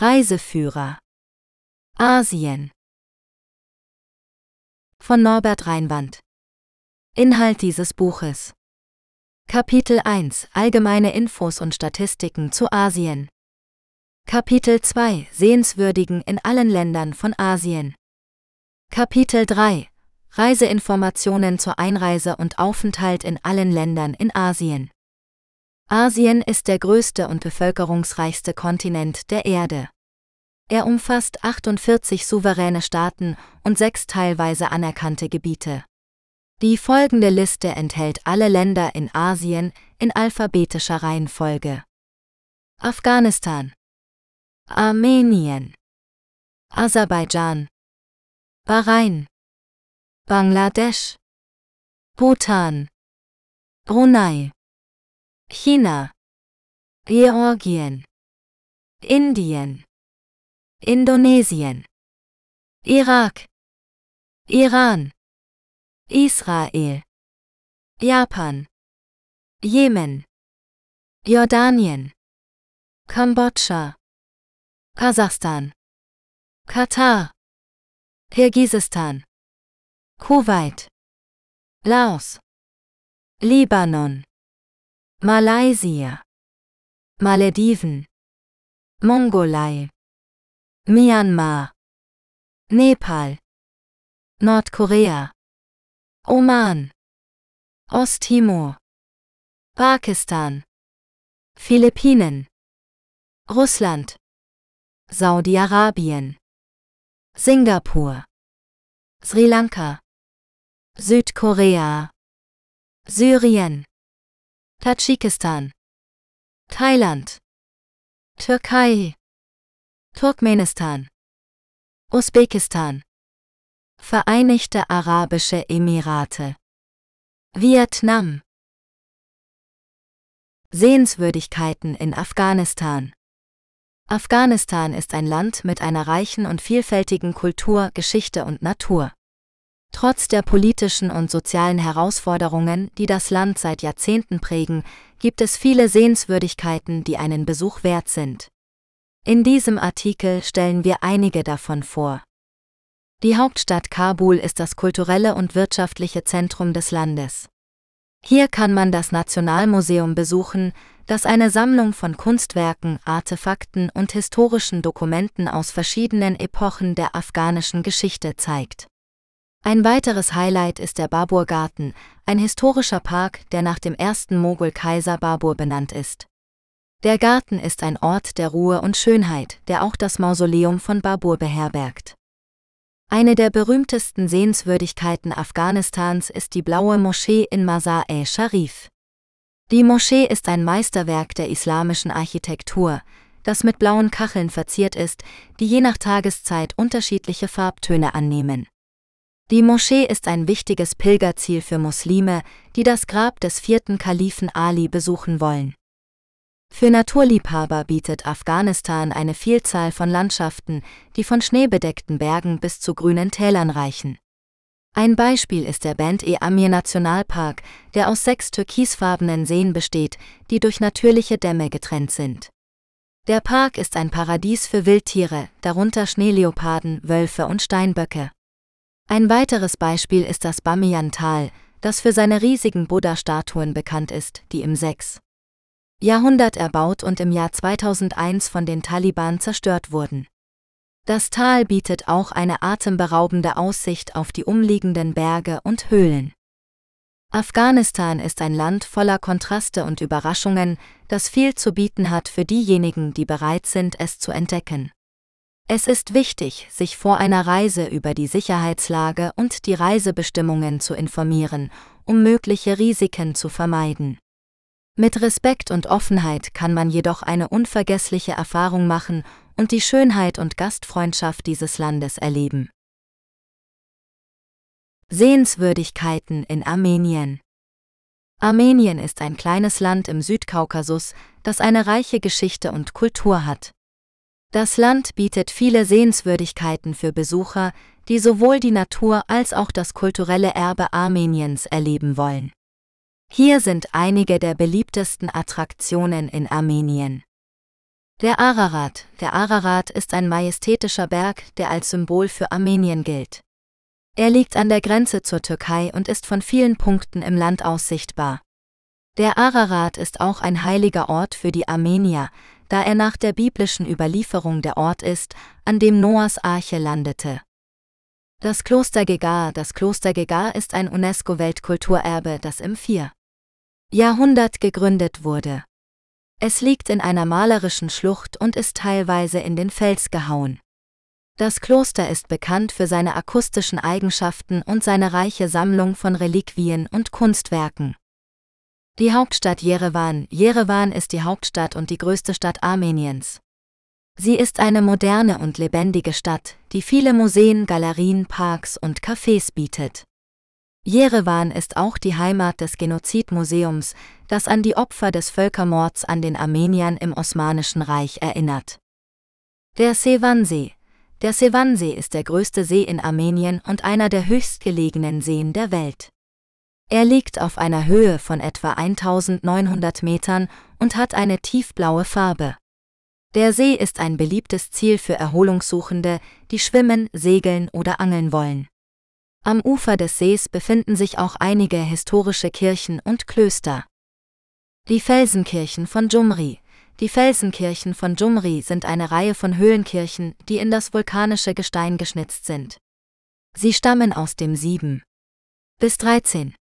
Reiseführer. Asien. Von Norbert Reinwand. Inhalt dieses Buches. Kapitel 1 Allgemeine Infos und Statistiken zu Asien. Kapitel 2 Sehenswürdigen in allen Ländern von Asien. Kapitel 3 Reiseinformationen zur Einreise und Aufenthalt in allen Ländern in Asien Asien ist der größte und bevölkerungsreichste Kontinent der Erde. Er umfasst 48 souveräne Staaten und sechs teilweise anerkannte Gebiete. Die folgende Liste enthält alle Länder in Asien in alphabetischer Reihenfolge. Afghanistan, Armenien, Aserbaidschan, Bahrain, Bangladesch, Bhutan, Brunei, China, Georgien, Indien, Indonesien, Irak, Iran, Israel, Japan, Jemen, Jordanien, Kambodscha, Kasachstan, Katar, Kirgisistan, Kuwait, Laos, Libanon, Malaysia, Malediven, Mongolei, Myanmar, Nepal, Nordkorea, Oman, Osttimor, Pakistan, Philippinen, Russland, Saudi-Arabien, Singapur, Sri Lanka, Südkorea, Syrien, Tadschikistan, Thailand, Türkei, Turkmenistan, Usbekistan, Vereinigte Arabische Emirate, Vietnam. Sehenswürdigkeiten in Afghanistan. Afghanistan ist ein Land mit einer reichen und vielfältigen Kultur, Geschichte und Natur. Trotz der politischen und sozialen Herausforderungen, die das Land seit Jahrzehnten prägen, gibt es viele Sehenswürdigkeiten, die einen Besuch wert sind. In diesem Artikel stellen wir einige davon vor. Die Hauptstadt Kabul ist das kulturelle und wirtschaftliche Zentrum des Landes. Hier kann man das Nationalmuseum besuchen, das eine Sammlung von Kunstwerken, Artefakten und historischen Dokumenten aus verschiedenen Epochen der afghanischen Geschichte zeigt. Ein weiteres Highlight ist der Babur-Garten, ein historischer Park, der nach dem ersten Mogul-Kaiser Babur benannt ist. Der Garten ist ein Ort der Ruhe und Schönheit, der auch das Mausoleum von Babur beherbergt. Eine der berühmtesten Sehenswürdigkeiten Afghanistans ist die blaue Moschee in Mazar-e-Sharif. Die Moschee ist ein Meisterwerk der islamischen Architektur, das mit blauen Kacheln verziert ist, die je nach Tageszeit unterschiedliche Farbtöne annehmen. Die Moschee ist ein wichtiges Pilgerziel für Muslime, die das Grab des vierten Kalifen Ali besuchen wollen. Für Naturliebhaber bietet Afghanistan eine Vielzahl von Landschaften, die von schneebedeckten Bergen bis zu grünen Tälern reichen. Ein Beispiel ist der Band-e-Amir Nationalpark, der aus sechs türkisfarbenen Seen besteht, die durch natürliche Dämme getrennt sind. Der Park ist ein Paradies für Wildtiere, darunter Schneeleoparden, Wölfe und Steinböcke. Ein weiteres Beispiel ist das Bamiyan-Tal, das für seine riesigen Buddha-Statuen bekannt ist, die im 6. Jahrhundert erbaut und im Jahr 2001 von den Taliban zerstört wurden. Das Tal bietet auch eine atemberaubende Aussicht auf die umliegenden Berge und Höhlen. Afghanistan ist ein Land voller Kontraste und Überraschungen, das viel zu bieten hat für diejenigen, die bereit sind, es zu entdecken. Es ist wichtig, sich vor einer Reise über die Sicherheitslage und die Reisebestimmungen zu informieren, um mögliche Risiken zu vermeiden. Mit Respekt und Offenheit kann man jedoch eine unvergessliche Erfahrung machen und die Schönheit und Gastfreundschaft dieses Landes erleben. Sehenswürdigkeiten in Armenien Armenien ist ein kleines Land im Südkaukasus, das eine reiche Geschichte und Kultur hat. Das Land bietet viele Sehenswürdigkeiten für Besucher, die sowohl die Natur als auch das kulturelle Erbe Armeniens erleben wollen. Hier sind einige der beliebtesten Attraktionen in Armenien. Der Ararat. Der Ararat ist ein majestätischer Berg, der als Symbol für Armenien gilt. Er liegt an der Grenze zur Türkei und ist von vielen Punkten im Land aus sichtbar. Der Ararat ist auch ein heiliger Ort für die Armenier, da er nach der biblischen Überlieferung der Ort ist, an dem Noahs Arche landete. Das Kloster Gegar Das Kloster Gegar ist ein UNESCO-Weltkulturerbe, das im 4. Jahrhundert gegründet wurde. Es liegt in einer malerischen Schlucht und ist teilweise in den Fels gehauen. Das Kloster ist bekannt für seine akustischen Eigenschaften und seine reiche Sammlung von Reliquien und Kunstwerken. Die Hauptstadt Jerewan Jerewan ist die Hauptstadt und die größte Stadt Armeniens. Sie ist eine moderne und lebendige Stadt, die viele Museen, Galerien, Parks und Cafés bietet. Jerewan ist auch die Heimat des Genozidmuseums, das an die Opfer des Völkermords an den Armeniern im Osmanischen Reich erinnert. Der Sevansee Der Sevansee ist der größte See in Armenien und einer der höchstgelegenen Seen der Welt. Er liegt auf einer Höhe von etwa 1900 Metern und hat eine tiefblaue Farbe. Der See ist ein beliebtes Ziel für Erholungssuchende, die schwimmen, segeln oder angeln wollen. Am Ufer des Sees befinden sich auch einige historische Kirchen und Klöster. Die Felsenkirchen von Jumri. Die Felsenkirchen von Jumri sind eine Reihe von Höhlenkirchen, die in das vulkanische Gestein geschnitzt sind. Sie stammen aus dem 7. bis 13.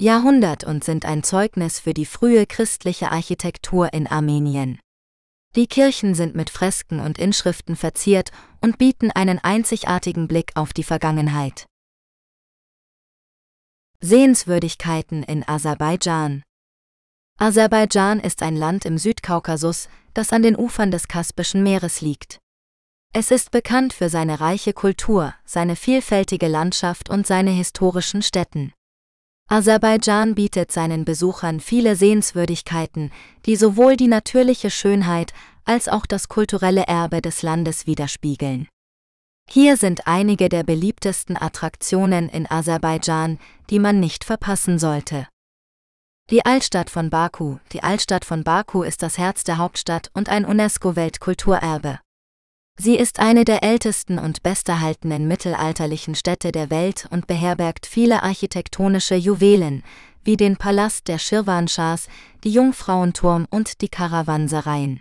Jahrhundert und sind ein Zeugnis für die frühe christliche Architektur in Armenien. Die Kirchen sind mit Fresken und Inschriften verziert und bieten einen einzigartigen Blick auf die Vergangenheit. Sehenswürdigkeiten in Aserbaidschan Aserbaidschan ist ein Land im Südkaukasus, das an den Ufern des Kaspischen Meeres liegt. Es ist bekannt für seine reiche Kultur, seine vielfältige Landschaft und seine historischen Städten. Aserbaidschan bietet seinen Besuchern viele Sehenswürdigkeiten, die sowohl die natürliche Schönheit als auch das kulturelle Erbe des Landes widerspiegeln. Hier sind einige der beliebtesten Attraktionen in Aserbaidschan, die man nicht verpassen sollte. Die Altstadt von Baku. Die Altstadt von Baku ist das Herz der Hauptstadt und ein UNESCO-Weltkulturerbe. Sie ist eine der ältesten und besterhaltenen mittelalterlichen Städte der Welt und beherbergt viele architektonische Juwelen, wie den Palast der Schirwanschahs, die Jungfrauenturm und die Karawansereien.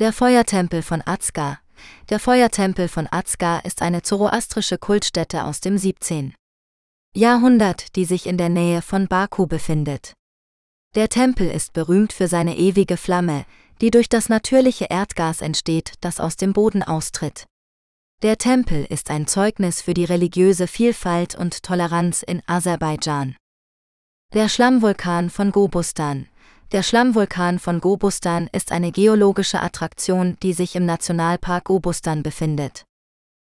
Der Feuertempel von Azka, der Feuertempel von Azka ist eine zoroastrische Kultstätte aus dem 17. Jahrhundert, die sich in der Nähe von Baku befindet. Der Tempel ist berühmt für seine ewige Flamme, die durch das natürliche Erdgas entsteht, das aus dem Boden austritt. Der Tempel ist ein Zeugnis für die religiöse Vielfalt und Toleranz in Aserbaidschan. Der Schlammvulkan von Gobustan, der Schlammvulkan von Gobustan ist eine geologische Attraktion, die sich im Nationalpark Gobustan befindet.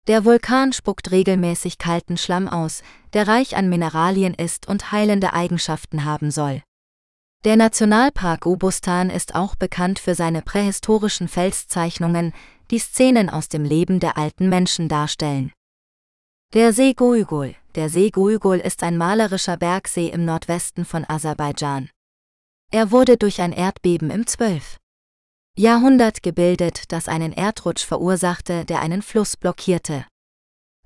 Der Vulkan spuckt regelmäßig kalten Schlamm aus, der reich an Mineralien ist und heilende Eigenschaften haben soll. Der Nationalpark Gobustan ist auch bekannt für seine prähistorischen Felszeichnungen, die Szenen aus dem Leben der alten Menschen darstellen. Der See Guigul Der See Guigul ist ein malerischer Bergsee im Nordwesten von Aserbaidschan. Er wurde durch ein Erdbeben im 12. Jahrhundert gebildet, das einen Erdrutsch verursachte, der einen Fluss blockierte.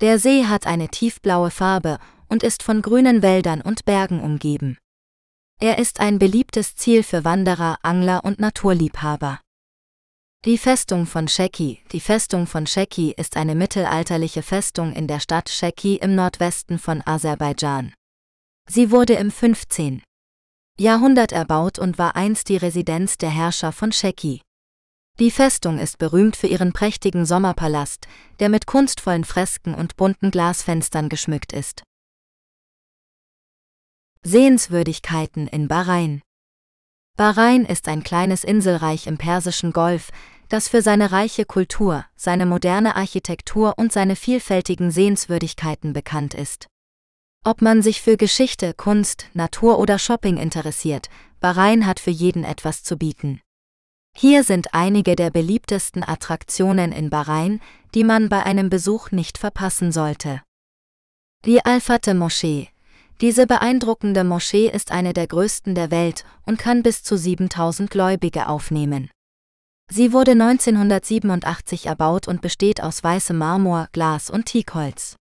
Der See hat eine tiefblaue Farbe und ist von grünen Wäldern und Bergen umgeben. Er ist ein beliebtes Ziel für Wanderer, Angler und Naturliebhaber. Die Festung von Sheki Die Festung von Sheki ist eine mittelalterliche Festung in der Stadt Sheki im Nordwesten von Aserbaidschan. Sie wurde im 15. Jahrhundert erbaut und war einst die Residenz der Herrscher von Sheki. Die Festung ist berühmt für ihren prächtigen Sommerpalast, der mit kunstvollen Fresken und bunten Glasfenstern geschmückt ist. Sehenswürdigkeiten in Bahrain Bahrain ist ein kleines Inselreich im Persischen Golf, das für seine reiche Kultur, seine moderne Architektur und seine vielfältigen Sehenswürdigkeiten bekannt ist. Ob man sich für Geschichte, Kunst, Natur oder Shopping interessiert, Bahrain hat für jeden etwas zu bieten. Hier sind einige der beliebtesten Attraktionen in Bahrain, die man bei einem Besuch nicht verpassen sollte. Die Al-Fateh Moschee. Diese beeindruckende Moschee ist eine der größten der Welt und kann bis zu 7000 Gläubige aufnehmen. Sie wurde 1987 erbaut und besteht aus weißem Marmor, Glas und Teakholz.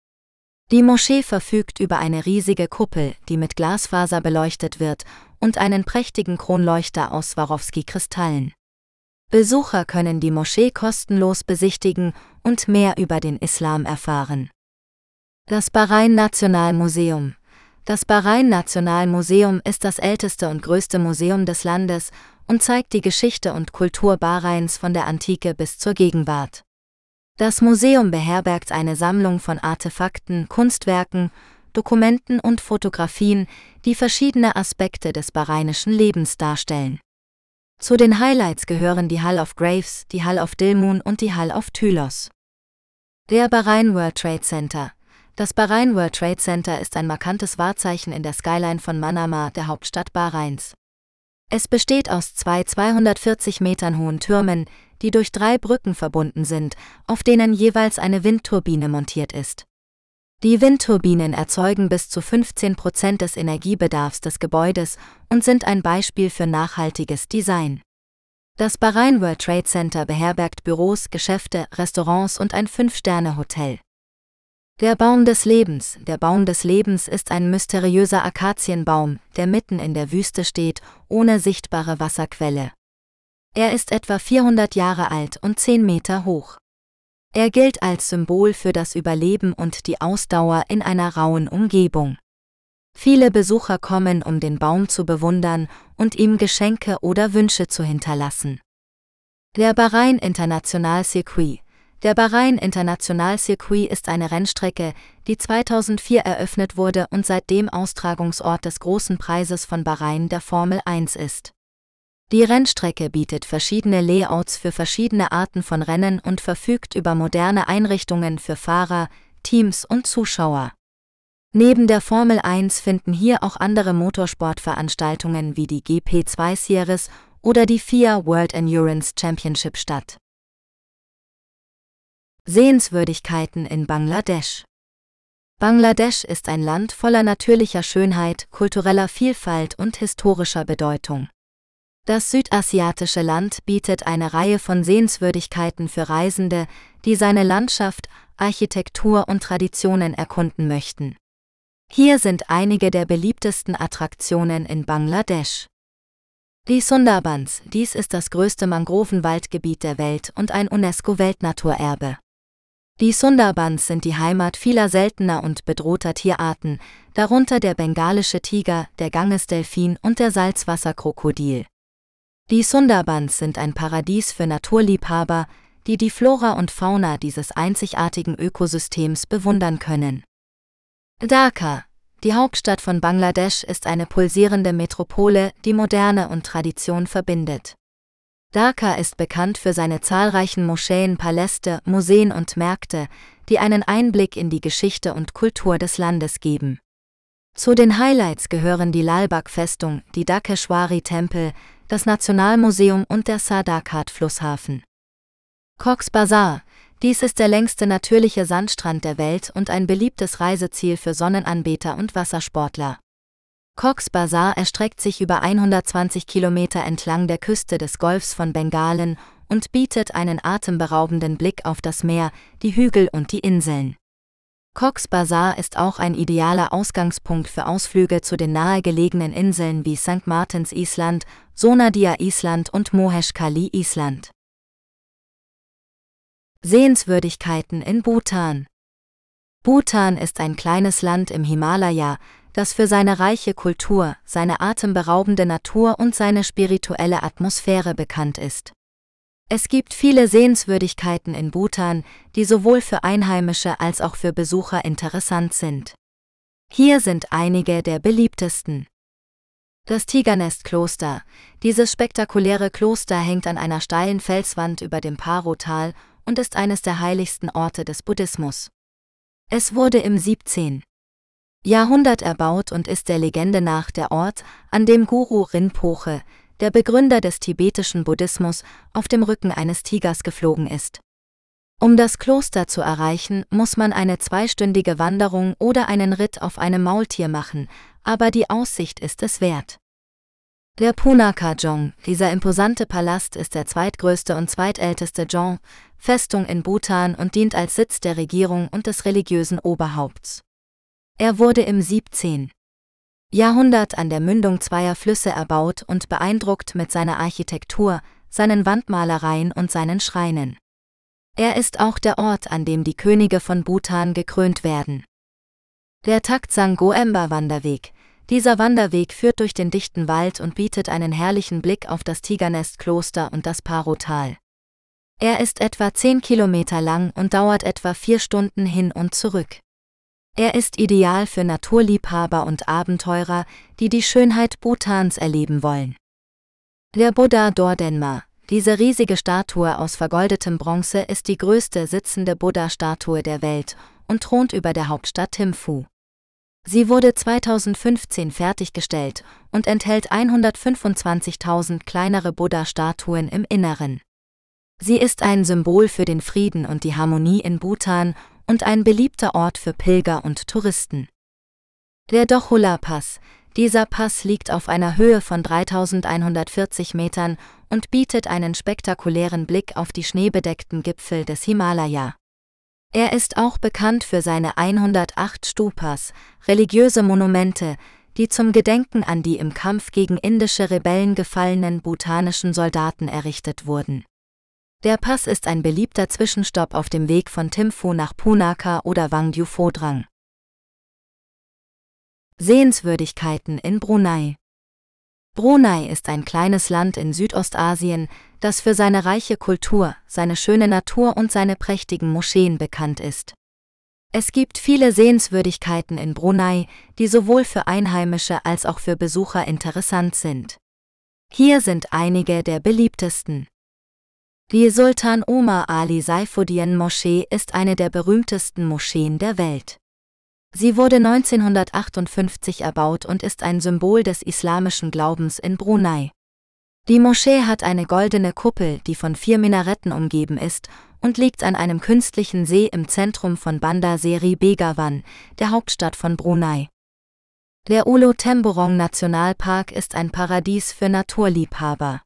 Die Moschee verfügt über eine riesige Kuppel, die mit Glasfaser beleuchtet wird, und einen prächtigen Kronleuchter aus Swarovski-Kristallen. Besucher können die Moschee kostenlos besichtigen und mehr über den Islam erfahren. Das Bahrain Nationalmuseum Das Bahrain Nationalmuseum ist das älteste und größte Museum des Landes und zeigt die Geschichte und Kultur Bahrains von der Antike bis zur Gegenwart. Das Museum beherbergt eine Sammlung von Artefakten, Kunstwerken, Dokumenten und Fotografien, die verschiedene Aspekte des bahrainischen Lebens darstellen. Zu den Highlights gehören die Hall of Graves, die Hall of Dilmun und die Hall of Tylos. Der Bahrain World Trade Center. Das Bahrain World Trade Center ist ein markantes Wahrzeichen in der Skyline von Manama, der Hauptstadt Bahrains. Es besteht aus zwei 240 Metern hohen Türmen, die durch drei Brücken verbunden sind, auf denen jeweils eine Windturbine montiert ist. Die Windturbinen erzeugen bis zu 15 Prozent des Energiebedarfs des Gebäudes und sind ein Beispiel für nachhaltiges Design. Das Bahrain World Trade Center beherbergt Büros, Geschäfte, Restaurants und ein Fünf-Sterne-Hotel. Der Baum des Lebens. Der Baum des Lebens ist ein mysteriöser Akazienbaum, der mitten in der Wüste steht, ohne sichtbare Wasserquelle. Er ist etwa 400 Jahre alt und 10 Meter hoch. Er gilt als Symbol für das Überleben und die Ausdauer in einer rauen Umgebung. Viele Besucher kommen, um den Baum zu bewundern und ihm Geschenke oder Wünsche zu hinterlassen. Der Bahrain International Circuit Der Bahrain International Circuit ist eine Rennstrecke, die 2004 eröffnet wurde und seitdem Austragungsort des Großen Preises von Bahrain der Formel 1 ist. Die Rennstrecke bietet verschiedene Layouts für verschiedene Arten von Rennen und verfügt über moderne Einrichtungen für Fahrer, Teams und Zuschauer. Neben der Formel 1 finden hier auch andere Motorsportveranstaltungen wie die GP2 Series oder die FIA World Endurance Championship statt. Sehenswürdigkeiten in Bangladesch Bangladesch ist ein Land voller natürlicher Schönheit, kultureller Vielfalt und historischer Bedeutung. Das südasiatische Land bietet eine Reihe von Sehenswürdigkeiten für Reisende, die seine Landschaft, Architektur und Traditionen erkunden möchten. Hier sind einige der beliebtesten Attraktionen in Bangladesch. Die Sundarbans, dies ist das größte Mangrovenwaldgebiet der Welt und ein UNESCO-Weltnaturerbe. Die Sundarbans sind die Heimat vieler seltener und bedrohter Tierarten, darunter der bengalische Tiger, der Gangesdelfin und der Salzwasserkrokodil. Die Sundarbans sind ein Paradies für Naturliebhaber, die die Flora und Fauna dieses einzigartigen Ökosystems bewundern können. Dhaka, die Hauptstadt von Bangladesch, ist eine pulsierende Metropole, die Moderne und Tradition verbindet. Dhaka ist bekannt für seine zahlreichen Moscheen, Paläste, Museen und Märkte, die einen Einblick in die Geschichte und Kultur des Landes geben. Zu den Highlights gehören die Lalbagh-Festung, die Dakeshwari-Tempel, das Nationalmuseum und der Sadakat-Flusshafen. Cox Bazar, dies ist der längste natürliche Sandstrand der Welt und ein beliebtes Reiseziel für Sonnenanbeter und Wassersportler. Cox Bazar erstreckt sich über 120 Kilometer entlang der Küste des Golfs von Bengalen und bietet einen atemberaubenden Blick auf das Meer, die Hügel und die Inseln. Cox Bazar ist auch ein idealer Ausgangspunkt für Ausflüge zu den nahegelegenen Inseln wie St. Martins Island, Sonadia Island und Moheshkali Island. Sehenswürdigkeiten in Bhutan Bhutan ist ein kleines Land im Himalaya, das für seine reiche Kultur, seine atemberaubende Natur und seine spirituelle Atmosphäre bekannt ist. Es gibt viele Sehenswürdigkeiten in Bhutan, die sowohl für Einheimische als auch für Besucher interessant sind. Hier sind einige der beliebtesten. Das Tigernest-Kloster. Dieses spektakuläre Kloster hängt an einer steilen Felswand über dem Paro-Tal und ist eines der heiligsten Orte des Buddhismus. Es wurde im 17. Jahrhundert erbaut und ist der Legende nach der Ort, an dem Guru Rinpoche, der Begründer des tibetischen Buddhismus, auf dem Rücken eines Tigers geflogen ist. Um das Kloster zu erreichen, muss man eine zweistündige Wanderung oder einen Ritt auf einem Maultier machen, aber die Aussicht ist es wert. Der Punaka Jong, dieser imposante Palast ist der zweitgrößte und zweitälteste Jong, Festung in Bhutan und dient als Sitz der Regierung und des religiösen Oberhaupts. Er wurde im 17. Jahrhundert an der Mündung zweier Flüsse erbaut und beeindruckt mit seiner Architektur, seinen Wandmalereien und seinen Schreinen. Er ist auch der Ort, an dem die Könige von Bhutan gekrönt werden. Der Taktsang Goemba Wanderweg. Dieser Wanderweg führt durch den dichten Wald und bietet einen herrlichen Blick auf das Tigernest Kloster und das Paro-Tal. Er ist etwa 10 Kilometer lang und dauert etwa vier Stunden hin und zurück. Er ist ideal für Naturliebhaber und Abenteurer, die die Schönheit Bhutans erleben wollen. Der Buddha Dordenma, diese riesige Statue aus vergoldetem Bronze ist die größte sitzende Buddha-Statue der Welt und thront über der Hauptstadt Thimphu. Sie wurde 2015 fertiggestellt und enthält 125.000 kleinere Buddha-Statuen im Inneren. Sie ist ein Symbol für den Frieden und die Harmonie in Bhutan und ein beliebter Ort für Pilger und Touristen. Der Dochula Pass. Dieser Pass liegt auf einer Höhe von 3140 Metern und bietet einen spektakulären Blick auf die schneebedeckten Gipfel des Himalaya. Er ist auch bekannt für seine 108 Stupas, religiöse Monumente, die zum Gedenken an die im Kampf gegen indische Rebellen gefallenen bhutanischen Soldaten errichtet wurden. Der Pass ist ein beliebter Zwischenstopp auf dem Weg von Thimphu nach Punakha oder Wangju Phodrang. Sehenswürdigkeiten in Brunei Brunei ist ein kleines Land in Südostasien, das für seine reiche Kultur, seine schöne Natur und seine prächtigen Moscheen bekannt ist. Es gibt viele Sehenswürdigkeiten in Brunei, die sowohl für Einheimische als auch für Besucher interessant sind. Hier sind einige der beliebtesten. Die Sultan Omar Ali Saifuddin Moschee ist eine der berühmtesten Moscheen der Welt. Sie wurde 1958 erbaut und ist ein Symbol des islamischen Glaubens in Brunei. Die Moschee hat eine goldene Kuppel, die von vier Minaretten umgeben ist, und liegt an einem künstlichen See im Zentrum von Bandar Seri Begawan, der Hauptstadt von Brunei. Der Ulo Temburong Nationalpark ist ein Paradies für Naturliebhaber.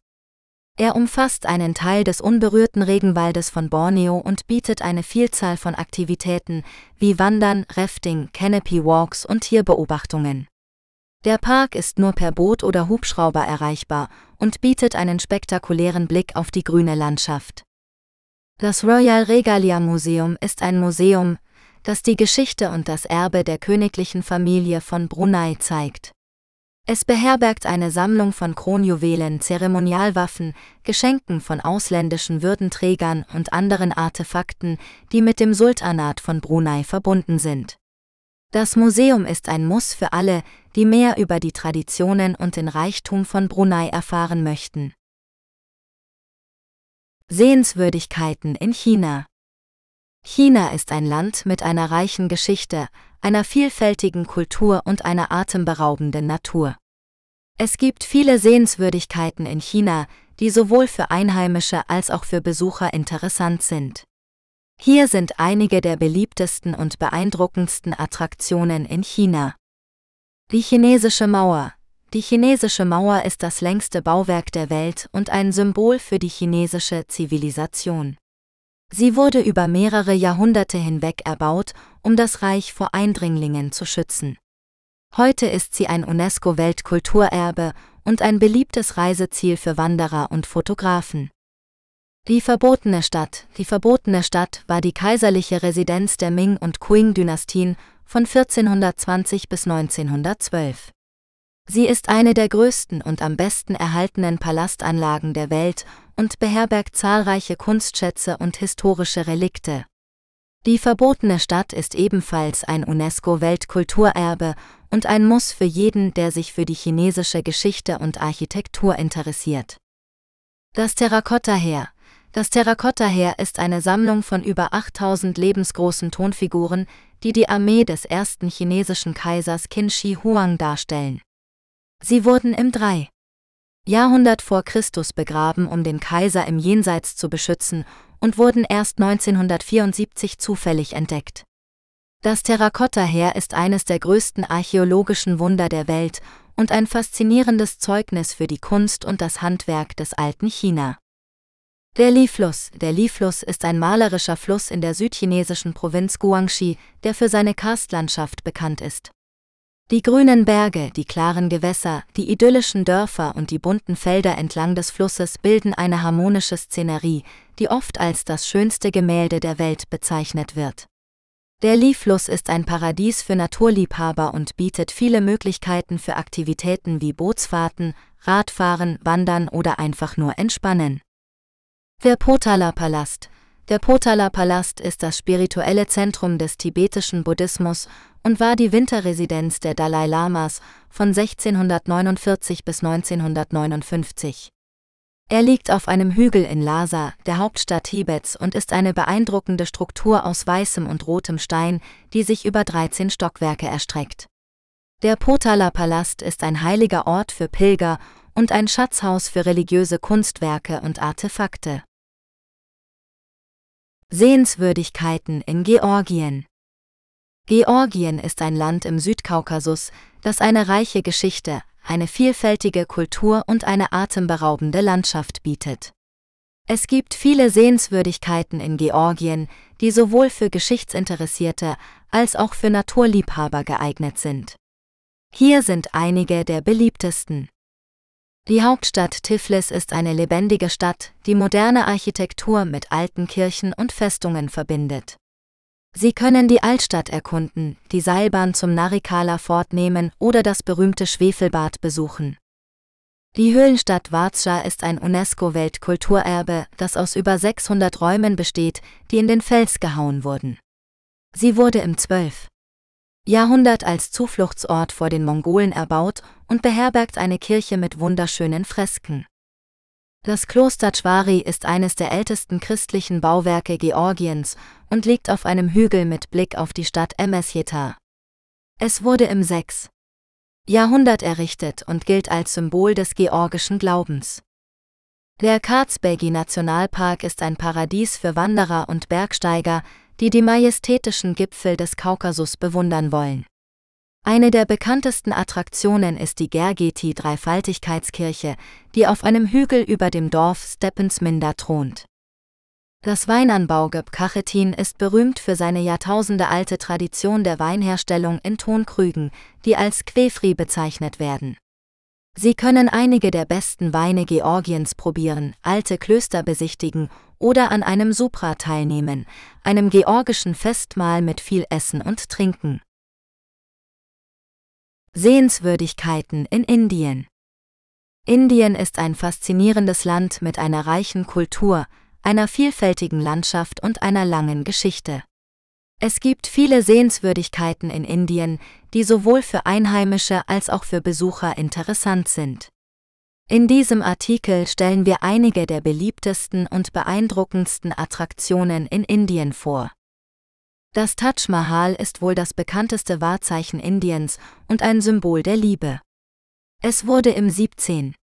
Er umfasst einen Teil des unberührten Regenwaldes von Borneo und bietet eine Vielzahl von Aktivitäten wie Wandern, Rafting, Canopy Walks und Tierbeobachtungen. Der Park ist nur per Boot oder Hubschrauber erreichbar und bietet einen spektakulären Blick auf die grüne Landschaft. Das Royal Regalia Museum ist ein Museum, das die Geschichte und das Erbe der königlichen Familie von Brunei zeigt. Es beherbergt eine Sammlung von Kronjuwelen, Zeremonialwaffen, Geschenken von ausländischen Würdenträgern und anderen Artefakten, die mit dem Sultanat von Brunei verbunden sind. Das Museum ist ein Muss für alle, die mehr über die Traditionen und den Reichtum von Brunei erfahren möchten. Sehenswürdigkeiten in China China ist ein Land mit einer reichen Geschichte, einer vielfältigen Kultur und einer atemberaubenden Natur. Es gibt viele Sehenswürdigkeiten in China, die sowohl für Einheimische als auch für Besucher interessant sind. Hier sind einige der beliebtesten und beeindruckendsten Attraktionen in China. Die chinesische Mauer. Die chinesische Mauer ist das längste Bauwerk der Welt und ein Symbol für die chinesische Zivilisation. Sie wurde über mehrere Jahrhunderte hinweg erbaut, um das Reich vor Eindringlingen zu schützen. Heute ist sie ein UNESCO-Weltkulturerbe und ein beliebtes Reiseziel für Wanderer und Fotografen. Die verbotene Stadt. Die verbotene Stadt war die kaiserliche Residenz der Ming- und Qing-Dynastien von 1420 bis 1912. Sie ist eine der größten und am besten erhaltenen Palastanlagen der Welt und beherbergt zahlreiche Kunstschätze und historische Relikte. Die verbotene Stadt ist ebenfalls ein UNESCO-Weltkulturerbe und ein Muss für jeden, der sich für die chinesische Geschichte und Architektur interessiert. Das Terrakotta-Heer. Das Terrakotta-Heer ist eine Sammlung von über 8000 lebensgroßen Tonfiguren, die die Armee des ersten chinesischen Kaisers Qin Shi Huang darstellen. Sie wurden im 3. Jahrhundert vor Christus begraben, um den Kaiser im Jenseits zu beschützen und wurden erst 1974 zufällig entdeckt. Das Terrakotta-Heer ist eines der größten archäologischen Wunder der Welt und ein faszinierendes Zeugnis für die Kunst und das Handwerk des alten China. Der Li-Fluss. Der Li-Fluss ist ein malerischer Fluss in der südchinesischen Provinz Guangxi, der für seine Karstlandschaft bekannt ist. Die grünen Berge, die klaren Gewässer, die idyllischen Dörfer und die bunten Felder entlang des Flusses bilden eine harmonische Szenerie, die oft als das schönste Gemälde der Welt bezeichnet wird. Der Li-Fluss ist ein Paradies für Naturliebhaber und bietet viele Möglichkeiten für Aktivitäten wie Bootsfahrten, Radfahren, Wandern oder einfach nur Entspannen. Der Potala-Palast. Der Potala-Palast ist das spirituelle Zentrum des tibetischen Buddhismus und war die Winterresidenz der Dalai Lamas von 1649 bis 1959. Er liegt auf einem Hügel in Lhasa, der Hauptstadt Tibets, und ist eine beeindruckende Struktur aus weißem und rotem Stein, die sich über 13 Stockwerke erstreckt. Der Potala-Palast ist ein heiliger Ort für Pilger und ein Schatzhaus für religiöse Kunstwerke und Artefakte. Sehenswürdigkeiten in Georgien Georgien ist ein Land im Südkaukasus, das eine reiche Geschichte, eine vielfältige Kultur und eine atemberaubende Landschaft bietet. Es gibt viele Sehenswürdigkeiten in Georgien, die sowohl für Geschichtsinteressierte als auch für Naturliebhaber geeignet sind. Hier sind einige der beliebtesten. Die Hauptstadt Tiflis ist eine lebendige Stadt, die moderne Architektur mit alten Kirchen und Festungen verbindet. Sie können die Altstadt erkunden, die Seilbahn zum Narikala fortnehmen oder das berühmte Schwefelbad besuchen. Die Höhlenstadt Varzha ist ein UNESCO-Weltkulturerbe, das aus über 600 Räumen besteht, die in den Fels gehauen wurden. Sie wurde im 12. Jahrhundert als Zufluchtsort vor den Mongolen erbaut und beherbergt eine Kirche mit wunderschönen Fresken. Das Kloster Chwari ist eines der ältesten christlichen Bauwerke Georgiens und liegt auf einem Hügel mit Blick auf die Stadt Emesjetar. Es wurde im 6. Jahrhundert errichtet und gilt als Symbol des georgischen Glaubens. Der Karzbegi Nationalpark ist ein Paradies für Wanderer und Bergsteiger, die die majestätischen Gipfel des Kaukasus bewundern wollen. Eine der bekanntesten Attraktionen ist die Gergeti Dreifaltigkeitskirche, die auf einem Hügel über dem Dorf Steppensminda thront. Das Weinanbaugebiet Kachetin ist berühmt für seine jahrtausendealte Tradition der Weinherstellung in Tonkrügen, die als Quefri bezeichnet werden. Sie können einige der besten Weine Georgiens probieren, alte Klöster besichtigen oder an einem Supra teilnehmen, einem georgischen Festmahl mit viel Essen und Trinken. Sehenswürdigkeiten in Indien Indien ist ein faszinierendes Land mit einer reichen Kultur, einer vielfältigen Landschaft und einer langen Geschichte. Es gibt viele Sehenswürdigkeiten in Indien, die sowohl für Einheimische als auch für Besucher interessant sind. In diesem Artikel stellen wir einige der beliebtesten und beeindruckendsten Attraktionen in Indien vor. Das Taj Mahal ist wohl das bekannteste Wahrzeichen Indiens und ein Symbol der Liebe. Es wurde im 17.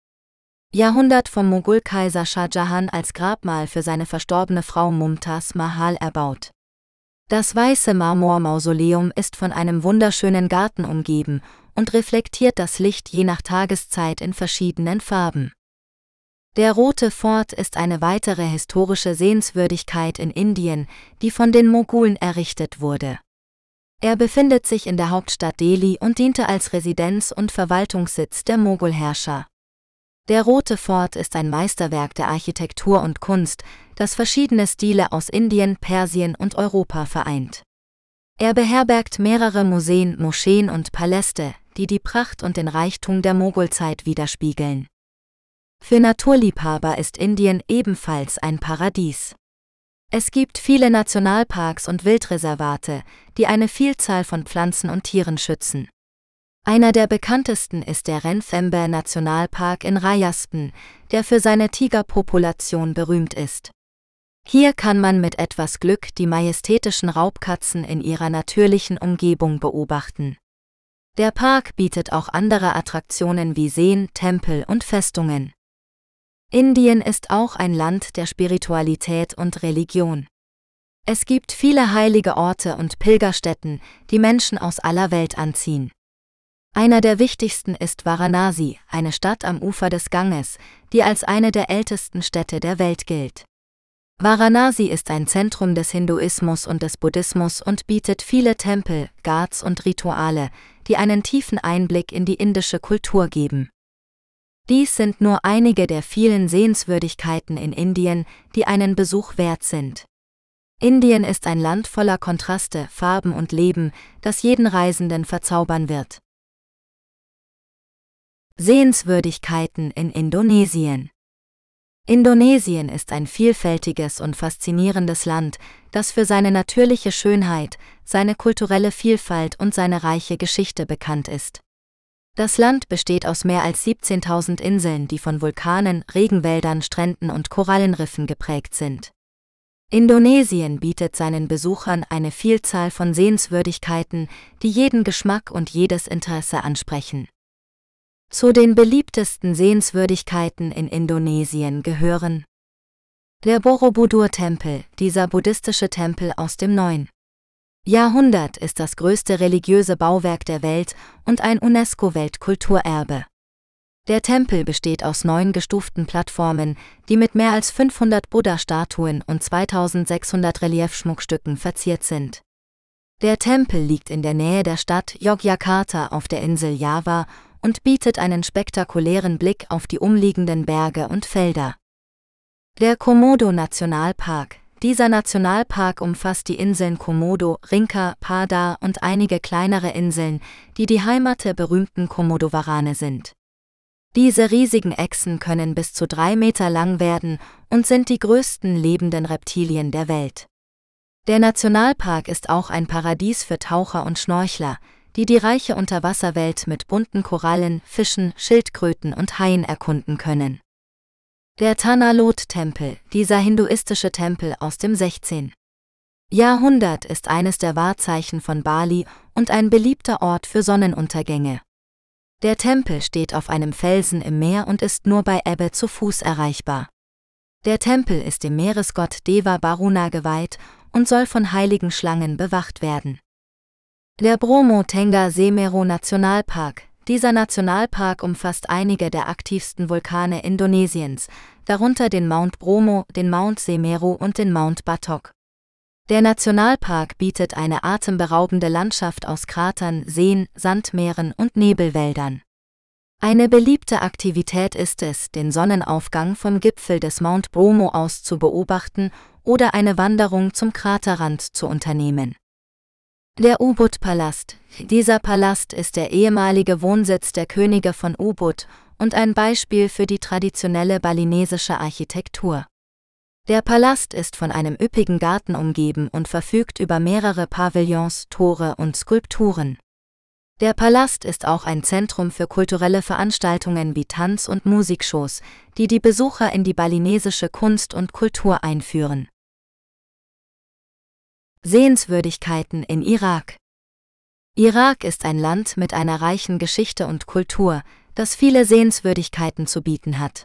Jahrhundert vom Mogulkaiser Shah Jahan als Grabmal für seine verstorbene Frau Mumtaz Mahal erbaut. Das weiße Marmormausoleum ist von einem wunderschönen Garten umgeben und reflektiert das Licht je nach Tageszeit in verschiedenen Farben. Der Rote Fort ist eine weitere historische Sehenswürdigkeit in Indien, die von den Mogulen errichtet wurde. Er befindet sich in der Hauptstadt Delhi und diente als Residenz und Verwaltungssitz der Mogulherrscher. Der Rote Fort ist ein Meisterwerk der Architektur und Kunst, das verschiedene Stile aus Indien, Persien und Europa vereint. Er beherbergt mehrere Museen, Moscheen und Paläste, die die Pracht und den Reichtum der Mogulzeit widerspiegeln. Für Naturliebhaber ist Indien ebenfalls ein Paradies. Es gibt viele Nationalparks und Wildreservate, die eine Vielzahl von Pflanzen und Tieren schützen. Einer der bekanntesten ist der Renfember Nationalpark in Rajasthan, der für seine Tigerpopulation berühmt ist. Hier kann man mit etwas Glück die majestätischen Raubkatzen in ihrer natürlichen Umgebung beobachten. Der Park bietet auch andere Attraktionen wie Seen, Tempel und Festungen. Indien ist auch ein Land der Spiritualität und Religion. Es gibt viele heilige Orte und Pilgerstätten, die Menschen aus aller Welt anziehen. Einer der wichtigsten ist Varanasi, eine Stadt am Ufer des Ganges, die als eine der ältesten Städte der Welt gilt. Varanasi ist ein Zentrum des Hinduismus und des Buddhismus und bietet viele Tempel, Ghats und Rituale, die einen tiefen Einblick in die indische Kultur geben. Dies sind nur einige der vielen Sehenswürdigkeiten in Indien, die einen Besuch wert sind. Indien ist ein Land voller Kontraste, Farben und Leben, das jeden Reisenden verzaubern wird. Sehenswürdigkeiten in Indonesien Indonesien ist ein vielfältiges und faszinierendes Land, das für seine natürliche Schönheit, seine kulturelle Vielfalt und seine reiche Geschichte bekannt ist. Das Land besteht aus mehr als 17.000 Inseln, die von Vulkanen, Regenwäldern, Stränden und Korallenriffen geprägt sind. Indonesien bietet seinen Besuchern eine Vielzahl von Sehenswürdigkeiten, die jeden Geschmack und jedes Interesse ansprechen. Zu den beliebtesten Sehenswürdigkeiten in Indonesien gehören der Borobudur-Tempel, dieser buddhistische Tempel aus dem 9. Jahrhundert ist das größte religiöse Bauwerk der Welt und ein UNESCO-Weltkulturerbe. Der Tempel besteht aus neun gestuften Plattformen, die mit mehr als 500 Buddha-Statuen und 2600 Reliefschmuckstücken verziert sind. Der Tempel liegt in der Nähe der Stadt Yogyakarta auf der Insel Java und bietet einen spektakulären Blick auf die umliegenden Berge und Felder. Der Komodo-Nationalpark. Dieser Nationalpark umfasst die Inseln Komodo, Rinka, Pada und einige kleinere Inseln, die die Heimat der berühmten Komodowarane sind. Diese riesigen Echsen können bis zu drei Meter lang werden und sind die größten lebenden Reptilien der Welt. Der Nationalpark ist auch ein Paradies für Taucher und Schnorchler, die die reiche Unterwasserwelt mit bunten Korallen, Fischen, Schildkröten und Haien erkunden können. Der Tanalot-Tempel, dieser hinduistische Tempel aus dem 16. Jahrhundert ist eines der Wahrzeichen von Bali und ein beliebter Ort für Sonnenuntergänge. Der Tempel steht auf einem Felsen im Meer und ist nur bei Ebbe zu Fuß erreichbar. Der Tempel ist dem Meeresgott Deva Baruna geweiht und soll von heiligen Schlangen bewacht werden. Der Bromo Tengah Semeru Nationalpark. Dieser Nationalpark umfasst einige der aktivsten Vulkane Indonesiens, darunter den Mount Bromo, den Mount Semeru und den Mount Batok. Der Nationalpark bietet eine atemberaubende Landschaft aus Kratern, Seen, Sandmeeren und Nebelwäldern. Eine beliebte Aktivität ist es, den Sonnenaufgang vom Gipfel des Mount Bromo aus zu beobachten oder eine Wanderung zum Kraterrand zu unternehmen. Der Ubud-Palast. Dieser Palast ist der ehemalige Wohnsitz der Könige von Ubud und ein Beispiel für die traditionelle balinesische Architektur. Der Palast ist von einem üppigen Garten umgeben und verfügt über mehrere Pavillons, Tore und Skulpturen. Der Palast ist auch ein Zentrum für kulturelle Veranstaltungen wie Tanz- und Musikshows, die die Besucher in die balinesische Kunst und Kultur einführen. Sehenswürdigkeiten in Irak Irak ist ein Land mit einer reichen Geschichte und Kultur, das viele Sehenswürdigkeiten zu bieten hat.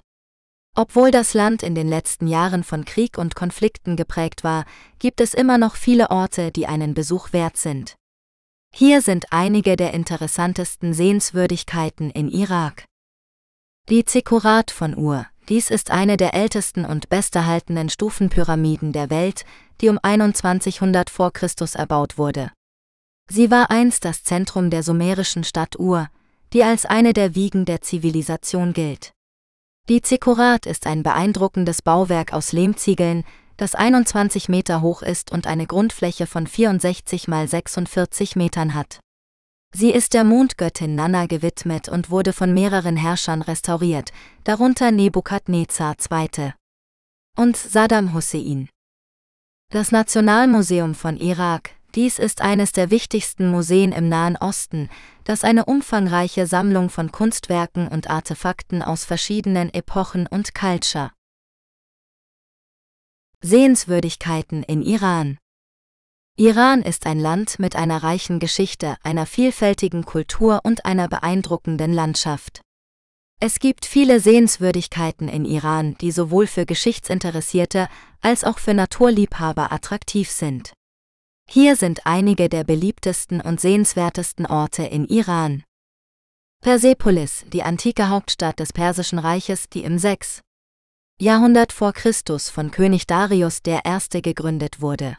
Obwohl das Land in den letzten Jahren von Krieg und Konflikten geprägt war, gibt es immer noch viele Orte, die einen Besuch wert sind. Hier sind einige der interessantesten Sehenswürdigkeiten in Irak. Die Zikkurat von Ur, dies ist eine der ältesten und besterhaltenen Stufenpyramiden der Welt, die um 2100 vor Christus erbaut wurde. Sie war einst das Zentrum der sumerischen Stadt Ur, die als eine der Wiegen der Zivilisation gilt. Die Zikkurat ist ein beeindruckendes Bauwerk aus Lehmziegeln, das 21 Meter hoch ist und eine Grundfläche von 64 mal 46 Metern hat. Sie ist der Mondgöttin Nanna gewidmet und wurde von mehreren Herrschern restauriert, darunter Nebukadnezar II. und Saddam Hussein. Das Nationalmuseum von Irak, dies ist eines der wichtigsten Museen im Nahen Osten, das eine umfangreiche Sammlung von Kunstwerken und Artefakten aus verschiedenen Epochen und Culture. Sehenswürdigkeiten in Iran Iran ist ein Land mit einer reichen Geschichte, einer vielfältigen Kultur und einer beeindruckenden Landschaft. Es gibt viele Sehenswürdigkeiten in Iran, die sowohl für Geschichtsinteressierte als auch für Naturliebhaber attraktiv sind. Hier sind einige der beliebtesten und sehenswertesten Orte in Iran. Persepolis, die antike Hauptstadt des Persischen Reiches, die im 6. Jahrhundert vor Christus von König Darius I. gegründet wurde.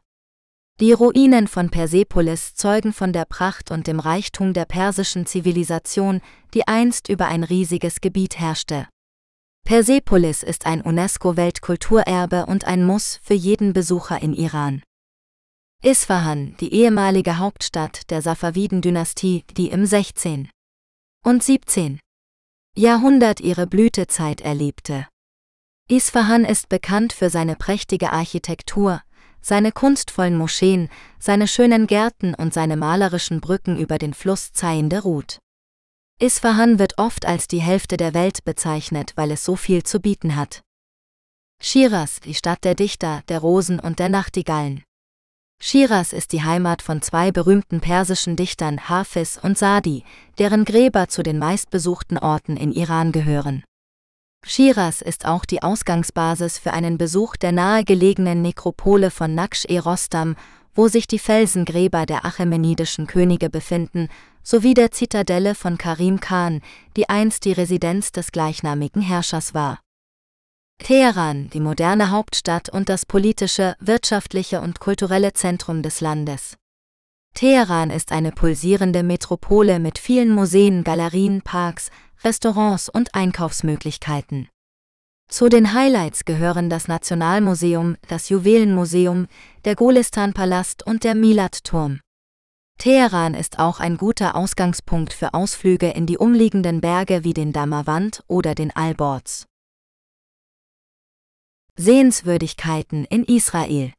Die Ruinen von Persepolis zeugen von der Pracht und dem Reichtum der persischen Zivilisation, die einst über ein riesiges Gebiet herrschte. Persepolis ist ein UNESCO-Weltkulturerbe und ein Muss für jeden Besucher in Iran. Isfahan, die ehemalige Hauptstadt der Safaviden-Dynastie, die im 16. und 17. Jahrhundert ihre Blütezeit erlebte. Isfahan ist bekannt für seine prächtige Architektur, seine kunstvollen Moscheen, seine schönen Gärten und seine malerischen Brücken über den Fluss Zainde Rut. Isfahan wird oft als die Hälfte der Welt bezeichnet, weil es so viel zu bieten hat. Shiraz, die Stadt der Dichter, der Rosen und der Nachtigallen. Shiraz ist die Heimat von zwei berühmten persischen Dichtern Hafiz und Sadi, deren Gräber zu den meistbesuchten Orten in Iran gehören. Shiraz ist auch die Ausgangsbasis für einen Besuch der nahegelegenen Nekropole von Naksh-e-Rostam, wo sich die Felsengräber der achämenidischen Könige befinden, sowie der Zitadelle von Karim Khan, die einst die Residenz des gleichnamigen Herrschers war. Teheran, die moderne Hauptstadt und das politische, wirtschaftliche und kulturelle Zentrum des Landes. Teheran ist eine pulsierende Metropole mit vielen Museen, Galerien, Parks, Restaurants und Einkaufsmöglichkeiten. Zu den Highlights gehören das Nationalmuseum, das Juwelenmuseum, der Golistan-Palast und der Milat-Turm. Teheran ist auch ein guter Ausgangspunkt für Ausflüge in die umliegenden Berge wie den Damavand oder den Alborz. Sehenswürdigkeiten in Israel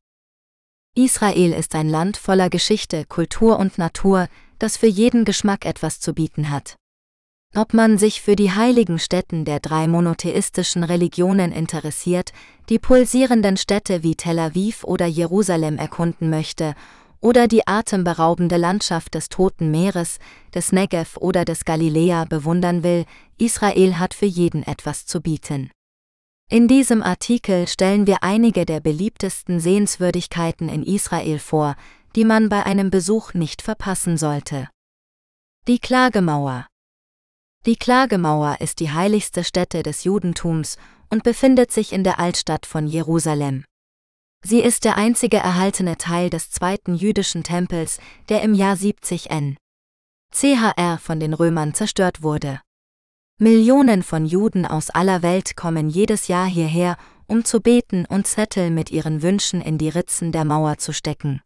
Israel ist ein Land voller Geschichte, Kultur und Natur, das für jeden Geschmack etwas zu bieten hat. Ob man sich für die heiligen Stätten der drei monotheistischen Religionen interessiert, die pulsierenden Städte wie Tel Aviv oder Jerusalem erkunden möchte, oder die atemberaubende Landschaft des Toten Meeres, des Negev oder des Galiläa bewundern will, Israel hat für jeden etwas zu bieten. In diesem Artikel stellen wir einige der beliebtesten Sehenswürdigkeiten in Israel vor, die man bei einem Besuch nicht verpassen sollte. Die Klagemauer Die Klagemauer ist die heiligste Stätte des Judentums und befindet sich in der Altstadt von Jerusalem. Sie ist der einzige erhaltene Teil des zweiten jüdischen Tempels, der im Jahr 70 n. CHR von den Römern zerstört wurde. Millionen von Juden aus aller Welt kommen jedes Jahr hierher, um zu beten und Zettel mit ihren Wünschen in die Ritzen der Mauer zu stecken.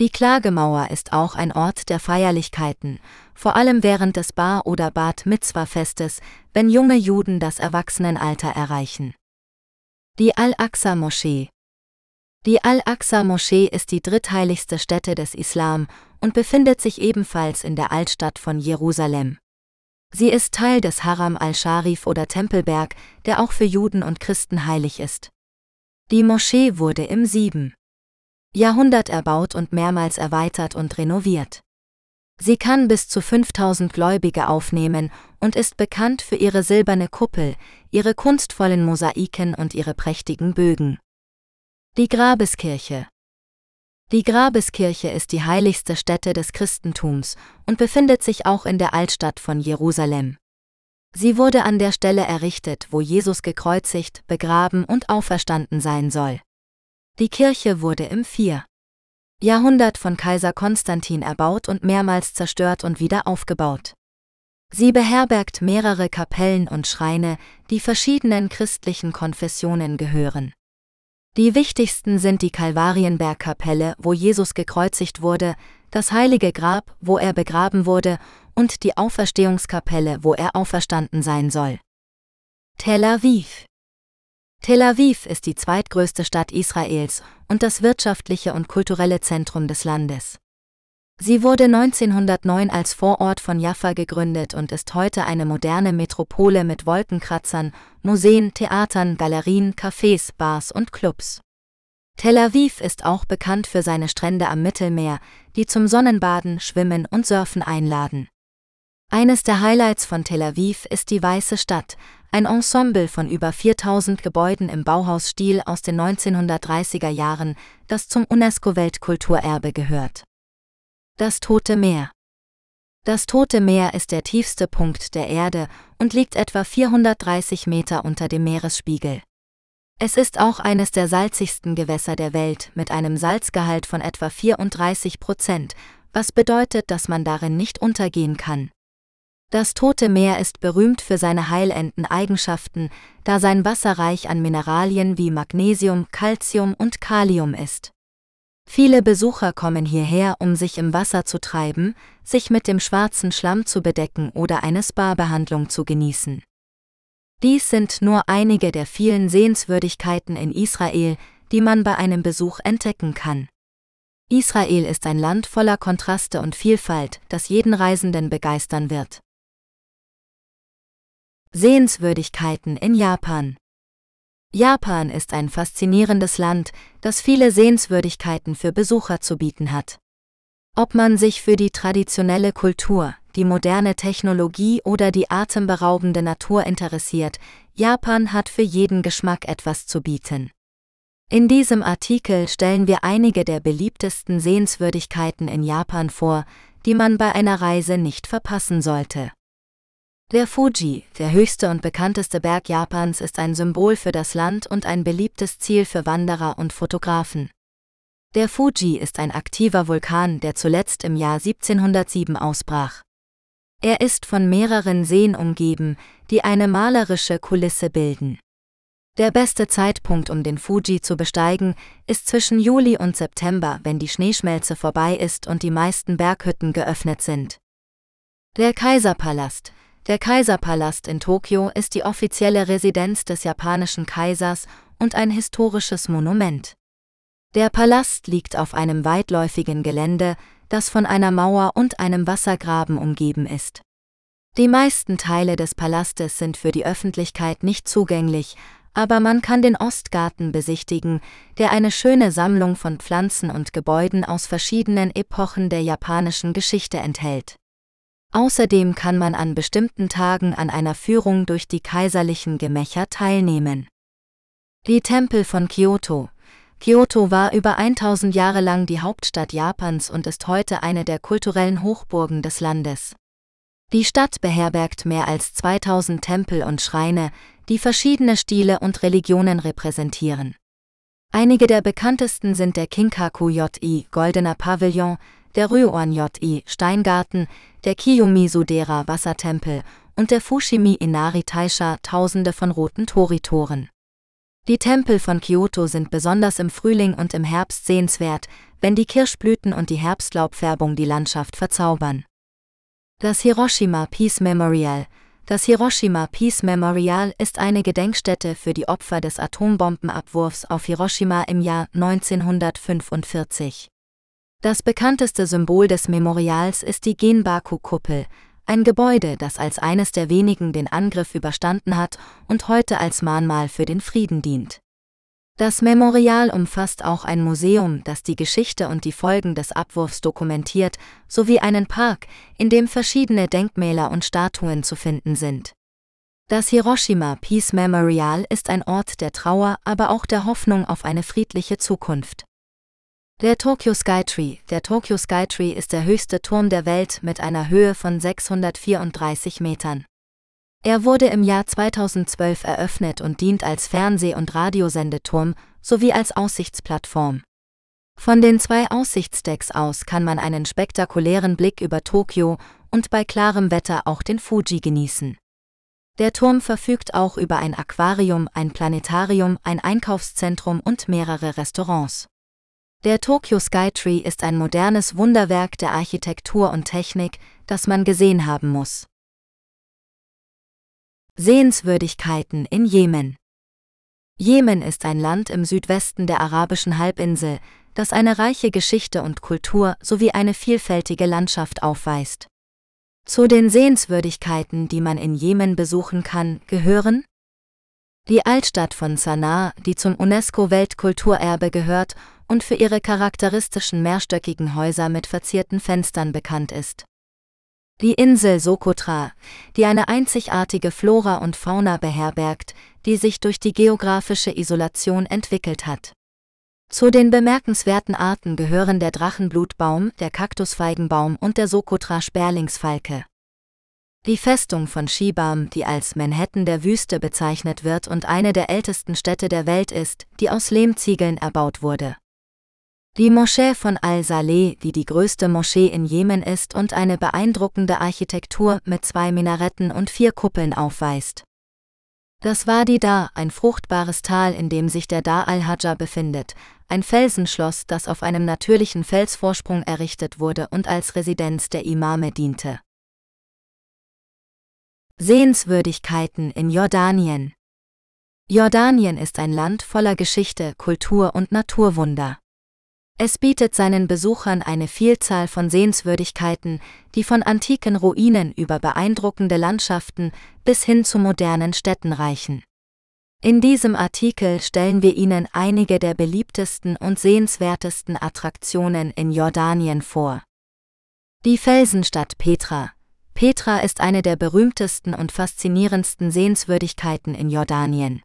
Die Klagemauer ist auch ein Ort der Feierlichkeiten, vor allem während des Bar- oder Bat-Mitzwa-Festes, wenn junge Juden das Erwachsenenalter erreichen. Die Al-Aqsa-Moschee Die Al-Aqsa-Moschee ist die drittheiligste Stätte des Islam und befindet sich ebenfalls in der Altstadt von Jerusalem. Sie ist Teil des Haram al-Sharif oder Tempelberg, der auch für Juden und Christen heilig ist. Die Moschee wurde im 7. Jahrhundert erbaut und mehrmals erweitert und renoviert. Sie kann bis zu 5000 Gläubige aufnehmen und ist bekannt für ihre silberne Kuppel, ihre kunstvollen Mosaiken und ihre prächtigen Bögen. Die Grabeskirche die Grabeskirche ist die heiligste Stätte des Christentums und befindet sich auch in der Altstadt von Jerusalem. Sie wurde an der Stelle errichtet, wo Jesus gekreuzigt, begraben und auferstanden sein soll. Die Kirche wurde im 4. Jahrhundert von Kaiser Konstantin erbaut und mehrmals zerstört und wieder aufgebaut. Sie beherbergt mehrere Kapellen und Schreine, die verschiedenen christlichen Konfessionen gehören. Die wichtigsten sind die Kalvarienbergkapelle, wo Jesus gekreuzigt wurde, das heilige Grab, wo er begraben wurde, und die Auferstehungskapelle, wo er auferstanden sein soll. Tel Aviv Tel Aviv ist die zweitgrößte Stadt Israels und das wirtschaftliche und kulturelle Zentrum des Landes. Sie wurde 1909 als Vorort von Jaffa gegründet und ist heute eine moderne Metropole mit Wolkenkratzern, Museen, Theatern, Galerien, Cafés, Bars und Clubs. Tel Aviv ist auch bekannt für seine Strände am Mittelmeer, die zum Sonnenbaden, Schwimmen und Surfen einladen. Eines der Highlights von Tel Aviv ist die Weiße Stadt, ein Ensemble von über 4000 Gebäuden im Bauhausstil aus den 1930er Jahren, das zum UNESCO-Weltkulturerbe gehört. Das Tote Meer. Das Tote Meer ist der tiefste Punkt der Erde und liegt etwa 430 Meter unter dem Meeresspiegel. Es ist auch eines der salzigsten Gewässer der Welt mit einem Salzgehalt von etwa 34 Prozent, was bedeutet, dass man darin nicht untergehen kann. Das Tote Meer ist berühmt für seine heilenden Eigenschaften, da sein Wasser reich an Mineralien wie Magnesium, Calcium und Kalium ist. Viele Besucher kommen hierher, um sich im Wasser zu treiben, sich mit dem schwarzen Schlamm zu bedecken oder eine Spa-Behandlung zu genießen. Dies sind nur einige der vielen Sehenswürdigkeiten in Israel, die man bei einem Besuch entdecken kann. Israel ist ein Land voller Kontraste und Vielfalt, das jeden Reisenden begeistern wird. Sehenswürdigkeiten in Japan Japan ist ein faszinierendes Land, das viele Sehenswürdigkeiten für Besucher zu bieten hat. Ob man sich für die traditionelle Kultur, die moderne Technologie oder die atemberaubende Natur interessiert, Japan hat für jeden Geschmack etwas zu bieten. In diesem Artikel stellen wir einige der beliebtesten Sehenswürdigkeiten in Japan vor, die man bei einer Reise nicht verpassen sollte. Der Fuji, der höchste und bekannteste Berg Japans, ist ein Symbol für das Land und ein beliebtes Ziel für Wanderer und Fotografen. Der Fuji ist ein aktiver Vulkan, der zuletzt im Jahr 1707 ausbrach. Er ist von mehreren Seen umgeben, die eine malerische Kulisse bilden. Der beste Zeitpunkt, um den Fuji zu besteigen, ist zwischen Juli und September, wenn die Schneeschmelze vorbei ist und die meisten Berghütten geöffnet sind. Der Kaiserpalast, der Kaiserpalast in Tokio ist die offizielle Residenz des japanischen Kaisers und ein historisches Monument. Der Palast liegt auf einem weitläufigen Gelände, das von einer Mauer und einem Wassergraben umgeben ist. Die meisten Teile des Palastes sind für die Öffentlichkeit nicht zugänglich, aber man kann den Ostgarten besichtigen, der eine schöne Sammlung von Pflanzen und Gebäuden aus verschiedenen Epochen der japanischen Geschichte enthält. Außerdem kann man an bestimmten Tagen an einer Führung durch die kaiserlichen Gemächer teilnehmen. Die Tempel von Kyoto. Kyoto war über 1000 Jahre lang die Hauptstadt Japans und ist heute eine der kulturellen Hochburgen des Landes. Die Stadt beherbergt mehr als 2000 Tempel und Schreine, die verschiedene Stile und Religionen repräsentieren. Einige der bekanntesten sind der Kinkaku-ji Goldener Pavillon, der Ryuan-ji Steingarten, der Kiyomizu-dera Wassertempel und der Fushimi Inari Taisha Tausende von roten Tori-Toren. Die Tempel von Kyoto sind besonders im Frühling und im Herbst sehenswert, wenn die Kirschblüten und die Herbstlaubfärbung die Landschaft verzaubern. Das Hiroshima Peace Memorial Das Hiroshima Peace Memorial ist eine Gedenkstätte für die Opfer des Atombombenabwurfs auf Hiroshima im Jahr 1945. Das bekannteste Symbol des Memorials ist die Genbaku-Kuppel, ein Gebäude, das als eines der wenigen den Angriff überstanden hat und heute als Mahnmal für den Frieden dient. Das Memorial umfasst auch ein Museum, das die Geschichte und die Folgen des Abwurfs dokumentiert, sowie einen Park, in dem verschiedene Denkmäler und Statuen zu finden sind. Das Hiroshima Peace Memorial ist ein Ort der Trauer, aber auch der Hoffnung auf eine friedliche Zukunft. Der Tokyo Skytree. Der Tokyo Skytree ist der höchste Turm der Welt mit einer Höhe von 634 Metern. Er wurde im Jahr 2012 eröffnet und dient als Fernseh- und Radiosendeturm sowie als Aussichtsplattform. Von den zwei Aussichtsdecks aus kann man einen spektakulären Blick über Tokio und bei klarem Wetter auch den Fuji genießen. Der Turm verfügt auch über ein Aquarium, ein Planetarium, ein Einkaufszentrum und mehrere Restaurants. Der Tokyo Skytree ist ein modernes Wunderwerk der Architektur und Technik, das man gesehen haben muss. Sehenswürdigkeiten in Jemen Jemen ist ein Land im Südwesten der arabischen Halbinsel, das eine reiche Geschichte und Kultur sowie eine vielfältige Landschaft aufweist. Zu den Sehenswürdigkeiten, die man in Jemen besuchen kann, gehören die Altstadt von Sanaa, die zum UNESCO-Weltkulturerbe gehört und für ihre charakteristischen mehrstöckigen Häuser mit verzierten Fenstern bekannt ist. Die Insel Sokotra, die eine einzigartige Flora und Fauna beherbergt, die sich durch die geografische Isolation entwickelt hat. Zu den bemerkenswerten Arten gehören der Drachenblutbaum, der Kaktusfeigenbaum und der Sokotra-Sperlingsfalke. Die Festung von Shibam, die als Manhattan der Wüste bezeichnet wird und eine der ältesten Städte der Welt ist, die aus Lehmziegeln erbaut wurde. Die Moschee von Al-Saleh, die die größte Moschee in Jemen ist und eine beeindruckende Architektur mit zwei Minaretten und vier Kuppeln aufweist. Das Wadi Dar, ein fruchtbares Tal, in dem sich der Dar al-Hajjah befindet, ein Felsenschloss, das auf einem natürlichen Felsvorsprung errichtet wurde und als Residenz der Imame diente. Sehenswürdigkeiten in Jordanien Jordanien ist ein Land voller Geschichte, Kultur und Naturwunder. Es bietet seinen Besuchern eine Vielzahl von Sehenswürdigkeiten, die von antiken Ruinen über beeindruckende Landschaften bis hin zu modernen Städten reichen. In diesem Artikel stellen wir Ihnen einige der beliebtesten und sehenswertesten Attraktionen in Jordanien vor. Die Felsenstadt Petra, Petra ist eine der berühmtesten und faszinierendsten Sehenswürdigkeiten in Jordanien.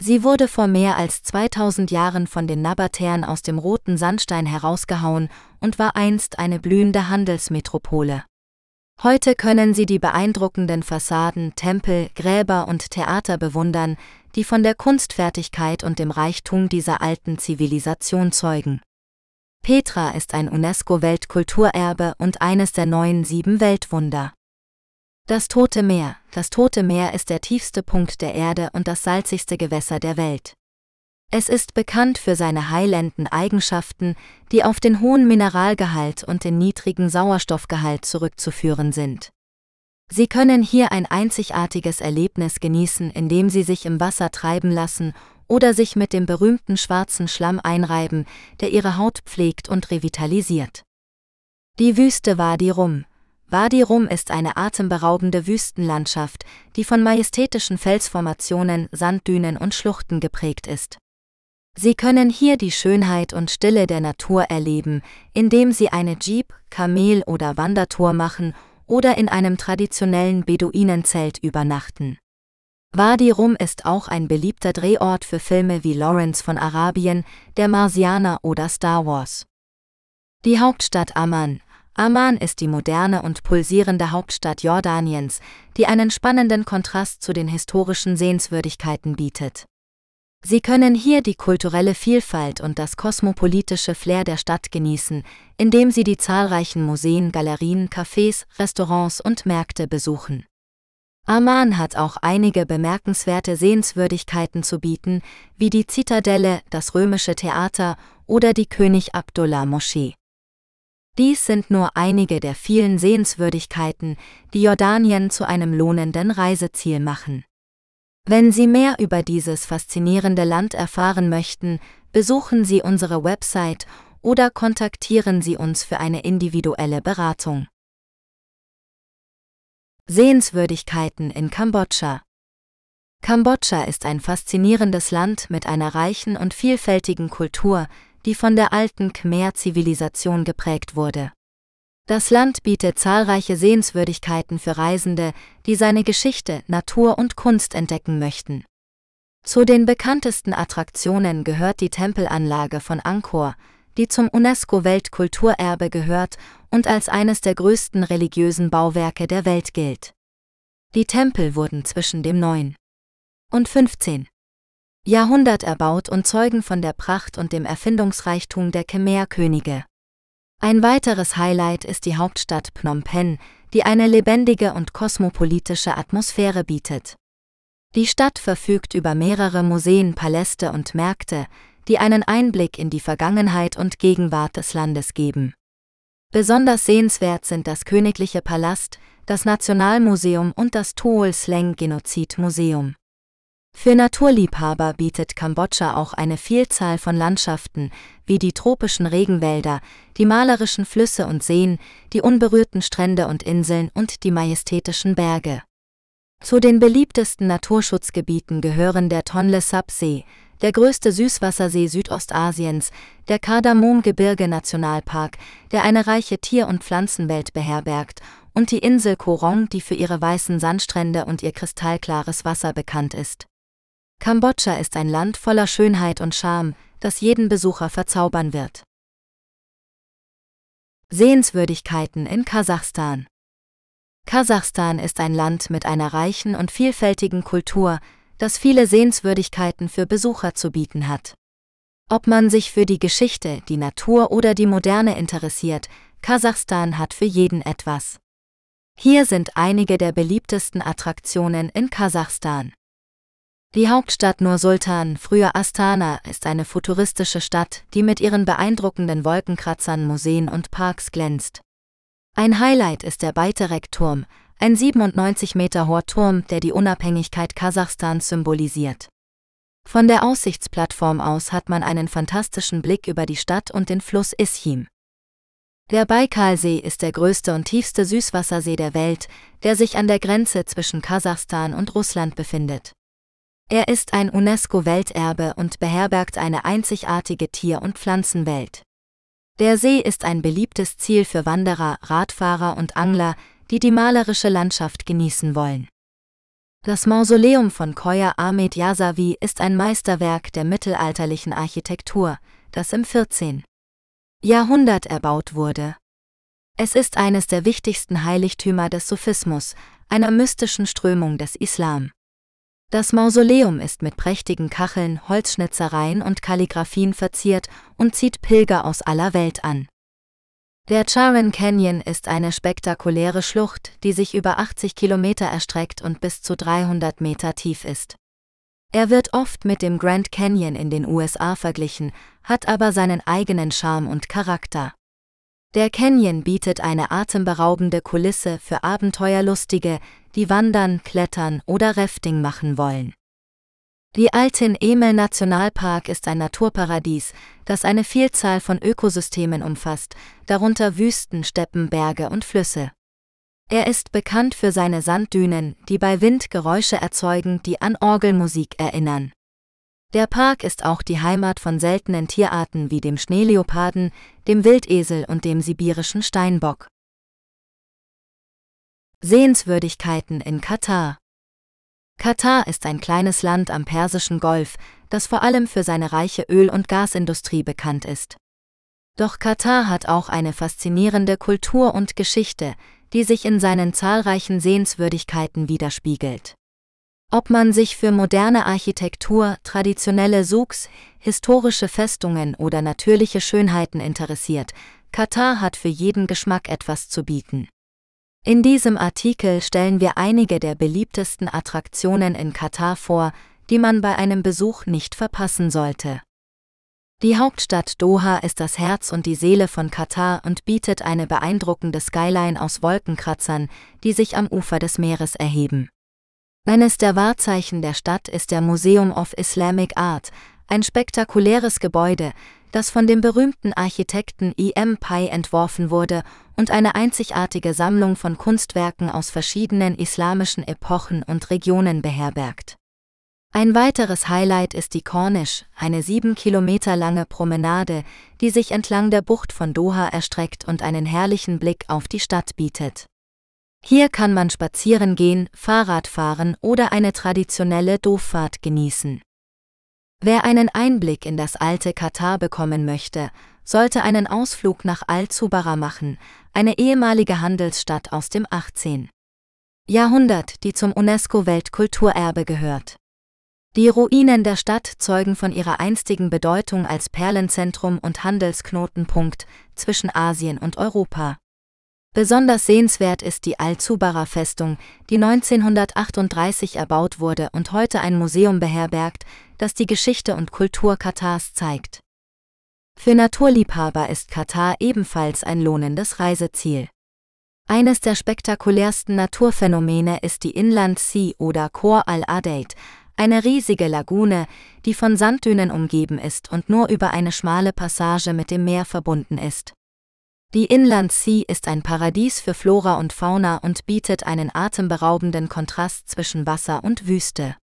Sie wurde vor mehr als 2000 Jahren von den Nabatäern aus dem roten Sandstein herausgehauen und war einst eine blühende Handelsmetropole. Heute können Sie die beeindruckenden Fassaden, Tempel, Gräber und Theater bewundern, die von der Kunstfertigkeit und dem Reichtum dieser alten Zivilisation zeugen. Petra ist ein UNESCO-Weltkulturerbe und eines der neuen sieben Weltwunder. Das Tote Meer. Das Tote Meer ist der tiefste Punkt der Erde und das salzigste Gewässer der Welt. Es ist bekannt für seine heilenden Eigenschaften, die auf den hohen Mineralgehalt und den niedrigen Sauerstoffgehalt zurückzuführen sind. Sie können hier ein einzigartiges Erlebnis genießen, indem Sie sich im Wasser treiben lassen oder sich mit dem berühmten schwarzen Schlamm einreiben, der ihre Haut pflegt und revitalisiert. Die Wüste Wadi Rum. Wadi Rum ist eine atemberaubende Wüstenlandschaft, die von majestätischen Felsformationen, Sanddünen und Schluchten geprägt ist. Sie können hier die Schönheit und Stille der Natur erleben, indem Sie eine Jeep, Kamel oder Wandertour machen oder in einem traditionellen Beduinenzelt übernachten. Wadi Rum ist auch ein beliebter Drehort für Filme wie Lawrence von Arabien, Der Marsianer oder Star Wars. Die Hauptstadt Amman. Amman ist die moderne und pulsierende Hauptstadt Jordaniens, die einen spannenden Kontrast zu den historischen Sehenswürdigkeiten bietet. Sie können hier die kulturelle Vielfalt und das kosmopolitische Flair der Stadt genießen, indem Sie die zahlreichen Museen, Galerien, Cafés, Restaurants und Märkte besuchen. Amman hat auch einige bemerkenswerte Sehenswürdigkeiten zu bieten, wie die Zitadelle, das römische Theater oder die König Abdullah Moschee. Dies sind nur einige der vielen Sehenswürdigkeiten, die Jordanien zu einem lohnenden Reiseziel machen. Wenn Sie mehr über dieses faszinierende Land erfahren möchten, besuchen Sie unsere Website oder kontaktieren Sie uns für eine individuelle Beratung. Sehenswürdigkeiten in Kambodscha Kambodscha ist ein faszinierendes Land mit einer reichen und vielfältigen Kultur, die von der alten Khmer-Zivilisation geprägt wurde. Das Land bietet zahlreiche Sehenswürdigkeiten für Reisende, die seine Geschichte, Natur und Kunst entdecken möchten. Zu den bekanntesten Attraktionen gehört die Tempelanlage von Angkor, die zum UNESCO-Weltkulturerbe gehört und als eines der größten religiösen Bauwerke der Welt gilt. Die Tempel wurden zwischen dem 9. und 15. Jahrhundert erbaut und zeugen von der Pracht und dem Erfindungsreichtum der Khmer-Könige. Ein weiteres Highlight ist die Hauptstadt Phnom Penh, die eine lebendige und kosmopolitische Atmosphäre bietet. Die Stadt verfügt über mehrere Museen, Paläste und Märkte, die einen Einblick in die Vergangenheit und Gegenwart des Landes geben. Besonders sehenswert sind das Königliche Palast, das Nationalmuseum und das Sleng Genozid Museum. Für Naturliebhaber bietet Kambodscha auch eine Vielzahl von Landschaften, wie die tropischen Regenwälder, die malerischen Flüsse und Seen, die unberührten Strände und Inseln und die majestätischen Berge. Zu den beliebtesten Naturschutzgebieten gehören der Tonle Sap See, der größte Süßwassersee Südostasiens, der Kardamom-Gebirge Nationalpark, der eine reiche Tier- und Pflanzenwelt beherbergt, und die Insel Korong, die für ihre weißen Sandstrände und ihr kristallklares Wasser bekannt ist. Kambodscha ist ein Land voller Schönheit und Charme, das jeden Besucher verzaubern wird. Sehenswürdigkeiten in Kasachstan Kasachstan ist ein Land mit einer reichen und vielfältigen Kultur, das viele Sehenswürdigkeiten für Besucher zu bieten hat. Ob man sich für die Geschichte, die Natur oder die Moderne interessiert, Kasachstan hat für jeden etwas. Hier sind einige der beliebtesten Attraktionen in Kasachstan. Die Hauptstadt Nur-Sultan, früher Astana, ist eine futuristische Stadt, die mit ihren beeindruckenden Wolkenkratzern, Museen und Parks glänzt. Ein Highlight ist der Beiterek-Turm, ein 97 Meter hoher Turm, der die Unabhängigkeit Kasachstans symbolisiert. Von der Aussichtsplattform aus hat man einen fantastischen Blick über die Stadt und den Fluss Ischim. Der Baikalsee ist der größte und tiefste Süßwassersee der Welt, der sich an der Grenze zwischen Kasachstan und Russland befindet. Er ist ein UNESCO-Welterbe und beherbergt eine einzigartige Tier- und Pflanzenwelt. Der See ist ein beliebtes Ziel für Wanderer, Radfahrer und Angler, die die malerische Landschaft genießen wollen. Das Mausoleum von Koya Ahmed Yasavi ist ein Meisterwerk der mittelalterlichen Architektur, das im 14. Jahrhundert erbaut wurde. Es ist eines der wichtigsten Heiligtümer des Sufismus, einer mystischen Strömung des Islam. Das Mausoleum ist mit prächtigen Kacheln, Holzschnitzereien und Kalligraphien verziert und zieht Pilger aus aller Welt an. Der Charan Canyon ist eine spektakuläre Schlucht, die sich über 80 Kilometer erstreckt und bis zu 300 Meter tief ist. Er wird oft mit dem Grand Canyon in den USA verglichen, hat aber seinen eigenen Charme und Charakter. Der Canyon bietet eine atemberaubende Kulisse für Abenteuerlustige, die wandern, klettern oder Rafting machen wollen. Die Altin Emel Nationalpark ist ein Naturparadies, das eine Vielzahl von Ökosystemen umfasst, darunter Wüsten, Steppen, Berge und Flüsse. Er ist bekannt für seine Sanddünen, die bei Wind Geräusche erzeugen, die an Orgelmusik erinnern. Der Park ist auch die Heimat von seltenen Tierarten wie dem Schneeleoparden, dem Wildesel und dem sibirischen Steinbock. Sehenswürdigkeiten in Katar Katar ist ein kleines Land am Persischen Golf, das vor allem für seine reiche Öl- und Gasindustrie bekannt ist. Doch Katar hat auch eine faszinierende Kultur und Geschichte, die sich in seinen zahlreichen Sehenswürdigkeiten widerspiegelt. Ob man sich für moderne Architektur, traditionelle Souks, historische Festungen oder natürliche Schönheiten interessiert, Katar hat für jeden Geschmack etwas zu bieten. In diesem Artikel stellen wir einige der beliebtesten Attraktionen in Katar vor, die man bei einem Besuch nicht verpassen sollte. Die Hauptstadt Doha ist das Herz und die Seele von Katar und bietet eine beeindruckende Skyline aus Wolkenkratzern, die sich am Ufer des Meeres erheben. Eines der Wahrzeichen der Stadt ist der Museum of Islamic Art, ein spektakuläres Gebäude, das von dem berühmten Architekten E. M. Pai entworfen wurde und eine einzigartige Sammlung von Kunstwerken aus verschiedenen islamischen Epochen und Regionen beherbergt. Ein weiteres Highlight ist die Corniche, eine sieben Kilometer lange Promenade, die sich entlang der Bucht von Doha erstreckt und einen herrlichen Blick auf die Stadt bietet. Hier kann man spazieren gehen, Fahrrad fahren oder eine traditionelle Dooffahrt genießen. Wer einen Einblick in das alte Katar bekommen möchte, sollte einen Ausflug nach Al-Zubara machen, eine ehemalige Handelsstadt aus dem 18. Jahrhundert, die zum UNESCO-Weltkulturerbe gehört. Die Ruinen der Stadt zeugen von ihrer einstigen Bedeutung als Perlenzentrum und Handelsknotenpunkt zwischen Asien und Europa. Besonders sehenswert ist die Al-Zubara-Festung, die 1938 erbaut wurde und heute ein Museum beherbergt, das die Geschichte und Kultur Katars zeigt. Für Naturliebhaber ist Katar ebenfalls ein lohnendes Reiseziel. Eines der spektakulärsten Naturphänomene ist die Inland Sea oder Khor al-Adeid, eine riesige Lagune, die von Sanddünen umgeben ist und nur über eine schmale Passage mit dem Meer verbunden ist. Die Inland Sea ist ein Paradies für Flora und Fauna und bietet einen atemberaubenden Kontrast zwischen Wasser und Wüste.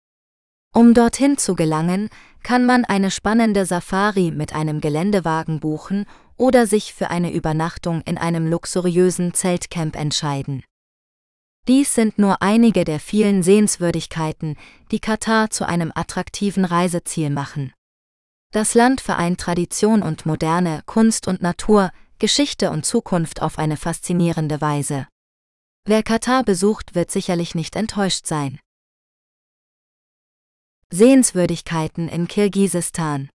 Um dorthin zu gelangen, kann man eine spannende Safari mit einem Geländewagen buchen oder sich für eine Übernachtung in einem luxuriösen Zeltcamp entscheiden. Dies sind nur einige der vielen Sehenswürdigkeiten, die Katar zu einem attraktiven Reiseziel machen. Das Land vereint Tradition und Moderne, Kunst und Natur, Geschichte und Zukunft auf eine faszinierende Weise. Wer Katar besucht, wird sicherlich nicht enttäuscht sein. Sehenswürdigkeiten in Kirgisistan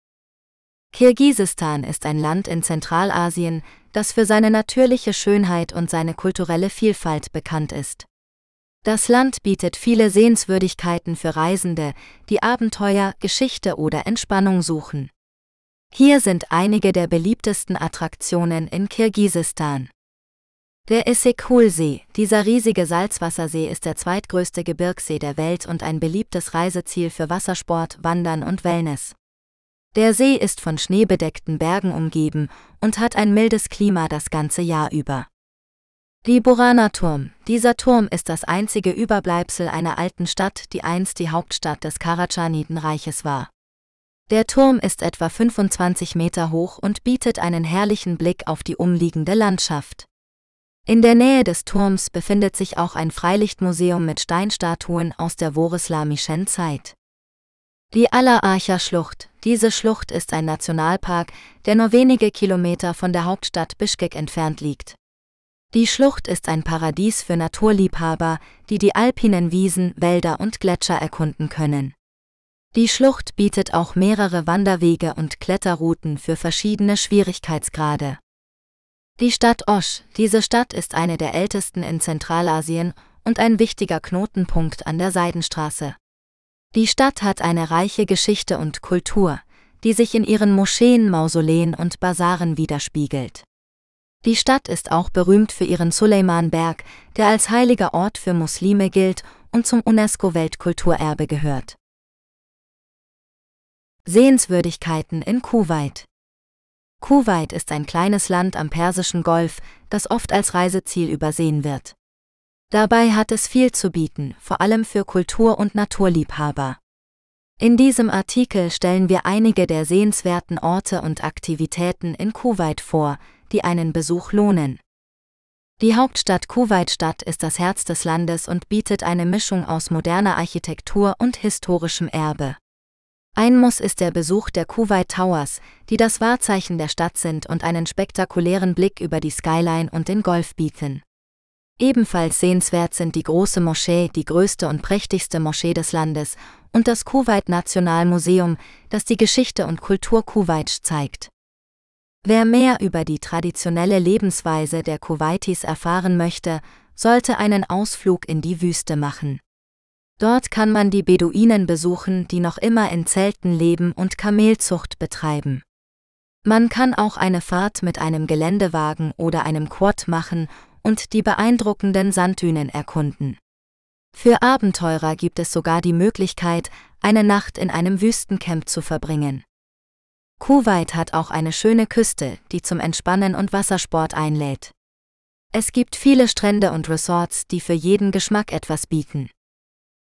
Kirgisistan ist ein Land in Zentralasien, das für seine natürliche Schönheit und seine kulturelle Vielfalt bekannt ist. Das Land bietet viele Sehenswürdigkeiten für Reisende, die Abenteuer, Geschichte oder Entspannung suchen. Hier sind einige der beliebtesten Attraktionen in Kirgisistan. Der Issyk-Kul-See, dieser riesige Salzwassersee ist der zweitgrößte Gebirgssee der Welt und ein beliebtes Reiseziel für Wassersport, Wandern und Wellness. Der See ist von schneebedeckten Bergen umgeben und hat ein mildes Klima das ganze Jahr über. Die Burana-Turm. Dieser Turm ist das einzige Überbleibsel einer alten Stadt, die einst die Hauptstadt des Karatschaniedenreiches war. Der Turm ist etwa 25 Meter hoch und bietet einen herrlichen Blick auf die umliegende Landschaft. In der Nähe des Turms befindet sich auch ein Freilichtmuseum mit Steinstatuen aus der vorislamischen Zeit. Die Aller-Archa-Schlucht. Diese Schlucht ist ein Nationalpark, der nur wenige Kilometer von der Hauptstadt Bischkek entfernt liegt. Die Schlucht ist ein Paradies für Naturliebhaber, die die alpinen Wiesen, Wälder und Gletscher erkunden können. Die Schlucht bietet auch mehrere Wanderwege und Kletterrouten für verschiedene Schwierigkeitsgrade. Die Stadt Osch, diese Stadt ist eine der ältesten in Zentralasien und ein wichtiger Knotenpunkt an der Seidenstraße. Die Stadt hat eine reiche Geschichte und Kultur, die sich in ihren Moscheen, Mausoleen und Basaren widerspiegelt. Die Stadt ist auch berühmt für ihren Suleiman-Berg, der als heiliger Ort für Muslime gilt und zum UNESCO-Weltkulturerbe gehört. Sehenswürdigkeiten in Kuwait Kuwait ist ein kleines Land am Persischen Golf, das oft als Reiseziel übersehen wird. Dabei hat es viel zu bieten, vor allem für Kultur- und Naturliebhaber. In diesem Artikel stellen wir einige der sehenswerten Orte und Aktivitäten in Kuwait vor, die einen Besuch lohnen. Die Hauptstadt Kuwait-Stadt ist das Herz des Landes und bietet eine Mischung aus moderner Architektur und historischem Erbe. Ein Muss ist der Besuch der Kuwait Towers, die das Wahrzeichen der Stadt sind und einen spektakulären Blick über die Skyline und den Golf bieten. Ebenfalls sehenswert sind die große Moschee, die größte und prächtigste Moschee des Landes, und das Kuwait Nationalmuseum, das die Geschichte und Kultur Kuwaits zeigt. Wer mehr über die traditionelle Lebensweise der Kuwaitis erfahren möchte, sollte einen Ausflug in die Wüste machen. Dort kann man die Beduinen besuchen, die noch immer in Zelten leben und Kamelzucht betreiben. Man kann auch eine Fahrt mit einem Geländewagen oder einem Quad machen und die beeindruckenden Sanddünen erkunden. Für Abenteurer gibt es sogar die Möglichkeit, eine Nacht in einem Wüstencamp zu verbringen. Kuwait hat auch eine schöne Küste, die zum Entspannen und Wassersport einlädt. Es gibt viele Strände und Resorts, die für jeden Geschmack etwas bieten.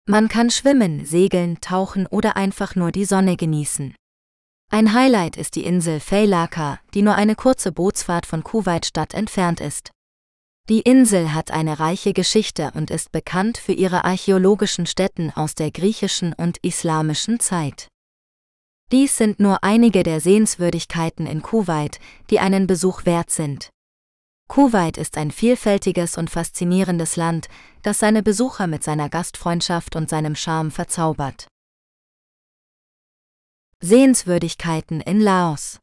Man kann schwimmen, segeln, tauchen oder einfach nur die Sonne genießen. Ein Highlight ist die Insel Faylaka, die nur eine kurze Bootsfahrt von Kuwait-Stadt entfernt ist. Die Insel hat eine reiche Geschichte und ist bekannt für ihre archäologischen Stätten aus der griechischen und islamischen Zeit. Dies sind nur einige der Sehenswürdigkeiten in Kuwait, die einen Besuch wert sind. Kuwait ist ein vielfältiges und faszinierendes Land, das seine Besucher mit seiner Gastfreundschaft und seinem Charme verzaubert. Sehenswürdigkeiten in Laos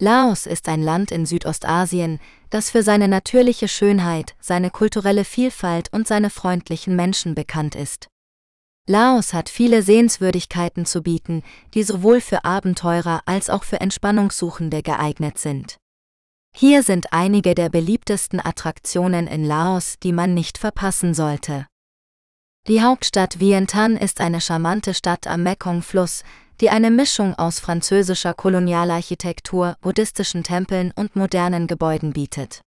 Laos ist ein Land in Südostasien, das für seine natürliche Schönheit, seine kulturelle Vielfalt und seine freundlichen Menschen bekannt ist. Laos hat viele Sehenswürdigkeiten zu bieten, die sowohl für Abenteurer als auch für Entspannungssuchende geeignet sind. Hier sind einige der beliebtesten Attraktionen in Laos, die man nicht verpassen sollte. Die Hauptstadt Vientiane ist eine charmante Stadt am Mekong-Fluss, die eine Mischung aus französischer Kolonialarchitektur, buddhistischen Tempeln und modernen Gebäuden bietet.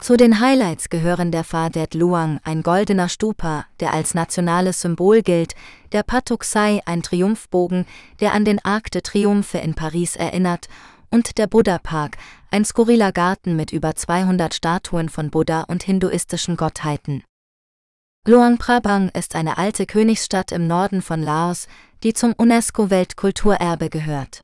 Zu den Highlights gehören der Pha Det Luang, ein goldener Stupa, der als nationales Symbol gilt, der Patuk Sai, ein Triumphbogen, der an den Arc de Triomphe in Paris erinnert, und der Buddha Park, ein skurriler Garten mit über 200 Statuen von Buddha und hinduistischen Gottheiten. Luang Prabang ist eine alte Königsstadt im Norden von Laos, die zum UNESCO-Weltkulturerbe gehört.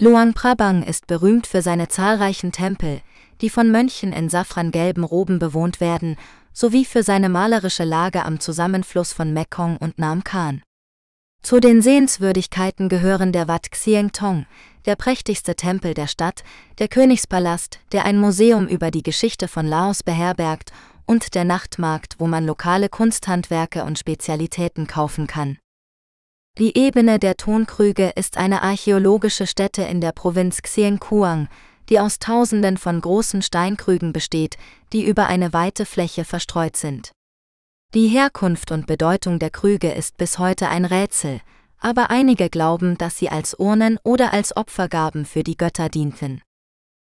Luang Prabang ist berühmt für seine zahlreichen Tempel, die von Mönchen in safrangelben Roben bewohnt werden, sowie für seine malerische Lage am Zusammenfluss von Mekong und Nam Khan. Zu den Sehenswürdigkeiten gehören der Wat Xieng Tong, der prächtigste Tempel der Stadt, der Königspalast, der ein Museum über die Geschichte von Laos beherbergt, und der Nachtmarkt, wo man lokale Kunsthandwerke und Spezialitäten kaufen kann. Die Ebene der Tonkrüge ist eine archäologische Stätte in der Provinz Xiengkuang, die aus Tausenden von großen Steinkrügen besteht, die über eine weite Fläche verstreut sind. Die Herkunft und Bedeutung der Krüge ist bis heute ein Rätsel, aber einige glauben, dass sie als Urnen oder als Opfergaben für die Götter dienten.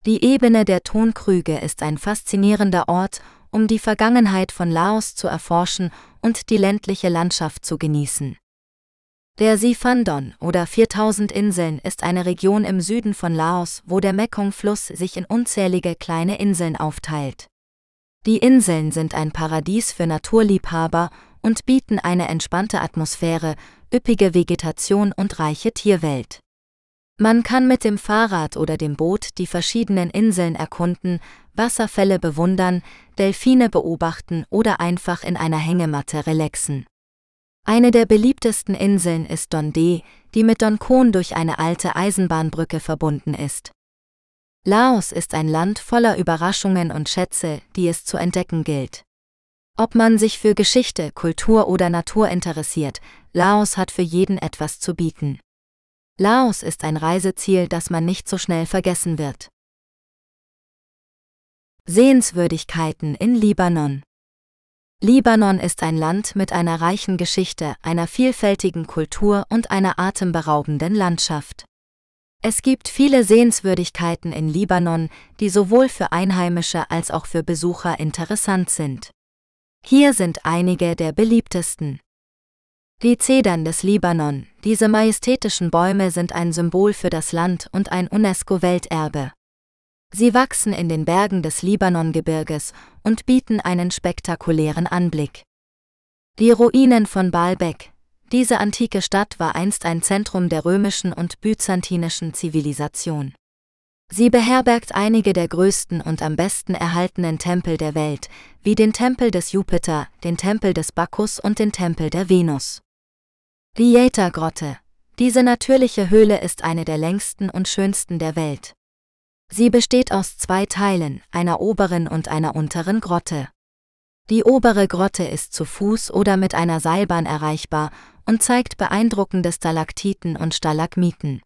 Die Ebene der Tonkrüge ist ein faszinierender Ort, um die Vergangenheit von Laos zu erforschen und die ländliche Landschaft zu genießen. Der Sifandon oder 4000 Inseln ist eine Region im Süden von Laos, wo der Mekong-Fluss sich in unzählige kleine Inseln aufteilt. Die Inseln sind ein Paradies für Naturliebhaber und bieten eine entspannte Atmosphäre, üppige Vegetation und reiche Tierwelt. Man kann mit dem Fahrrad oder dem Boot die verschiedenen Inseln erkunden, Wasserfälle bewundern, Delfine beobachten oder einfach in einer Hängematte relaxen. Eine der beliebtesten Inseln ist Dondé, die mit Donkon durch eine alte Eisenbahnbrücke verbunden ist. Laos ist ein Land voller Überraschungen und Schätze, die es zu entdecken gilt. Ob man sich für Geschichte, Kultur oder Natur interessiert, Laos hat für jeden etwas zu bieten. Laos ist ein Reiseziel, das man nicht so schnell vergessen wird. Sehenswürdigkeiten in Libanon Libanon ist ein Land mit einer reichen Geschichte, einer vielfältigen Kultur und einer atemberaubenden Landschaft. Es gibt viele Sehenswürdigkeiten in Libanon, die sowohl für Einheimische als auch für Besucher interessant sind. Hier sind einige der beliebtesten. Die Zedern des Libanon, diese majestätischen Bäume sind ein Symbol für das Land und ein UNESCO-Welterbe. Sie wachsen in den Bergen des Libanongebirges und bieten einen spektakulären Anblick. Die Ruinen von Baalbek. Diese antike Stadt war einst ein Zentrum der römischen und byzantinischen Zivilisation. Sie beherbergt einige der größten und am besten erhaltenen Tempel der Welt, wie den Tempel des Jupiter, den Tempel des Bacchus und den Tempel der Venus. Die Jäter-Grotte. Diese natürliche Höhle ist eine der längsten und schönsten der Welt. Sie besteht aus zwei Teilen, einer oberen und einer unteren Grotte. Die obere Grotte ist zu Fuß oder mit einer Seilbahn erreichbar und zeigt beeindruckende Stalaktiten und Stalagmiten.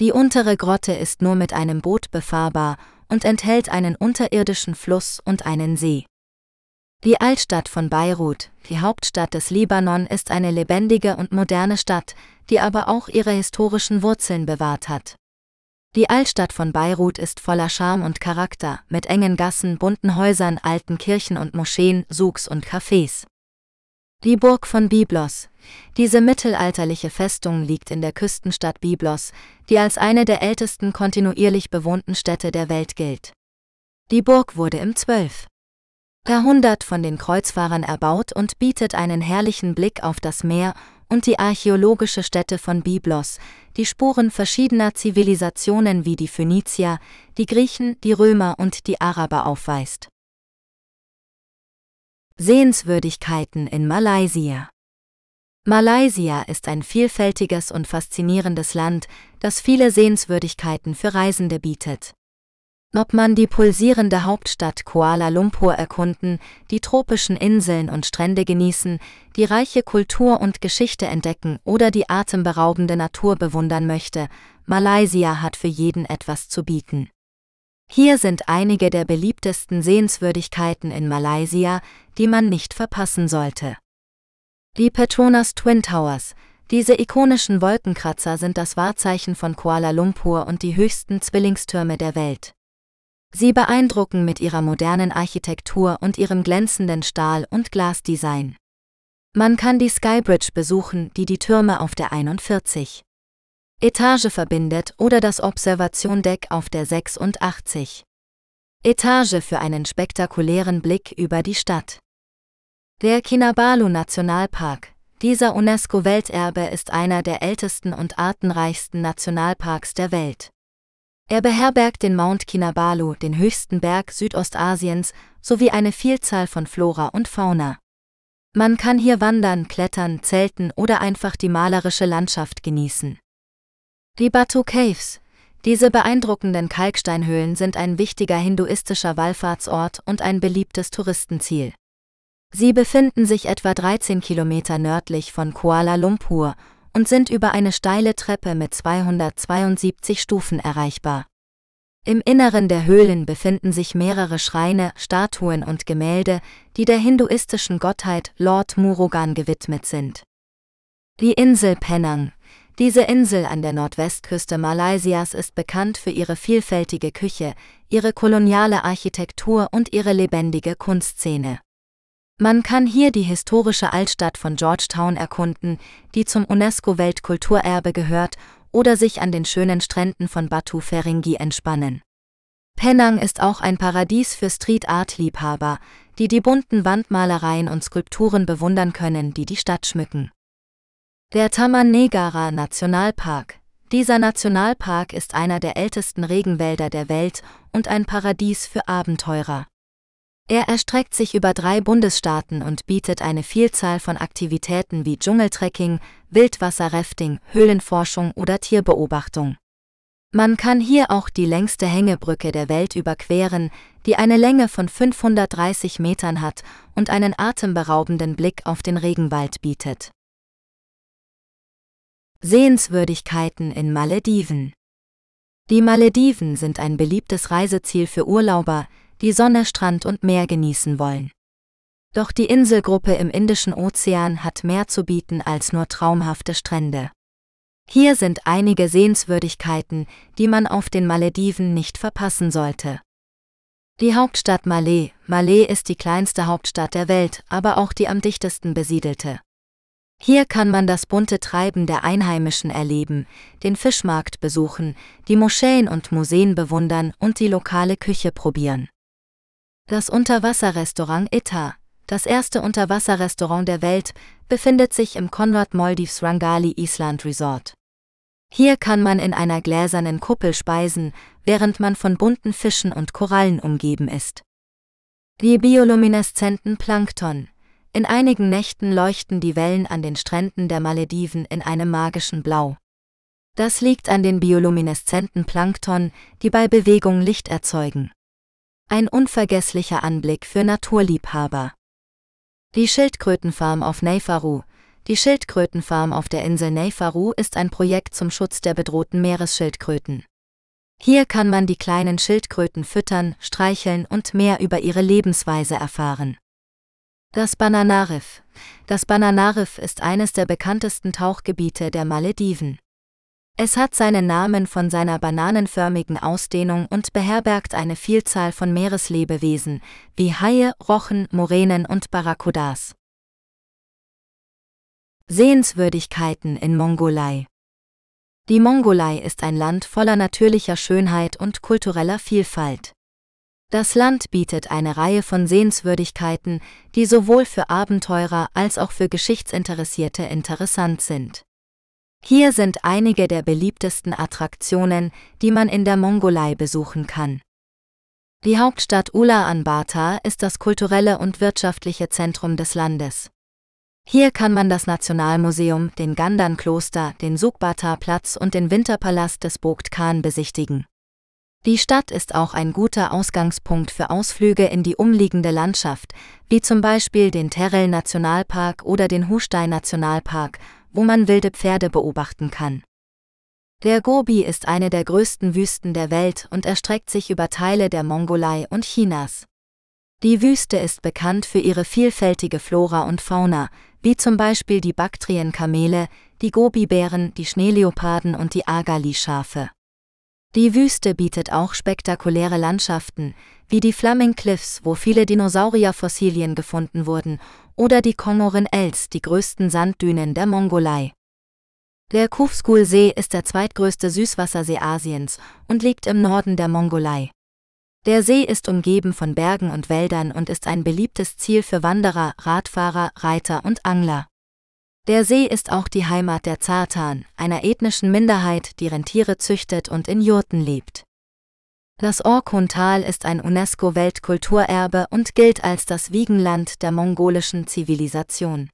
Die untere Grotte ist nur mit einem Boot befahrbar und enthält einen unterirdischen Fluss und einen See. Die Altstadt von Beirut, die Hauptstadt des Libanon, ist eine lebendige und moderne Stadt, die aber auch ihre historischen Wurzeln bewahrt hat. Die Altstadt von Beirut ist voller Charme und Charakter, mit engen Gassen, bunten Häusern, alten Kirchen und Moscheen, Souks und Cafés. Die Burg von Byblos. Diese mittelalterliche Festung liegt in der Küstenstadt Byblos, die als eine der ältesten kontinuierlich bewohnten Städte der Welt gilt. Die Burg wurde im 12. Jahrhundert von den Kreuzfahrern erbaut und bietet einen herrlichen Blick auf das Meer und die archäologische Stätte von Byblos, die Spuren verschiedener Zivilisationen wie die Phönizier, die Griechen, die Römer und die Araber aufweist. Sehenswürdigkeiten in Malaysia Malaysia ist ein vielfältiges und faszinierendes Land, das viele Sehenswürdigkeiten für Reisende bietet. Ob man die pulsierende Hauptstadt Kuala Lumpur erkunden, die tropischen Inseln und Strände genießen, die reiche Kultur und Geschichte entdecken oder die atemberaubende Natur bewundern möchte, Malaysia hat für jeden etwas zu bieten. Hier sind einige der beliebtesten Sehenswürdigkeiten in Malaysia, die man nicht verpassen sollte. Die Petronas Twin Towers, diese ikonischen Wolkenkratzer sind das Wahrzeichen von Kuala Lumpur und die höchsten Zwillingstürme der Welt. Sie beeindrucken mit ihrer modernen Architektur und ihrem glänzenden Stahl- und Glasdesign. Man kann die Skybridge besuchen, die die Türme auf der 41 Etage verbindet oder das Observation-Deck auf der 86 Etage für einen spektakulären Blick über die Stadt. Der Kinabalu Nationalpark. Dieser UNESCO-Welterbe ist einer der ältesten und artenreichsten Nationalparks der Welt. Er beherbergt den Mount Kinabalu, den höchsten Berg Südostasiens, sowie eine Vielzahl von Flora und Fauna. Man kann hier wandern, klettern, zelten oder einfach die malerische Landschaft genießen. Die Batu Caves. Diese beeindruckenden Kalksteinhöhlen sind ein wichtiger hinduistischer Wallfahrtsort und ein beliebtes Touristenziel. Sie befinden sich etwa 13 Kilometer nördlich von Kuala Lumpur und sind über eine steile Treppe mit 272 Stufen erreichbar. Im Inneren der Höhlen befinden sich mehrere Schreine, Statuen und Gemälde, die der hinduistischen Gottheit Lord Murugan gewidmet sind. Die Insel Penang. Diese Insel an der Nordwestküste Malaysias ist bekannt für ihre vielfältige Küche, ihre koloniale Architektur und ihre lebendige Kunstszene. Man kann hier die historische Altstadt von Georgetown erkunden, die zum UNESCO-Weltkulturerbe gehört, oder sich an den schönen Stränden von Batu Feringi entspannen. Penang ist auch ein Paradies für Street-Art-Liebhaber, die die bunten Wandmalereien und Skulpturen bewundern können, die die Stadt schmücken. Der Taman Negara Nationalpark. Dieser Nationalpark ist einer der ältesten Regenwälder der Welt und ein Paradies für Abenteurer. Er erstreckt sich über drei Bundesstaaten und bietet eine Vielzahl von Aktivitäten wie Dschungeltrekking, Wildwasserrafting, Höhlenforschung oder Tierbeobachtung. Man kann hier auch die längste Hängebrücke der Welt überqueren, die eine Länge von 530 Metern hat und einen atemberaubenden Blick auf den Regenwald bietet. Sehenswürdigkeiten in Malediven Die Malediven sind ein beliebtes Reiseziel für Urlauber, die Sonne, Strand und Meer genießen wollen. Doch die Inselgruppe im Indischen Ozean hat mehr zu bieten als nur traumhafte Strände. Hier sind einige Sehenswürdigkeiten, die man auf den Malediven nicht verpassen sollte. Die Hauptstadt Malé. Malé ist die kleinste Hauptstadt der Welt, aber auch die am dichtesten besiedelte. Hier kann man das bunte Treiben der Einheimischen erleben, den Fischmarkt besuchen, die Moscheen und Museen bewundern und die lokale Küche probieren. Das Unterwasserrestaurant Itta, das erste Unterwasserrestaurant der Welt, befindet sich im Conrad Maldives Rangali Island Resort. Hier kann man in einer gläsernen Kuppel speisen, während man von bunten Fischen und Korallen umgeben ist. Die biolumineszenten Plankton. In einigen Nächten leuchten die Wellen an den Stränden der Malediven in einem magischen Blau. Das liegt an den biolumineszenten Plankton, die bei Bewegung Licht erzeugen. Ein unvergesslicher Anblick für Naturliebhaber. Die Schildkrötenfarm auf Neifaru. Die Schildkrötenfarm auf der Insel Neifaru ist ein Projekt zum Schutz der bedrohten Meeresschildkröten. Hier kann man die kleinen Schildkröten füttern, streicheln und mehr über ihre Lebensweise erfahren. Das Bananariff. Das Bananariff ist eines der bekanntesten Tauchgebiete der Malediven. Es hat seinen Namen von seiner bananenförmigen Ausdehnung und beherbergt eine Vielzahl von Meereslebewesen, wie Haie, Rochen, Moränen und Barracudas. Sehenswürdigkeiten in Mongolei Die Mongolei ist ein Land voller natürlicher Schönheit und kultureller Vielfalt. Das Land bietet eine Reihe von Sehenswürdigkeiten, die sowohl für Abenteurer als auch für Geschichtsinteressierte interessant sind. Hier sind einige der beliebtesten Attraktionen, die man in der Mongolei besuchen kann. Die Hauptstadt Ulaanbaatar ist das kulturelle und wirtschaftliche Zentrum des Landes. Hier kann man das Nationalmuseum, den Gandan-Kloster, den Sukhbaatar-Platz und den Winterpalast des Bogt Khan besichtigen. Die Stadt ist auch ein guter Ausgangspunkt für Ausflüge in die umliegende Landschaft, wie zum Beispiel den Terrell Nationalpark oder den Hustein Nationalpark, wo man wilde Pferde beobachten kann. Der Gobi ist eine der größten Wüsten der Welt und erstreckt sich über Teile der Mongolei und Chinas. Die Wüste ist bekannt für ihre vielfältige Flora und Fauna, wie zum Beispiel die Baktrienkamele, die Gobi-Bären, die Schneeleoparden und die Agali-Schafe. Die Wüste bietet auch spektakuläre Landschaften, wie die Flaming Cliffs, wo viele Dinosaurierfossilien gefunden wurden, oder die Komoren Els, die größten Sanddünen der Mongolei. Der Kufskul-See ist der zweitgrößte Süßwassersee Asiens und liegt im Norden der Mongolei. Der See ist umgeben von Bergen und Wäldern und ist ein beliebtes Ziel für Wanderer, Radfahrer, Reiter und Angler. Der See ist auch die Heimat der Zartan, einer ethnischen Minderheit, die Rentiere züchtet und in Jurten lebt. Das Orkhun-Tal ist ein UNESCO-Weltkulturerbe und gilt als das Wiegenland der mongolischen Zivilisation.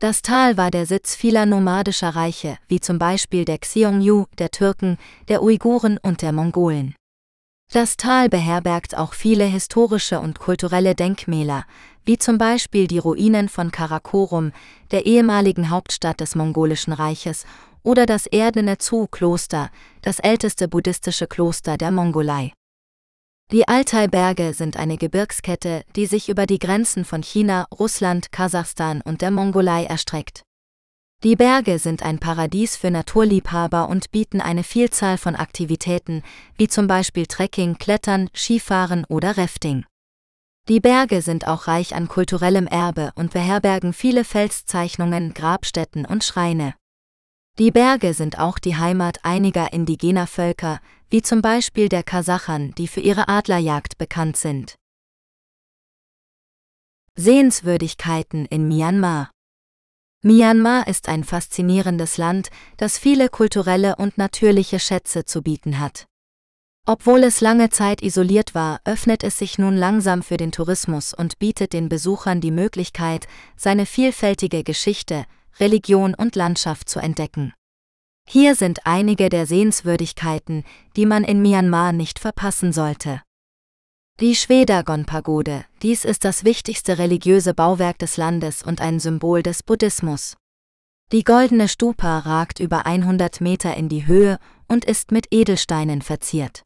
Das Tal war der Sitz vieler nomadischer Reiche, wie zum Beispiel der Xiongnu, der Türken, der Uiguren und der Mongolen. Das Tal beherbergt auch viele historische und kulturelle Denkmäler, wie zum Beispiel die Ruinen von Karakorum, der ehemaligen Hauptstadt des mongolischen Reiches, oder das Erdene Zu-Kloster, das älteste buddhistische Kloster der Mongolei. Die Altai-Berge sind eine Gebirgskette, die sich über die Grenzen von China, Russland, Kasachstan und der Mongolei erstreckt. Die Berge sind ein Paradies für Naturliebhaber und bieten eine Vielzahl von Aktivitäten, wie zum Beispiel Trekking, Klettern, Skifahren oder Rafting. Die Berge sind auch reich an kulturellem Erbe und beherbergen viele Felszeichnungen, Grabstätten und Schreine. Die Berge sind auch die Heimat einiger indigener Völker, wie zum Beispiel der Kasachern, die für ihre Adlerjagd bekannt sind. Sehenswürdigkeiten in Myanmar Myanmar ist ein faszinierendes Land, das viele kulturelle und natürliche Schätze zu bieten hat. Obwohl es lange Zeit isoliert war, öffnet es sich nun langsam für den Tourismus und bietet den Besuchern die Möglichkeit, seine vielfältige Geschichte, Religion und Landschaft zu entdecken. Hier sind einige der Sehenswürdigkeiten, die man in Myanmar nicht verpassen sollte. Die Shwedagon-Pagode, dies ist das wichtigste religiöse Bauwerk des Landes und ein Symbol des Buddhismus. Die goldene Stupa ragt über 100 Meter in die Höhe und ist mit Edelsteinen verziert.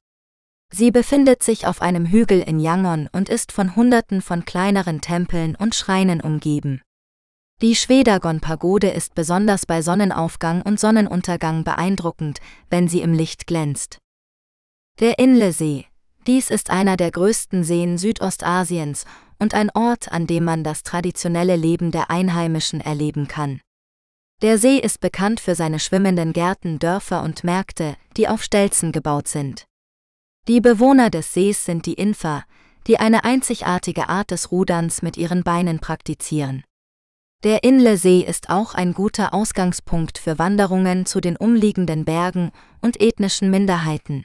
Sie befindet sich auf einem Hügel in Yangon und ist von Hunderten von kleineren Tempeln und Schreinen umgeben. Die Schwedagon-Pagode ist besonders bei Sonnenaufgang und Sonnenuntergang beeindruckend, wenn sie im Licht glänzt. Der Inle-See. Dies ist einer der größten Seen Südostasiens und ein Ort, an dem man das traditionelle Leben der Einheimischen erleben kann. Der See ist bekannt für seine schwimmenden Gärten, Dörfer und Märkte, die auf Stelzen gebaut sind. Die Bewohner des Sees sind die Infa, die eine einzigartige Art des Ruderns mit ihren Beinen praktizieren. Der Inle-See ist auch ein guter Ausgangspunkt für Wanderungen zu den umliegenden Bergen und ethnischen Minderheiten.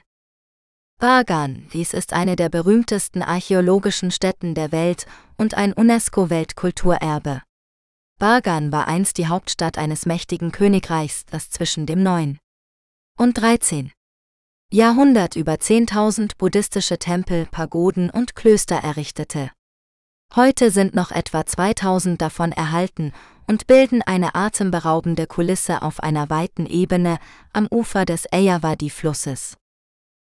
Bagan, dies ist eine der berühmtesten archäologischen Stätten der Welt und ein UNESCO-Weltkulturerbe. Bagan war einst die Hauptstadt eines mächtigen Königreichs, das zwischen dem 9. und 13. Jahrhundert über 10.000 buddhistische Tempel, Pagoden und Klöster errichtete. Heute sind noch etwa 2000 davon erhalten und bilden eine atemberaubende Kulisse auf einer weiten Ebene am Ufer des Eyavadi-Flusses.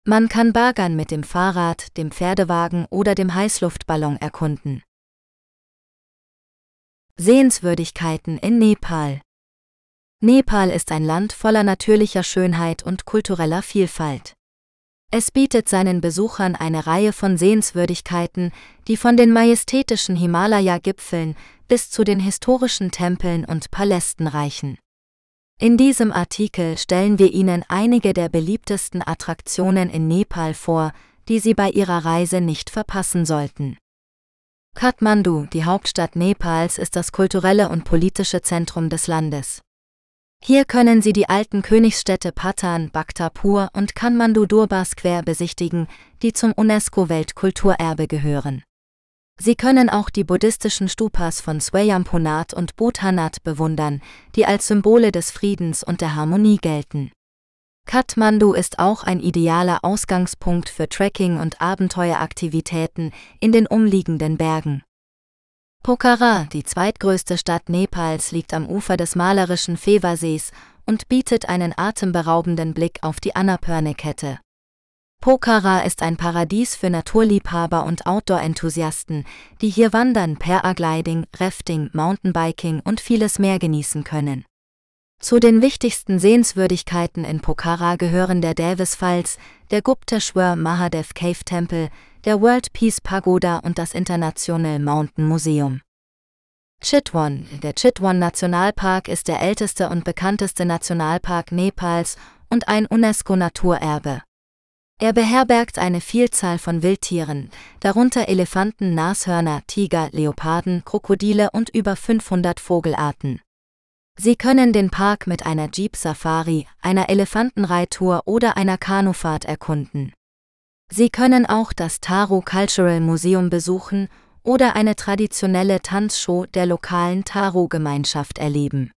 Man kann Bagan mit dem Fahrrad, dem Pferdewagen oder dem Heißluftballon erkunden. Sehenswürdigkeiten in Nepal Nepal ist ein Land voller natürlicher Schönheit und kultureller Vielfalt. Es bietet seinen Besuchern eine Reihe von Sehenswürdigkeiten, die von den majestätischen Himalaya-Gipfeln bis zu den historischen Tempeln und Palästen reichen. In diesem Artikel stellen wir Ihnen einige der beliebtesten Attraktionen in Nepal vor, die Sie bei Ihrer Reise nicht verpassen sollten. Kathmandu, die Hauptstadt Nepals, ist das kulturelle und politische Zentrum des Landes. Hier können Sie die alten Königsstädte Patan, Bhaktapur und Kanmandu Durbar Square besichtigen, die zum UNESCO-Weltkulturerbe gehören. Sie können auch die buddhistischen Stupas von Swayampunat und Bhutanath bewundern, die als Symbole des Friedens und der Harmonie gelten. Kathmandu ist auch ein idealer Ausgangspunkt für Trekking und Abenteueraktivitäten in den umliegenden Bergen. Pokhara, die zweitgrößte Stadt Nepals, liegt am Ufer des malerischen Fewa-Sees und bietet einen atemberaubenden Blick auf die Annapurne-Kette. Pokhara ist ein Paradies für Naturliebhaber und Outdoor-Enthusiasten, die hier Wandern, Paragliding, Rafting, Mountainbiking und vieles mehr genießen können. Zu den wichtigsten Sehenswürdigkeiten in Pokhara gehören der Davis Falls, der Gupteshwar Mahadev Cave Tempel, der World Peace Pagoda und das International Mountain Museum. Chitwan, der Chitwan Nationalpark ist der älteste und bekannteste Nationalpark Nepals und ein UNESCO-Naturerbe. Er beherbergt eine Vielzahl von Wildtieren, darunter Elefanten, Nashörner, Tiger, Leoparden, Krokodile und über 500 Vogelarten. Sie können den Park mit einer Jeep-Safari, einer Elefantenreittour oder einer Kanufahrt erkunden. Sie können auch das Taro Cultural Museum besuchen oder eine traditionelle Tanzshow der lokalen Taro-Gemeinschaft erleben.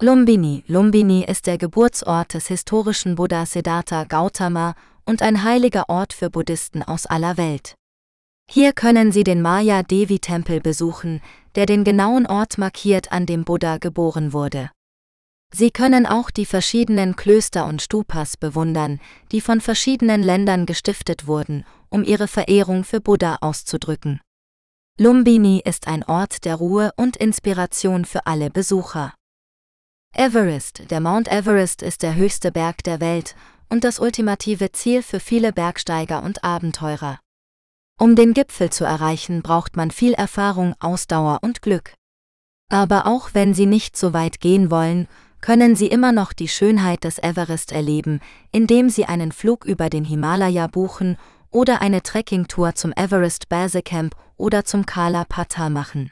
Lumbini Lumbini ist der Geburtsort des historischen Buddha Siddhartha Gautama und ein heiliger Ort für Buddhisten aus aller Welt. Hier können Sie den Maya Devi Tempel besuchen, der den genauen Ort markiert, an dem Buddha geboren wurde. Sie können auch die verschiedenen Klöster und Stupas bewundern, die von verschiedenen Ländern gestiftet wurden, um ihre Verehrung für Buddha auszudrücken. Lumbini ist ein Ort der Ruhe und Inspiration für alle Besucher. Everest, der Mount Everest ist der höchste Berg der Welt und das ultimative Ziel für viele Bergsteiger und Abenteurer. Um den Gipfel zu erreichen, braucht man viel Erfahrung, Ausdauer und Glück. Aber auch wenn Sie nicht so weit gehen wollen, können Sie immer noch die Schönheit des Everest erleben, indem Sie einen Flug über den Himalaya buchen oder eine Trekkingtour zum Everest Base Camp oder zum Kala Patthar machen.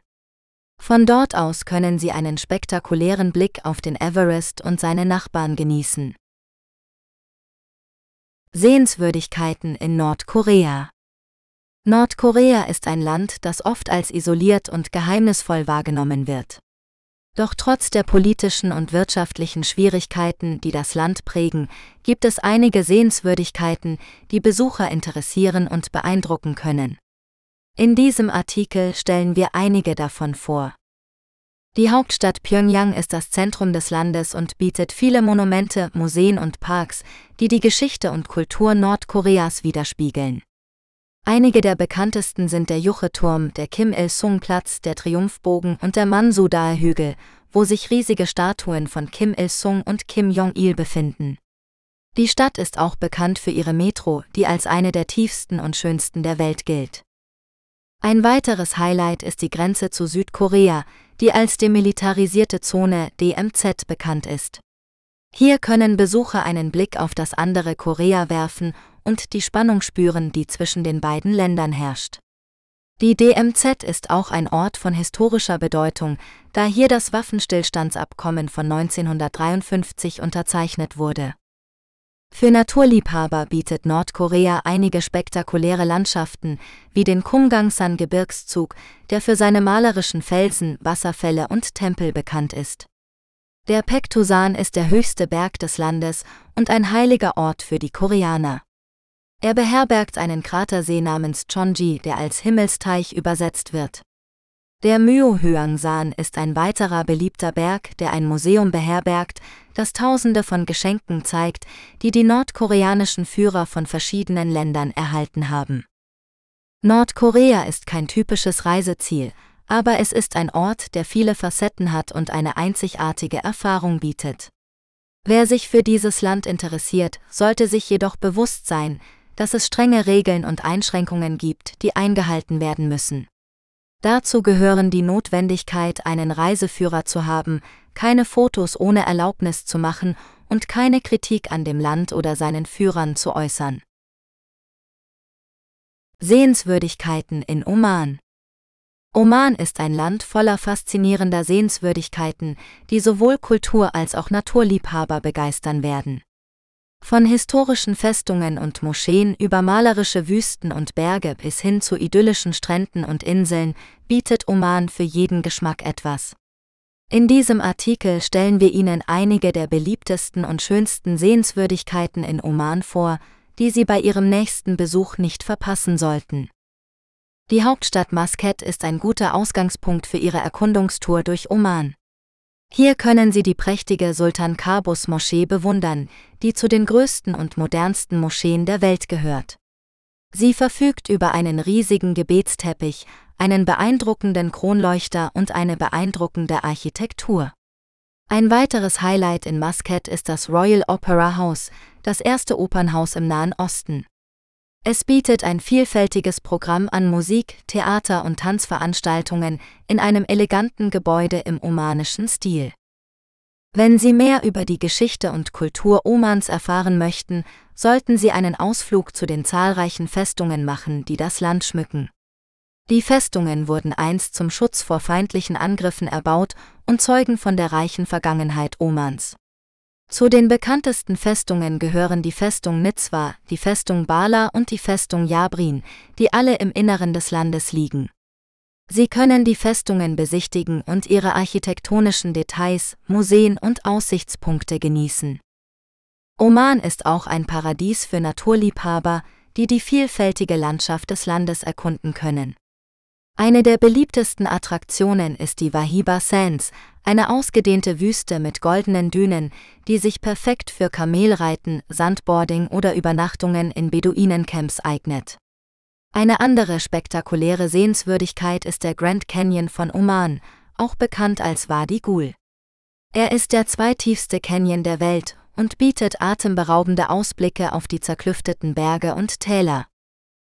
Von dort aus können Sie einen spektakulären Blick auf den Everest und seine Nachbarn genießen. Sehenswürdigkeiten in Nordkorea Nordkorea ist ein Land, das oft als isoliert und geheimnisvoll wahrgenommen wird. Doch trotz der politischen und wirtschaftlichen Schwierigkeiten, die das Land prägen, gibt es einige Sehenswürdigkeiten, die Besucher interessieren und beeindrucken können. In diesem Artikel stellen wir einige davon vor. Die Hauptstadt Pyongyang ist das Zentrum des Landes und bietet viele Monumente, Museen und Parks, die die Geschichte und Kultur Nordkoreas widerspiegeln. Einige der bekanntesten sind der Juche-Turm, der Kim Il-sung-Platz, der Triumphbogen und der Mansudae-Hügel, wo sich riesige Statuen von Kim Il-sung und Kim Jong-il befinden. Die Stadt ist auch bekannt für ihre Metro, die als eine der tiefsten und schönsten der Welt gilt. Ein weiteres Highlight ist die Grenze zu Südkorea, die als demilitarisierte Zone DMZ bekannt ist. Hier können Besucher einen Blick auf das andere Korea werfen und die Spannung spüren, die zwischen den beiden Ländern herrscht. Die DMZ ist auch ein Ort von historischer Bedeutung, da hier das Waffenstillstandsabkommen von 1953 unterzeichnet wurde. Für Naturliebhaber bietet Nordkorea einige spektakuläre Landschaften, wie den Kumgangsan-Gebirgszug, der für seine malerischen Felsen, Wasserfälle und Tempel bekannt ist. Der Pektusan ist der höchste Berg des Landes und ein heiliger Ort für die Koreaner. Er beherbergt einen Kratersee namens Chonji, der als Himmelsteich übersetzt wird. Der Myohyangsan ist ein weiterer beliebter Berg, der ein Museum beherbergt, das Tausende von Geschenken zeigt, die die nordkoreanischen Führer von verschiedenen Ländern erhalten haben. Nordkorea ist kein typisches Reiseziel, aber es ist ein Ort, der viele Facetten hat und eine einzigartige Erfahrung bietet. Wer sich für dieses Land interessiert, sollte sich jedoch bewusst sein, dass es strenge Regeln und Einschränkungen gibt, die eingehalten werden müssen. Dazu gehören die Notwendigkeit, einen Reiseführer zu haben, keine Fotos ohne Erlaubnis zu machen und keine Kritik an dem Land oder seinen Führern zu äußern. Sehenswürdigkeiten in Oman Oman ist ein Land voller faszinierender Sehenswürdigkeiten, die sowohl Kultur- als auch Naturliebhaber begeistern werden. Von historischen Festungen und Moscheen über malerische Wüsten und Berge bis hin zu idyllischen Stränden und Inseln bietet Oman für jeden Geschmack etwas. In diesem Artikel stellen wir Ihnen einige der beliebtesten und schönsten Sehenswürdigkeiten in Oman vor, die Sie bei Ihrem nächsten Besuch nicht verpassen sollten. Die Hauptstadt Maskat ist ein guter Ausgangspunkt für Ihre Erkundungstour durch Oman. Hier können Sie die prächtige Sultan Kabus Moschee bewundern, die zu den größten und modernsten Moscheen der Welt gehört. Sie verfügt über einen riesigen Gebetsteppich, einen beeindruckenden Kronleuchter und eine beeindruckende Architektur. Ein weiteres Highlight in Muscat ist das Royal Opera House, das erste Opernhaus im Nahen Osten. Es bietet ein vielfältiges Programm an Musik, Theater und Tanzveranstaltungen in einem eleganten Gebäude im omanischen Stil. Wenn Sie mehr über die Geschichte und Kultur Omans erfahren möchten, sollten Sie einen Ausflug zu den zahlreichen Festungen machen, die das Land schmücken. Die Festungen wurden einst zum Schutz vor feindlichen Angriffen erbaut und zeugen von der reichen Vergangenheit Omans. Zu den bekanntesten Festungen gehören die Festung Nizwa, die Festung Bala und die Festung Jabrin, die alle im Inneren des Landes liegen. Sie können die Festungen besichtigen und ihre architektonischen Details, Museen und Aussichtspunkte genießen. Oman ist auch ein Paradies für Naturliebhaber, die die vielfältige Landschaft des Landes erkunden können. Eine der beliebtesten Attraktionen ist die Wahiba Sands, eine ausgedehnte Wüste mit goldenen Dünen, die sich perfekt für Kamelreiten, Sandboarding oder Übernachtungen in Beduinencamps eignet. Eine andere spektakuläre Sehenswürdigkeit ist der Grand Canyon von Oman, auch bekannt als Wadi Gul. Er ist der zweitiefste Canyon der Welt und bietet atemberaubende Ausblicke auf die zerklüfteten Berge und Täler.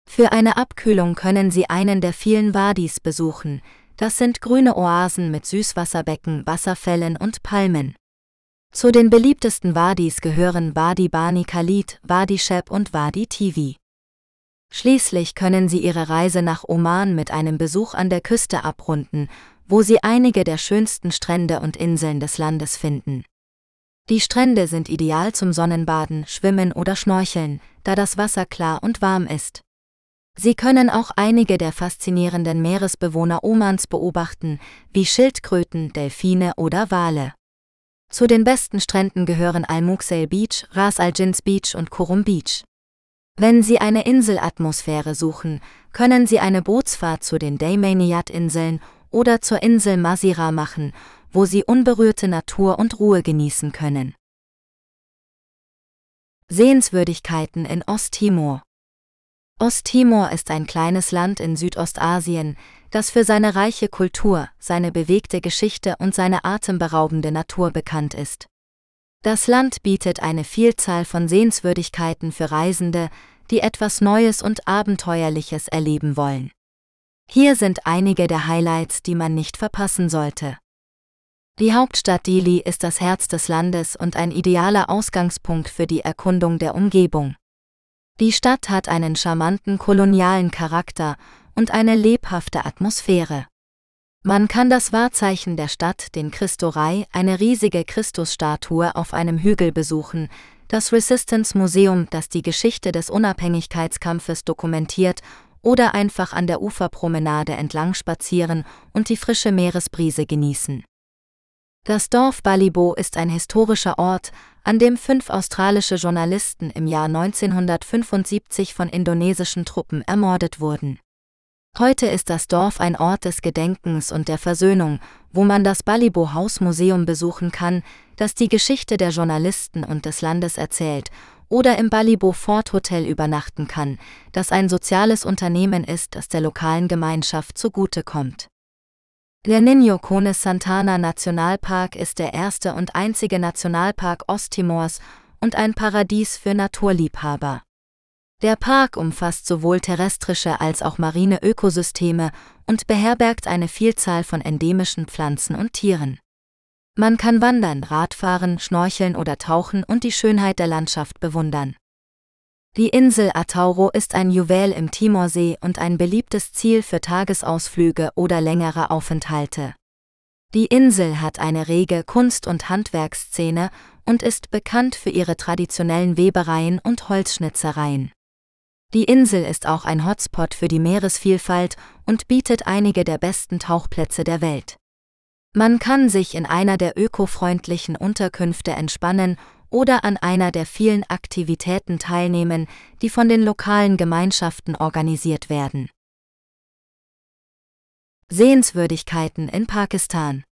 Für eine Abkühlung können Sie einen der vielen Wadis besuchen, das sind grüne Oasen mit Süßwasserbecken, Wasserfällen und Palmen. Zu den beliebtesten Wadis gehören Wadi Bani Khalid, Wadi Sheb und Wadi Tivi. Schließlich können Sie Ihre Reise nach Oman mit einem Besuch an der Küste abrunden, wo Sie einige der schönsten Strände und Inseln des Landes finden. Die Strände sind ideal zum Sonnenbaden, Schwimmen oder Schnorcheln, da das Wasser klar und warm ist. Sie können auch einige der faszinierenden Meeresbewohner Omans beobachten, wie Schildkröten, Delfine oder Wale. Zu den besten Stränden gehören Al-Muqsail Beach, Ras Al-Jins Beach und Kurum Beach. Wenn Sie eine Inselatmosphäre suchen, können Sie eine Bootsfahrt zu den Daymaniyat-Inseln oder zur Insel Masira machen, wo Sie unberührte Natur und Ruhe genießen können. Sehenswürdigkeiten in Osttimor Osttimor ist ein kleines Land in Südostasien, das für seine reiche Kultur, seine bewegte Geschichte und seine atemberaubende Natur bekannt ist. Das Land bietet eine Vielzahl von Sehenswürdigkeiten für Reisende, die etwas Neues und Abenteuerliches erleben wollen. Hier sind einige der Highlights, die man nicht verpassen sollte. Die Hauptstadt Dili ist das Herz des Landes und ein idealer Ausgangspunkt für die Erkundung der Umgebung. Die Stadt hat einen charmanten kolonialen Charakter und eine lebhafte Atmosphäre. Man kann das Wahrzeichen der Stadt, den Christorei, eine riesige Christusstatue auf einem Hügel besuchen, das Resistance Museum, das die Geschichte des Unabhängigkeitskampfes dokumentiert, oder einfach an der Uferpromenade entlang spazieren und die frische Meeresbrise genießen. Das Dorf Balibo ist ein historischer Ort, an dem fünf australische Journalisten im Jahr 1975 von indonesischen Truppen ermordet wurden. Heute ist das Dorf ein Ort des Gedenkens und der Versöhnung, wo man das Balibo House Museum besuchen kann, das die Geschichte der Journalisten und des Landes erzählt, oder im Balibo Fort Hotel übernachten kann, das ein soziales Unternehmen ist, das der lokalen Gemeinschaft zugutekommt. Der Niño Cones Santana Nationalpark ist der erste und einzige Nationalpark Osttimors und ein Paradies für Naturliebhaber. Der Park umfasst sowohl terrestrische als auch marine Ökosysteme und beherbergt eine Vielzahl von endemischen Pflanzen und Tieren. Man kann wandern, Radfahren, schnorcheln oder tauchen und die Schönheit der Landschaft bewundern. Die Insel Atauro ist ein Juwel im Timorsee und ein beliebtes Ziel für Tagesausflüge oder längere Aufenthalte. Die Insel hat eine rege Kunst- und Handwerkszene und ist bekannt für ihre traditionellen Webereien und Holzschnitzereien. Die Insel ist auch ein Hotspot für die Meeresvielfalt und bietet einige der besten Tauchplätze der Welt. Man kann sich in einer der ökofreundlichen Unterkünfte entspannen oder an einer der vielen Aktivitäten teilnehmen, die von den lokalen Gemeinschaften organisiert werden. Sehenswürdigkeiten in Pakistan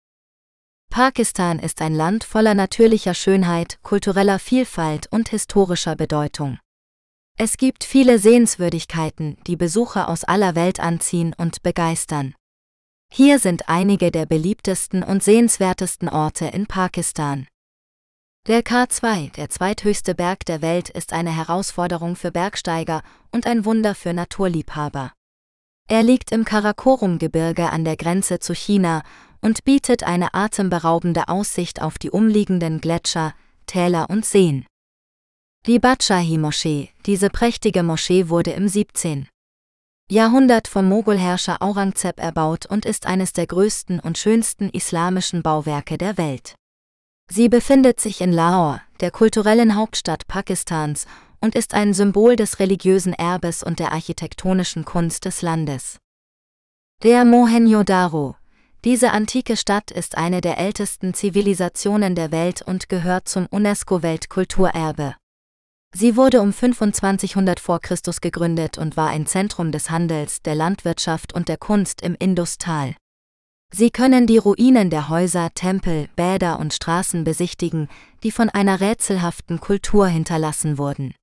Pakistan ist ein Land voller natürlicher Schönheit, kultureller Vielfalt und historischer Bedeutung. Es gibt viele Sehenswürdigkeiten, die Besucher aus aller Welt anziehen und begeistern. Hier sind einige der beliebtesten und sehenswertesten Orte in Pakistan. Der K2, der zweithöchste Berg der Welt, ist eine Herausforderung für Bergsteiger und ein Wunder für Naturliebhaber. Er liegt im Karakorum-Gebirge an der Grenze zu China und bietet eine atemberaubende Aussicht auf die umliegenden Gletscher, Täler und Seen. Die Badshahi-Moschee, diese prächtige Moschee wurde im 17. Jahrhundert vom Mogulherrscher Aurangzeb erbaut und ist eines der größten und schönsten islamischen Bauwerke der Welt. Sie befindet sich in Lahore, der kulturellen Hauptstadt Pakistans, und ist ein Symbol des religiösen Erbes und der architektonischen Kunst des Landes. Der Mohenjo-Daro. Diese antike Stadt ist eine der ältesten Zivilisationen der Welt und gehört zum UNESCO-Weltkulturerbe. Sie wurde um 2500 v. Chr. gegründet und war ein Zentrum des Handels, der Landwirtschaft und der Kunst im Industal. Sie können die Ruinen der Häuser, Tempel, Bäder und Straßen besichtigen, die von einer rätselhaften Kultur hinterlassen wurden.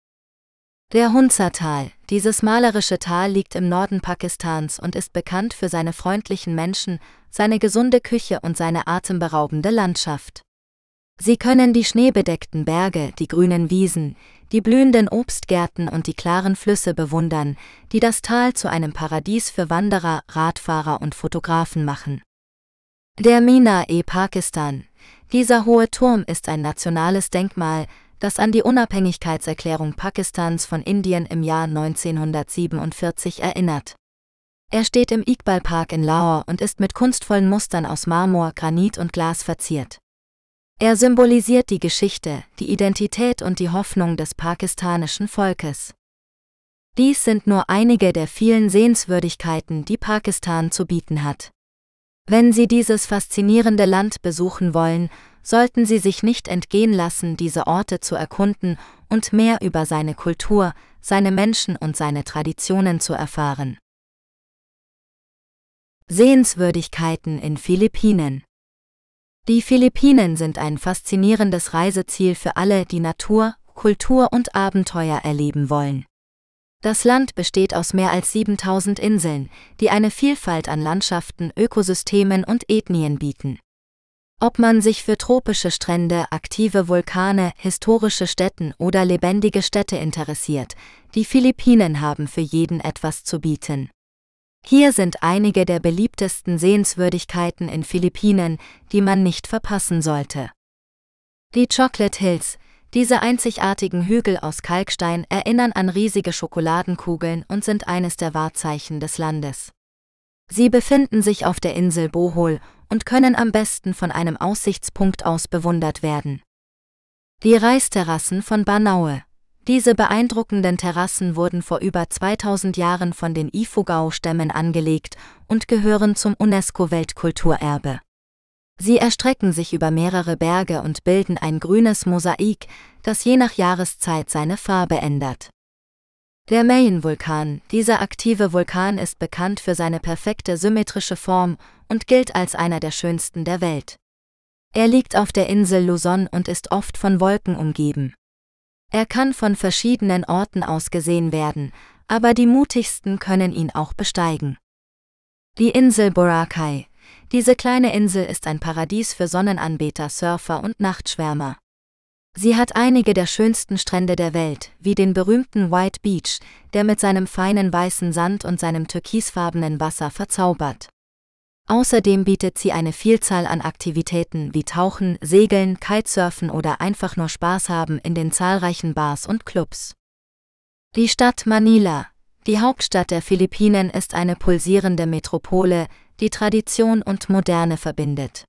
Der Hunza-Tal. Dieses malerische Tal liegt im Norden Pakistans und ist bekannt für seine freundlichen Menschen, seine gesunde Küche und seine atemberaubende Landschaft. Sie können die schneebedeckten Berge, die grünen Wiesen, die blühenden Obstgärten und die klaren Flüsse bewundern, die das Tal zu einem Paradies für Wanderer, Radfahrer und Fotografen machen. Der Mina-e Pakistan. Dieser hohe Turm ist ein nationales Denkmal, das an die Unabhängigkeitserklärung Pakistans von Indien im Jahr 1947 erinnert. Er steht im Iqbal Park in Lahore und ist mit kunstvollen Mustern aus Marmor, Granit und Glas verziert. Er symbolisiert die Geschichte, die Identität und die Hoffnung des pakistanischen Volkes. Dies sind nur einige der vielen Sehenswürdigkeiten, die Pakistan zu bieten hat. Wenn Sie dieses faszinierende Land besuchen wollen, sollten Sie sich nicht entgehen lassen, diese Orte zu erkunden und mehr über seine Kultur, seine Menschen und seine Traditionen zu erfahren. Sehenswürdigkeiten in Philippinen die Philippinen sind ein faszinierendes Reiseziel für alle, die Natur, Kultur und Abenteuer erleben wollen. Das Land besteht aus mehr als 7000 Inseln, die eine Vielfalt an Landschaften, Ökosystemen und Ethnien bieten. Ob man sich für tropische Strände, aktive Vulkane, historische Städten oder lebendige Städte interessiert, die Philippinen haben für jeden etwas zu bieten. Hier sind einige der beliebtesten Sehenswürdigkeiten in Philippinen, die man nicht verpassen sollte. Die Chocolate Hills, diese einzigartigen Hügel aus Kalkstein erinnern an riesige Schokoladenkugeln und sind eines der Wahrzeichen des Landes. Sie befinden sich auf der Insel Bohol und können am besten von einem Aussichtspunkt aus bewundert werden. Die Reisterrassen von Banaue diese beeindruckenden Terrassen wurden vor über 2000 Jahren von den Ifugao-Stämmen angelegt und gehören zum UNESCO-Weltkulturerbe. Sie erstrecken sich über mehrere Berge und bilden ein grünes Mosaik, das je nach Jahreszeit seine Farbe ändert. Der Mayen-Vulkan, dieser aktive Vulkan ist bekannt für seine perfekte symmetrische Form und gilt als einer der schönsten der Welt. Er liegt auf der Insel Luzon und ist oft von Wolken umgeben. Er kann von verschiedenen Orten aus gesehen werden, aber die mutigsten können ihn auch besteigen. Die Insel Boracay. Diese kleine Insel ist ein Paradies für Sonnenanbeter, Surfer und Nachtschwärmer. Sie hat einige der schönsten Strände der Welt, wie den berühmten White Beach, der mit seinem feinen weißen Sand und seinem türkisfarbenen Wasser verzaubert. Außerdem bietet sie eine Vielzahl an Aktivitäten wie Tauchen, Segeln, Kitesurfen oder einfach nur Spaß haben in den zahlreichen Bars und Clubs. Die Stadt Manila, die Hauptstadt der Philippinen, ist eine pulsierende Metropole, die Tradition und Moderne verbindet.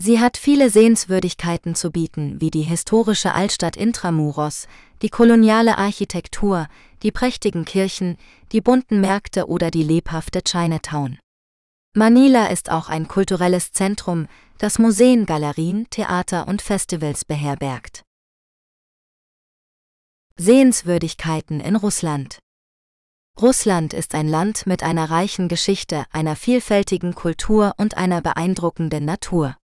Sie hat viele Sehenswürdigkeiten zu bieten, wie die historische Altstadt Intramuros, die koloniale Architektur, die prächtigen Kirchen, die bunten Märkte oder die lebhafte Chinatown. Manila ist auch ein kulturelles Zentrum, das Museen, Galerien, Theater und Festivals beherbergt. Sehenswürdigkeiten in Russland Russland ist ein Land mit einer reichen Geschichte, einer vielfältigen Kultur und einer beeindruckenden Natur.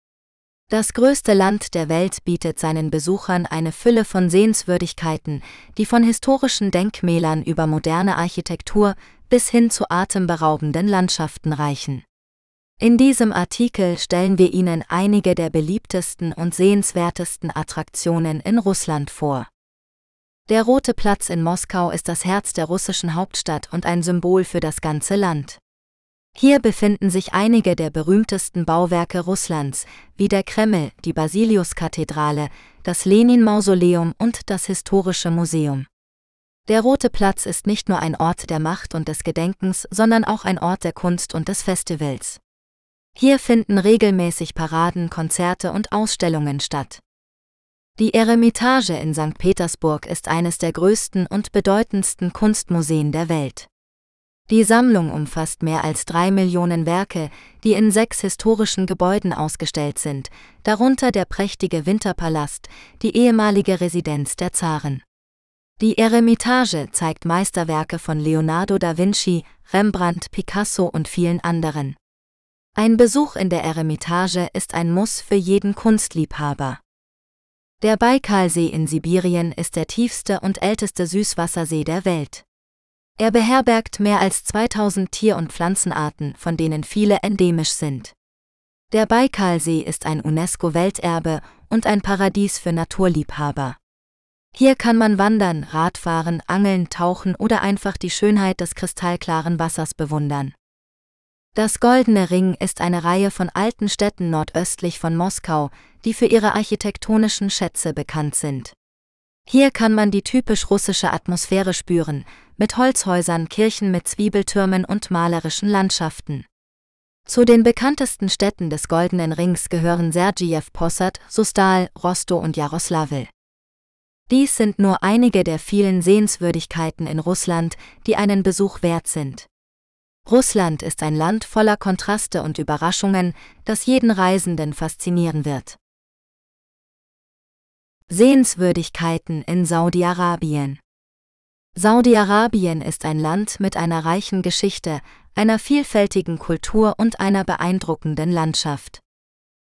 Das größte Land der Welt bietet seinen Besuchern eine Fülle von Sehenswürdigkeiten, die von historischen Denkmälern über moderne Architektur bis hin zu atemberaubenden Landschaften reichen. In diesem Artikel stellen wir Ihnen einige der beliebtesten und sehenswertesten Attraktionen in Russland vor. Der Rote Platz in Moskau ist das Herz der russischen Hauptstadt und ein Symbol für das ganze Land. Hier befinden sich einige der berühmtesten Bauwerke Russlands, wie der Kreml, die Basiliuskathedrale, das Lenin-Mausoleum und das Historische Museum. Der Rote Platz ist nicht nur ein Ort der Macht und des Gedenkens, sondern auch ein Ort der Kunst und des Festivals. Hier finden regelmäßig Paraden, Konzerte und Ausstellungen statt. Die Eremitage in St. Petersburg ist eines der größten und bedeutendsten Kunstmuseen der Welt. Die Sammlung umfasst mehr als drei Millionen Werke, die in sechs historischen Gebäuden ausgestellt sind, darunter der prächtige Winterpalast, die ehemalige Residenz der Zaren. Die Eremitage zeigt Meisterwerke von Leonardo da Vinci, Rembrandt, Picasso und vielen anderen. Ein Besuch in der Eremitage ist ein Muss für jeden Kunstliebhaber. Der Baikalsee in Sibirien ist der tiefste und älteste Süßwassersee der Welt. Er beherbergt mehr als 2000 Tier- und Pflanzenarten, von denen viele endemisch sind. Der Baikalsee ist ein UNESCO-Welterbe und ein Paradies für Naturliebhaber. Hier kann man wandern, Radfahren, angeln, tauchen oder einfach die Schönheit des kristallklaren Wassers bewundern. Das Goldene Ring ist eine Reihe von alten Städten nordöstlich von Moskau, die für ihre architektonischen Schätze bekannt sind. Hier kann man die typisch russische Atmosphäre spüren, mit Holzhäusern, Kirchen mit Zwiebeltürmen und malerischen Landschaften. Zu den bekanntesten Städten des Goldenen Rings gehören Sergijew Possad, Sustal, Rostow und Jaroslawl. Dies sind nur einige der vielen Sehenswürdigkeiten in Russland, die einen Besuch wert sind. Russland ist ein Land voller Kontraste und Überraschungen, das jeden Reisenden faszinieren wird. Sehenswürdigkeiten in Saudi-Arabien Saudi-Arabien ist ein Land mit einer reichen Geschichte, einer vielfältigen Kultur und einer beeindruckenden Landschaft.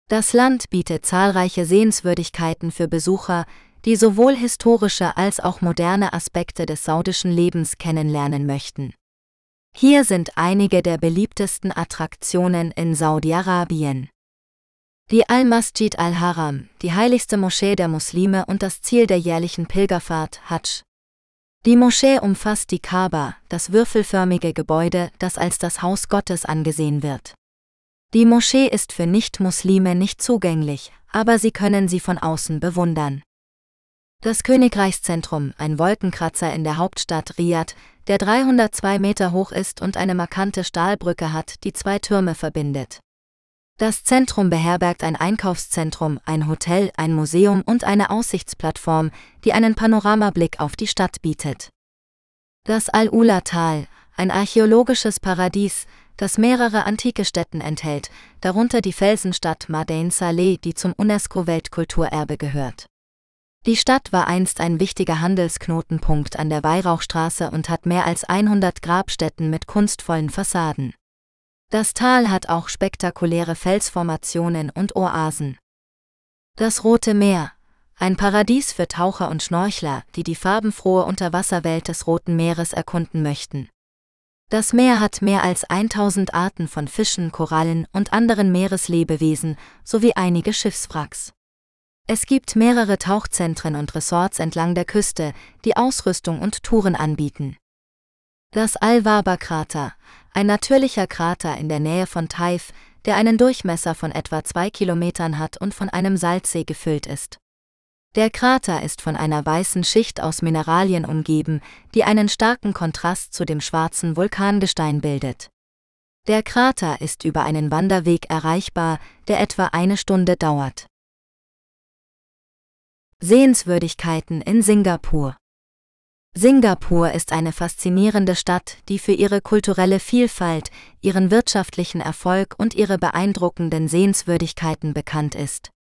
Das Land bietet zahlreiche Sehenswürdigkeiten für Besucher, die sowohl historische als auch moderne Aspekte des saudischen Lebens kennenlernen möchten. Hier sind einige der beliebtesten Attraktionen in Saudi-Arabien. Die Al-Masjid al-Haram, die heiligste Moschee der Muslime und das Ziel der jährlichen Pilgerfahrt Hajj. Die Moschee umfasst die Kaaba, das würfelförmige Gebäude, das als das Haus Gottes angesehen wird. Die Moschee ist für Nicht-Muslime nicht zugänglich, aber sie können sie von außen bewundern. Das Königreichszentrum, ein Wolkenkratzer in der Hauptstadt Riyadh, der 302 Meter hoch ist und eine markante Stahlbrücke hat, die zwei Türme verbindet. Das Zentrum beherbergt ein Einkaufszentrum, ein Hotel, ein Museum und eine Aussichtsplattform, die einen Panoramablick auf die Stadt bietet. Das Al-Ula-Tal, ein archäologisches Paradies, das mehrere antike Stätten enthält, darunter die Felsenstadt Madain Saleh, die zum UNESCO-Weltkulturerbe gehört. Die Stadt war einst ein wichtiger Handelsknotenpunkt an der Weihrauchstraße und hat mehr als 100 Grabstätten mit kunstvollen Fassaden. Das Tal hat auch spektakuläre Felsformationen und Oasen. Das Rote Meer, ein Paradies für Taucher und Schnorchler, die die farbenfrohe Unterwasserwelt des Roten Meeres erkunden möchten. Das Meer hat mehr als 1000 Arten von Fischen, Korallen und anderen Meereslebewesen sowie einige Schiffswracks. Es gibt mehrere Tauchzentren und Resorts entlang der Küste, die Ausrüstung und Touren anbieten. Das Al-Waba-Krater, ein natürlicher Krater in der Nähe von Taif, der einen Durchmesser von etwa zwei Kilometern hat und von einem Salzsee gefüllt ist. Der Krater ist von einer weißen Schicht aus Mineralien umgeben, die einen starken Kontrast zu dem schwarzen Vulkangestein bildet. Der Krater ist über einen Wanderweg erreichbar, der etwa eine Stunde dauert. Sehenswürdigkeiten in Singapur Singapur ist eine faszinierende Stadt, die für ihre kulturelle Vielfalt, ihren wirtschaftlichen Erfolg und ihre beeindruckenden Sehenswürdigkeiten bekannt ist.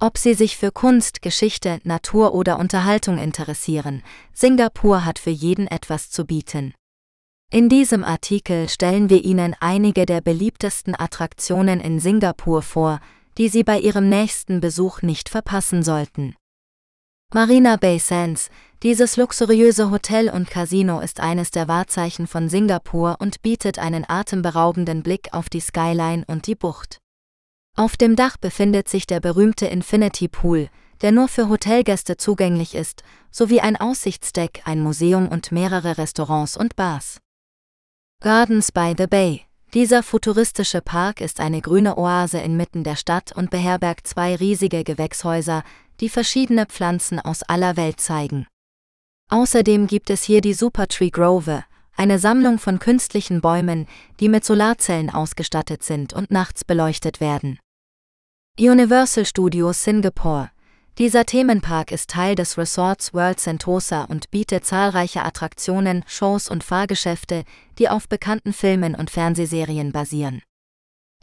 Ob Sie sich für Kunst, Geschichte, Natur oder Unterhaltung interessieren, Singapur hat für jeden etwas zu bieten. In diesem Artikel stellen wir Ihnen einige der beliebtesten Attraktionen in Singapur vor, die Sie bei Ihrem nächsten Besuch nicht verpassen sollten. Marina Bay Sands, dieses luxuriöse Hotel und Casino ist eines der Wahrzeichen von Singapur und bietet einen atemberaubenden Blick auf die Skyline und die Bucht. Auf dem Dach befindet sich der berühmte Infinity Pool, der nur für Hotelgäste zugänglich ist, sowie ein Aussichtsdeck, ein Museum und mehrere Restaurants und Bars. Gardens by the Bay dieser futuristische Park ist eine grüne Oase inmitten der Stadt und beherbergt zwei riesige Gewächshäuser, die verschiedene Pflanzen aus aller Welt zeigen. Außerdem gibt es hier die Supertree Grove, eine Sammlung von künstlichen Bäumen, die mit Solarzellen ausgestattet sind und nachts beleuchtet werden. Universal Studios Singapore. Dieser Themenpark ist Teil des Resorts World Sentosa und bietet zahlreiche Attraktionen, Shows und Fahrgeschäfte, die auf bekannten Filmen und Fernsehserien basieren.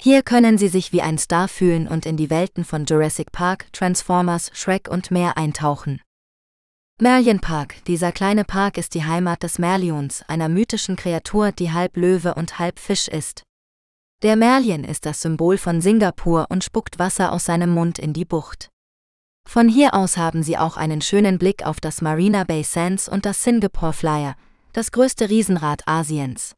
Hier können Sie sich wie ein Star fühlen und in die Welten von Jurassic Park, Transformers, Shrek und mehr eintauchen. Merlion Park. Dieser kleine Park ist die Heimat des Merlions, einer mythischen Kreatur, die halb Löwe und halb Fisch ist. Der Merlion ist das Symbol von Singapur und spuckt Wasser aus seinem Mund in die Bucht. Von hier aus haben Sie auch einen schönen Blick auf das Marina Bay Sands und das Singapore Flyer, das größte Riesenrad Asiens.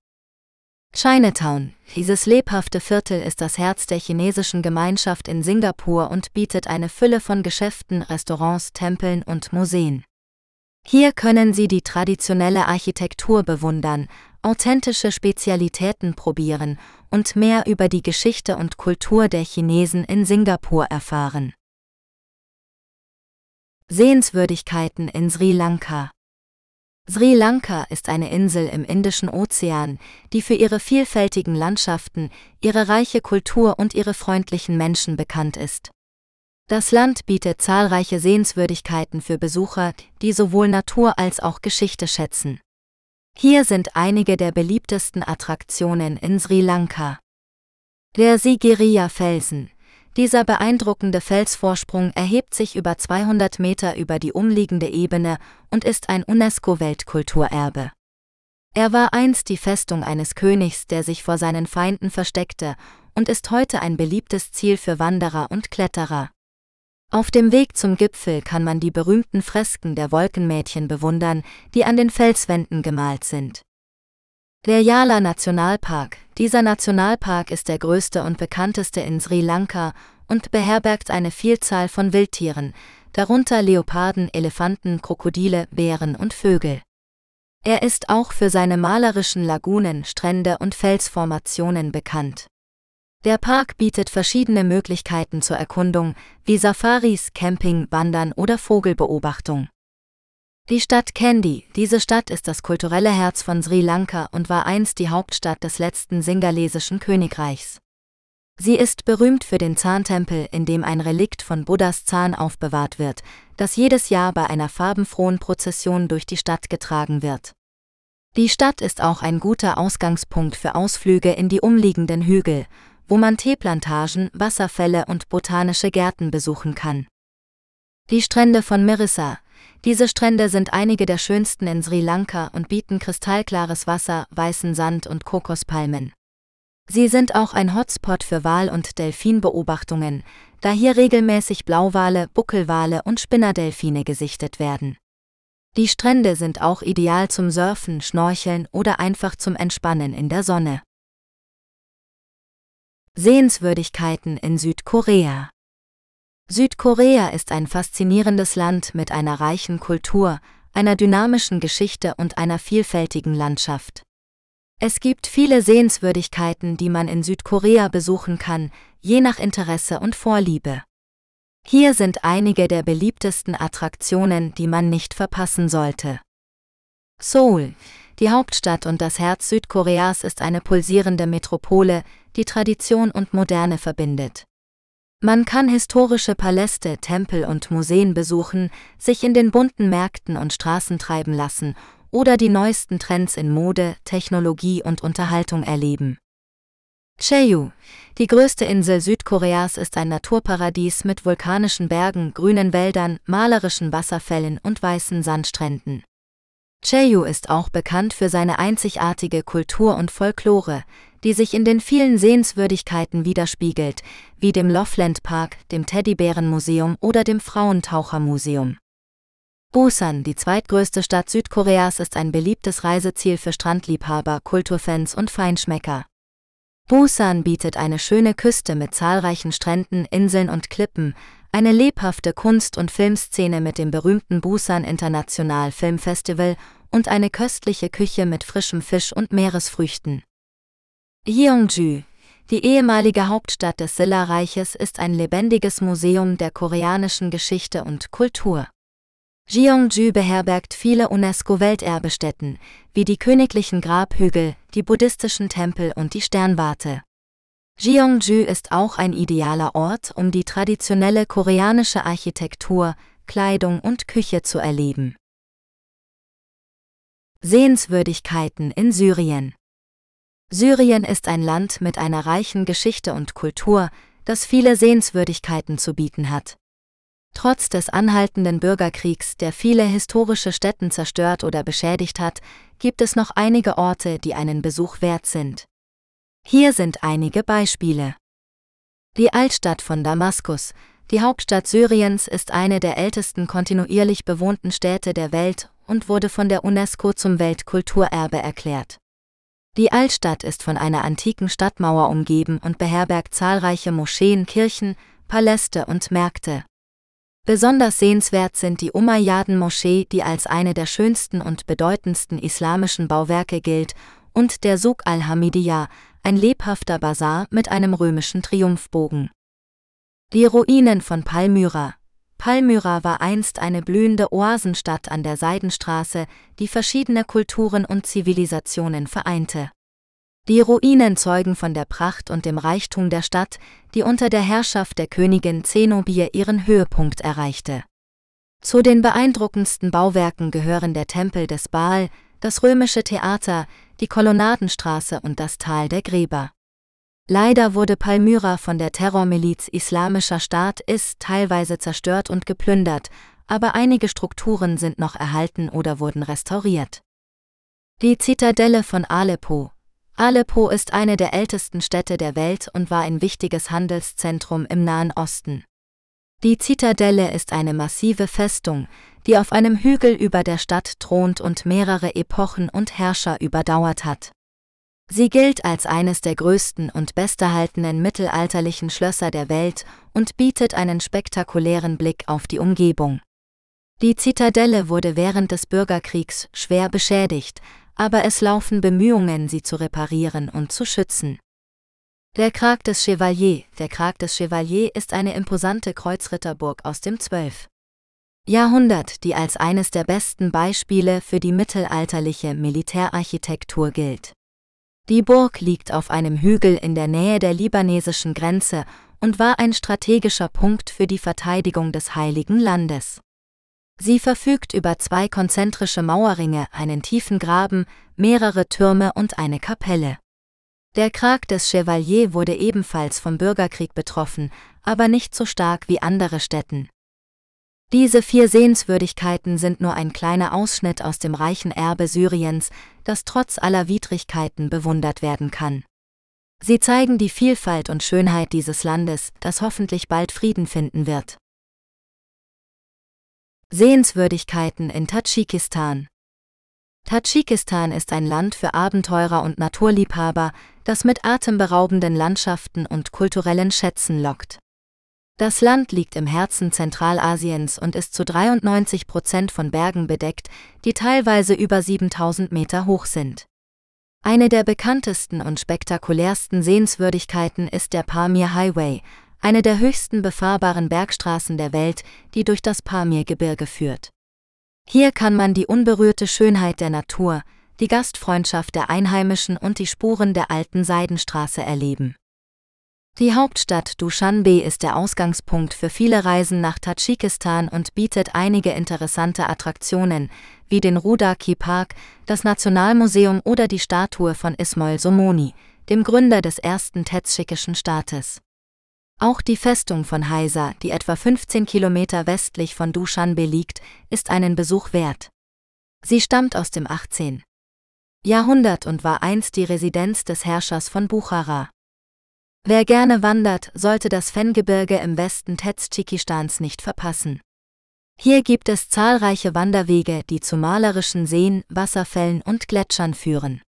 Chinatown. Dieses lebhafte Viertel ist das Herz der chinesischen Gemeinschaft in Singapur und bietet eine Fülle von Geschäften, Restaurants, Tempeln und Museen. Hier können Sie die traditionelle Architektur bewundern, authentische Spezialitäten probieren und mehr über die Geschichte und Kultur der Chinesen in Singapur erfahren. Sehenswürdigkeiten in Sri Lanka Sri Lanka ist eine Insel im Indischen Ozean, die für ihre vielfältigen Landschaften, ihre reiche Kultur und ihre freundlichen Menschen bekannt ist. Das Land bietet zahlreiche Sehenswürdigkeiten für Besucher, die sowohl Natur als auch Geschichte schätzen. Hier sind einige der beliebtesten Attraktionen in Sri Lanka. Der Sigiriya-Felsen. Dieser beeindruckende Felsvorsprung erhebt sich über 200 Meter über die umliegende Ebene und ist ein UNESCO-Weltkulturerbe. Er war einst die Festung eines Königs, der sich vor seinen Feinden versteckte, und ist heute ein beliebtes Ziel für Wanderer und Kletterer. Auf dem Weg zum Gipfel kann man die berühmten Fresken der Wolkenmädchen bewundern, die an den Felswänden gemalt sind. Der Yala Nationalpark. Dieser Nationalpark ist der größte und bekannteste in Sri Lanka und beherbergt eine Vielzahl von Wildtieren, darunter Leoparden, Elefanten, Krokodile, Bären und Vögel. Er ist auch für seine malerischen Lagunen, Strände und Felsformationen bekannt. Der Park bietet verschiedene Möglichkeiten zur Erkundung, wie Safaris, Camping, Wandern oder Vogelbeobachtung. Die Stadt Kandy. Diese Stadt ist das kulturelle Herz von Sri Lanka und war einst die Hauptstadt des letzten singalesischen Königreichs. Sie ist berühmt für den Zahntempel, in dem ein Relikt von Buddhas Zahn aufbewahrt wird, das jedes Jahr bei einer farbenfrohen Prozession durch die Stadt getragen wird. Die Stadt ist auch ein guter Ausgangspunkt für Ausflüge in die umliegenden Hügel, wo man Teeplantagen, Wasserfälle und botanische Gärten besuchen kann. Die Strände von Mirissa. Diese Strände sind einige der schönsten in Sri Lanka und bieten kristallklares Wasser, weißen Sand und Kokospalmen. Sie sind auch ein Hotspot für Wal- und Delfinbeobachtungen, da hier regelmäßig Blauwale, Buckelwale und Spinnerdelfine gesichtet werden. Die Strände sind auch ideal zum Surfen, Schnorcheln oder einfach zum Entspannen in der Sonne. Sehenswürdigkeiten in Südkorea Südkorea ist ein faszinierendes Land mit einer reichen Kultur, einer dynamischen Geschichte und einer vielfältigen Landschaft. Es gibt viele Sehenswürdigkeiten, die man in Südkorea besuchen kann, je nach Interesse und Vorliebe. Hier sind einige der beliebtesten Attraktionen, die man nicht verpassen sollte. Seoul, die Hauptstadt und das Herz Südkoreas ist eine pulsierende Metropole, die Tradition und Moderne verbindet. Man kann historische Paläste, Tempel und Museen besuchen, sich in den bunten Märkten und Straßen treiben lassen oder die neuesten Trends in Mode, Technologie und Unterhaltung erleben. Jeju, die größte Insel Südkoreas, ist ein Naturparadies mit vulkanischen Bergen, grünen Wäldern, malerischen Wasserfällen und weißen Sandstränden. Jeju ist auch bekannt für seine einzigartige Kultur und Folklore, die sich in den vielen Sehenswürdigkeiten widerspiegelt, wie dem Loveland Park, dem Teddybärenmuseum oder dem Frauentauchermuseum. Busan, die zweitgrößte Stadt Südkoreas, ist ein beliebtes Reiseziel für Strandliebhaber, Kulturfans und Feinschmecker. Busan bietet eine schöne Küste mit zahlreichen Stränden, Inseln und Klippen, eine lebhafte Kunst- und Filmszene mit dem berühmten Busan International Film Festival und eine köstliche Küche mit frischem Fisch und Meeresfrüchten. Gyeongju, die ehemalige Hauptstadt des Silla-Reiches, ist ein lebendiges Museum der koreanischen Geschichte und Kultur. Gyeongju beherbergt viele UNESCO-Welterbestätten, wie die königlichen Grabhügel, die buddhistischen Tempel und die Sternwarte. Gyeongju ist auch ein idealer Ort, um die traditionelle koreanische Architektur, Kleidung und Küche zu erleben. Sehenswürdigkeiten in Syrien Syrien ist ein Land mit einer reichen Geschichte und Kultur, das viele Sehenswürdigkeiten zu bieten hat. Trotz des anhaltenden Bürgerkriegs, der viele historische Städten zerstört oder beschädigt hat, gibt es noch einige Orte, die einen Besuch wert sind. Hier sind einige Beispiele. Die Altstadt von Damaskus, die Hauptstadt Syriens, ist eine der ältesten kontinuierlich bewohnten Städte der Welt und wurde von der UNESCO zum Weltkulturerbe erklärt. Die Altstadt ist von einer antiken Stadtmauer umgeben und beherbergt zahlreiche Moscheen, Kirchen, Paläste und Märkte. Besonders sehenswert sind die Umayyaden-Moschee, die als eine der schönsten und bedeutendsten islamischen Bauwerke gilt, und der Suk al-Hamidiyya, ein lebhafter Bazar mit einem römischen Triumphbogen. Die Ruinen von Palmyra. Palmyra war einst eine blühende Oasenstadt an der Seidenstraße, die verschiedene Kulturen und Zivilisationen vereinte. Die Ruinen zeugen von der Pracht und dem Reichtum der Stadt, die unter der Herrschaft der Königin Zenobie ihren Höhepunkt erreichte. Zu den beeindruckendsten Bauwerken gehören der Tempel des Baal, das römische Theater, die Kolonnadenstraße und das Tal der Gräber. Leider wurde Palmyra von der Terrormiliz Islamischer Staat IS teilweise zerstört und geplündert, aber einige Strukturen sind noch erhalten oder wurden restauriert. Die Zitadelle von Aleppo, Aleppo ist eine der ältesten Städte der Welt und war ein wichtiges Handelszentrum im Nahen Osten. Die Zitadelle ist eine massive Festung, die auf einem Hügel über der Stadt thront und mehrere Epochen und Herrscher überdauert hat. Sie gilt als eines der größten und besterhaltenen mittelalterlichen Schlösser der Welt und bietet einen spektakulären Blick auf die Umgebung. Die Zitadelle wurde während des Bürgerkriegs schwer beschädigt, aber es laufen Bemühungen, sie zu reparieren und zu schützen. Der Krag des Chevalier Der Krag des Chevalier ist eine imposante Kreuzritterburg aus dem 12. Jahrhundert, die als eines der besten Beispiele für die mittelalterliche Militärarchitektur gilt. Die Burg liegt auf einem Hügel in der Nähe der libanesischen Grenze und war ein strategischer Punkt für die Verteidigung des Heiligen Landes. Sie verfügt über zwei konzentrische Mauerringe, einen tiefen Graben, mehrere Türme und eine Kapelle. Der Krag des Chevalier wurde ebenfalls vom Bürgerkrieg betroffen, aber nicht so stark wie andere Städten. Diese vier Sehenswürdigkeiten sind nur ein kleiner Ausschnitt aus dem reichen Erbe Syriens, das trotz aller Widrigkeiten bewundert werden kann. Sie zeigen die Vielfalt und Schönheit dieses Landes, das hoffentlich bald Frieden finden wird. Sehenswürdigkeiten in Tadschikistan Tadschikistan ist ein Land für Abenteurer und Naturliebhaber, das mit atemberaubenden Landschaften und kulturellen Schätzen lockt. Das Land liegt im Herzen Zentralasiens und ist zu 93 Prozent von Bergen bedeckt, die teilweise über 7000 Meter hoch sind. Eine der bekanntesten und spektakulärsten Sehenswürdigkeiten ist der Pamir Highway, eine der höchsten befahrbaren Bergstraßen der Welt, die durch das Pamirgebirge führt. Hier kann man die unberührte Schönheit der Natur, die Gastfreundschaft der Einheimischen und die Spuren der alten Seidenstraße erleben. Die Hauptstadt Dushanbe ist der Ausgangspunkt für viele Reisen nach Tadschikistan und bietet einige interessante Attraktionen, wie den Rudaki Park, das Nationalmuseum oder die Statue von Ismail Somoni, dem Gründer des ersten tetschikischen Staates. Auch die Festung von Haisa, die etwa 15 Kilometer westlich von Dushanbe liegt, ist einen Besuch wert. Sie stammt aus dem 18. Jahrhundert und war einst die Residenz des Herrschers von Buchara. Wer gerne wandert, sollte das Fengebirge im Westen Tetschikistans nicht verpassen. Hier gibt es zahlreiche Wanderwege, die zu malerischen Seen, Wasserfällen und Gletschern führen.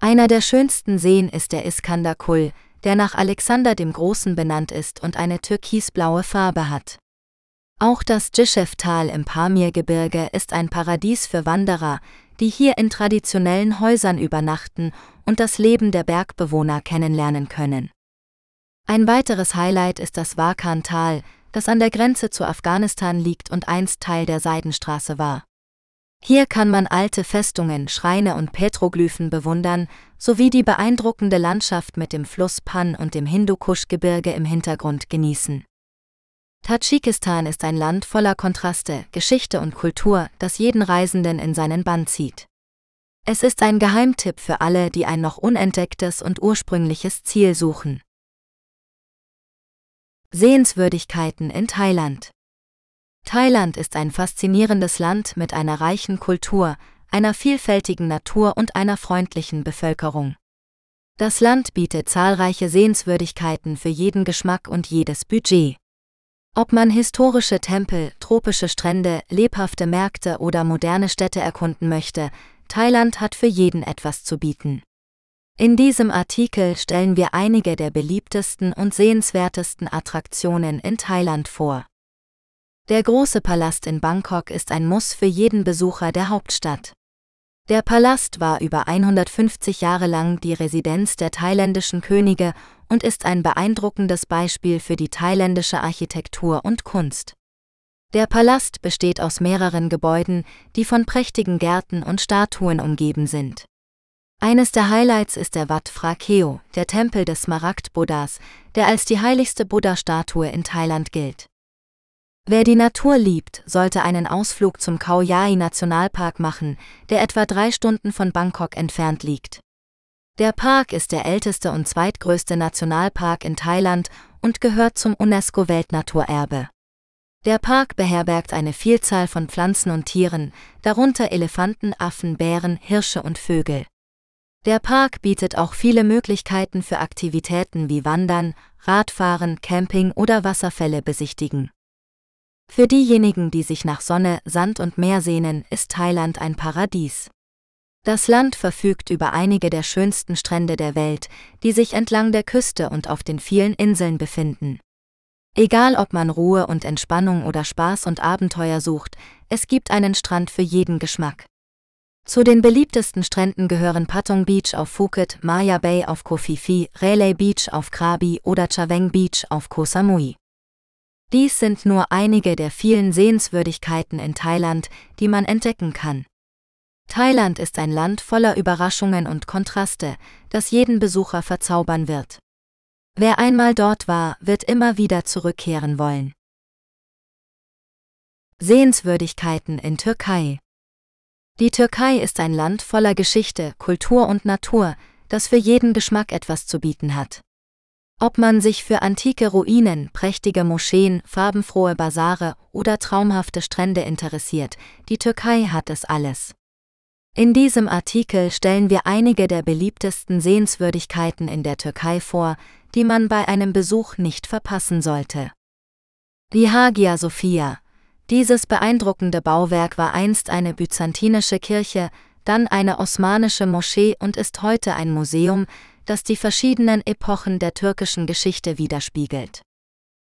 Einer der schönsten Seen ist der Iskandar-Kul, der nach Alexander dem Großen benannt ist und eine türkisblaue Farbe hat. Auch das Djischew-Tal im Pamirgebirge ist ein Paradies für Wanderer, die hier in traditionellen Häusern übernachten und das Leben der Bergbewohner kennenlernen können. Ein weiteres Highlight ist das Wakan-Tal, das an der Grenze zu Afghanistan liegt und einst Teil der Seidenstraße war. Hier kann man alte Festungen, Schreine und Petroglyphen bewundern, sowie die beeindruckende Landschaft mit dem Fluss Pan und dem Hindukusch-Gebirge im Hintergrund genießen. Tadschikistan ist ein Land voller Kontraste, Geschichte und Kultur, das jeden Reisenden in seinen Bann zieht. Es ist ein Geheimtipp für alle, die ein noch unentdecktes und ursprüngliches Ziel suchen. Sehenswürdigkeiten in Thailand Thailand ist ein faszinierendes Land mit einer reichen Kultur, einer vielfältigen Natur und einer freundlichen Bevölkerung. Das Land bietet zahlreiche Sehenswürdigkeiten für jeden Geschmack und jedes Budget. Ob man historische Tempel, tropische Strände, lebhafte Märkte oder moderne Städte erkunden möchte, Thailand hat für jeden etwas zu bieten. In diesem Artikel stellen wir einige der beliebtesten und sehenswertesten Attraktionen in Thailand vor. Der große Palast in Bangkok ist ein Muss für jeden Besucher der Hauptstadt. Der Palast war über 150 Jahre lang die Residenz der thailändischen Könige und ist ein beeindruckendes Beispiel für die thailändische Architektur und Kunst. Der Palast besteht aus mehreren Gebäuden, die von prächtigen Gärten und Statuen umgeben sind. Eines der Highlights ist der Wat Phra Keo, der Tempel des Smaragd-Buddhas, der als die heiligste Buddha-Statue in Thailand gilt. Wer die Natur liebt, sollte einen Ausflug zum Khao Yai Nationalpark machen, der etwa drei Stunden von Bangkok entfernt liegt. Der Park ist der älteste und zweitgrößte Nationalpark in Thailand und gehört zum UNESCO-Weltnaturerbe. Der Park beherbergt eine Vielzahl von Pflanzen und Tieren, darunter Elefanten, Affen, Bären, Hirsche und Vögel. Der Park bietet auch viele Möglichkeiten für Aktivitäten wie Wandern, Radfahren, Camping oder Wasserfälle besichtigen. Für diejenigen, die sich nach Sonne, Sand und Meer sehnen, ist Thailand ein Paradies. Das Land verfügt über einige der schönsten Strände der Welt, die sich entlang der Küste und auf den vielen Inseln befinden. Egal ob man Ruhe und Entspannung oder Spaß und Abenteuer sucht, es gibt einen Strand für jeden Geschmack. Zu den beliebtesten Stränden gehören Patong Beach auf Phuket, Maya Bay auf Koh Phi Phi, Railay Beach auf Krabi oder Chaveng Beach auf Koh Samui. Dies sind nur einige der vielen Sehenswürdigkeiten in Thailand, die man entdecken kann. Thailand ist ein Land voller Überraschungen und Kontraste, das jeden Besucher verzaubern wird. Wer einmal dort war, wird immer wieder zurückkehren wollen. Sehenswürdigkeiten in Türkei Die Türkei ist ein Land voller Geschichte, Kultur und Natur, das für jeden Geschmack etwas zu bieten hat. Ob man sich für antike Ruinen, prächtige Moscheen, farbenfrohe Basare oder traumhafte Strände interessiert, die Türkei hat es alles. In diesem Artikel stellen wir einige der beliebtesten Sehenswürdigkeiten in der Türkei vor, die man bei einem Besuch nicht verpassen sollte. Die Hagia Sophia. Dieses beeindruckende Bauwerk war einst eine byzantinische Kirche, dann eine osmanische Moschee und ist heute ein Museum, das die verschiedenen Epochen der türkischen Geschichte widerspiegelt.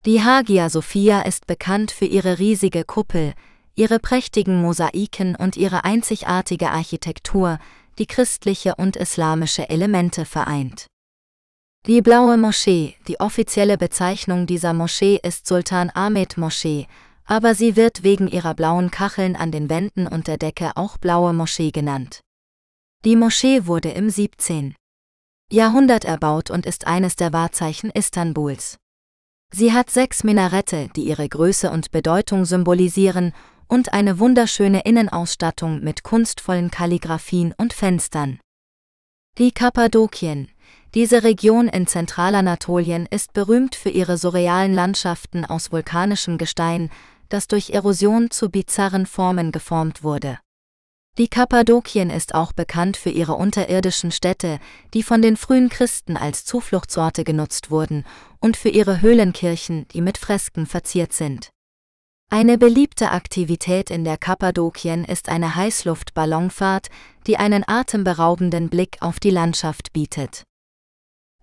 Die Hagia Sophia ist bekannt für ihre riesige Kuppel, ihre prächtigen Mosaiken und ihre einzigartige Architektur, die christliche und islamische Elemente vereint. Die Blaue Moschee, die offizielle Bezeichnung dieser Moschee ist Sultan Ahmed Moschee, aber sie wird wegen ihrer blauen Kacheln an den Wänden und der Decke auch Blaue Moschee genannt. Die Moschee wurde im 17. Jahrhundert erbaut und ist eines der Wahrzeichen Istanbuls. Sie hat sechs Minarette, die ihre Größe und Bedeutung symbolisieren, und eine wunderschöne Innenausstattung mit kunstvollen Kalligraphien und Fenstern. Die Kappadokien. Diese Region in Zentralanatolien ist berühmt für ihre surrealen Landschaften aus vulkanischem Gestein, das durch Erosion zu bizarren Formen geformt wurde. Die Kappadokien ist auch bekannt für ihre unterirdischen Städte, die von den frühen Christen als Zufluchtsorte genutzt wurden, und für ihre Höhlenkirchen, die mit Fresken verziert sind. Eine beliebte Aktivität in der Kappadokien ist eine Heißluftballonfahrt, die einen atemberaubenden Blick auf die Landschaft bietet.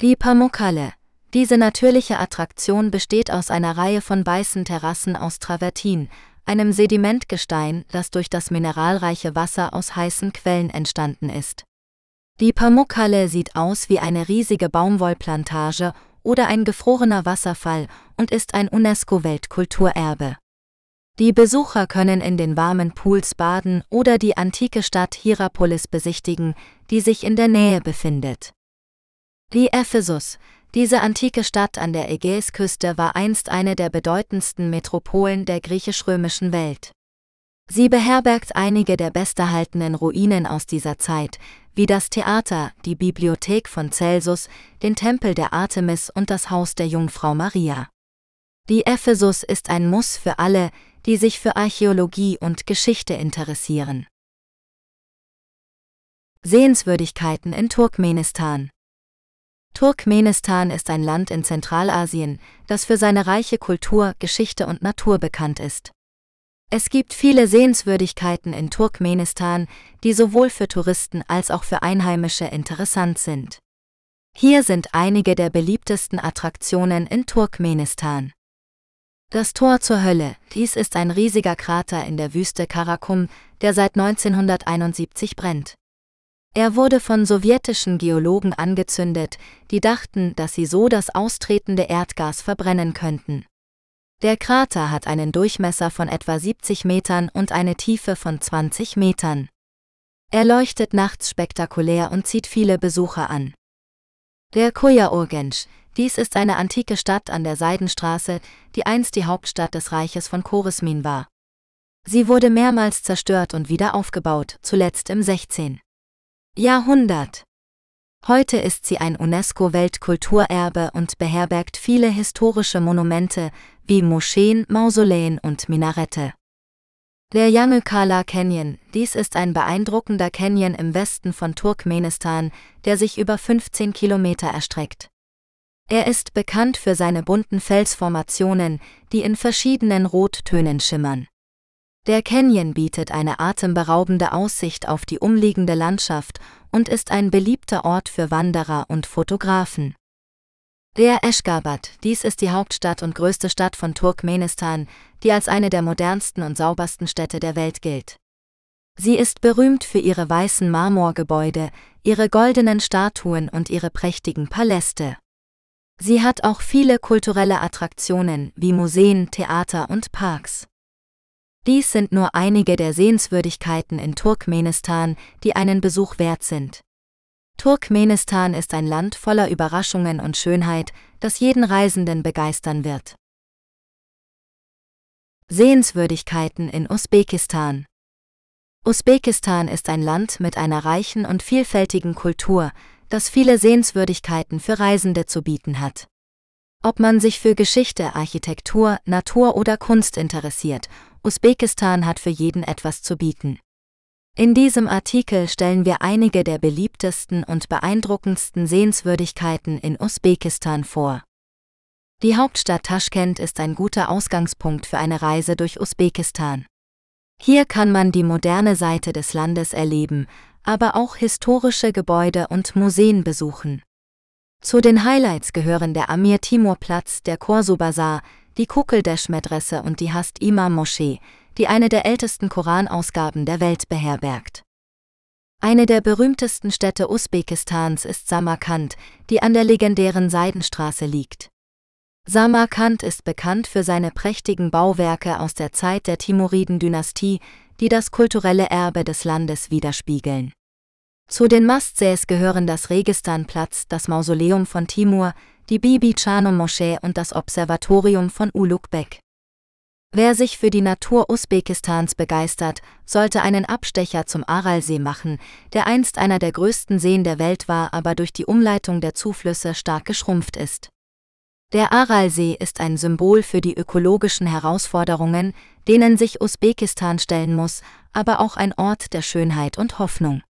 Die Pamukkale. Diese natürliche Attraktion besteht aus einer Reihe von weißen Terrassen aus Travertin, einem Sedimentgestein, das durch das mineralreiche Wasser aus heißen Quellen entstanden ist. Die Pamukkale sieht aus wie eine riesige Baumwollplantage oder ein gefrorener Wasserfall und ist ein UNESCO-Weltkulturerbe. Die Besucher können in den warmen Pools baden oder die antike Stadt Hierapolis besichtigen, die sich in der Nähe befindet. Die Ephesus, diese antike Stadt an der Ägäisküste war einst eine der bedeutendsten Metropolen der griechisch-römischen Welt. Sie beherbergt einige der besterhaltenen Ruinen aus dieser Zeit, wie das Theater, die Bibliothek von Celsus, den Tempel der Artemis und das Haus der Jungfrau Maria. Die Ephesus ist ein Muss für alle, die sich für Archäologie und Geschichte interessieren. Sehenswürdigkeiten in Turkmenistan Turkmenistan ist ein Land in Zentralasien, das für seine reiche Kultur, Geschichte und Natur bekannt ist. Es gibt viele Sehenswürdigkeiten in Turkmenistan, die sowohl für Touristen als auch für Einheimische interessant sind. Hier sind einige der beliebtesten Attraktionen in Turkmenistan. Das Tor zur Hölle, dies ist ein riesiger Krater in der Wüste Karakum, der seit 1971 brennt. Er wurde von sowjetischen Geologen angezündet, die dachten, dass sie so das austretende Erdgas verbrennen könnten. Der Krater hat einen Durchmesser von etwa 70 Metern und eine Tiefe von 20 Metern. Er leuchtet nachts spektakulär und zieht viele Besucher an. Der Koya-Urgensch, dies ist eine antike Stadt an der Seidenstraße, die einst die Hauptstadt des Reiches von Choresmin war. Sie wurde mehrmals zerstört und wieder aufgebaut, zuletzt im 16. Jahrhundert. Heute ist sie ein UNESCO-Weltkulturerbe und beherbergt viele historische Monumente wie Moscheen, Mausoleen und Minarette. Der Yangukala Canyon, dies ist ein beeindruckender Canyon im Westen von Turkmenistan, der sich über 15 Kilometer erstreckt. Er ist bekannt für seine bunten Felsformationen, die in verschiedenen Rottönen schimmern. Der Canyon bietet eine atemberaubende Aussicht auf die umliegende Landschaft und ist ein beliebter Ort für Wanderer und Fotografen. Der Eschgabat, dies ist die Hauptstadt und größte Stadt von Turkmenistan, die als eine der modernsten und saubersten Städte der Welt gilt. Sie ist berühmt für ihre weißen Marmorgebäude, ihre goldenen Statuen und ihre prächtigen Paläste. Sie hat auch viele kulturelle Attraktionen wie Museen, Theater und Parks. Dies sind nur einige der Sehenswürdigkeiten in Turkmenistan, die einen Besuch wert sind. Turkmenistan ist ein Land voller Überraschungen und Schönheit, das jeden Reisenden begeistern wird. Sehenswürdigkeiten in Usbekistan Usbekistan ist ein Land mit einer reichen und vielfältigen Kultur, das viele Sehenswürdigkeiten für Reisende zu bieten hat. Ob man sich für Geschichte, Architektur, Natur oder Kunst interessiert Usbekistan hat für jeden etwas zu bieten. In diesem Artikel stellen wir einige der beliebtesten und beeindruckendsten Sehenswürdigkeiten in Usbekistan vor. Die Hauptstadt Taschkent ist ein guter Ausgangspunkt für eine Reise durch Usbekistan. Hier kann man die moderne Seite des Landes erleben, aber auch historische Gebäude und Museen besuchen. Zu den Highlights gehören der Amir Timur Platz, der Korsu Bazar, die Kukeldesh-Medresse und die Hast Imam Moschee, die eine der ältesten Koranausgaben der Welt beherbergt. Eine der berühmtesten Städte Usbekistans ist Samarkand, die an der legendären Seidenstraße liegt. Samarkand ist bekannt für seine prächtigen Bauwerke aus der Zeit der Timuriden-Dynastie, die das kulturelle Erbe des Landes widerspiegeln. Zu den Must-Sees gehören das Registanplatz, das Mausoleum von Timur, die Bibi Chano Moschee und das Observatorium von Ulugh-Bek. Wer sich für die Natur Usbekistans begeistert, sollte einen Abstecher zum Aralsee machen, der einst einer der größten Seen der Welt war, aber durch die Umleitung der Zuflüsse stark geschrumpft ist. Der Aralsee ist ein Symbol für die ökologischen Herausforderungen, denen sich Usbekistan stellen muss, aber auch ein Ort der Schönheit und Hoffnung.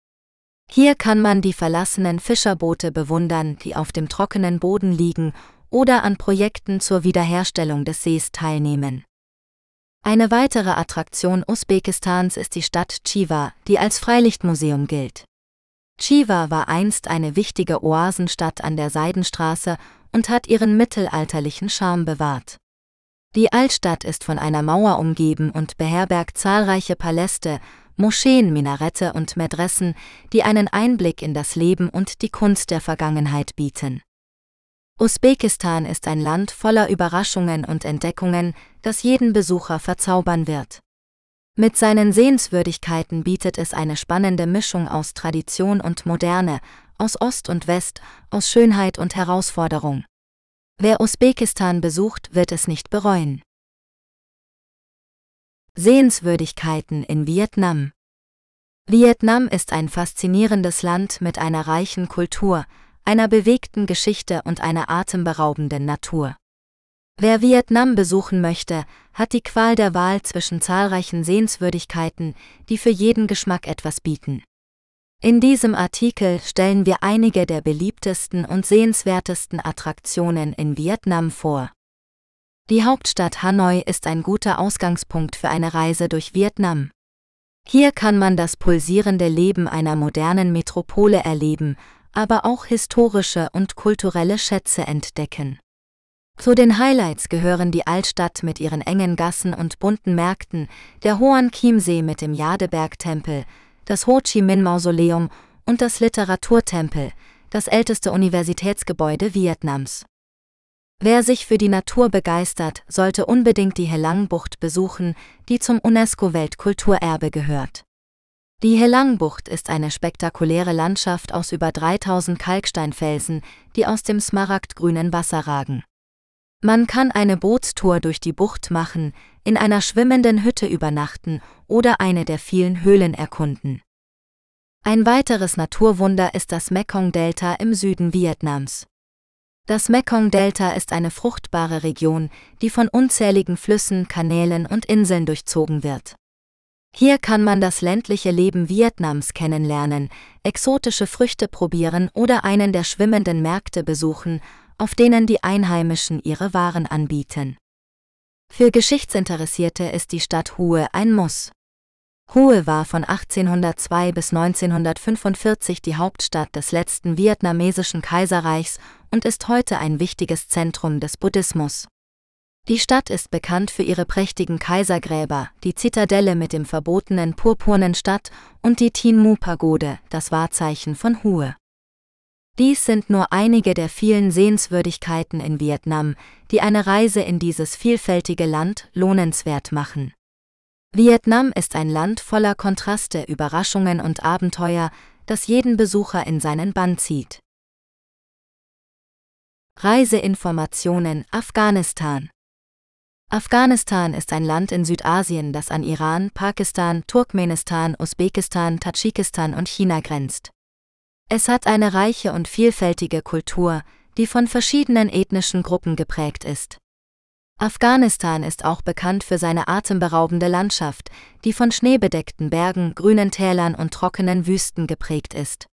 Hier kann man die verlassenen Fischerboote bewundern, die auf dem trockenen Boden liegen, oder an Projekten zur Wiederherstellung des Sees teilnehmen. Eine weitere Attraktion Usbekistans ist die Stadt Chiva, die als Freilichtmuseum gilt. Chiva war einst eine wichtige Oasenstadt an der Seidenstraße und hat ihren mittelalterlichen Charme bewahrt. Die Altstadt ist von einer Mauer umgeben und beherbergt zahlreiche Paläste, Moscheen, Minarette und Medressen, die einen Einblick in das Leben und die Kunst der Vergangenheit bieten. Usbekistan ist ein Land voller Überraschungen und Entdeckungen, das jeden Besucher verzaubern wird. Mit seinen Sehenswürdigkeiten bietet es eine spannende Mischung aus Tradition und Moderne, aus Ost und West, aus Schönheit und Herausforderung. Wer Usbekistan besucht, wird es nicht bereuen. Sehenswürdigkeiten in Vietnam Vietnam ist ein faszinierendes Land mit einer reichen Kultur, einer bewegten Geschichte und einer atemberaubenden Natur. Wer Vietnam besuchen möchte, hat die Qual der Wahl zwischen zahlreichen Sehenswürdigkeiten, die für jeden Geschmack etwas bieten. In diesem Artikel stellen wir einige der beliebtesten und sehenswertesten Attraktionen in Vietnam vor. Die Hauptstadt Hanoi ist ein guter Ausgangspunkt für eine Reise durch Vietnam. Hier kann man das pulsierende Leben einer modernen Metropole erleben aber auch historische und kulturelle Schätze entdecken. Zu den Highlights gehören die Altstadt mit ihren engen Gassen und bunten Märkten, der Hoan Chiemsee mit dem Jadeberg-Tempel, das Ho Chi Minh-Mausoleum und das Literaturtempel, das älteste Universitätsgebäude Vietnams. Wer sich für die Natur begeistert, sollte unbedingt die Helang-Bucht besuchen, die zum UNESCO-Weltkulturerbe gehört. Die Helangbucht ist eine spektakuläre Landschaft aus über 3000 Kalksteinfelsen, die aus dem smaragdgrünen Wasser ragen. Man kann eine Bootstour durch die Bucht machen, in einer schwimmenden Hütte übernachten oder eine der vielen Höhlen erkunden. Ein weiteres Naturwunder ist das Mekong-Delta im Süden Vietnams. Das Mekong-Delta ist eine fruchtbare Region, die von unzähligen Flüssen, Kanälen und Inseln durchzogen wird. Hier kann man das ländliche Leben Vietnams kennenlernen, exotische Früchte probieren oder einen der schwimmenden Märkte besuchen, auf denen die Einheimischen ihre Waren anbieten. Für Geschichtsinteressierte ist die Stadt Hue ein Muss. Hue war von 1802 bis 1945 die Hauptstadt des letzten vietnamesischen Kaiserreichs und ist heute ein wichtiges Zentrum des Buddhismus. Die Stadt ist bekannt für ihre prächtigen Kaisergräber, die Zitadelle mit dem verbotenen purpurnen Stadt und die Tin Mu Pagode, das Wahrzeichen von Hue. Dies sind nur einige der vielen Sehenswürdigkeiten in Vietnam, die eine Reise in dieses vielfältige Land lohnenswert machen. Vietnam ist ein Land voller Kontraste, Überraschungen und Abenteuer, das jeden Besucher in seinen Bann zieht. Reiseinformationen Afghanistan Afghanistan ist ein Land in Südasien, das an Iran, Pakistan, Turkmenistan, Usbekistan, Tadschikistan und China grenzt. Es hat eine reiche und vielfältige Kultur, die von verschiedenen ethnischen Gruppen geprägt ist. Afghanistan ist auch bekannt für seine atemberaubende Landschaft, die von schneebedeckten Bergen, grünen Tälern und trockenen Wüsten geprägt ist.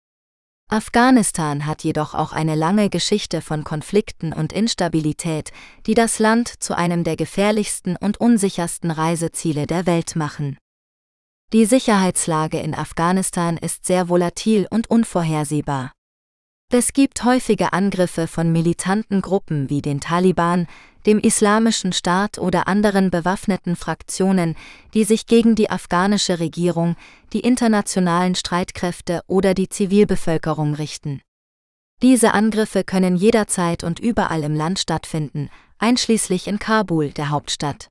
Afghanistan hat jedoch auch eine lange Geschichte von Konflikten und Instabilität, die das Land zu einem der gefährlichsten und unsichersten Reiseziele der Welt machen. Die Sicherheitslage in Afghanistan ist sehr volatil und unvorhersehbar. Es gibt häufige Angriffe von militanten Gruppen wie den Taliban, dem Islamischen Staat oder anderen bewaffneten Fraktionen, die sich gegen die afghanische Regierung, die internationalen Streitkräfte oder die Zivilbevölkerung richten. Diese Angriffe können jederzeit und überall im Land stattfinden, einschließlich in Kabul, der Hauptstadt.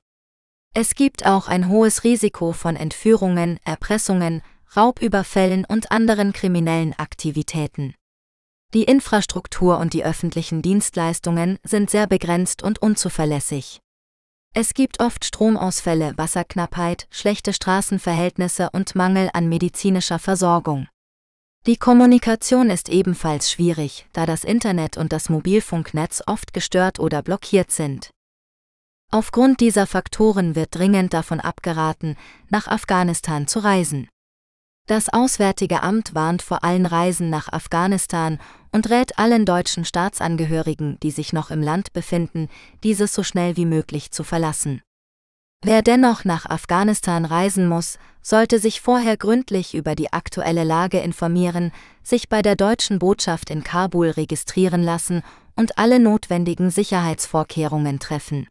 Es gibt auch ein hohes Risiko von Entführungen, Erpressungen, Raubüberfällen und anderen kriminellen Aktivitäten. Die Infrastruktur und die öffentlichen Dienstleistungen sind sehr begrenzt und unzuverlässig. Es gibt oft Stromausfälle, Wasserknappheit, schlechte Straßenverhältnisse und Mangel an medizinischer Versorgung. Die Kommunikation ist ebenfalls schwierig, da das Internet und das Mobilfunknetz oft gestört oder blockiert sind. Aufgrund dieser Faktoren wird dringend davon abgeraten, nach Afghanistan zu reisen. Das Auswärtige Amt warnt vor allen Reisen nach Afghanistan und rät allen deutschen Staatsangehörigen, die sich noch im Land befinden, dieses so schnell wie möglich zu verlassen. Wer dennoch nach Afghanistan reisen muss, sollte sich vorher gründlich über die aktuelle Lage informieren, sich bei der deutschen Botschaft in Kabul registrieren lassen und alle notwendigen Sicherheitsvorkehrungen treffen.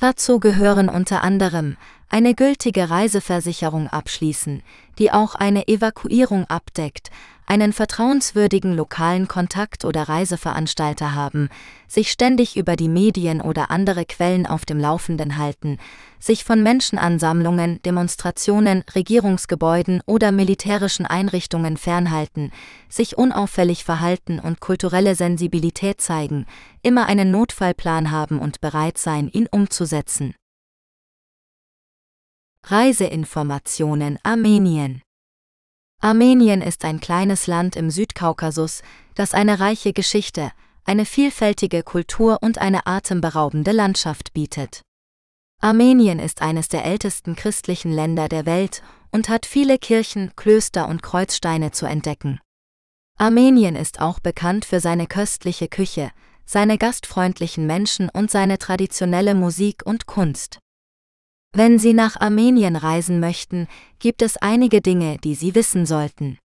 Dazu gehören unter anderem eine gültige Reiseversicherung abschließen, die auch eine Evakuierung abdeckt, einen vertrauenswürdigen lokalen Kontakt oder Reiseveranstalter haben, sich ständig über die Medien oder andere Quellen auf dem Laufenden halten, sich von Menschenansammlungen, Demonstrationen, Regierungsgebäuden oder militärischen Einrichtungen fernhalten, sich unauffällig verhalten und kulturelle Sensibilität zeigen, immer einen Notfallplan haben und bereit sein, ihn umzusetzen. Reiseinformationen Armenien Armenien ist ein kleines Land im Südkaukasus, das eine reiche Geschichte, eine vielfältige Kultur und eine atemberaubende Landschaft bietet. Armenien ist eines der ältesten christlichen Länder der Welt und hat viele Kirchen, Klöster und Kreuzsteine zu entdecken. Armenien ist auch bekannt für seine köstliche Küche, seine gastfreundlichen Menschen und seine traditionelle Musik und Kunst. Wenn Sie nach Armenien reisen möchten, gibt es einige Dinge, die Sie wissen sollten.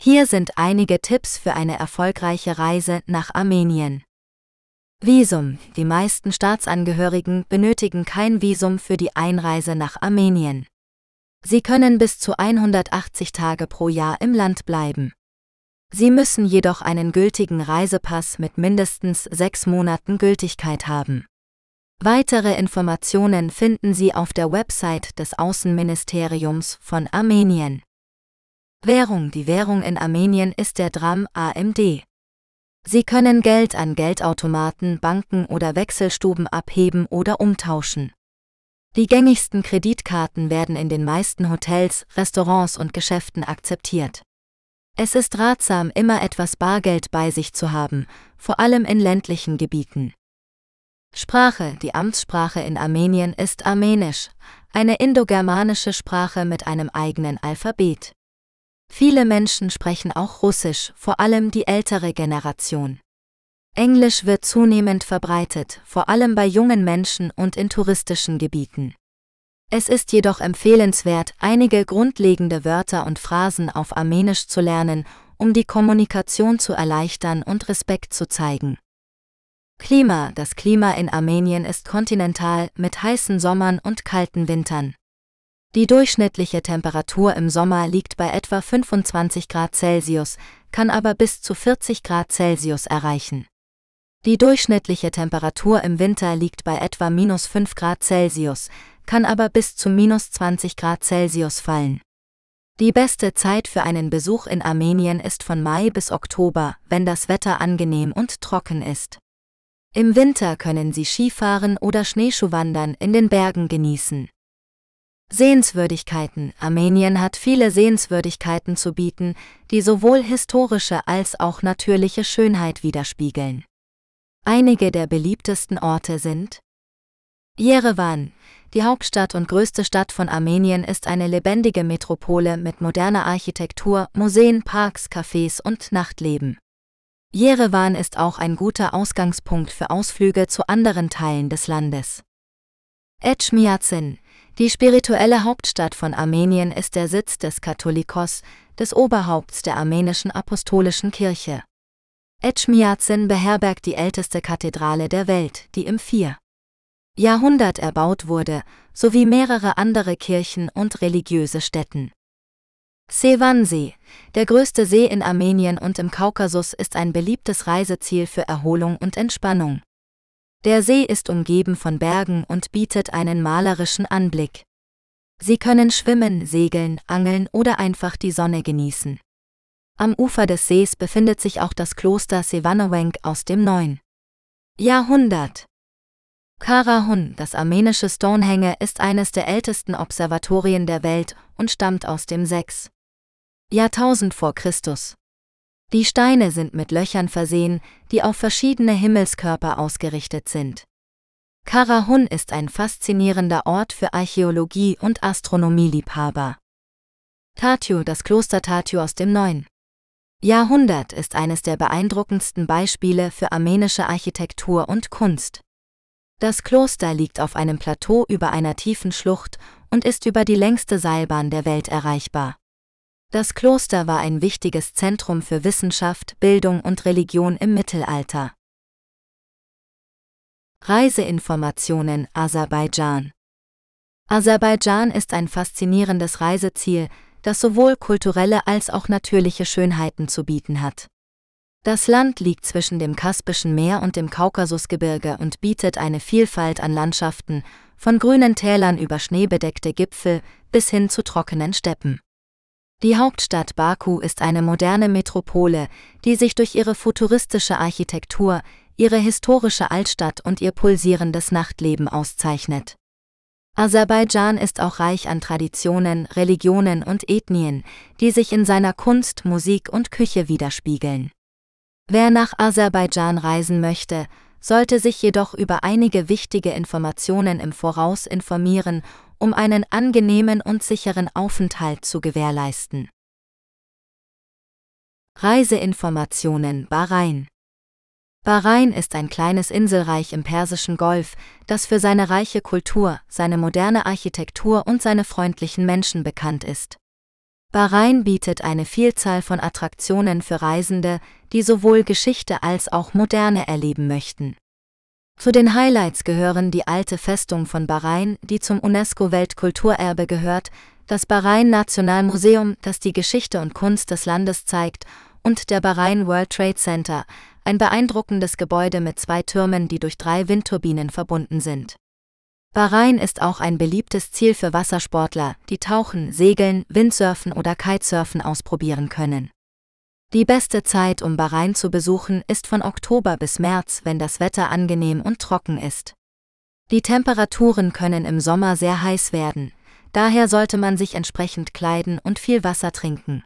Hier sind einige Tipps für eine erfolgreiche Reise nach Armenien. Visum. Die meisten Staatsangehörigen benötigen kein Visum für die Einreise nach Armenien. Sie können bis zu 180 Tage pro Jahr im Land bleiben. Sie müssen jedoch einen gültigen Reisepass mit mindestens sechs Monaten Gültigkeit haben. Weitere Informationen finden Sie auf der Website des Außenministeriums von Armenien. Währung Die Währung in Armenien ist der Dram AMD. Sie können Geld an Geldautomaten, Banken oder Wechselstuben abheben oder umtauschen. Die gängigsten Kreditkarten werden in den meisten Hotels, Restaurants und Geschäften akzeptiert. Es ist ratsam, immer etwas Bargeld bei sich zu haben, vor allem in ländlichen Gebieten. Sprache Die Amtssprache in Armenien ist Armenisch, eine indogermanische Sprache mit einem eigenen Alphabet. Viele Menschen sprechen auch Russisch, vor allem die ältere Generation. Englisch wird zunehmend verbreitet, vor allem bei jungen Menschen und in touristischen Gebieten. Es ist jedoch empfehlenswert, einige grundlegende Wörter und Phrasen auf Armenisch zu lernen, um die Kommunikation zu erleichtern und Respekt zu zeigen. Klima Das Klima in Armenien ist kontinental mit heißen Sommern und kalten Wintern. Die durchschnittliche Temperatur im Sommer liegt bei etwa 25 Grad Celsius, kann aber bis zu 40 Grad Celsius erreichen. Die durchschnittliche Temperatur im Winter liegt bei etwa minus 5 Grad Celsius, kann aber bis zu minus 20 Grad Celsius fallen. Die beste Zeit für einen Besuch in Armenien ist von Mai bis Oktober, wenn das Wetter angenehm und trocken ist. Im Winter können Sie Skifahren oder Schneeschuhwandern in den Bergen genießen. Sehenswürdigkeiten Armenien hat viele Sehenswürdigkeiten zu bieten, die sowohl historische als auch natürliche Schönheit widerspiegeln. Einige der beliebtesten Orte sind Jerewan, die Hauptstadt und größte Stadt von Armenien, ist eine lebendige Metropole mit moderner Architektur, Museen, Parks, Cafés und Nachtleben. Jerewan ist auch ein guter Ausgangspunkt für Ausflüge zu anderen Teilen des Landes. Etchmiadzin, die spirituelle Hauptstadt von Armenien, ist der Sitz des Katholikos, des Oberhaupts der armenischen apostolischen Kirche. Etchmiadzin beherbergt die älteste Kathedrale der Welt, die im 4. Jahrhundert erbaut wurde, sowie mehrere andere Kirchen und religiöse Stätten. Sevansee, der größte See in Armenien und im Kaukasus, ist ein beliebtes Reiseziel für Erholung und Entspannung. Der See ist umgeben von Bergen und bietet einen malerischen Anblick. Sie können schwimmen, segeln, angeln oder einfach die Sonne genießen. Am Ufer des Sees befindet sich auch das Kloster Sevanowenk aus dem 9. Jahrhundert. Karahun, das armenische Stonehenge, ist eines der ältesten Observatorien der Welt und stammt aus dem 6. Jahrtausend vor Christus. Die Steine sind mit Löchern versehen, die auf verschiedene Himmelskörper ausgerichtet sind. Karahun ist ein faszinierender Ort für Archäologie und Astronomieliebhaber. Tatyu, das Kloster Tatyu aus dem 9. Jahrhundert ist eines der beeindruckendsten Beispiele für armenische Architektur und Kunst. Das Kloster liegt auf einem Plateau über einer tiefen Schlucht und ist über die längste Seilbahn der Welt erreichbar. Das Kloster war ein wichtiges Zentrum für Wissenschaft, Bildung und Religion im Mittelalter. Reiseinformationen Aserbaidschan Aserbaidschan ist ein faszinierendes Reiseziel, das sowohl kulturelle als auch natürliche Schönheiten zu bieten hat. Das Land liegt zwischen dem Kaspischen Meer und dem Kaukasusgebirge und bietet eine Vielfalt an Landschaften, von grünen Tälern über schneebedeckte Gipfel bis hin zu trockenen Steppen. Die Hauptstadt Baku ist eine moderne Metropole, die sich durch ihre futuristische Architektur, ihre historische Altstadt und ihr pulsierendes Nachtleben auszeichnet. Aserbaidschan ist auch reich an Traditionen, Religionen und Ethnien, die sich in seiner Kunst, Musik und Küche widerspiegeln. Wer nach Aserbaidschan reisen möchte, sollte sich jedoch über einige wichtige Informationen im Voraus informieren, um einen angenehmen und sicheren Aufenthalt zu gewährleisten. Reiseinformationen Bahrain Bahrain ist ein kleines Inselreich im Persischen Golf, das für seine reiche Kultur, seine moderne Architektur und seine freundlichen Menschen bekannt ist. Bahrain bietet eine Vielzahl von Attraktionen für Reisende, die sowohl Geschichte als auch Moderne erleben möchten. Zu den Highlights gehören die alte Festung von Bahrain, die zum UNESCO-Weltkulturerbe gehört, das Bahrain Nationalmuseum, das die Geschichte und Kunst des Landes zeigt, und der Bahrain World Trade Center, ein beeindruckendes Gebäude mit zwei Türmen, die durch drei Windturbinen verbunden sind. Bahrain ist auch ein beliebtes Ziel für Wassersportler, die Tauchen, Segeln, Windsurfen oder Kitesurfen ausprobieren können. Die beste Zeit, um Bahrain zu besuchen, ist von Oktober bis März, wenn das Wetter angenehm und trocken ist. Die Temperaturen können im Sommer sehr heiß werden, daher sollte man sich entsprechend kleiden und viel Wasser trinken.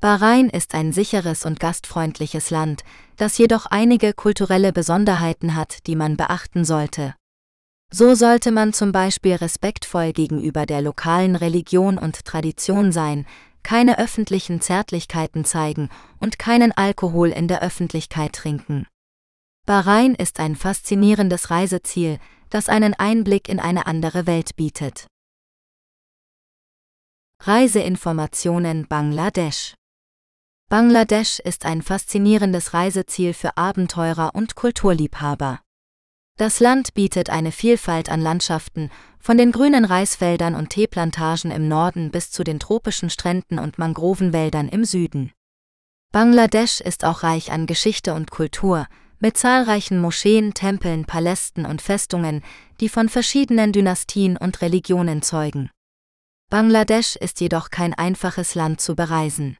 Bahrain ist ein sicheres und gastfreundliches Land, das jedoch einige kulturelle Besonderheiten hat, die man beachten sollte. So sollte man zum Beispiel respektvoll gegenüber der lokalen Religion und Tradition sein, keine öffentlichen Zärtlichkeiten zeigen und keinen Alkohol in der Öffentlichkeit trinken. Bahrain ist ein faszinierendes Reiseziel, das einen Einblick in eine andere Welt bietet. Reiseinformationen Bangladesch Bangladesch ist ein faszinierendes Reiseziel für Abenteurer und Kulturliebhaber. Das Land bietet eine Vielfalt an Landschaften, von den grünen Reisfeldern und Teeplantagen im Norden bis zu den tropischen Stränden und Mangrovenwäldern im Süden. Bangladesch ist auch reich an Geschichte und Kultur, mit zahlreichen Moscheen, Tempeln, Palästen und Festungen, die von verschiedenen Dynastien und Religionen zeugen. Bangladesch ist jedoch kein einfaches Land zu bereisen.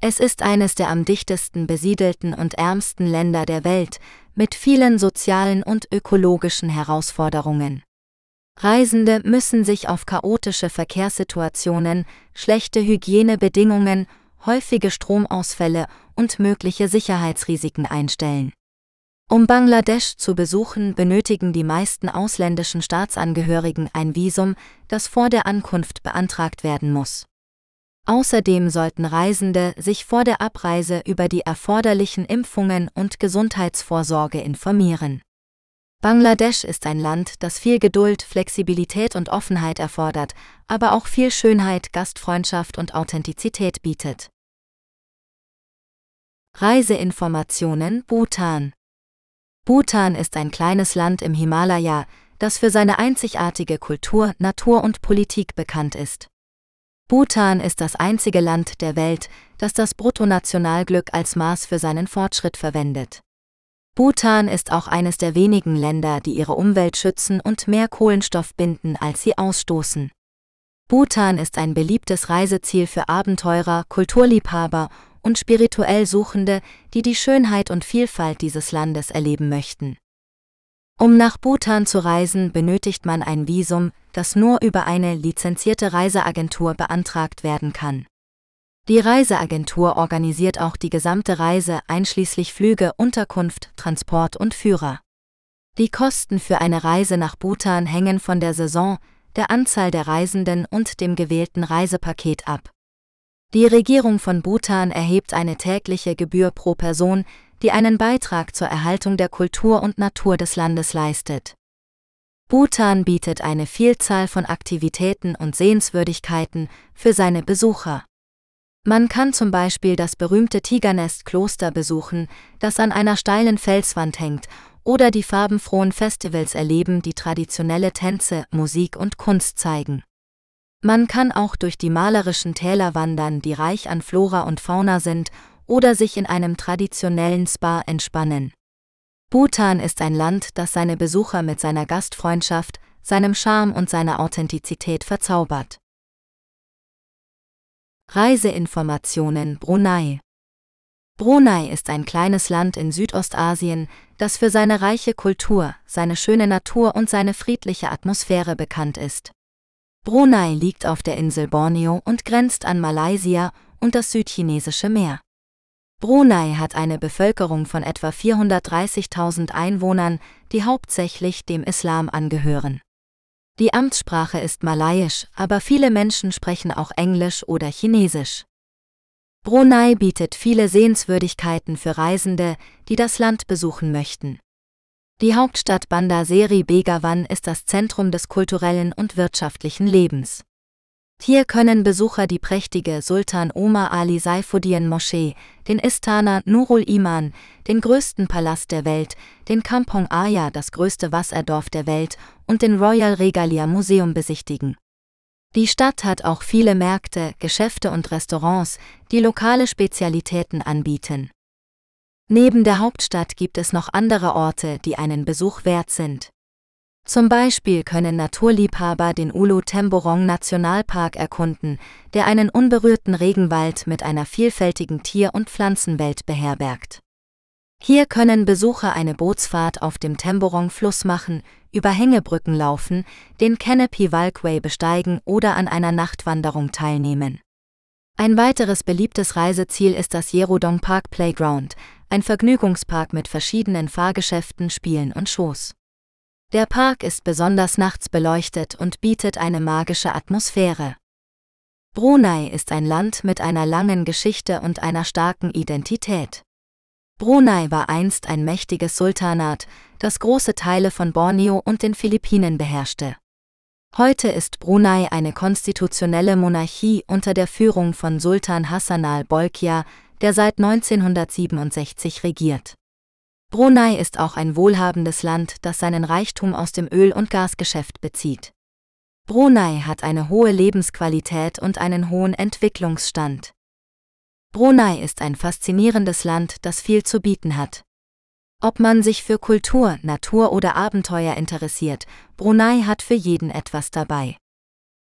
Es ist eines der am dichtesten besiedelten und ärmsten Länder der Welt, mit vielen sozialen und ökologischen Herausforderungen. Reisende müssen sich auf chaotische Verkehrssituationen, schlechte Hygienebedingungen, häufige Stromausfälle und mögliche Sicherheitsrisiken einstellen. Um Bangladesch zu besuchen, benötigen die meisten ausländischen Staatsangehörigen ein Visum, das vor der Ankunft beantragt werden muss. Außerdem sollten Reisende sich vor der Abreise über die erforderlichen Impfungen und Gesundheitsvorsorge informieren. Bangladesch ist ein Land, das viel Geduld, Flexibilität und Offenheit erfordert, aber auch viel Schönheit, Gastfreundschaft und Authentizität bietet. Reiseinformationen Bhutan Bhutan ist ein kleines Land im Himalaya, das für seine einzigartige Kultur, Natur und Politik bekannt ist. Bhutan ist das einzige Land der Welt, das das Bruttonationalglück als Maß für seinen Fortschritt verwendet. Bhutan ist auch eines der wenigen Länder, die ihre Umwelt schützen und mehr Kohlenstoff binden, als sie ausstoßen. Bhutan ist ein beliebtes Reiseziel für Abenteurer, Kulturliebhaber und spirituell Suchende, die die Schönheit und Vielfalt dieses Landes erleben möchten. Um nach Bhutan zu reisen, benötigt man ein Visum, das nur über eine lizenzierte Reiseagentur beantragt werden kann. Die Reiseagentur organisiert auch die gesamte Reise einschließlich Flüge, Unterkunft, Transport und Führer. Die Kosten für eine Reise nach Bhutan hängen von der Saison, der Anzahl der Reisenden und dem gewählten Reisepaket ab. Die Regierung von Bhutan erhebt eine tägliche Gebühr pro Person, die einen Beitrag zur Erhaltung der Kultur und Natur des Landes leistet. Bhutan bietet eine Vielzahl von Aktivitäten und Sehenswürdigkeiten für seine Besucher. Man kann zum Beispiel das berühmte Tigernest-Kloster besuchen, das an einer steilen Felswand hängt, oder die farbenfrohen Festivals erleben, die traditionelle Tänze, Musik und Kunst zeigen. Man kann auch durch die malerischen Täler wandern, die reich an Flora und Fauna sind, oder sich in einem traditionellen Spa entspannen. Bhutan ist ein Land, das seine Besucher mit seiner Gastfreundschaft, seinem Charme und seiner Authentizität verzaubert. Reiseinformationen Brunei Brunei ist ein kleines Land in Südostasien, das für seine reiche Kultur, seine schöne Natur und seine friedliche Atmosphäre bekannt ist. Brunei liegt auf der Insel Borneo und grenzt an Malaysia und das südchinesische Meer. Brunei hat eine Bevölkerung von etwa 430.000 Einwohnern, die hauptsächlich dem Islam angehören. Die Amtssprache ist Malayisch, aber viele Menschen sprechen auch Englisch oder Chinesisch. Brunei bietet viele Sehenswürdigkeiten für Reisende, die das Land besuchen möchten. Die Hauptstadt Bandar Seri Begawan ist das Zentrum des kulturellen und wirtschaftlichen Lebens. Hier können Besucher die prächtige Sultan Omar Ali Saifuddin Moschee, den Istana Nurul Iman, den größten Palast der Welt, den Kampong Aya, das größte Wasserdorf der Welt, und den Royal Regalia Museum besichtigen. Die Stadt hat auch viele Märkte, Geschäfte und Restaurants, die lokale Spezialitäten anbieten. Neben der Hauptstadt gibt es noch andere Orte, die einen Besuch wert sind. Zum Beispiel können Naturliebhaber den Ulu Temborong Nationalpark erkunden, der einen unberührten Regenwald mit einer vielfältigen Tier- und Pflanzenwelt beherbergt. Hier können Besucher eine Bootsfahrt auf dem Temborong-Fluss machen, über Hängebrücken laufen, den Canopy Walkway besteigen oder an einer Nachtwanderung teilnehmen. Ein weiteres beliebtes Reiseziel ist das Yerodong Park Playground, ein Vergnügungspark mit verschiedenen Fahrgeschäften, Spielen und Shows. Der Park ist besonders nachts beleuchtet und bietet eine magische Atmosphäre. Brunei ist ein Land mit einer langen Geschichte und einer starken Identität. Brunei war einst ein mächtiges Sultanat, das große Teile von Borneo und den Philippinen beherrschte. Heute ist Brunei eine konstitutionelle Monarchie unter der Führung von Sultan Hassan al-Bolkiah, der seit 1967 regiert. Brunei ist auch ein wohlhabendes Land, das seinen Reichtum aus dem Öl- und Gasgeschäft bezieht. Brunei hat eine hohe Lebensqualität und einen hohen Entwicklungsstand. Brunei ist ein faszinierendes Land, das viel zu bieten hat. Ob man sich für Kultur, Natur oder Abenteuer interessiert, Brunei hat für jeden etwas dabei.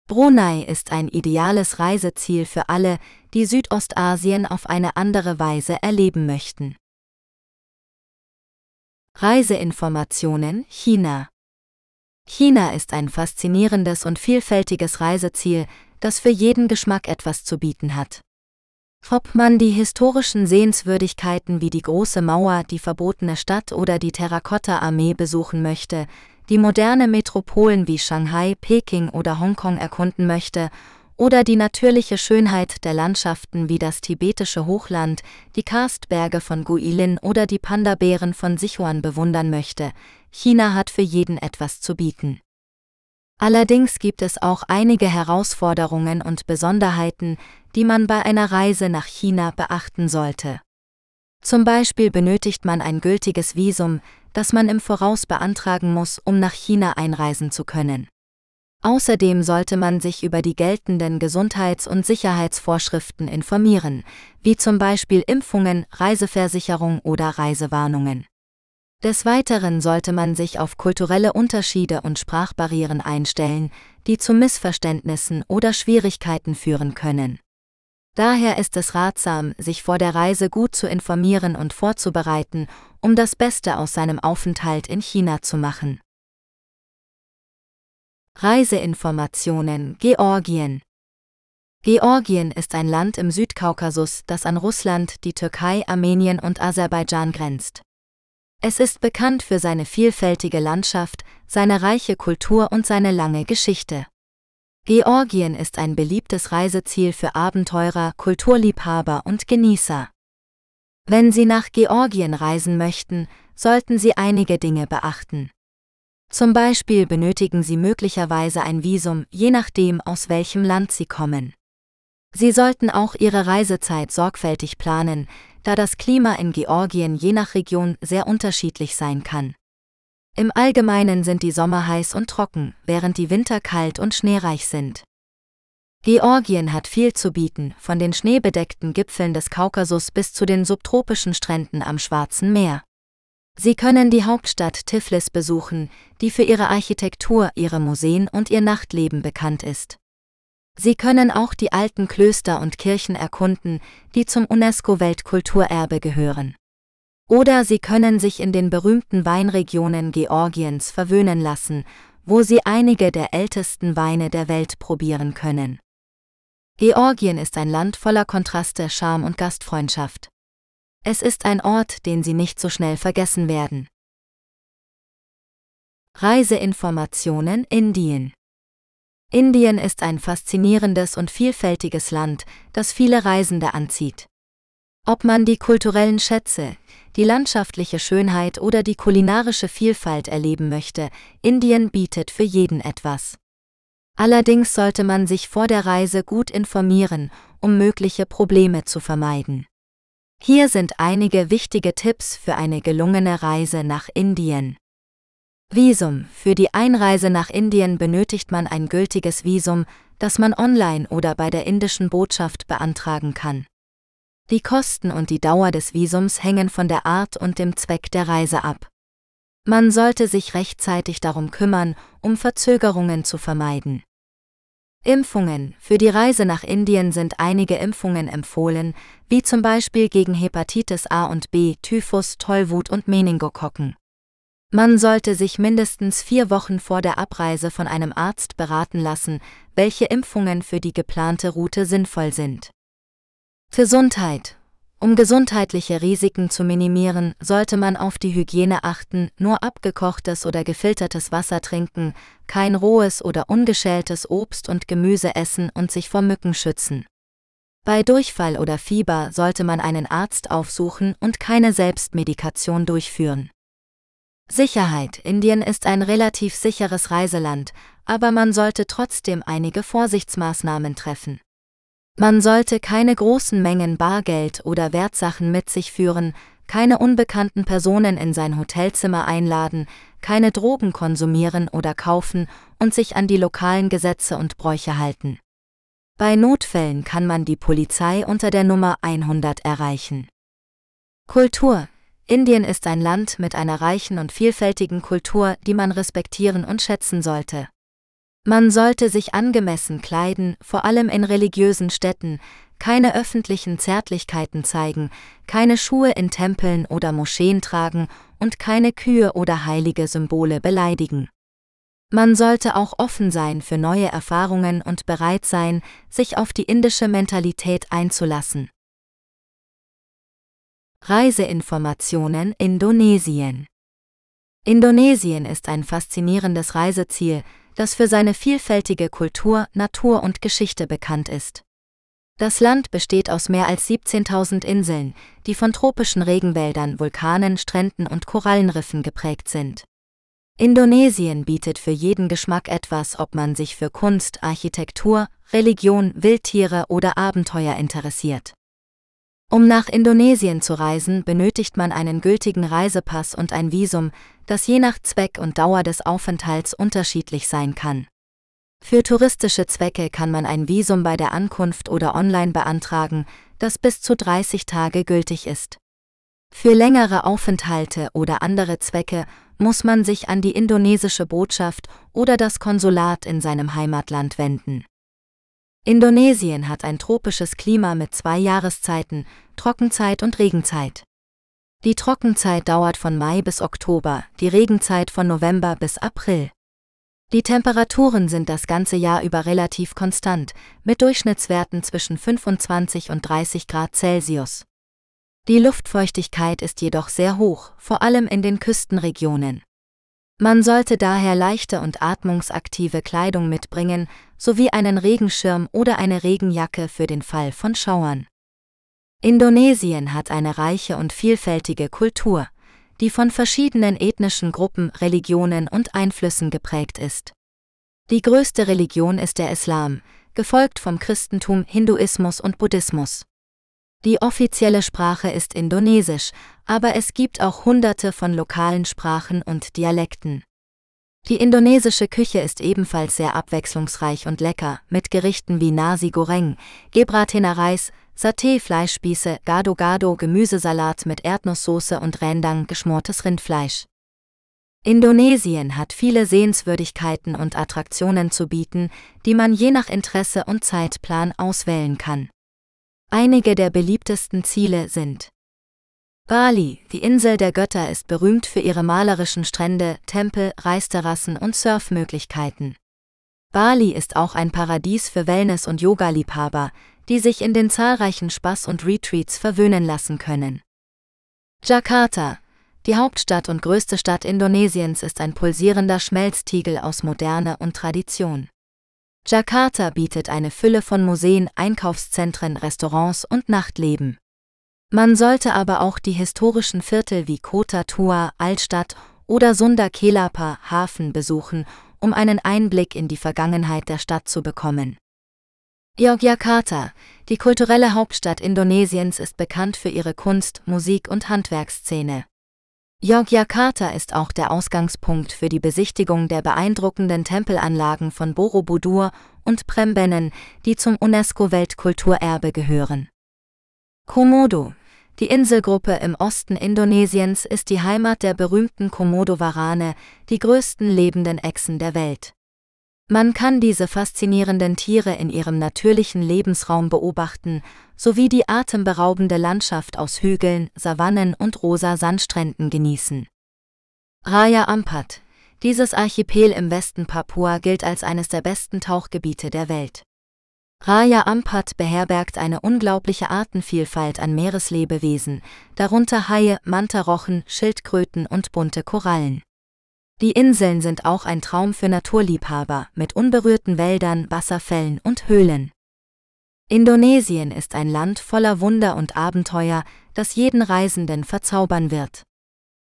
Brunei ist ein ideales Reiseziel für alle, die Südostasien auf eine andere Weise erleben möchten. Reiseinformationen China China ist ein faszinierendes und vielfältiges Reiseziel, das für jeden Geschmack etwas zu bieten hat. Ob man die historischen Sehenswürdigkeiten wie die Große Mauer, die verbotene Stadt oder die Terrakotta-Armee besuchen möchte, die moderne Metropolen wie Shanghai, Peking oder Hongkong erkunden möchte oder die natürliche Schönheit der Landschaften wie das tibetische Hochland, die Karstberge von Guilin oder die Panda-Bären von Sichuan bewundern möchte, China hat für jeden etwas zu bieten. Allerdings gibt es auch einige Herausforderungen und Besonderheiten, die man bei einer Reise nach China beachten sollte. Zum Beispiel benötigt man ein gültiges Visum, das man im Voraus beantragen muss, um nach China einreisen zu können. Außerdem sollte man sich über die geltenden Gesundheits- und Sicherheitsvorschriften informieren, wie zum Beispiel Impfungen, Reiseversicherung oder Reisewarnungen. Des Weiteren sollte man sich auf kulturelle Unterschiede und Sprachbarrieren einstellen, die zu Missverständnissen oder Schwierigkeiten führen können. Daher ist es ratsam, sich vor der Reise gut zu informieren und vorzubereiten, um das Beste aus seinem Aufenthalt in China zu machen. Reiseinformationen Georgien Georgien ist ein Land im Südkaukasus, das an Russland, die Türkei, Armenien und Aserbaidschan grenzt. Es ist bekannt für seine vielfältige Landschaft, seine reiche Kultur und seine lange Geschichte. Georgien ist ein beliebtes Reiseziel für Abenteurer, Kulturliebhaber und Genießer. Wenn Sie nach Georgien reisen möchten, sollten Sie einige Dinge beachten. Zum Beispiel benötigen Sie möglicherweise ein Visum, je nachdem, aus welchem Land Sie kommen. Sie sollten auch Ihre Reisezeit sorgfältig planen, da das Klima in Georgien je nach Region sehr unterschiedlich sein kann. Im Allgemeinen sind die Sommer heiß und trocken, während die Winter kalt und schneereich sind. Georgien hat viel zu bieten, von den schneebedeckten Gipfeln des Kaukasus bis zu den subtropischen Stränden am Schwarzen Meer. Sie können die Hauptstadt Tiflis besuchen, die für ihre Architektur, ihre Museen und ihr Nachtleben bekannt ist. Sie können auch die alten Klöster und Kirchen erkunden, die zum UNESCO-Weltkulturerbe gehören. Oder Sie können sich in den berühmten Weinregionen Georgiens verwöhnen lassen, wo Sie einige der ältesten Weine der Welt probieren können. Georgien ist ein Land voller Kontraste, Charme und Gastfreundschaft. Es ist ein Ort, den Sie nicht so schnell vergessen werden. Reiseinformationen Indien Indien ist ein faszinierendes und vielfältiges Land, das viele Reisende anzieht. Ob man die kulturellen Schätze, die landschaftliche Schönheit oder die kulinarische Vielfalt erleben möchte, Indien bietet für jeden etwas. Allerdings sollte man sich vor der Reise gut informieren, um mögliche Probleme zu vermeiden. Hier sind einige wichtige Tipps für eine gelungene Reise nach Indien. Visum. Für die Einreise nach Indien benötigt man ein gültiges Visum, das man online oder bei der indischen Botschaft beantragen kann. Die Kosten und die Dauer des Visums hängen von der Art und dem Zweck der Reise ab. Man sollte sich rechtzeitig darum kümmern, um Verzögerungen zu vermeiden. Impfungen. Für die Reise nach Indien sind einige Impfungen empfohlen, wie zum Beispiel gegen Hepatitis A und B, Typhus, Tollwut und Meningokokken. Man sollte sich mindestens vier Wochen vor der Abreise von einem Arzt beraten lassen, welche Impfungen für die geplante Route sinnvoll sind. Gesundheit. Um gesundheitliche Risiken zu minimieren, sollte man auf die Hygiene achten, nur abgekochtes oder gefiltertes Wasser trinken, kein rohes oder ungeschältes Obst und Gemüse essen und sich vor Mücken schützen. Bei Durchfall oder Fieber sollte man einen Arzt aufsuchen und keine Selbstmedikation durchführen. Sicherheit. Indien ist ein relativ sicheres Reiseland, aber man sollte trotzdem einige Vorsichtsmaßnahmen treffen. Man sollte keine großen Mengen Bargeld oder Wertsachen mit sich führen, keine unbekannten Personen in sein Hotelzimmer einladen, keine Drogen konsumieren oder kaufen und sich an die lokalen Gesetze und Bräuche halten. Bei Notfällen kann man die Polizei unter der Nummer 100 erreichen. Kultur Indien ist ein Land mit einer reichen und vielfältigen Kultur, die man respektieren und schätzen sollte. Man sollte sich angemessen kleiden, vor allem in religiösen Städten, keine öffentlichen Zärtlichkeiten zeigen, keine Schuhe in Tempeln oder Moscheen tragen und keine Kühe oder heilige Symbole beleidigen. Man sollte auch offen sein für neue Erfahrungen und bereit sein, sich auf die indische Mentalität einzulassen. Reiseinformationen Indonesien Indonesien ist ein faszinierendes Reiseziel, das für seine vielfältige Kultur, Natur und Geschichte bekannt ist. Das Land besteht aus mehr als 17.000 Inseln, die von tropischen Regenwäldern, Vulkanen, Stränden und Korallenriffen geprägt sind. Indonesien bietet für jeden Geschmack etwas, ob man sich für Kunst, Architektur, Religion, Wildtiere oder Abenteuer interessiert. Um nach Indonesien zu reisen, benötigt man einen gültigen Reisepass und ein Visum, das je nach Zweck und Dauer des Aufenthalts unterschiedlich sein kann. Für touristische Zwecke kann man ein Visum bei der Ankunft oder online beantragen, das bis zu 30 Tage gültig ist. Für längere Aufenthalte oder andere Zwecke muss man sich an die indonesische Botschaft oder das Konsulat in seinem Heimatland wenden. Indonesien hat ein tropisches Klima mit zwei Jahreszeiten, Trockenzeit und Regenzeit. Die Trockenzeit dauert von Mai bis Oktober, die Regenzeit von November bis April. Die Temperaturen sind das ganze Jahr über relativ konstant, mit Durchschnittswerten zwischen 25 und 30 Grad Celsius. Die Luftfeuchtigkeit ist jedoch sehr hoch, vor allem in den Küstenregionen. Man sollte daher leichte und atmungsaktive Kleidung mitbringen, sowie einen Regenschirm oder eine Regenjacke für den Fall von Schauern. Indonesien hat eine reiche und vielfältige Kultur, die von verschiedenen ethnischen Gruppen, Religionen und Einflüssen geprägt ist. Die größte Religion ist der Islam, gefolgt vom Christentum, Hinduismus und Buddhismus. Die offizielle Sprache ist Indonesisch, aber es gibt auch hunderte von lokalen Sprachen und Dialekten. Die indonesische Küche ist ebenfalls sehr abwechslungsreich und lecker, mit Gerichten wie Nasi Goreng, gebratener Reis, Saté Fleischspieße, Gado Gado Gemüsesalat mit Erdnusssoße und Rendang geschmortes Rindfleisch. Indonesien hat viele Sehenswürdigkeiten und Attraktionen zu bieten, die man je nach Interesse und Zeitplan auswählen kann. Einige der beliebtesten Ziele sind Bali, die Insel der Götter, ist berühmt für ihre malerischen Strände, Tempel, Reisterrassen und Surfmöglichkeiten. Bali ist auch ein Paradies für Wellness- und Yoga-Liebhaber, die sich in den zahlreichen Spaß- und Retreats verwöhnen lassen können. Jakarta, die Hauptstadt und größte Stadt Indonesiens ist ein pulsierender Schmelztiegel aus Moderne und Tradition. Jakarta bietet eine Fülle von Museen, Einkaufszentren, Restaurants und Nachtleben. Man sollte aber auch die historischen Viertel wie Kota Tua, Altstadt oder Sunda Kelapa, Hafen besuchen, um einen Einblick in die Vergangenheit der Stadt zu bekommen. Yogyakarta, die kulturelle Hauptstadt Indonesiens, ist bekannt für ihre Kunst-, Musik- und Handwerkszene. Yogyakarta ist auch der Ausgangspunkt für die Besichtigung der beeindruckenden Tempelanlagen von Borobudur und Prambanan, die zum UNESCO-Weltkulturerbe gehören. Komodo, die Inselgruppe im Osten Indonesiens ist die Heimat der berühmten Komodo-Warane, die größten lebenden Echsen der Welt. Man kann diese faszinierenden Tiere in ihrem natürlichen Lebensraum beobachten, sowie die atemberaubende Landschaft aus Hügeln, Savannen und rosa Sandstränden genießen. Raya Ampat, dieses Archipel im Westen Papua gilt als eines der besten Tauchgebiete der Welt. Raya Ampat beherbergt eine unglaubliche Artenvielfalt an Meereslebewesen, darunter Haie, Mantarochen, Schildkröten und bunte Korallen. Die Inseln sind auch ein Traum für Naturliebhaber mit unberührten Wäldern, Wasserfällen und Höhlen. Indonesien ist ein Land voller Wunder und Abenteuer, das jeden Reisenden verzaubern wird.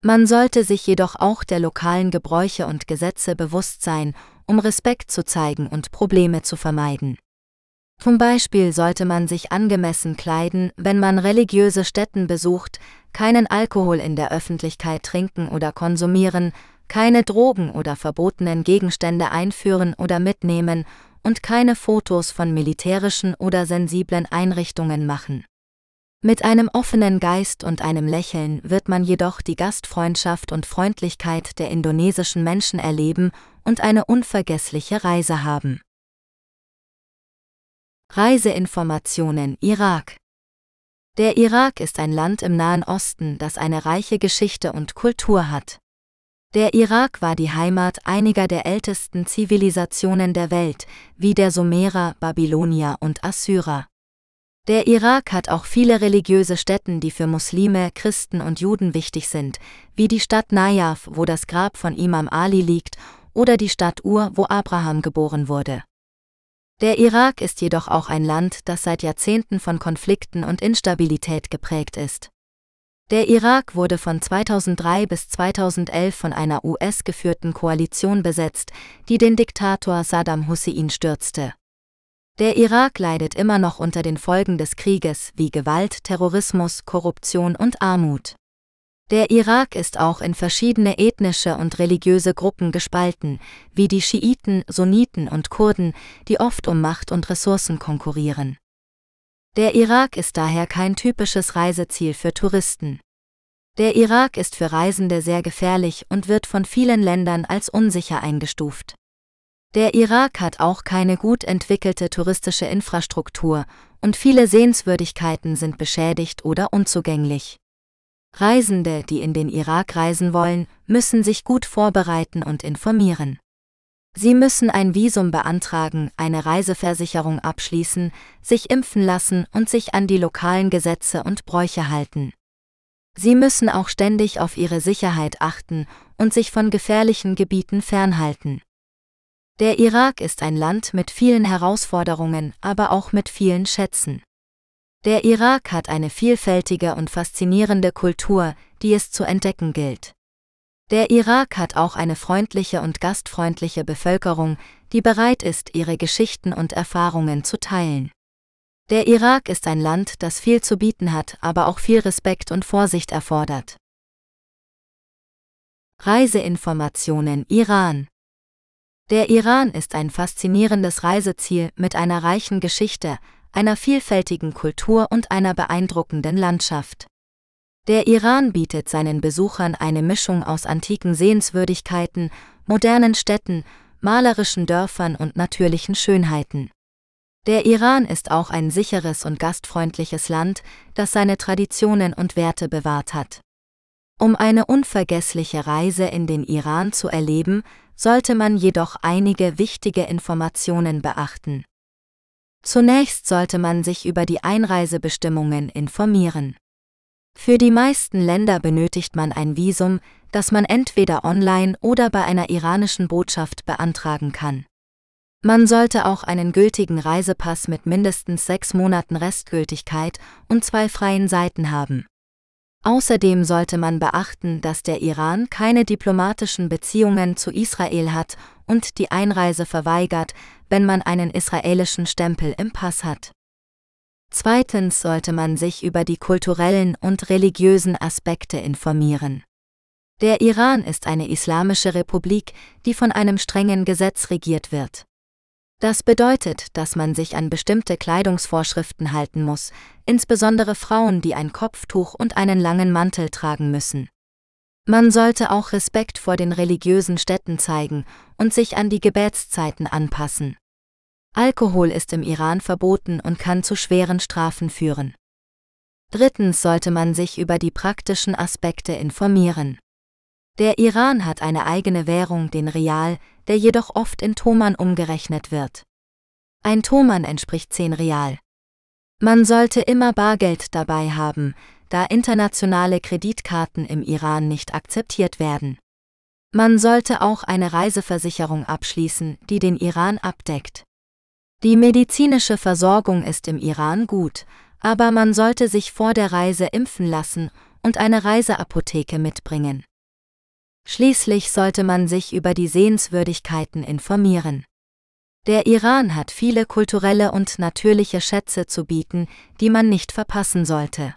Man sollte sich jedoch auch der lokalen Gebräuche und Gesetze bewusst sein, um Respekt zu zeigen und Probleme zu vermeiden. Zum Beispiel sollte man sich angemessen kleiden, wenn man religiöse Stätten besucht, keinen Alkohol in der Öffentlichkeit trinken oder konsumieren, keine Drogen oder verbotenen Gegenstände einführen oder mitnehmen und keine Fotos von militärischen oder sensiblen Einrichtungen machen. Mit einem offenen Geist und einem Lächeln wird man jedoch die Gastfreundschaft und Freundlichkeit der indonesischen Menschen erleben und eine unvergessliche Reise haben. Reiseinformationen Irak Der Irak ist ein Land im Nahen Osten, das eine reiche Geschichte und Kultur hat. Der Irak war die Heimat einiger der ältesten Zivilisationen der Welt, wie der Sumerer, Babylonier und Assyrer. Der Irak hat auch viele religiöse Stätten, die für Muslime, Christen und Juden wichtig sind, wie die Stadt Najaf, wo das Grab von Imam Ali liegt, oder die Stadt Ur, wo Abraham geboren wurde. Der Irak ist jedoch auch ein Land, das seit Jahrzehnten von Konflikten und Instabilität geprägt ist. Der Irak wurde von 2003 bis 2011 von einer US-geführten Koalition besetzt, die den Diktator Saddam Hussein stürzte. Der Irak leidet immer noch unter den Folgen des Krieges wie Gewalt, Terrorismus, Korruption und Armut. Der Irak ist auch in verschiedene ethnische und religiöse Gruppen gespalten, wie die Schiiten, Sunniten und Kurden, die oft um Macht und Ressourcen konkurrieren. Der Irak ist daher kein typisches Reiseziel für Touristen. Der Irak ist für Reisende sehr gefährlich und wird von vielen Ländern als unsicher eingestuft. Der Irak hat auch keine gut entwickelte touristische Infrastruktur und viele Sehenswürdigkeiten sind beschädigt oder unzugänglich. Reisende, die in den Irak reisen wollen, müssen sich gut vorbereiten und informieren. Sie müssen ein Visum beantragen, eine Reiseversicherung abschließen, sich impfen lassen und sich an die lokalen Gesetze und Bräuche halten. Sie müssen auch ständig auf ihre Sicherheit achten und sich von gefährlichen Gebieten fernhalten. Der Irak ist ein Land mit vielen Herausforderungen, aber auch mit vielen Schätzen. Der Irak hat eine vielfältige und faszinierende Kultur, die es zu entdecken gilt. Der Irak hat auch eine freundliche und gastfreundliche Bevölkerung, die bereit ist, ihre Geschichten und Erfahrungen zu teilen. Der Irak ist ein Land, das viel zu bieten hat, aber auch viel Respekt und Vorsicht erfordert. Reiseinformationen Iran Der Iran ist ein faszinierendes Reiseziel mit einer reichen Geschichte, einer vielfältigen Kultur und einer beeindruckenden Landschaft. Der Iran bietet seinen Besuchern eine Mischung aus antiken Sehenswürdigkeiten, modernen Städten, malerischen Dörfern und natürlichen Schönheiten. Der Iran ist auch ein sicheres und gastfreundliches Land, das seine Traditionen und Werte bewahrt hat. Um eine unvergessliche Reise in den Iran zu erleben, sollte man jedoch einige wichtige Informationen beachten. Zunächst sollte man sich über die Einreisebestimmungen informieren. Für die meisten Länder benötigt man ein Visum, das man entweder online oder bei einer iranischen Botschaft beantragen kann. Man sollte auch einen gültigen Reisepass mit mindestens sechs Monaten Restgültigkeit und zwei freien Seiten haben. Außerdem sollte man beachten, dass der Iran keine diplomatischen Beziehungen zu Israel hat und die Einreise verweigert, wenn man einen israelischen Stempel im Pass hat. Zweitens sollte man sich über die kulturellen und religiösen Aspekte informieren. Der Iran ist eine islamische Republik, die von einem strengen Gesetz regiert wird. Das bedeutet, dass man sich an bestimmte Kleidungsvorschriften halten muss, insbesondere Frauen, die ein Kopftuch und einen langen Mantel tragen müssen. Man sollte auch Respekt vor den religiösen Städten zeigen und sich an die Gebetszeiten anpassen. Alkohol ist im Iran verboten und kann zu schweren Strafen führen. Drittens sollte man sich über die praktischen Aspekte informieren. Der Iran hat eine eigene Währung, den Rial, der jedoch oft in Toman umgerechnet wird. Ein Toman entspricht 10 Rial. Man sollte immer Bargeld dabei haben, da internationale Kreditkarten im Iran nicht akzeptiert werden. Man sollte auch eine Reiseversicherung abschließen, die den Iran abdeckt. Die medizinische Versorgung ist im Iran gut, aber man sollte sich vor der Reise impfen lassen und eine Reiseapotheke mitbringen. Schließlich sollte man sich über die Sehenswürdigkeiten informieren. Der Iran hat viele kulturelle und natürliche Schätze zu bieten, die man nicht verpassen sollte.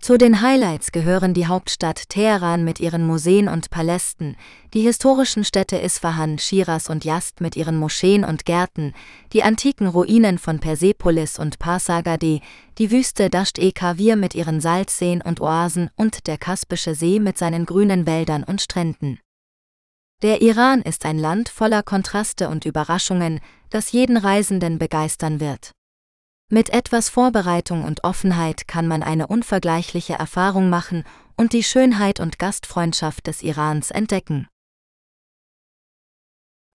Zu den Highlights gehören die Hauptstadt Teheran mit ihren Museen und Palästen, die historischen Städte Isfahan, Shiraz und Yazd mit ihren Moscheen und Gärten, die antiken Ruinen von Persepolis und Pasargadae, die Wüste Dasht-e-Kavir mit ihren Salzseen und Oasen und der Kaspische See mit seinen grünen Wäldern und Stränden. Der Iran ist ein Land voller Kontraste und Überraschungen, das jeden Reisenden begeistern wird. Mit etwas Vorbereitung und Offenheit kann man eine unvergleichliche Erfahrung machen und die Schönheit und Gastfreundschaft des Irans entdecken.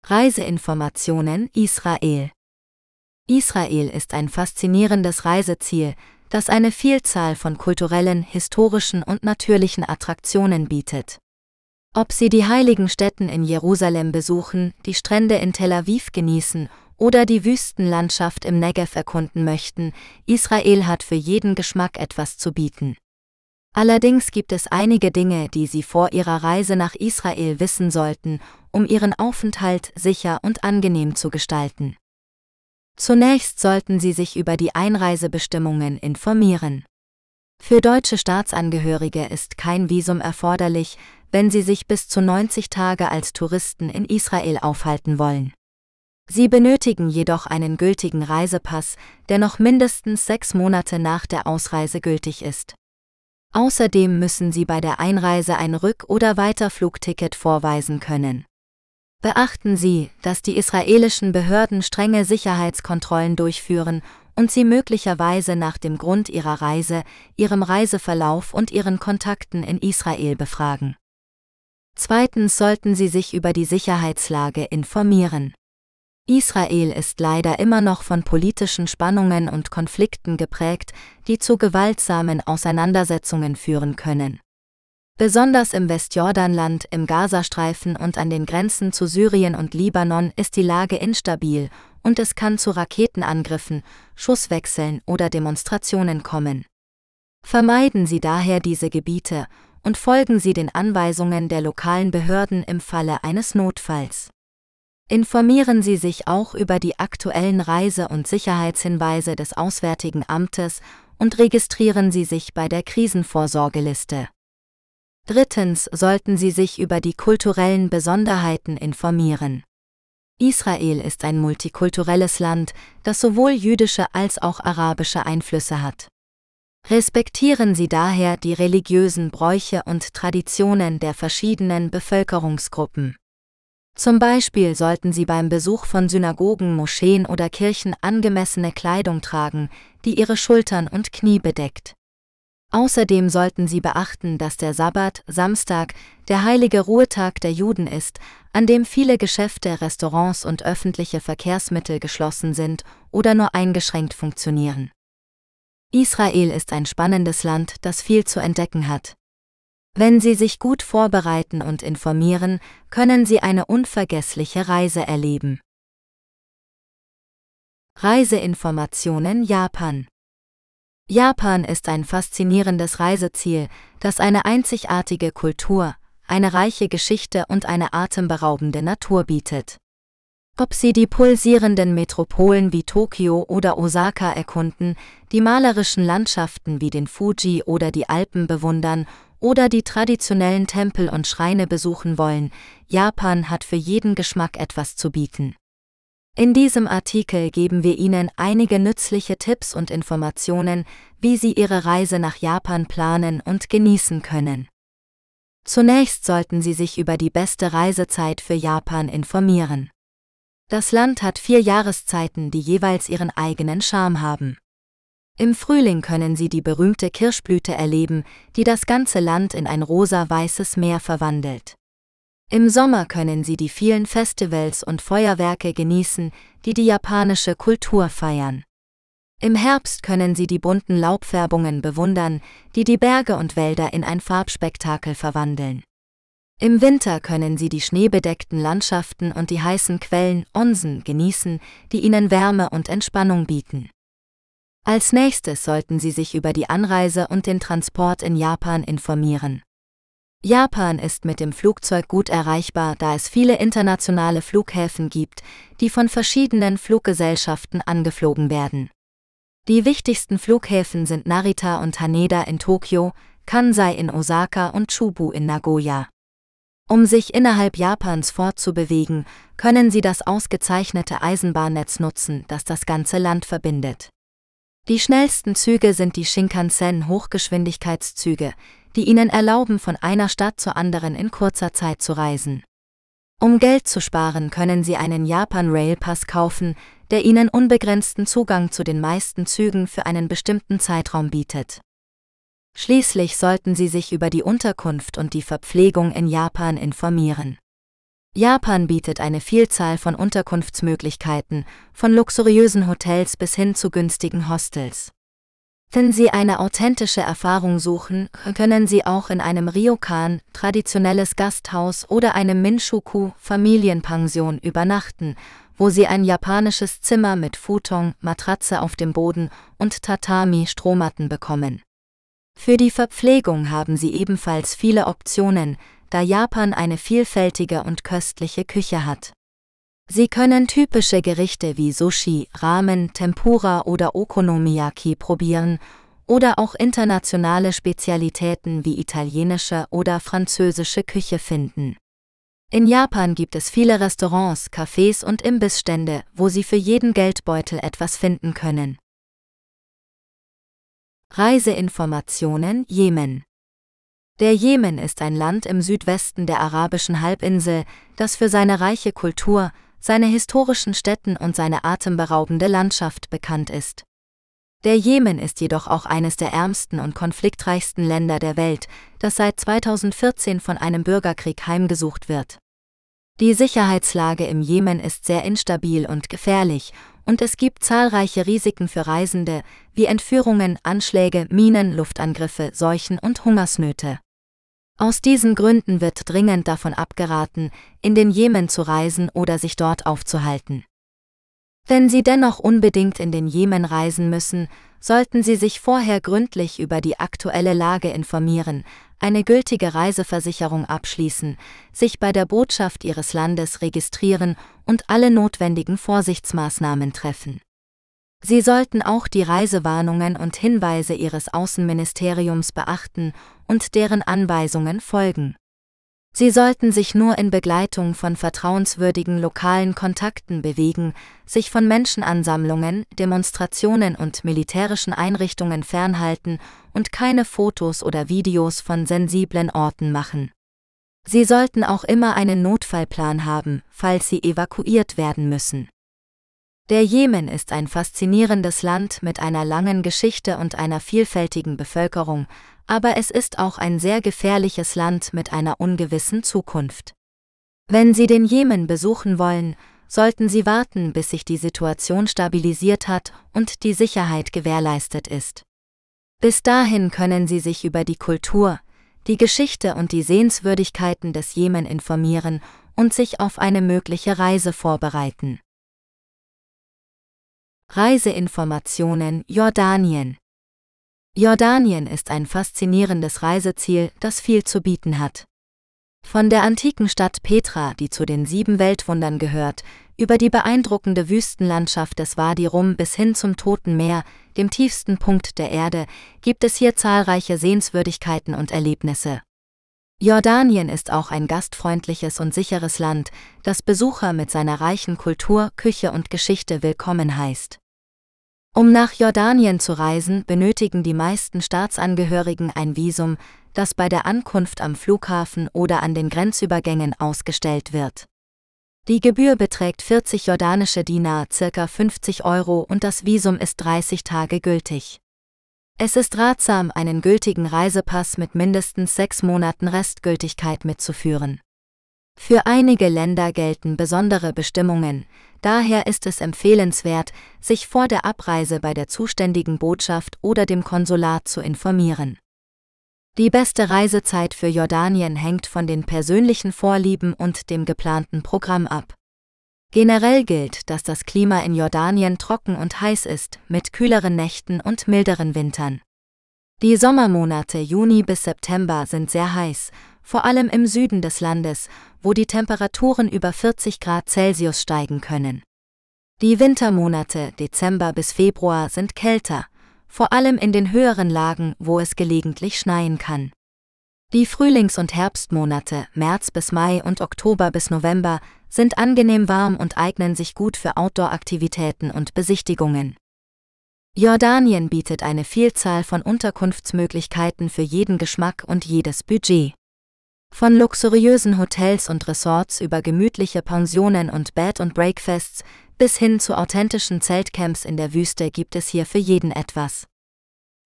Reiseinformationen Israel Israel ist ein faszinierendes Reiseziel, das eine Vielzahl von kulturellen, historischen und natürlichen Attraktionen bietet. Ob Sie die heiligen Stätten in Jerusalem besuchen, die Strände in Tel Aviv genießen oder die Wüstenlandschaft im Negev erkunden möchten, Israel hat für jeden Geschmack etwas zu bieten. Allerdings gibt es einige Dinge, die Sie vor Ihrer Reise nach Israel wissen sollten, um Ihren Aufenthalt sicher und angenehm zu gestalten. Zunächst sollten Sie sich über die Einreisebestimmungen informieren. Für deutsche Staatsangehörige ist kein Visum erforderlich, wenn Sie sich bis zu 90 Tage als Touristen in Israel aufhalten wollen. Sie benötigen jedoch einen gültigen Reisepass, der noch mindestens sechs Monate nach der Ausreise gültig ist. Außerdem müssen Sie bei der Einreise ein Rück- oder Weiterflugticket vorweisen können. Beachten Sie, dass die israelischen Behörden strenge Sicherheitskontrollen durchführen und Sie möglicherweise nach dem Grund Ihrer Reise, Ihrem Reiseverlauf und Ihren Kontakten in Israel befragen. Zweitens sollten Sie sich über die Sicherheitslage informieren. Israel ist leider immer noch von politischen Spannungen und Konflikten geprägt, die zu gewaltsamen Auseinandersetzungen führen können. Besonders im Westjordanland, im Gazastreifen und an den Grenzen zu Syrien und Libanon ist die Lage instabil und es kann zu Raketenangriffen, Schusswechseln oder Demonstrationen kommen. Vermeiden Sie daher diese Gebiete und folgen Sie den Anweisungen der lokalen Behörden im Falle eines Notfalls. Informieren Sie sich auch über die aktuellen Reise- und Sicherheitshinweise des Auswärtigen Amtes und registrieren Sie sich bei der Krisenvorsorgeliste. Drittens sollten Sie sich über die kulturellen Besonderheiten informieren. Israel ist ein multikulturelles Land, das sowohl jüdische als auch arabische Einflüsse hat. Respektieren Sie daher die religiösen Bräuche und Traditionen der verschiedenen Bevölkerungsgruppen. Zum Beispiel sollten Sie beim Besuch von Synagogen, Moscheen oder Kirchen angemessene Kleidung tragen, die Ihre Schultern und Knie bedeckt. Außerdem sollten Sie beachten, dass der Sabbat, Samstag, der heilige Ruhetag der Juden ist, an dem viele Geschäfte, Restaurants und öffentliche Verkehrsmittel geschlossen sind oder nur eingeschränkt funktionieren. Israel ist ein spannendes Land, das viel zu entdecken hat. Wenn Sie sich gut vorbereiten und informieren, können Sie eine unvergessliche Reise erleben. Reiseinformationen Japan Japan ist ein faszinierendes Reiseziel, das eine einzigartige Kultur, eine reiche Geschichte und eine atemberaubende Natur bietet. Ob Sie die pulsierenden Metropolen wie Tokio oder Osaka erkunden, die malerischen Landschaften wie den Fuji oder die Alpen bewundern oder die traditionellen Tempel und Schreine besuchen wollen, Japan hat für jeden Geschmack etwas zu bieten. In diesem Artikel geben wir Ihnen einige nützliche Tipps und Informationen, wie Sie Ihre Reise nach Japan planen und genießen können. Zunächst sollten Sie sich über die beste Reisezeit für Japan informieren. Das Land hat vier Jahreszeiten, die jeweils ihren eigenen Charme haben. Im Frühling können Sie die berühmte Kirschblüte erleben, die das ganze Land in ein rosa-weißes Meer verwandelt. Im Sommer können Sie die vielen Festivals und Feuerwerke genießen, die die japanische Kultur feiern. Im Herbst können Sie die bunten Laubfärbungen bewundern, die die Berge und Wälder in ein Farbspektakel verwandeln. Im Winter können Sie die schneebedeckten Landschaften und die heißen Quellen Onsen genießen, die Ihnen Wärme und Entspannung bieten. Als nächstes sollten Sie sich über die Anreise und den Transport in Japan informieren. Japan ist mit dem Flugzeug gut erreichbar, da es viele internationale Flughäfen gibt, die von verschiedenen Fluggesellschaften angeflogen werden. Die wichtigsten Flughäfen sind Narita und Haneda in Tokio, Kansai in Osaka und Chubu in Nagoya. Um sich innerhalb Japans fortzubewegen, können Sie das ausgezeichnete Eisenbahnnetz nutzen, das das ganze Land verbindet. Die schnellsten Züge sind die Shinkansen Hochgeschwindigkeitszüge, die ihnen erlauben, von einer Stadt zur anderen in kurzer Zeit zu reisen. Um Geld zu sparen, können Sie einen Japan Rail Pass kaufen, der Ihnen unbegrenzten Zugang zu den meisten Zügen für einen bestimmten Zeitraum bietet. Schließlich sollten Sie sich über die Unterkunft und die Verpflegung in Japan informieren. Japan bietet eine Vielzahl von Unterkunftsmöglichkeiten, von luxuriösen Hotels bis hin zu günstigen Hostels. Wenn Sie eine authentische Erfahrung suchen, können Sie auch in einem Ryokan, traditionelles Gasthaus oder einem Minshuku, Familienpension übernachten, wo Sie ein japanisches Zimmer mit Futon, Matratze auf dem Boden und Tatami Strohmatten bekommen. Für die Verpflegung haben Sie ebenfalls viele Optionen, da Japan eine vielfältige und köstliche Küche hat. Sie können typische Gerichte wie Sushi, Ramen, Tempura oder Okonomiyaki probieren oder auch internationale Spezialitäten wie italienische oder französische Küche finden. In Japan gibt es viele Restaurants, Cafés und Imbissstände, wo Sie für jeden Geldbeutel etwas finden können. Reiseinformationen Jemen Der Jemen ist ein Land im Südwesten der arabischen Halbinsel, das für seine reiche Kultur, seine historischen Städten und seine atemberaubende Landschaft bekannt ist. Der Jemen ist jedoch auch eines der ärmsten und konfliktreichsten Länder der Welt, das seit 2014 von einem Bürgerkrieg heimgesucht wird. Die Sicherheitslage im Jemen ist sehr instabil und gefährlich, und es gibt zahlreiche Risiken für Reisende, wie Entführungen, Anschläge, Minen, Luftangriffe, Seuchen und Hungersnöte. Aus diesen Gründen wird dringend davon abgeraten, in den Jemen zu reisen oder sich dort aufzuhalten. Wenn Sie dennoch unbedingt in den Jemen reisen müssen, sollten Sie sich vorher gründlich über die aktuelle Lage informieren, eine gültige Reiseversicherung abschließen, sich bei der Botschaft Ihres Landes registrieren und alle notwendigen Vorsichtsmaßnahmen treffen. Sie sollten auch die Reisewarnungen und Hinweise Ihres Außenministeriums beachten und deren Anweisungen folgen. Sie sollten sich nur in Begleitung von vertrauenswürdigen lokalen Kontakten bewegen, sich von Menschenansammlungen, Demonstrationen und militärischen Einrichtungen fernhalten und keine Fotos oder Videos von sensiblen Orten machen. Sie sollten auch immer einen Notfallplan haben, falls sie evakuiert werden müssen. Der Jemen ist ein faszinierendes Land mit einer langen Geschichte und einer vielfältigen Bevölkerung, aber es ist auch ein sehr gefährliches Land mit einer ungewissen Zukunft. Wenn Sie den Jemen besuchen wollen, sollten Sie warten, bis sich die Situation stabilisiert hat und die Sicherheit gewährleistet ist. Bis dahin können Sie sich über die Kultur, die Geschichte und die Sehenswürdigkeiten des Jemen informieren und sich auf eine mögliche Reise vorbereiten. Reiseinformationen Jordanien Jordanien ist ein faszinierendes Reiseziel, das viel zu bieten hat. Von der antiken Stadt Petra, die zu den sieben Weltwundern gehört, über die beeindruckende Wüstenlandschaft des Wadi Rum bis hin zum Toten Meer, dem tiefsten Punkt der Erde, gibt es hier zahlreiche Sehenswürdigkeiten und Erlebnisse. Jordanien ist auch ein gastfreundliches und sicheres Land, das Besucher mit seiner reichen Kultur, Küche und Geschichte willkommen heißt. Um nach Jordanien zu reisen, benötigen die meisten Staatsangehörigen ein Visum, das bei der Ankunft am Flughafen oder an den Grenzübergängen ausgestellt wird. Die Gebühr beträgt 40 jordanische Dinar, circa 50 Euro und das Visum ist 30 Tage gültig. Es ist ratsam, einen gültigen Reisepass mit mindestens sechs Monaten Restgültigkeit mitzuführen. Für einige Länder gelten besondere Bestimmungen, daher ist es empfehlenswert, sich vor der Abreise bei der zuständigen Botschaft oder dem Konsulat zu informieren. Die beste Reisezeit für Jordanien hängt von den persönlichen Vorlieben und dem geplanten Programm ab. Generell gilt, dass das Klima in Jordanien trocken und heiß ist, mit kühleren Nächten und milderen Wintern. Die Sommermonate Juni bis September sind sehr heiß, vor allem im Süden des Landes, wo die Temperaturen über 40 Grad Celsius steigen können. Die Wintermonate Dezember bis Februar sind kälter, vor allem in den höheren Lagen, wo es gelegentlich schneien kann. Die Frühlings- und Herbstmonate März bis Mai und Oktober bis November sind angenehm warm und eignen sich gut für Outdoor-Aktivitäten und Besichtigungen. Jordanien bietet eine Vielzahl von Unterkunftsmöglichkeiten für jeden Geschmack und jedes Budget. Von luxuriösen Hotels und Resorts über gemütliche Pensionen und Bed and Breakfasts bis hin zu authentischen Zeltcamps in der Wüste gibt es hier für jeden etwas.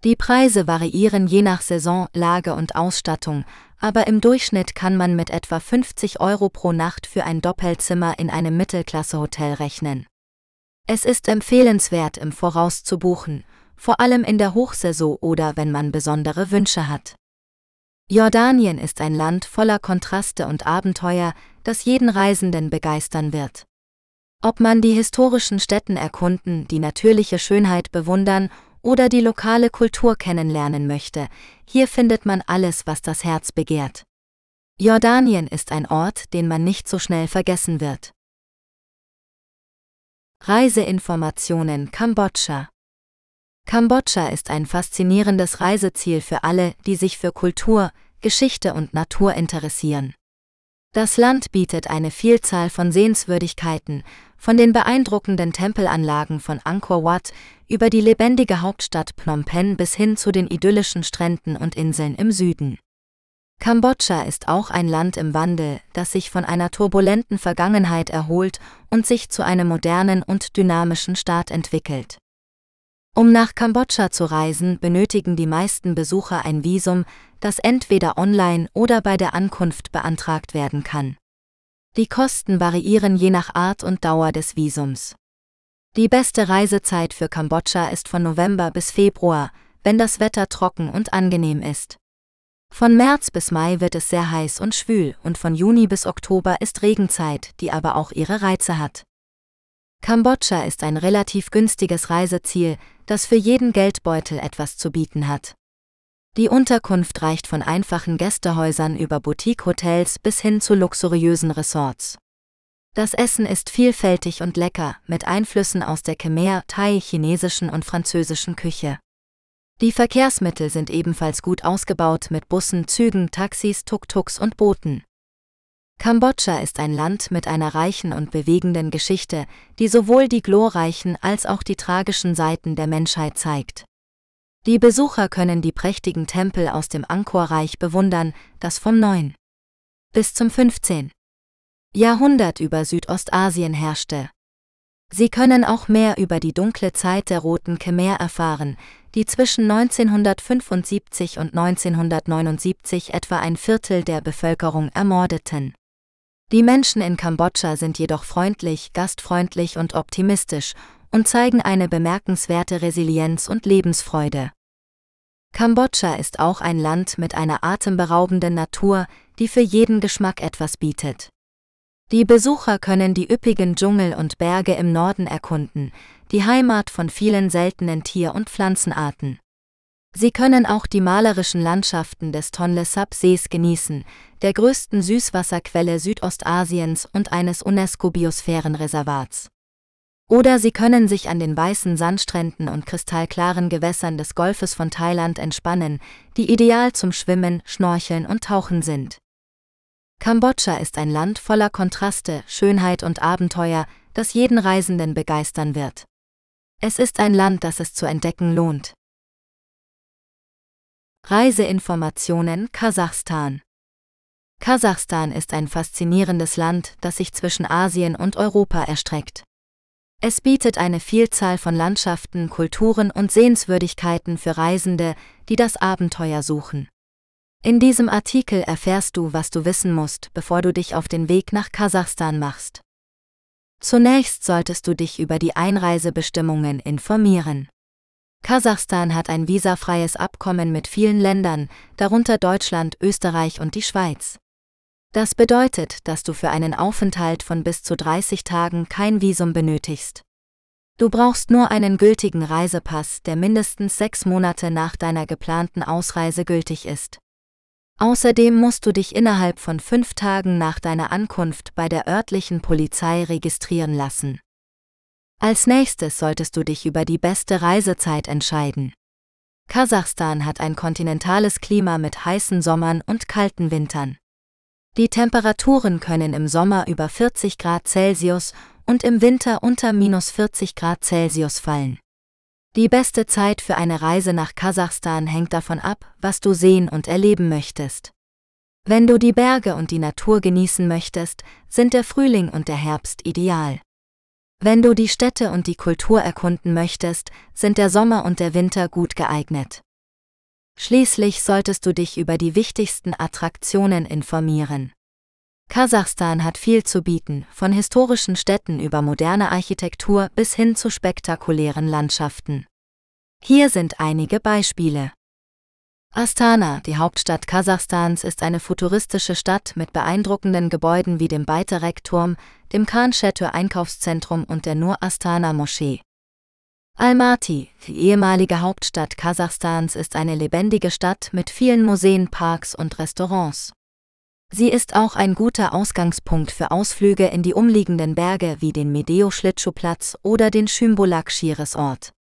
Die Preise variieren je nach Saison, Lage und Ausstattung, aber im Durchschnitt kann man mit etwa 50 Euro pro Nacht für ein Doppelzimmer in einem Mittelklasse-Hotel rechnen. Es ist empfehlenswert, im Voraus zu buchen, vor allem in der Hochsaison oder wenn man besondere Wünsche hat. Jordanien ist ein Land voller Kontraste und Abenteuer, das jeden Reisenden begeistern wird. Ob man die historischen Städten erkunden, die natürliche Schönheit bewundern oder die lokale Kultur kennenlernen möchte, hier findet man alles, was das Herz begehrt. Jordanien ist ein Ort, den man nicht so schnell vergessen wird. Reiseinformationen Kambodscha Kambodscha ist ein faszinierendes Reiseziel für alle, die sich für Kultur, Geschichte und Natur interessieren. Das Land bietet eine Vielzahl von Sehenswürdigkeiten, von den beeindruckenden Tempelanlagen von Angkor Wat über die lebendige Hauptstadt Phnom Penh bis hin zu den idyllischen Stränden und Inseln im Süden. Kambodscha ist auch ein Land im Wandel, das sich von einer turbulenten Vergangenheit erholt und sich zu einem modernen und dynamischen Staat entwickelt. Um nach Kambodscha zu reisen, benötigen die meisten Besucher ein Visum, das entweder online oder bei der Ankunft beantragt werden kann. Die Kosten variieren je nach Art und Dauer des Visums. Die beste Reisezeit für Kambodscha ist von November bis Februar, wenn das Wetter trocken und angenehm ist. Von März bis Mai wird es sehr heiß und schwül und von Juni bis Oktober ist Regenzeit, die aber auch ihre Reize hat. Kambodscha ist ein relativ günstiges Reiseziel, das für jeden Geldbeutel etwas zu bieten hat. Die Unterkunft reicht von einfachen Gästehäusern über Boutique-Hotels bis hin zu luxuriösen Resorts. Das Essen ist vielfältig und lecker, mit Einflüssen aus der Khmer, Thai, chinesischen und französischen Küche. Die Verkehrsmittel sind ebenfalls gut ausgebaut mit Bussen, Zügen, Taxis, Tuk-Tuks und Booten. Kambodscha ist ein Land mit einer reichen und bewegenden Geschichte, die sowohl die glorreichen als auch die tragischen Seiten der Menschheit zeigt. Die Besucher können die prächtigen Tempel aus dem Angkor-Reich bewundern, das vom 9. bis zum 15. Jahrhundert über Südostasien herrschte. Sie können auch mehr über die dunkle Zeit der Roten Khmer erfahren, die zwischen 1975 und 1979 etwa ein Viertel der Bevölkerung ermordeten. Die Menschen in Kambodscha sind jedoch freundlich, gastfreundlich und optimistisch und zeigen eine bemerkenswerte Resilienz und Lebensfreude. Kambodscha ist auch ein Land mit einer atemberaubenden Natur, die für jeden Geschmack etwas bietet. Die Besucher können die üppigen Dschungel und Berge im Norden erkunden, die Heimat von vielen seltenen Tier- und Pflanzenarten. Sie können auch die malerischen Landschaften des Tonle Sap Sees genießen, der größten Süßwasserquelle Südostasiens und eines UNESCO-Biosphärenreservats. Oder Sie können sich an den weißen Sandstränden und kristallklaren Gewässern des Golfes von Thailand entspannen, die ideal zum Schwimmen, Schnorcheln und Tauchen sind. Kambodscha ist ein Land voller Kontraste, Schönheit und Abenteuer, das jeden Reisenden begeistern wird. Es ist ein Land, das es zu entdecken lohnt. Reiseinformationen Kasachstan Kasachstan ist ein faszinierendes Land, das sich zwischen Asien und Europa erstreckt. Es bietet eine Vielzahl von Landschaften, Kulturen und Sehenswürdigkeiten für Reisende, die das Abenteuer suchen. In diesem Artikel erfährst du, was du wissen musst, bevor du dich auf den Weg nach Kasachstan machst. Zunächst solltest du dich über die Einreisebestimmungen informieren. Kasachstan hat ein visafreies Abkommen mit vielen Ländern, darunter Deutschland, Österreich und die Schweiz. Das bedeutet, dass du für einen Aufenthalt von bis zu 30 Tagen kein Visum benötigst. Du brauchst nur einen gültigen Reisepass, der mindestens sechs Monate nach deiner geplanten Ausreise gültig ist. Außerdem musst du dich innerhalb von fünf Tagen nach deiner Ankunft bei der örtlichen Polizei registrieren lassen. Als nächstes solltest du dich über die beste Reisezeit entscheiden. Kasachstan hat ein kontinentales Klima mit heißen Sommern und kalten Wintern. Die Temperaturen können im Sommer über 40 Grad Celsius und im Winter unter minus 40 Grad Celsius fallen. Die beste Zeit für eine Reise nach Kasachstan hängt davon ab, was du sehen und erleben möchtest. Wenn du die Berge und die Natur genießen möchtest, sind der Frühling und der Herbst ideal. Wenn du die Städte und die Kultur erkunden möchtest, sind der Sommer und der Winter gut geeignet. Schließlich solltest du dich über die wichtigsten Attraktionen informieren. Kasachstan hat viel zu bieten, von historischen Städten über moderne Architektur bis hin zu spektakulären Landschaften. Hier sind einige Beispiele. Astana, die Hauptstadt Kasachstans, ist eine futuristische Stadt mit beeindruckenden Gebäuden wie dem Beiterek-Turm, dem Khan-Chateau Einkaufszentrum und der Nur Astana Moschee. Almaty, die ehemalige Hauptstadt Kasachstans, ist eine lebendige Stadt mit vielen Museen, Parks und Restaurants. Sie ist auch ein guter Ausgangspunkt für Ausflüge in die umliegenden Berge wie den Medeo-Schlittschuhplatz oder den Schymbolak-Skiresort.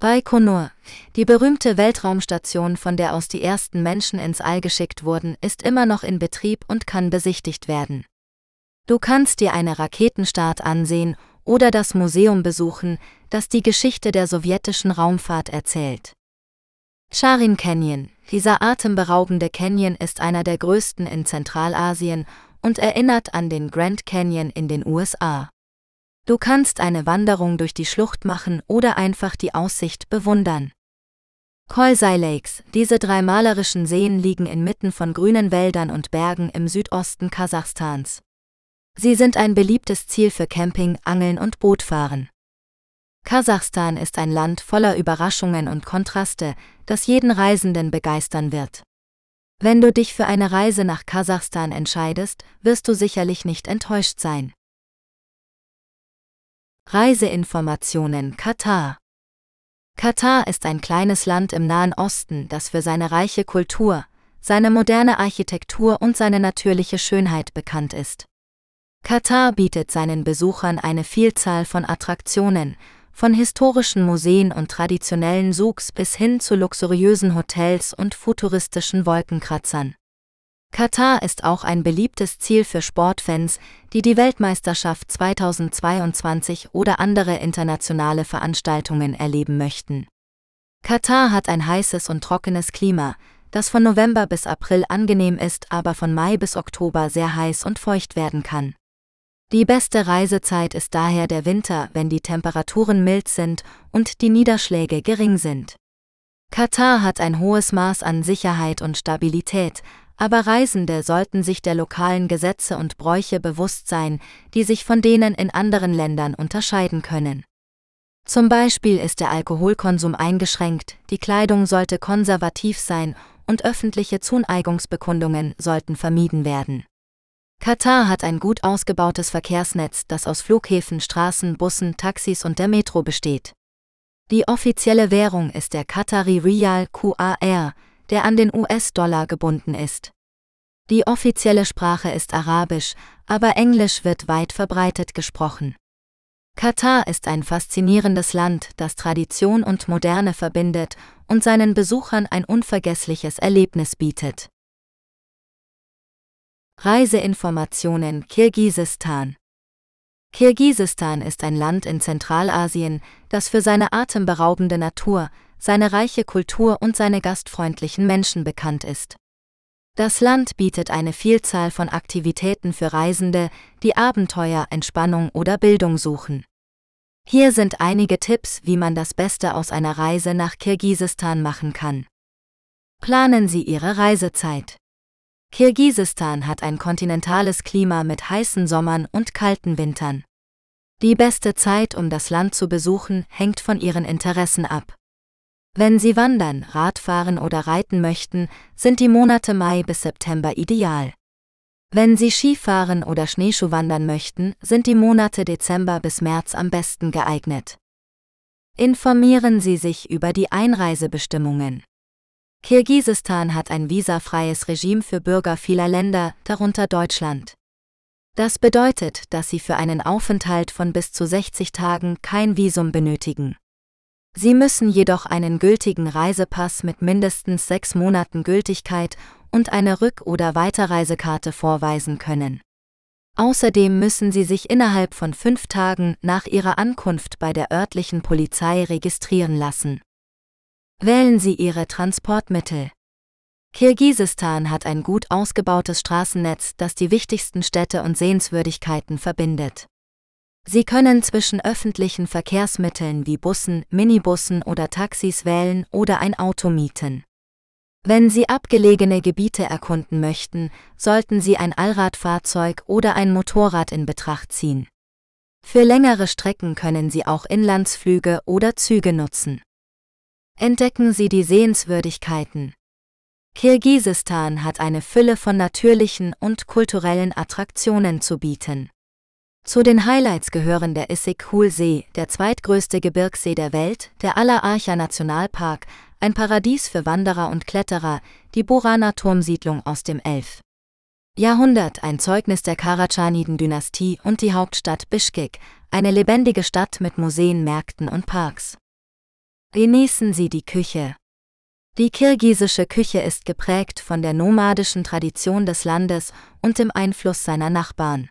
Baikonur, die berühmte Weltraumstation, von der aus die ersten Menschen ins All geschickt wurden, ist immer noch in Betrieb und kann besichtigt werden. Du kannst dir eine Raketenstart ansehen oder das Museum besuchen, das die Geschichte der sowjetischen Raumfahrt erzählt. Charin Canyon, dieser atemberaubende Canyon ist einer der größten in Zentralasien und erinnert an den Grand Canyon in den USA. Du kannst eine Wanderung durch die Schlucht machen oder einfach die Aussicht bewundern. Kolsai Lakes, diese drei malerischen Seen liegen inmitten von grünen Wäldern und Bergen im Südosten Kasachstans. Sie sind ein beliebtes Ziel für Camping, Angeln und Bootfahren. Kasachstan ist ein Land voller Überraschungen und Kontraste, das jeden Reisenden begeistern wird. Wenn du dich für eine Reise nach Kasachstan entscheidest, wirst du sicherlich nicht enttäuscht sein. Reiseinformationen Katar Katar ist ein kleines Land im Nahen Osten, das für seine reiche Kultur, seine moderne Architektur und seine natürliche Schönheit bekannt ist. Katar bietet seinen Besuchern eine Vielzahl von Attraktionen, von historischen Museen und traditionellen Souks bis hin zu luxuriösen Hotels und futuristischen Wolkenkratzern. Katar ist auch ein beliebtes Ziel für Sportfans, die die Weltmeisterschaft 2022 oder andere internationale Veranstaltungen erleben möchten. Katar hat ein heißes und trockenes Klima, das von November bis April angenehm ist, aber von Mai bis Oktober sehr heiß und feucht werden kann. Die beste Reisezeit ist daher der Winter, wenn die Temperaturen mild sind und die Niederschläge gering sind. Katar hat ein hohes Maß an Sicherheit und Stabilität, aber Reisende sollten sich der lokalen Gesetze und Bräuche bewusst sein, die sich von denen in anderen Ländern unterscheiden können. Zum Beispiel ist der Alkoholkonsum eingeschränkt, die Kleidung sollte konservativ sein und öffentliche Zuneigungsbekundungen sollten vermieden werden. Katar hat ein gut ausgebautes Verkehrsnetz, das aus Flughäfen, Straßen, Bussen, Taxis und der Metro besteht. Die offizielle Währung ist der Qatari Riyal QAR, der an den US-Dollar gebunden ist. Die offizielle Sprache ist Arabisch, aber Englisch wird weit verbreitet gesprochen. Katar ist ein faszinierendes Land, das Tradition und Moderne verbindet und seinen Besuchern ein unvergessliches Erlebnis bietet. Reiseinformationen Kirgisistan Kirgisistan ist ein Land in Zentralasien, das für seine atemberaubende Natur, seine reiche Kultur und seine gastfreundlichen Menschen bekannt ist. Das Land bietet eine Vielzahl von Aktivitäten für Reisende, die Abenteuer, Entspannung oder Bildung suchen. Hier sind einige Tipps, wie man das Beste aus einer Reise nach Kirgisistan machen kann. Planen Sie Ihre Reisezeit. Kirgisistan hat ein kontinentales Klima mit heißen Sommern und kalten Wintern. Die beste Zeit, um das Land zu besuchen, hängt von Ihren Interessen ab. Wenn Sie wandern, Radfahren oder reiten möchten, sind die Monate Mai bis September ideal. Wenn Sie Skifahren oder Schneeschuhwandern möchten, sind die Monate Dezember bis März am besten geeignet. Informieren Sie sich über die Einreisebestimmungen. Kirgisistan hat ein visafreies Regime für Bürger vieler Länder, darunter Deutschland. Das bedeutet, dass sie für einen Aufenthalt von bis zu 60 Tagen kein Visum benötigen. Sie müssen jedoch einen gültigen Reisepass mit mindestens sechs Monaten Gültigkeit und eine Rück- oder Weiterreisekarte vorweisen können. Außerdem müssen Sie sich innerhalb von fünf Tagen nach Ihrer Ankunft bei der örtlichen Polizei registrieren lassen. Wählen Sie Ihre Transportmittel. Kirgisistan hat ein gut ausgebautes Straßennetz, das die wichtigsten Städte und Sehenswürdigkeiten verbindet. Sie können zwischen öffentlichen Verkehrsmitteln wie Bussen, Minibussen oder Taxis wählen oder ein Auto mieten. Wenn Sie abgelegene Gebiete erkunden möchten, sollten Sie ein Allradfahrzeug oder ein Motorrad in Betracht ziehen. Für längere Strecken können Sie auch Inlandsflüge oder Züge nutzen. Entdecken Sie die Sehenswürdigkeiten. Kirgisistan hat eine Fülle von natürlichen und kulturellen Attraktionen zu bieten. Zu den Highlights gehören der Issyk-Kul-See, der zweitgrößte Gebirgssee der Welt, der Aller-Archa Nationalpark, ein Paradies für Wanderer und Kletterer, die Burana Turmsiedlung aus dem 11. Jahrhundert, ein Zeugnis der Karatschaniden-Dynastie und die Hauptstadt Bischkek, eine lebendige Stadt mit Museen, Märkten und Parks. Genießen Sie die Küche. Die kirgisische Küche ist geprägt von der nomadischen Tradition des Landes und dem Einfluss seiner Nachbarn.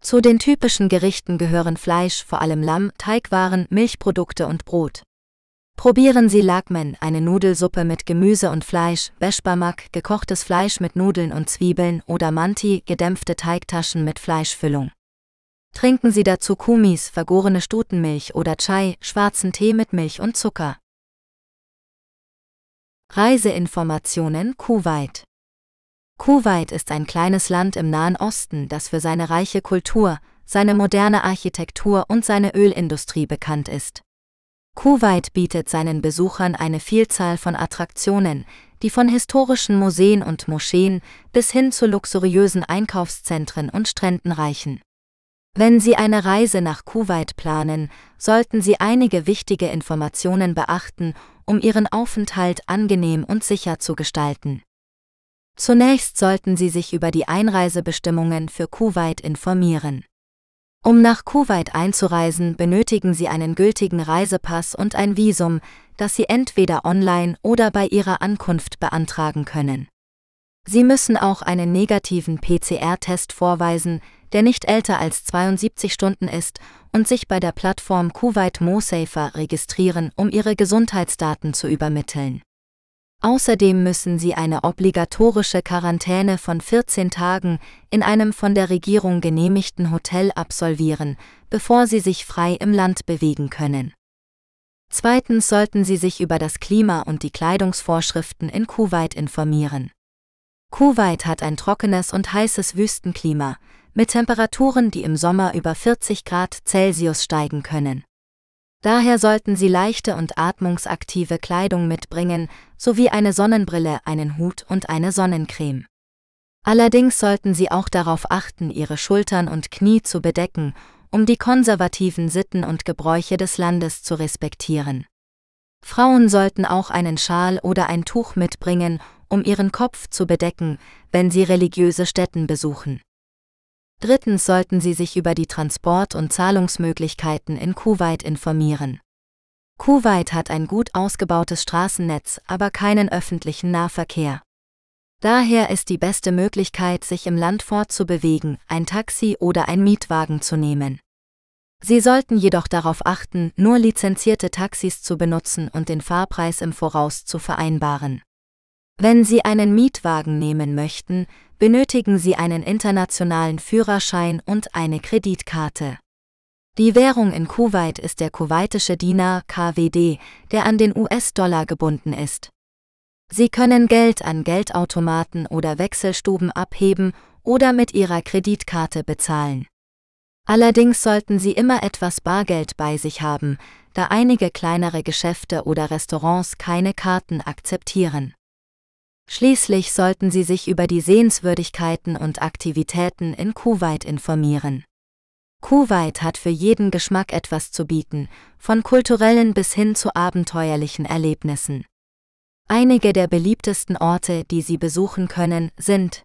Zu den typischen Gerichten gehören Fleisch, vor allem Lamm, Teigwaren, Milchprodukte und Brot. Probieren Sie Lagmen, eine Nudelsuppe mit Gemüse und Fleisch, Beshbamak, gekochtes Fleisch mit Nudeln und Zwiebeln oder Manti, gedämpfte Teigtaschen mit Fleischfüllung. Trinken Sie dazu Kumis, vergorene Stutenmilch oder Chai, schwarzen Tee mit Milch und Zucker. Reiseinformationen Kuwait Kuwait ist ein kleines Land im Nahen Osten, das für seine reiche Kultur, seine moderne Architektur und seine Ölindustrie bekannt ist. Kuwait bietet seinen Besuchern eine Vielzahl von Attraktionen, die von historischen Museen und Moscheen bis hin zu luxuriösen Einkaufszentren und Stränden reichen. Wenn Sie eine Reise nach Kuwait planen, sollten Sie einige wichtige Informationen beachten, um Ihren Aufenthalt angenehm und sicher zu gestalten. Zunächst sollten Sie sich über die Einreisebestimmungen für Kuwait informieren. Um nach Kuwait einzureisen, benötigen Sie einen gültigen Reisepass und ein Visum, das Sie entweder online oder bei Ihrer Ankunft beantragen können. Sie müssen auch einen negativen PCR-Test vorweisen, der nicht älter als 72 Stunden ist, und sich bei der Plattform Kuwait MoSafer registrieren, um Ihre Gesundheitsdaten zu übermitteln. Außerdem müssen sie eine obligatorische Quarantäne von 14 Tagen in einem von der Regierung genehmigten Hotel absolvieren, bevor sie sich frei im Land bewegen können. Zweitens sollten sie sich über das Klima und die Kleidungsvorschriften in Kuwait informieren. Kuwait hat ein trockenes und heißes Wüstenklima, mit Temperaturen, die im Sommer über 40 Grad Celsius steigen können. Daher sollten Sie leichte und atmungsaktive Kleidung mitbringen, sowie eine Sonnenbrille, einen Hut und eine Sonnencreme. Allerdings sollten Sie auch darauf achten, Ihre Schultern und Knie zu bedecken, um die konservativen Sitten und Gebräuche des Landes zu respektieren. Frauen sollten auch einen Schal oder ein Tuch mitbringen, um ihren Kopf zu bedecken, wenn sie religiöse Stätten besuchen. Drittens sollten Sie sich über die Transport- und Zahlungsmöglichkeiten in Kuwait informieren. Kuwait hat ein gut ausgebautes Straßennetz, aber keinen öffentlichen Nahverkehr. Daher ist die beste Möglichkeit, sich im Land fortzubewegen, ein Taxi oder ein Mietwagen zu nehmen. Sie sollten jedoch darauf achten, nur lizenzierte Taxis zu benutzen und den Fahrpreis im Voraus zu vereinbaren. Wenn Sie einen Mietwagen nehmen möchten, benötigen Sie einen internationalen Führerschein und eine Kreditkarte. Die Währung in Kuwait ist der kuwaitische Dinar KWD, der an den US-Dollar gebunden ist. Sie können Geld an Geldautomaten oder Wechselstuben abheben oder mit Ihrer Kreditkarte bezahlen. Allerdings sollten Sie immer etwas Bargeld bei sich haben, da einige kleinere Geschäfte oder Restaurants keine Karten akzeptieren. Schließlich sollten Sie sich über die Sehenswürdigkeiten und Aktivitäten in Kuwait informieren. Kuwait hat für jeden Geschmack etwas zu bieten, von kulturellen bis hin zu abenteuerlichen Erlebnissen. Einige der beliebtesten Orte, die Sie besuchen können, sind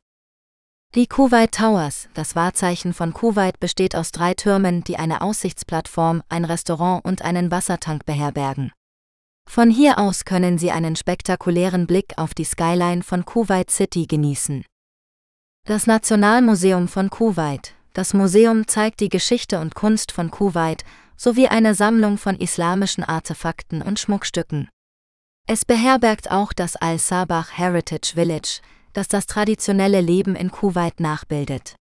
die Kuwait Towers, das Wahrzeichen von Kuwait besteht aus drei Türmen, die eine Aussichtsplattform, ein Restaurant und einen Wassertank beherbergen. Von hier aus können Sie einen spektakulären Blick auf die Skyline von Kuwait City genießen. Das Nationalmuseum von Kuwait. Das Museum zeigt die Geschichte und Kunst von Kuwait sowie eine Sammlung von islamischen Artefakten und Schmuckstücken. Es beherbergt auch das Al-Sabah Heritage Village, das das traditionelle Leben in Kuwait nachbildet.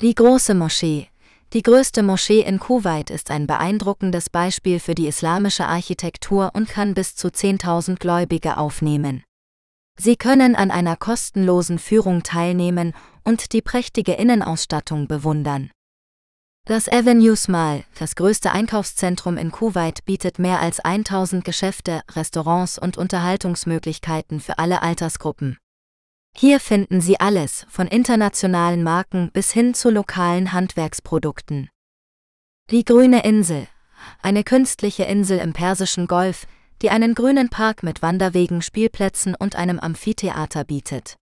Die große Moschee, die größte Moschee in Kuwait ist ein beeindruckendes Beispiel für die islamische Architektur und kann bis zu 10.000 Gläubige aufnehmen. Sie können an einer kostenlosen Führung teilnehmen und die prächtige Innenausstattung bewundern. Das Avenue Mall, das größte Einkaufszentrum in Kuwait, bietet mehr als 1000 Geschäfte, Restaurants und Unterhaltungsmöglichkeiten für alle Altersgruppen. Hier finden Sie alles, von internationalen Marken bis hin zu lokalen Handwerksprodukten. Die grüne Insel, eine künstliche Insel im Persischen Golf, die einen grünen Park mit Wanderwegen, Spielplätzen und einem Amphitheater bietet.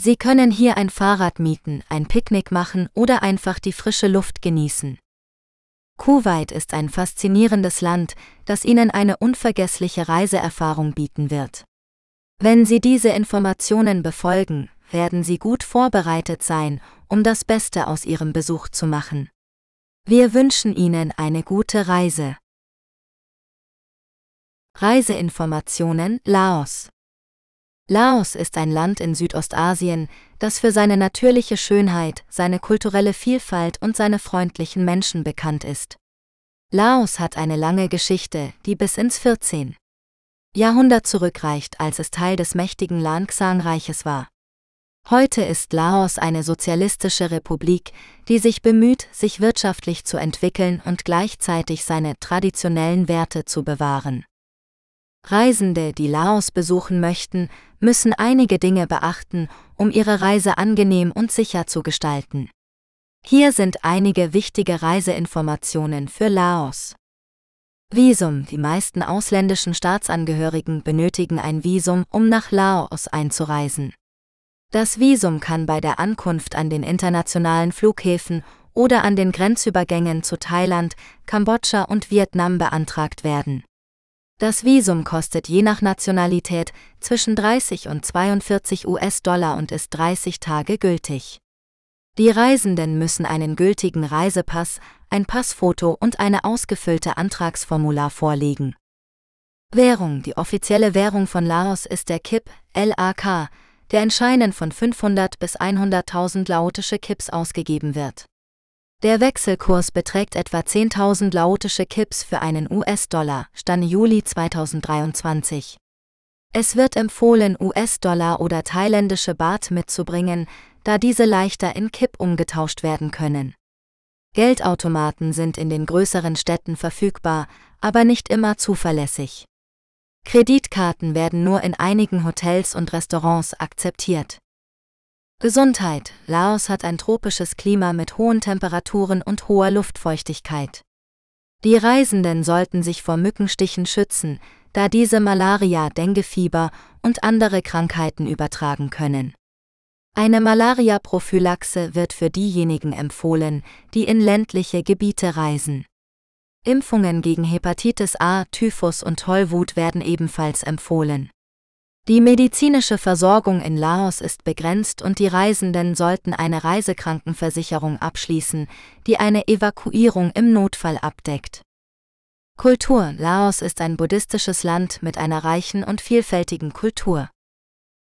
Sie können hier ein Fahrrad mieten, ein Picknick machen oder einfach die frische Luft genießen. Kuwait ist ein faszinierendes Land, das Ihnen eine unvergessliche Reiseerfahrung bieten wird. Wenn Sie diese Informationen befolgen, werden Sie gut vorbereitet sein, um das Beste aus Ihrem Besuch zu machen. Wir wünschen Ihnen eine gute Reise. Reiseinformationen Laos Laos ist ein Land in Südostasien, das für seine natürliche Schönheit, seine kulturelle Vielfalt und seine freundlichen Menschen bekannt ist. Laos hat eine lange Geschichte, die bis ins 14. Jahrhundert zurückreicht, als es Teil des mächtigen Langsang-Reiches war. Heute ist Laos eine sozialistische Republik, die sich bemüht, sich wirtschaftlich zu entwickeln und gleichzeitig seine traditionellen Werte zu bewahren. Reisende, die Laos besuchen möchten, müssen einige Dinge beachten, um ihre Reise angenehm und sicher zu gestalten. Hier sind einige wichtige Reiseinformationen für Laos. Visum. Die meisten ausländischen Staatsangehörigen benötigen ein Visum, um nach Laos einzureisen. Das Visum kann bei der Ankunft an den internationalen Flughäfen oder an den Grenzübergängen zu Thailand, Kambodscha und Vietnam beantragt werden. Das Visum kostet je nach Nationalität zwischen 30 und 42 US-Dollar und ist 30 Tage gültig. Die Reisenden müssen einen gültigen Reisepass, ein Passfoto und eine ausgefüllte Antragsformular vorlegen. Währung Die offizielle Währung von Laos ist der Kip, LAK, der in Scheinen von 500 bis 100.000 laotische Kips ausgegeben wird. Der Wechselkurs beträgt etwa 10.000 laotische Kips für einen US-Dollar, Stand Juli 2023. Es wird empfohlen, US-Dollar oder thailändische Baht mitzubringen, da diese leichter in Kip umgetauscht werden können. Geldautomaten sind in den größeren Städten verfügbar, aber nicht immer zuverlässig. Kreditkarten werden nur in einigen Hotels und Restaurants akzeptiert. Gesundheit. Laos hat ein tropisches Klima mit hohen Temperaturen und hoher Luftfeuchtigkeit. Die Reisenden sollten sich vor Mückenstichen schützen, da diese Malaria, Denguefieber und andere Krankheiten übertragen können. Eine Malaria-Prophylaxe wird für diejenigen empfohlen, die in ländliche Gebiete reisen. Impfungen gegen Hepatitis A, Typhus und Tollwut werden ebenfalls empfohlen. Die medizinische Versorgung in Laos ist begrenzt und die Reisenden sollten eine Reisekrankenversicherung abschließen, die eine Evakuierung im Notfall abdeckt. Kultur Laos ist ein buddhistisches Land mit einer reichen und vielfältigen Kultur.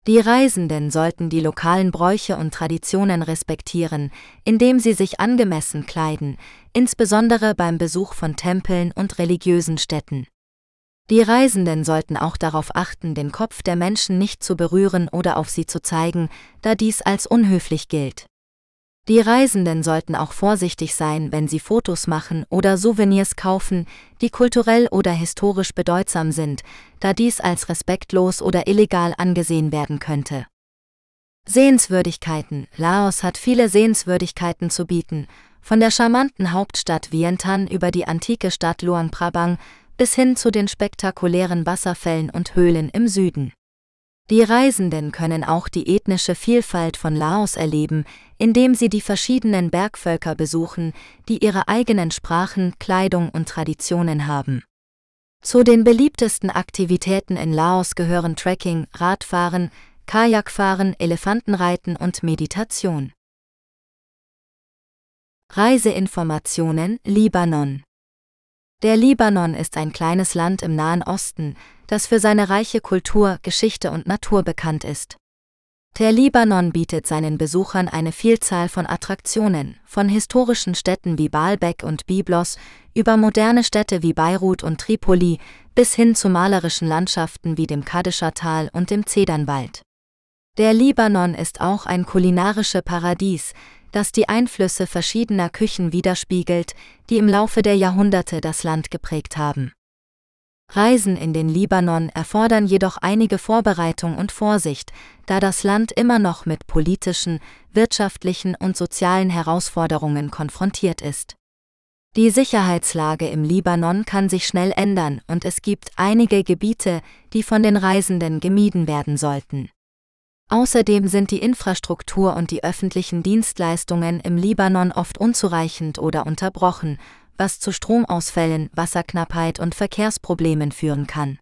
Die Reisenden sollten die lokalen Bräuche und Traditionen respektieren, indem sie sich angemessen kleiden, insbesondere beim Besuch von Tempeln und religiösen Stätten. Die Reisenden sollten auch darauf achten, den Kopf der Menschen nicht zu berühren oder auf sie zu zeigen, da dies als unhöflich gilt. Die Reisenden sollten auch vorsichtig sein, wenn sie Fotos machen oder Souvenirs kaufen, die kulturell oder historisch bedeutsam sind, da dies als respektlos oder illegal angesehen werden könnte. Sehenswürdigkeiten Laos hat viele Sehenswürdigkeiten zu bieten, von der charmanten Hauptstadt Vientiane über die antike Stadt Luang Prabang bis hin zu den spektakulären Wasserfällen und Höhlen im Süden. Die Reisenden können auch die ethnische Vielfalt von Laos erleben, indem sie die verschiedenen Bergvölker besuchen, die ihre eigenen Sprachen, Kleidung und Traditionen haben. Zu den beliebtesten Aktivitäten in Laos gehören Trekking, Radfahren, Kajakfahren, Elefantenreiten und Meditation. Reiseinformationen Libanon Der Libanon ist ein kleines Land im Nahen Osten, das für seine reiche Kultur, Geschichte und Natur bekannt ist. Der Libanon bietet seinen Besuchern eine Vielzahl von Attraktionen, von historischen Städten wie Baalbek und Byblos über moderne Städte wie Beirut und Tripoli bis hin zu malerischen Landschaften wie dem Kadischer Tal und dem Zedernwald. Der Libanon ist auch ein kulinarisches Paradies, das die Einflüsse verschiedener Küchen widerspiegelt, die im Laufe der Jahrhunderte das Land geprägt haben. Reisen in den Libanon erfordern jedoch einige Vorbereitung und Vorsicht, da das Land immer noch mit politischen, wirtschaftlichen und sozialen Herausforderungen konfrontiert ist. Die Sicherheitslage im Libanon kann sich schnell ändern und es gibt einige Gebiete, die von den Reisenden gemieden werden sollten. Außerdem sind die Infrastruktur und die öffentlichen Dienstleistungen im Libanon oft unzureichend oder unterbrochen, was zu Stromausfällen, Wasserknappheit und Verkehrsproblemen führen kann.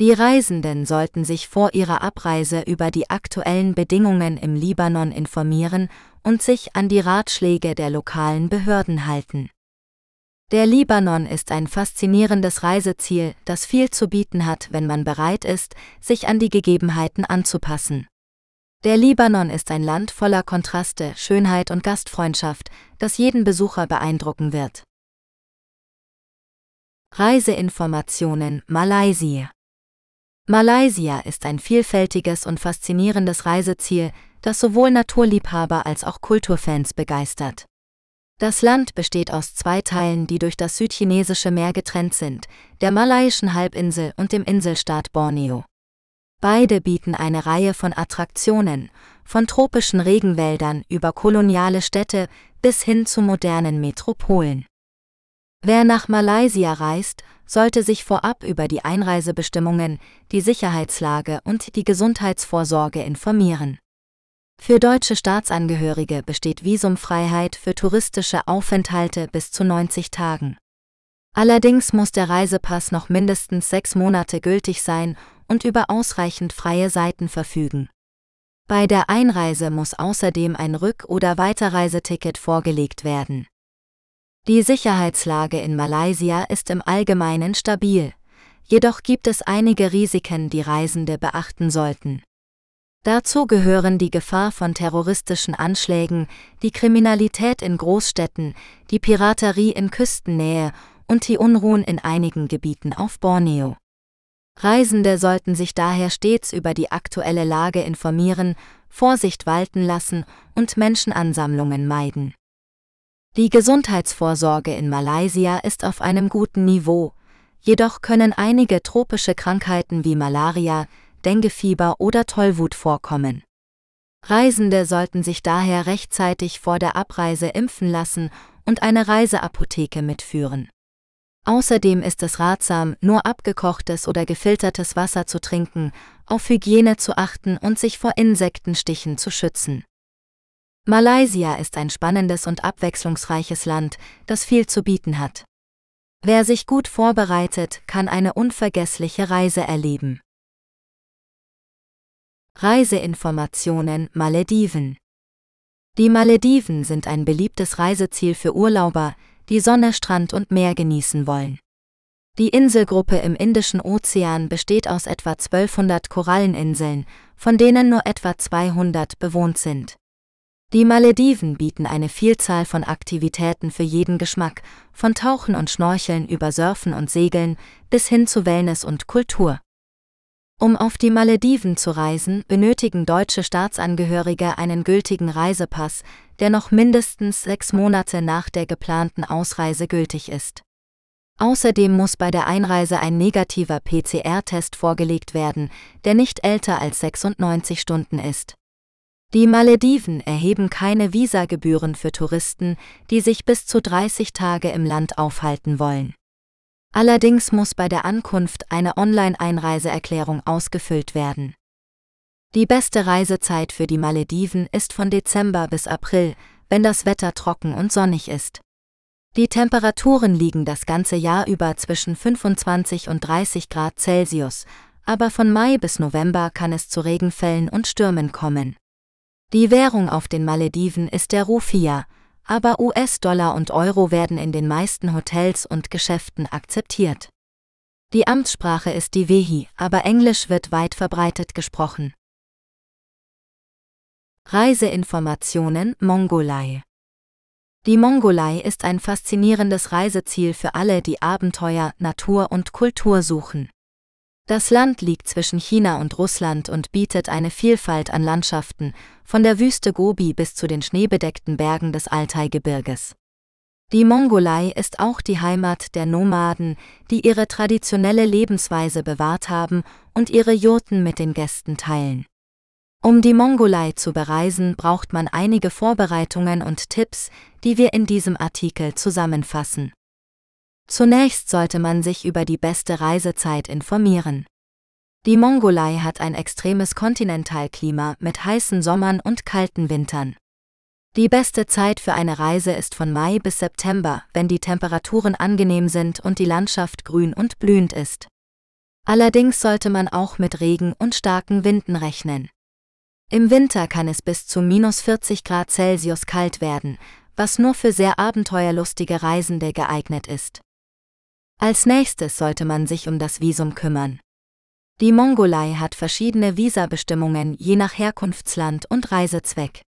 Die Reisenden sollten sich vor ihrer Abreise über die aktuellen Bedingungen im Libanon informieren und sich an die Ratschläge der lokalen Behörden halten. Der Libanon ist ein faszinierendes Reiseziel, das viel zu bieten hat, wenn man bereit ist, sich an die Gegebenheiten anzupassen. Der Libanon ist ein Land voller Kontraste, Schönheit und Gastfreundschaft, das jeden Besucher beeindrucken wird. Reiseinformationen Malaysia Malaysia ist ein vielfältiges und faszinierendes Reiseziel, das sowohl Naturliebhaber als auch Kulturfans begeistert. Das Land besteht aus zwei Teilen, die durch das südchinesische Meer getrennt sind, der malaiischen Halbinsel und dem Inselstaat Borneo. Beide bieten eine Reihe von Attraktionen, von tropischen Regenwäldern über koloniale Städte bis hin zu modernen Metropolen. Wer nach Malaysia reist, sollte sich vorab über die Einreisebestimmungen, die Sicherheitslage und die Gesundheitsvorsorge informieren. Für deutsche Staatsangehörige besteht Visumfreiheit für touristische Aufenthalte bis zu 90 Tagen. Allerdings muss der Reisepass noch mindestens sechs Monate gültig sein und über ausreichend freie Seiten verfügen. Bei der Einreise muss außerdem ein Rück- oder Weiterreiseticket vorgelegt werden. Die Sicherheitslage in Malaysia ist im Allgemeinen stabil, jedoch gibt es einige Risiken, die Reisende beachten sollten. Dazu gehören die Gefahr von terroristischen Anschlägen, die Kriminalität in Großstädten, die Piraterie in Küstennähe und die Unruhen in einigen Gebieten auf Borneo. Reisende sollten sich daher stets über die aktuelle Lage informieren, Vorsicht walten lassen und Menschenansammlungen meiden. Die Gesundheitsvorsorge in Malaysia ist auf einem guten Niveau, jedoch können einige tropische Krankheiten wie Malaria, Denguefieber oder Tollwut vorkommen. Reisende sollten sich daher rechtzeitig vor der Abreise impfen lassen und eine Reiseapotheke mitführen. Außerdem ist es ratsam, nur abgekochtes oder gefiltertes Wasser zu trinken, auf Hygiene zu achten und sich vor Insektenstichen zu schützen. Malaysia ist ein spannendes und abwechslungsreiches Land, das viel zu bieten hat. Wer sich gut vorbereitet, kann eine unvergessliche Reise erleben. Reiseinformationen Malediven Die Malediven sind ein beliebtes Reiseziel für Urlauber, die Sonne, Strand und Meer genießen wollen. Die Inselgruppe im Indischen Ozean besteht aus etwa 1200 Koralleninseln, von denen nur etwa 200 bewohnt sind. Die Malediven bieten eine Vielzahl von Aktivitäten für jeden Geschmack, von Tauchen und Schnorcheln über Surfen und Segeln bis hin zu Wellness und Kultur. Um auf die Malediven zu reisen, benötigen deutsche Staatsangehörige einen gültigen Reisepass, der noch mindestens sechs Monate nach der geplanten Ausreise gültig ist. Außerdem muss bei der Einreise ein negativer PCR-Test vorgelegt werden, der nicht älter als 96 Stunden ist. Die Malediven erheben keine Visagebühren für Touristen, die sich bis zu 30 Tage im Land aufhalten wollen. Allerdings muss bei der Ankunft eine Online-Einreiseerklärung ausgefüllt werden. Die beste Reisezeit für die Malediven ist von Dezember bis April, wenn das Wetter trocken und sonnig ist. Die Temperaturen liegen das ganze Jahr über zwischen 25 und 30 Grad Celsius, aber von Mai bis November kann es zu Regenfällen und Stürmen kommen. Die Währung auf den Malediven ist der Rufia, aber US-Dollar und Euro werden in den meisten Hotels und Geschäften akzeptiert. Die Amtssprache ist die Wehi, aber Englisch wird weit verbreitet gesprochen. Reiseinformationen Mongolei Die Mongolei ist ein faszinierendes Reiseziel für alle, die Abenteuer, Natur und Kultur suchen. Das Land liegt zwischen China und Russland und bietet eine Vielfalt an Landschaften, von der Wüste Gobi bis zu den schneebedeckten Bergen des Altai-Gebirges. Die Mongolei ist auch die Heimat der Nomaden, die ihre traditionelle Lebensweise bewahrt haben und ihre Jurten mit den Gästen teilen. Um die Mongolei zu bereisen, braucht man einige Vorbereitungen und Tipps, die wir in diesem Artikel zusammenfassen. Zunächst sollte man sich über die beste Reisezeit informieren. Die Mongolei hat ein extremes Kontinentalklima mit heißen Sommern und kalten Wintern. Die beste Zeit für eine Reise ist von Mai bis September, wenn die Temperaturen angenehm sind und die Landschaft grün und blühend ist. Allerdings sollte man auch mit Regen und starken Winden rechnen. Im Winter kann es bis zu minus 40 Grad Celsius kalt werden, was nur für sehr abenteuerlustige Reisende geeignet ist. Als nächstes sollte man sich um das Visum kümmern. Die Mongolei hat verschiedene Visabestimmungen je nach Herkunftsland und Reisezweck.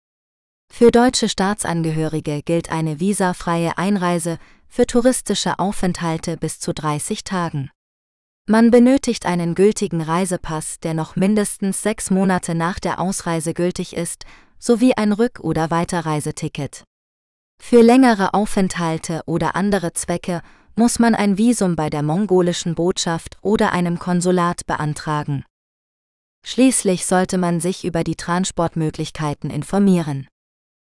Für deutsche Staatsangehörige gilt eine visafreie Einreise für touristische Aufenthalte bis zu 30 Tagen. Man benötigt einen gültigen Reisepass, der noch mindestens sechs Monate nach der Ausreise gültig ist, sowie ein Rück- oder Weiterreiseticket. Für längere Aufenthalte oder andere Zwecke muss man ein Visum bei der mongolischen Botschaft oder einem Konsulat beantragen. Schließlich sollte man sich über die Transportmöglichkeiten informieren.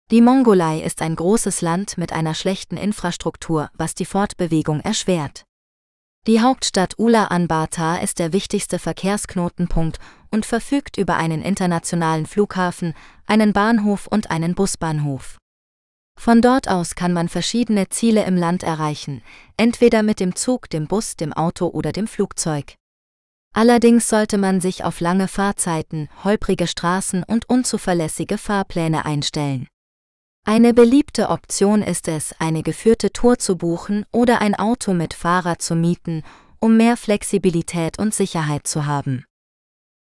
Die Mongolei ist ein großes Land mit einer schlechten Infrastruktur, was die Fortbewegung erschwert. Die Hauptstadt Ulaanbaatar ist der wichtigste Verkehrsknotenpunkt und verfügt über einen internationalen Flughafen, einen Bahnhof und einen Busbahnhof. Von dort aus kann man verschiedene Ziele im Land erreichen, entweder mit dem Zug, dem Bus, dem Auto oder dem Flugzeug. Allerdings sollte man sich auf lange Fahrzeiten, holprige Straßen und unzuverlässige Fahrpläne einstellen. Eine beliebte Option ist es, eine geführte Tour zu buchen oder ein Auto mit Fahrer zu mieten, um mehr Flexibilität und Sicherheit zu haben.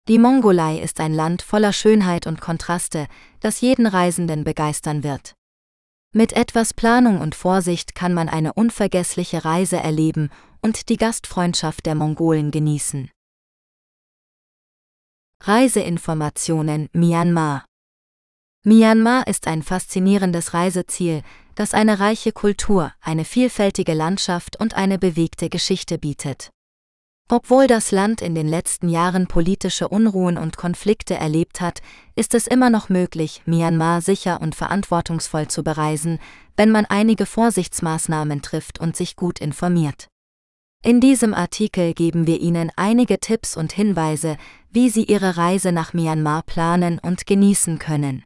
Die Mongolei ist ein Land voller Schönheit und Kontraste, das jeden Reisenden begeistern wird. Mit etwas Planung und Vorsicht kann man eine unvergessliche Reise erleben und die Gastfreundschaft der Mongolen genießen. Reiseinformationen Myanmar Myanmar ist ein faszinierendes Reiseziel, das eine reiche Kultur, eine vielfältige Landschaft und eine bewegte Geschichte bietet. Obwohl das Land in den letzten Jahren politische Unruhen und Konflikte erlebt hat, ist es immer noch möglich, Myanmar sicher und verantwortungsvoll zu bereisen, wenn man einige Vorsichtsmaßnahmen trifft und sich gut informiert. In diesem Artikel geben wir Ihnen einige Tipps und Hinweise, wie Sie Ihre Reise nach Myanmar planen und genießen können.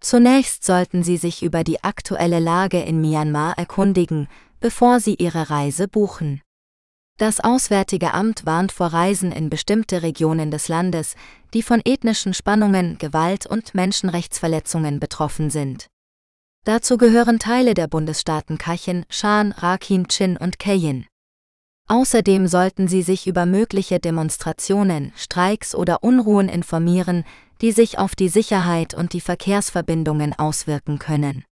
Zunächst sollten Sie sich über die aktuelle Lage in Myanmar erkundigen, bevor Sie Ihre Reise buchen. Das Auswärtige Amt warnt vor Reisen in bestimmte Regionen des Landes, die von ethnischen Spannungen, Gewalt und Menschenrechtsverletzungen betroffen sind. Dazu gehören Teile der Bundesstaaten Kachin, Shan, Rakhine, Chin und Kayin. Außerdem sollten Sie sich über mögliche Demonstrationen, Streiks oder Unruhen informieren, die sich auf die Sicherheit und die Verkehrsverbindungen auswirken können.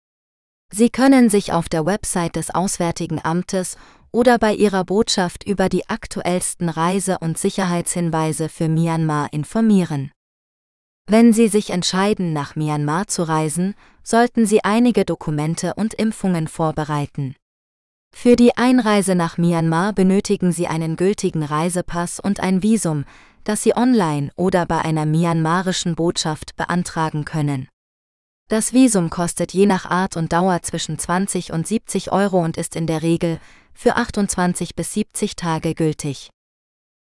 Sie können sich auf der Website des Auswärtigen Amtes oder bei Ihrer Botschaft über die aktuellsten Reise- und Sicherheitshinweise für Myanmar informieren. Wenn Sie sich entscheiden, nach Myanmar zu reisen, sollten Sie einige Dokumente und Impfungen vorbereiten. Für die Einreise nach Myanmar benötigen Sie einen gültigen Reisepass und ein Visum, das Sie online oder bei einer myanmarischen Botschaft beantragen können. Das Visum kostet je nach Art und Dauer zwischen 20 und 70 Euro und ist in der Regel für 28 bis 70 Tage gültig.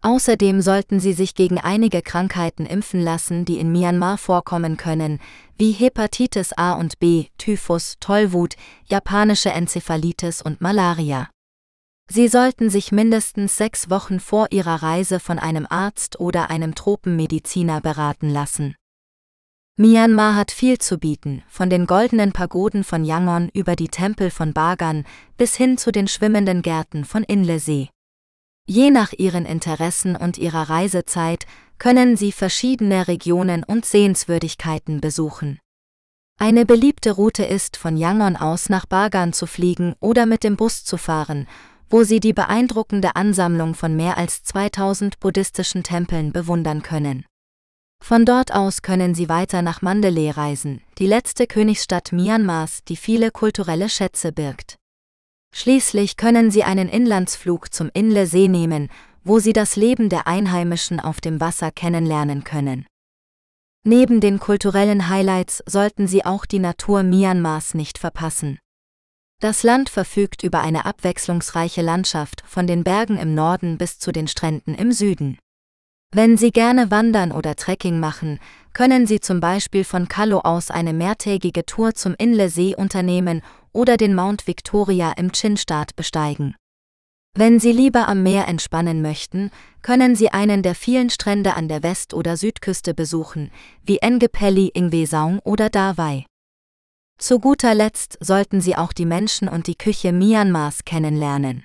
Außerdem sollten Sie sich gegen einige Krankheiten impfen lassen, die in Myanmar vorkommen können, wie Hepatitis A und B, Typhus, Tollwut, japanische Enzephalitis und Malaria. Sie sollten sich mindestens sechs Wochen vor Ihrer Reise von einem Arzt oder einem Tropenmediziner beraten lassen. Myanmar hat viel zu bieten, von den goldenen Pagoden von Yangon über die Tempel von Bagan bis hin zu den schwimmenden Gärten von Inlesee. Je nach Ihren Interessen und Ihrer Reisezeit können Sie verschiedene Regionen und Sehenswürdigkeiten besuchen. Eine beliebte Route ist, von Yangon aus nach Bagan zu fliegen oder mit dem Bus zu fahren, wo Sie die beeindruckende Ansammlung von mehr als 2000 buddhistischen Tempeln bewundern können. Von dort aus können sie weiter nach Mandalay reisen, die letzte Königsstadt Myanmars, die viele kulturelle Schätze birgt. Schließlich können sie einen Inlandsflug zum Inle See nehmen, wo sie das Leben der Einheimischen auf dem Wasser kennenlernen können. Neben den kulturellen Highlights sollten sie auch die Natur Myanmars nicht verpassen. Das Land verfügt über eine abwechslungsreiche Landschaft von den Bergen im Norden bis zu den Stränden im Süden. Wenn Sie gerne wandern oder Trekking machen, können Sie zum Beispiel von Kallo aus eine mehrtägige Tour zum Inle-See unternehmen oder den Mount Victoria im Chin-Staat besteigen. Wenn Sie lieber am Meer entspannen möchten, können Sie einen der vielen Strände an der West- oder Südküste besuchen, wie Engepelli, Ingwesaung oder Dawei. Zu guter Letzt sollten Sie auch die Menschen und die Küche Myanmars kennenlernen.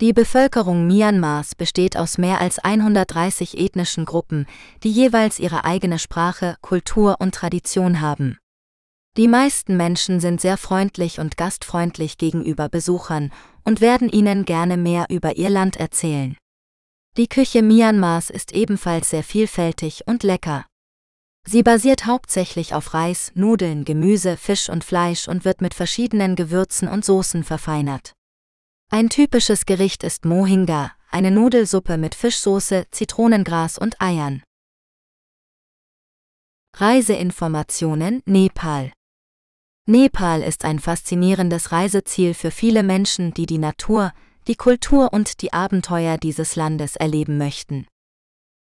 Die Bevölkerung Myanmars besteht aus mehr als 130 ethnischen Gruppen, die jeweils ihre eigene Sprache, Kultur und Tradition haben. Die meisten Menschen sind sehr freundlich und gastfreundlich gegenüber Besuchern und werden ihnen gerne mehr über ihr Land erzählen. Die Küche Myanmars ist ebenfalls sehr vielfältig und lecker. Sie basiert hauptsächlich auf Reis, Nudeln, Gemüse, Fisch und Fleisch und wird mit verschiedenen Gewürzen und Soßen verfeinert. Ein typisches Gericht ist Mohinga, eine Nudelsuppe mit Fischsoße, Zitronengras und Eiern. Reiseinformationen Nepal Nepal ist ein faszinierendes Reiseziel für viele Menschen, die die Natur, die Kultur und die Abenteuer dieses Landes erleben möchten.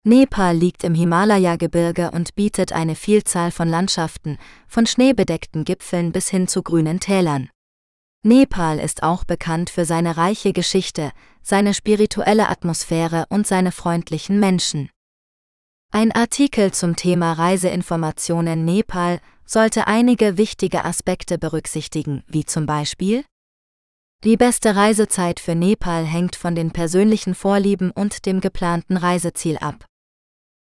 Nepal liegt im Himalaya-Gebirge und bietet eine Vielzahl von Landschaften, von schneebedeckten Gipfeln bis hin zu grünen Tälern. Nepal ist auch bekannt für seine reiche Geschichte, seine spirituelle Atmosphäre und seine freundlichen Menschen. Ein Artikel zum Thema Reiseinformationen Nepal sollte einige wichtige Aspekte berücksichtigen, wie zum Beispiel die beste Reisezeit für Nepal hängt von den persönlichen Vorlieben und dem geplanten Reiseziel ab.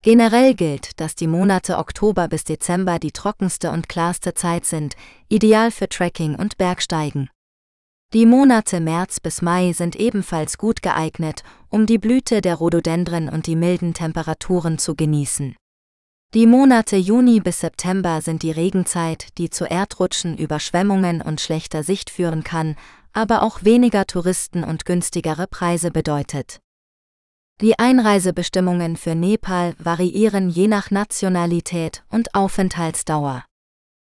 Generell gilt, dass die Monate Oktober bis Dezember die trockenste und klarste Zeit sind, ideal für Trekking und Bergsteigen. Die Monate März bis Mai sind ebenfalls gut geeignet, um die Blüte der Rhododendren und die milden Temperaturen zu genießen. Die Monate Juni bis September sind die Regenzeit, die zu Erdrutschen, Überschwemmungen und schlechter Sicht führen kann, aber auch weniger Touristen und günstigere Preise bedeutet. Die Einreisebestimmungen für Nepal variieren je nach Nationalität und Aufenthaltsdauer.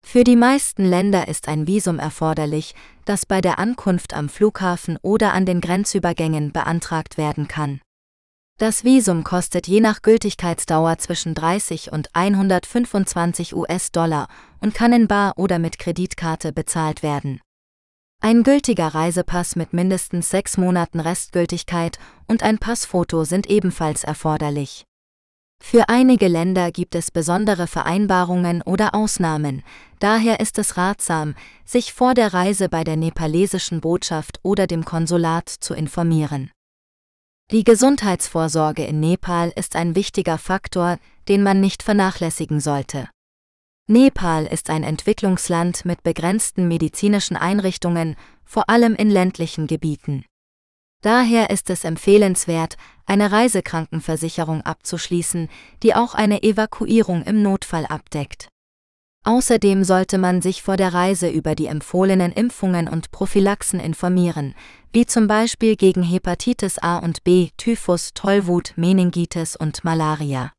Für die meisten Länder ist ein Visum erforderlich, das bei der Ankunft am Flughafen oder an den Grenzübergängen beantragt werden kann. Das Visum kostet je nach Gültigkeitsdauer zwischen 30 und 125 US-Dollar und kann in Bar oder mit Kreditkarte bezahlt werden. Ein gültiger Reisepass mit mindestens sechs Monaten Restgültigkeit und ein Passfoto sind ebenfalls erforderlich. Für einige Länder gibt es besondere Vereinbarungen oder Ausnahmen, daher ist es ratsam, sich vor der Reise bei der nepalesischen Botschaft oder dem Konsulat zu informieren. Die Gesundheitsvorsorge in Nepal ist ein wichtiger Faktor, den man nicht vernachlässigen sollte. Nepal ist ein Entwicklungsland mit begrenzten medizinischen Einrichtungen, vor allem in ländlichen Gebieten. Daher ist es empfehlenswert, eine Reisekrankenversicherung abzuschließen, die auch eine Evakuierung im Notfall abdeckt. Außerdem sollte man sich vor der Reise über die empfohlenen Impfungen und Prophylaxen informieren, wie zum Beispiel gegen Hepatitis A und B, Typhus, Tollwut, Meningitis und Malaria.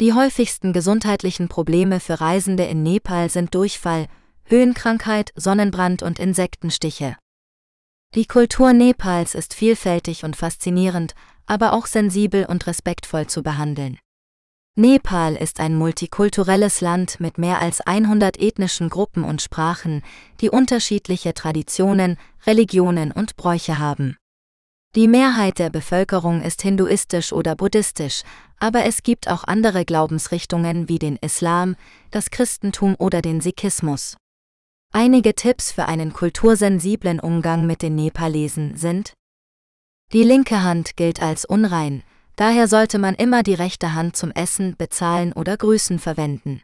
Die häufigsten gesundheitlichen Probleme für Reisende in Nepal sind Durchfall, Höhenkrankheit, Sonnenbrand und Insektenstiche. Die Kultur Nepals ist vielfältig und faszinierend, aber auch sensibel und respektvoll zu behandeln. Nepal ist ein multikulturelles Land mit mehr als 100 ethnischen Gruppen und Sprachen, die unterschiedliche Traditionen, Religionen und Bräuche haben. Die Mehrheit der Bevölkerung ist hinduistisch oder buddhistisch, aber es gibt auch andere Glaubensrichtungen wie den Islam, das Christentum oder den Sikhismus. Einige Tipps für einen kultursensiblen Umgang mit den Nepalesen sind Die linke Hand gilt als unrein, daher sollte man immer die rechte Hand zum Essen, Bezahlen oder Grüßen verwenden.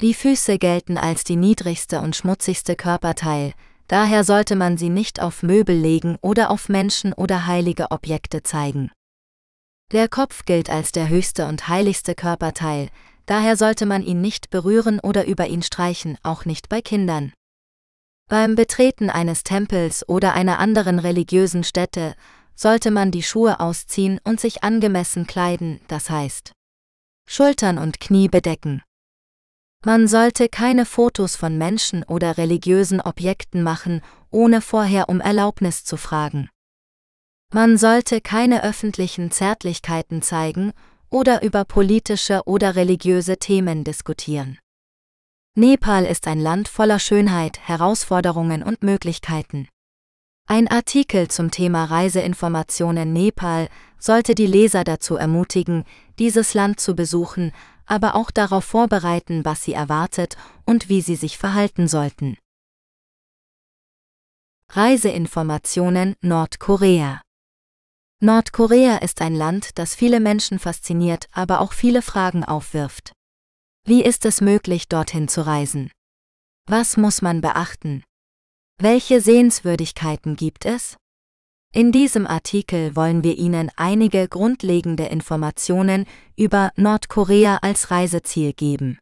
Die Füße gelten als die niedrigste und schmutzigste Körperteil, daher sollte man sie nicht auf Möbel legen oder auf Menschen oder heilige Objekte zeigen. Der Kopf gilt als der höchste und heiligste Körperteil, daher sollte man ihn nicht berühren oder über ihn streichen, auch nicht bei Kindern. Beim Betreten eines Tempels oder einer anderen religiösen Stätte sollte man die Schuhe ausziehen und sich angemessen kleiden, das heißt Schultern und Knie bedecken. Man sollte keine Fotos von Menschen oder religiösen Objekten machen, ohne vorher um Erlaubnis zu fragen. Man sollte keine öffentlichen Zärtlichkeiten zeigen oder über politische oder religiöse Themen diskutieren. Nepal ist ein Land voller Schönheit, Herausforderungen und Möglichkeiten. Ein Artikel zum Thema Reiseinformationen Nepal sollte die Leser dazu ermutigen, dieses Land zu besuchen, aber auch darauf vorbereiten, was sie erwartet und wie sie sich verhalten sollten. Reiseinformationen Nordkorea Nordkorea ist ein Land, das viele Menschen fasziniert, aber auch viele Fragen aufwirft. Wie ist es möglich, dorthin zu reisen? Was muss man beachten? Welche Sehenswürdigkeiten gibt es? In diesem Artikel wollen wir Ihnen einige grundlegende Informationen über Nordkorea als Reiseziel geben.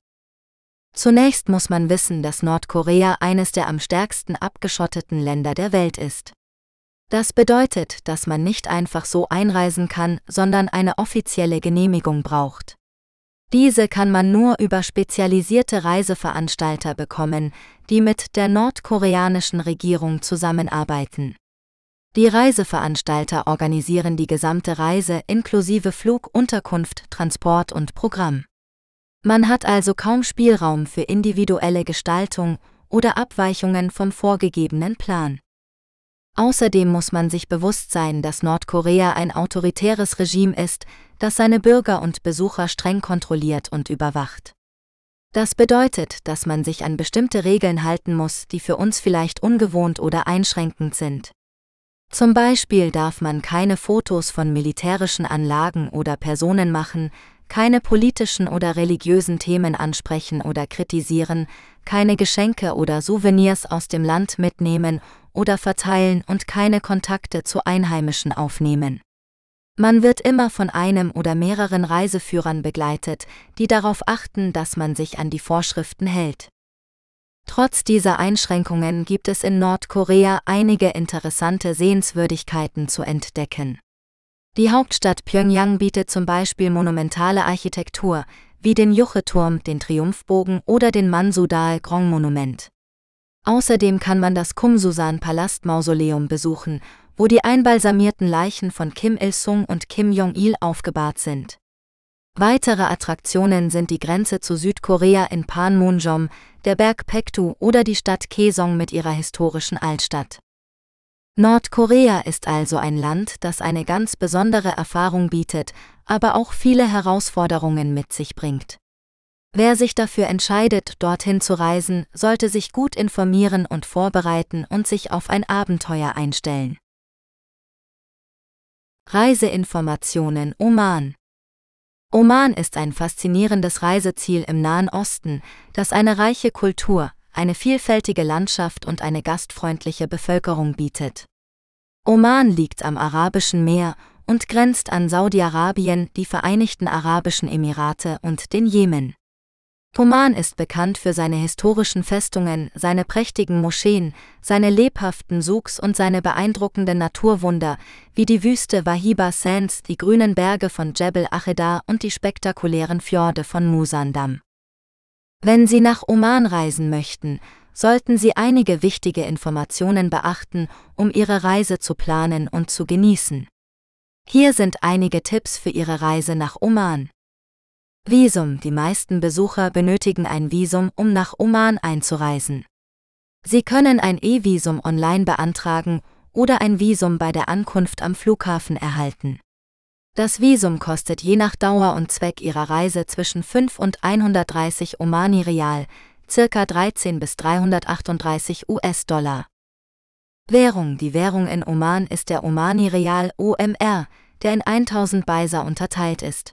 Zunächst muss man wissen, dass Nordkorea eines der am stärksten abgeschotteten Länder der Welt ist. Das bedeutet, dass man nicht einfach so einreisen kann, sondern eine offizielle Genehmigung braucht. Diese kann man nur über spezialisierte Reiseveranstalter bekommen, die mit der nordkoreanischen Regierung zusammenarbeiten. Die Reiseveranstalter organisieren die gesamte Reise inklusive Flug, Unterkunft, Transport und Programm. Man hat also kaum Spielraum für individuelle Gestaltung oder Abweichungen vom vorgegebenen Plan. Außerdem muss man sich bewusst sein, dass Nordkorea ein autoritäres Regime ist, das seine Bürger und Besucher streng kontrolliert und überwacht. Das bedeutet, dass man sich an bestimmte Regeln halten muss, die für uns vielleicht ungewohnt oder einschränkend sind. Zum Beispiel darf man keine Fotos von militärischen Anlagen oder Personen machen, keine politischen oder religiösen Themen ansprechen oder kritisieren, keine Geschenke oder Souvenirs aus dem Land mitnehmen oder verteilen und keine Kontakte zu Einheimischen aufnehmen. Man wird immer von einem oder mehreren Reiseführern begleitet, die darauf achten, dass man sich an die Vorschriften hält. Trotz dieser Einschränkungen gibt es in Nordkorea einige interessante Sehenswürdigkeiten zu entdecken. Die Hauptstadt Pyongyang bietet zum Beispiel monumentale Architektur, wie den Juche-Turm, den Triumphbogen oder den Mansudal-Grong-Monument. Außerdem kann man das Kumsusan-Palastmausoleum besuchen, wo die einbalsamierten Leichen von Kim Il-sung und Kim Jong-il aufgebahrt sind. Weitere Attraktionen sind die Grenze zu Südkorea in Panmunjom, der Berg Pektu oder die Stadt Kaesong mit ihrer historischen Altstadt. Nordkorea ist also ein Land, das eine ganz besondere Erfahrung bietet, aber auch viele Herausforderungen mit sich bringt. Wer sich dafür entscheidet, dorthin zu reisen, sollte sich gut informieren und vorbereiten und sich auf ein Abenteuer einstellen. Reiseinformationen Oman Oman ist ein faszinierendes Reiseziel im Nahen Osten, das eine reiche Kultur, eine vielfältige Landschaft und eine gastfreundliche Bevölkerung bietet. Oman liegt am Arabischen Meer und grenzt an Saudi-Arabien, die Vereinigten Arabischen Emirate und den Jemen. Oman ist bekannt für seine historischen Festungen, seine prächtigen Moscheen, seine lebhaften Souks und seine beeindruckenden Naturwunder, wie die Wüste Wahiba Sands, die grünen Berge von Jebel Achedar und die spektakulären Fjorde von Musandam. Wenn Sie nach Oman reisen möchten, sollten Sie einige wichtige Informationen beachten, um Ihre Reise zu planen und zu genießen. Hier sind einige Tipps für Ihre Reise nach Oman. Visum Die meisten Besucher benötigen ein Visum, um nach Oman einzureisen. Sie können ein E-Visum online beantragen oder ein Visum bei der Ankunft am Flughafen erhalten. Das Visum kostet je nach Dauer und Zweck Ihrer Reise zwischen 5 und 130 Omani Rial, circa 13 bis 338 US-Dollar. Währung Die Währung in Oman ist der Omani Rial OMR, der in 1000 Baisa unterteilt ist.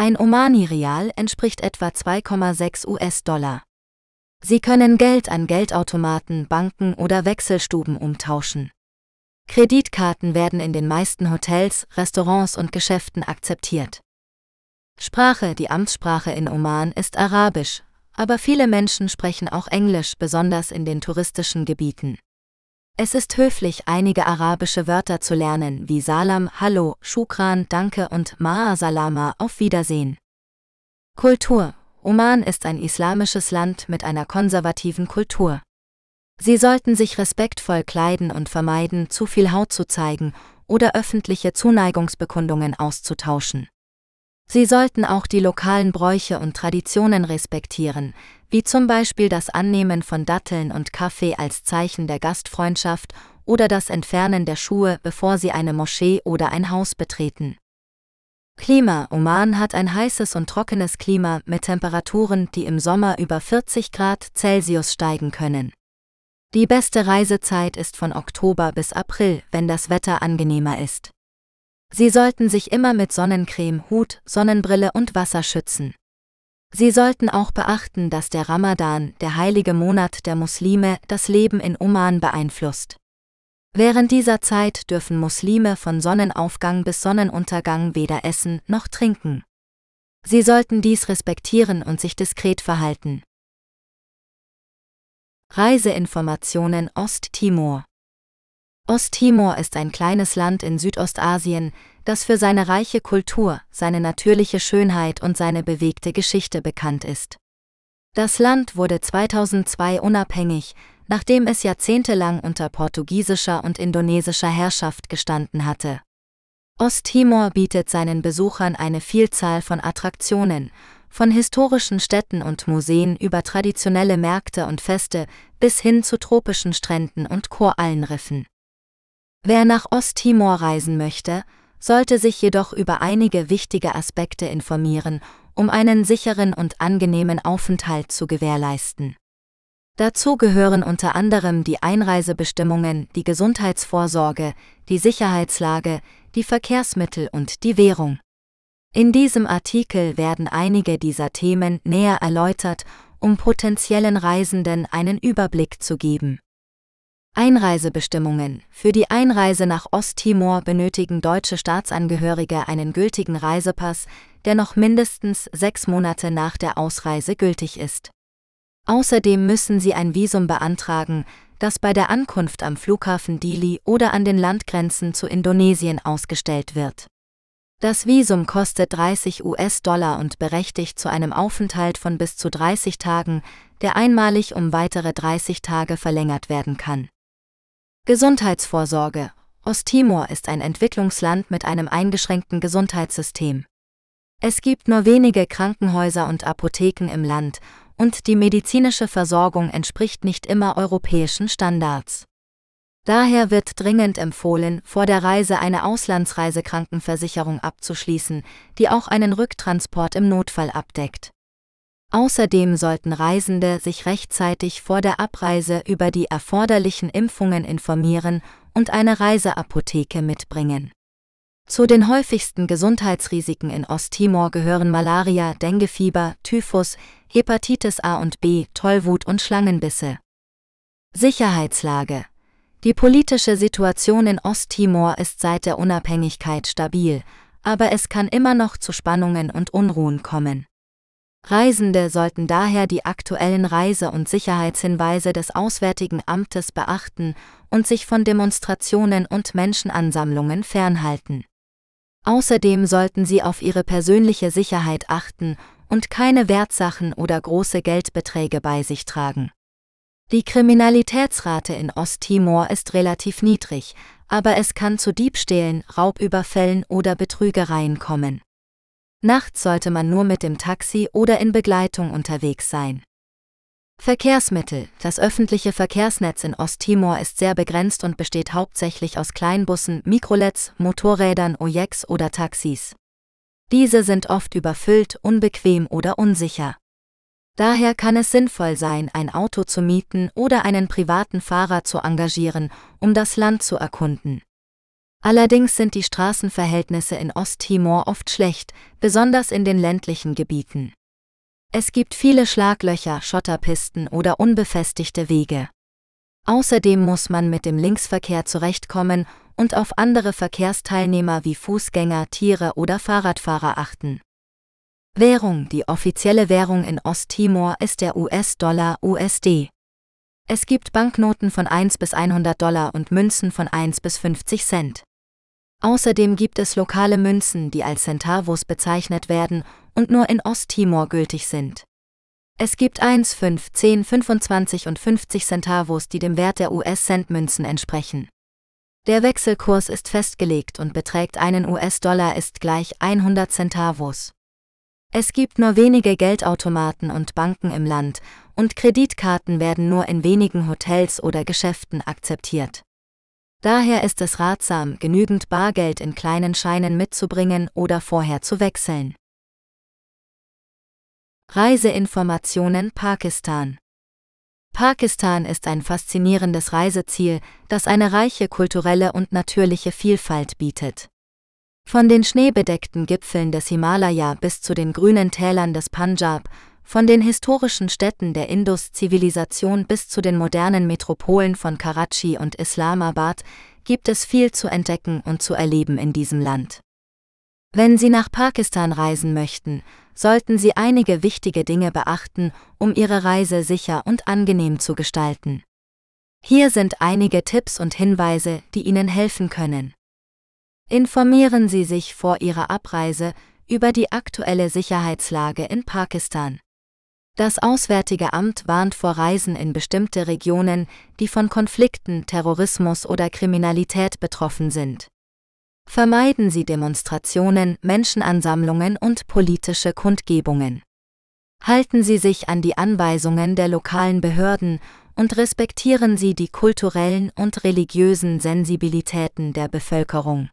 Ein Omani-Rial entspricht etwa 2,6 US-Dollar. Sie können Geld an Geldautomaten, Banken oder Wechselstuben umtauschen. Kreditkarten werden in den meisten Hotels, Restaurants und Geschäften akzeptiert. Sprache Die Amtssprache in Oman ist Arabisch, aber viele Menschen sprechen auch Englisch, besonders in den touristischen Gebieten. Es ist höflich, einige arabische Wörter zu lernen, wie Salam, Hallo, Shukran, Danke und Ma'a Salama, auf Wiedersehen. Kultur Oman ist ein islamisches Land mit einer konservativen Kultur. Sie sollten sich respektvoll kleiden und vermeiden, zu viel Haut zu zeigen oder öffentliche Zuneigungsbekundungen auszutauschen. Sie sollten auch die lokalen Bräuche und Traditionen respektieren, wie zum Beispiel das Annehmen von Datteln und Kaffee als Zeichen der Gastfreundschaft oder das Entfernen der Schuhe, bevor sie eine Moschee oder ein Haus betreten. Klima Oman hat ein heißes und trockenes Klima mit Temperaturen, die im Sommer über 40 Grad Celsius steigen können. Die beste Reisezeit ist von Oktober bis April, wenn das Wetter angenehmer ist. Sie sollten sich immer mit Sonnencreme, Hut, Sonnenbrille und Wasser schützen. Sie sollten auch beachten, dass der Ramadan, der heilige Monat der Muslime, das Leben in Oman beeinflusst. Während dieser Zeit dürfen Muslime von Sonnenaufgang bis Sonnenuntergang weder essen noch trinken. Sie sollten dies respektieren und sich diskret verhalten. Reiseinformationen Osttimor Osttimor ist ein kleines Land in Südostasien, das für seine reiche Kultur, seine natürliche Schönheit und seine bewegte Geschichte bekannt ist. Das Land wurde 2002 unabhängig, nachdem es jahrzehntelang unter portugiesischer und indonesischer Herrschaft gestanden hatte. Osttimor bietet seinen Besuchern eine Vielzahl von Attraktionen, von historischen Städten und Museen über traditionelle Märkte und Feste bis hin zu tropischen Stränden und Korallenriffen. Wer nach Osttimor reisen möchte, sollte sich jedoch über einige wichtige Aspekte informieren, um einen sicheren und angenehmen Aufenthalt zu gewährleisten. Dazu gehören unter anderem die Einreisebestimmungen, die Gesundheitsvorsorge, die Sicherheitslage, die Verkehrsmittel und die Währung. In diesem Artikel werden einige dieser Themen näher erläutert, um potenziellen Reisenden einen Überblick zu geben. Einreisebestimmungen. Für die Einreise nach Osttimor benötigen deutsche Staatsangehörige einen gültigen Reisepass, der noch mindestens sechs Monate nach der Ausreise gültig ist. Außerdem müssen sie ein Visum beantragen, das bei der Ankunft am Flughafen Dili oder an den Landgrenzen zu Indonesien ausgestellt wird. Das Visum kostet 30 US-Dollar und berechtigt zu einem Aufenthalt von bis zu 30 Tagen, der einmalig um weitere 30 Tage verlängert werden kann. Gesundheitsvorsorge Osttimor ist ein Entwicklungsland mit einem eingeschränkten Gesundheitssystem. Es gibt nur wenige Krankenhäuser und Apotheken im Land, und die medizinische Versorgung entspricht nicht immer europäischen Standards. Daher wird dringend empfohlen, vor der Reise eine Auslandsreisekrankenversicherung abzuschließen, die auch einen Rücktransport im Notfall abdeckt. Außerdem sollten Reisende sich rechtzeitig vor der Abreise über die erforderlichen Impfungen informieren und eine Reiseapotheke mitbringen. Zu den häufigsten Gesundheitsrisiken in Osttimor gehören Malaria, Denguefieber, Typhus, Hepatitis A und B, Tollwut und Schlangenbisse. Sicherheitslage die politische Situation in Osttimor ist seit der Unabhängigkeit stabil, aber es kann immer noch zu Spannungen und Unruhen kommen. Reisende sollten daher die aktuellen Reise- und Sicherheitshinweise des Auswärtigen Amtes beachten und sich von Demonstrationen und Menschenansammlungen fernhalten. Außerdem sollten sie auf ihre persönliche Sicherheit achten und keine Wertsachen oder große Geldbeträge bei sich tragen. Die Kriminalitätsrate in Osttimor ist relativ niedrig, aber es kann zu Diebstählen, Raubüberfällen oder Betrügereien kommen. Nachts sollte man nur mit dem Taxi oder in Begleitung unterwegs sein. Verkehrsmittel. Das öffentliche Verkehrsnetz in Osttimor ist sehr begrenzt und besteht hauptsächlich aus Kleinbussen, Mikrolets, Motorrädern, Ojeks oder Taxis. Diese sind oft überfüllt, unbequem oder unsicher. Daher kann es sinnvoll sein, ein Auto zu mieten oder einen privaten Fahrer zu engagieren, um das Land zu erkunden. Allerdings sind die Straßenverhältnisse in Osttimor oft schlecht, besonders in den ländlichen Gebieten. Es gibt viele Schlaglöcher, Schotterpisten oder unbefestigte Wege. Außerdem muss man mit dem Linksverkehr zurechtkommen und auf andere Verkehrsteilnehmer wie Fußgänger, Tiere oder Fahrradfahrer achten. Währung Die offizielle Währung in Osttimor ist der US-Dollar USD. Es gibt Banknoten von 1 bis 100 Dollar und Münzen von 1 bis 50 Cent. Außerdem gibt es lokale Münzen, die als Centavos bezeichnet werden und nur in Osttimor gültig sind. Es gibt 1, 5, 10, 25 und 50 Centavos, die dem Wert der US-Cent-Münzen entsprechen. Der Wechselkurs ist festgelegt und beträgt einen US-Dollar ist gleich 100 Centavos. Es gibt nur wenige Geldautomaten und Banken im Land, und Kreditkarten werden nur in wenigen Hotels oder Geschäften akzeptiert. Daher ist es ratsam, genügend Bargeld in kleinen Scheinen mitzubringen oder vorher zu wechseln. Reiseinformationen Pakistan Pakistan ist ein faszinierendes Reiseziel, das eine reiche kulturelle und natürliche Vielfalt bietet. Von den schneebedeckten Gipfeln des Himalaya bis zu den grünen Tälern des Punjab, von den historischen Städten der Indus-Zivilisation bis zu den modernen Metropolen von Karachi und Islamabad gibt es viel zu entdecken und zu erleben in diesem Land. Wenn Sie nach Pakistan reisen möchten, sollten Sie einige wichtige Dinge beachten, um Ihre Reise sicher und angenehm zu gestalten. Hier sind einige Tipps und Hinweise, die Ihnen helfen können. Informieren Sie sich vor Ihrer Abreise über die aktuelle Sicherheitslage in Pakistan. Das Auswärtige Amt warnt vor Reisen in bestimmte Regionen, die von Konflikten, Terrorismus oder Kriminalität betroffen sind. Vermeiden Sie Demonstrationen, Menschenansammlungen und politische Kundgebungen. Halten Sie sich an die Anweisungen der lokalen Behörden und respektieren Sie die kulturellen und religiösen Sensibilitäten der Bevölkerung.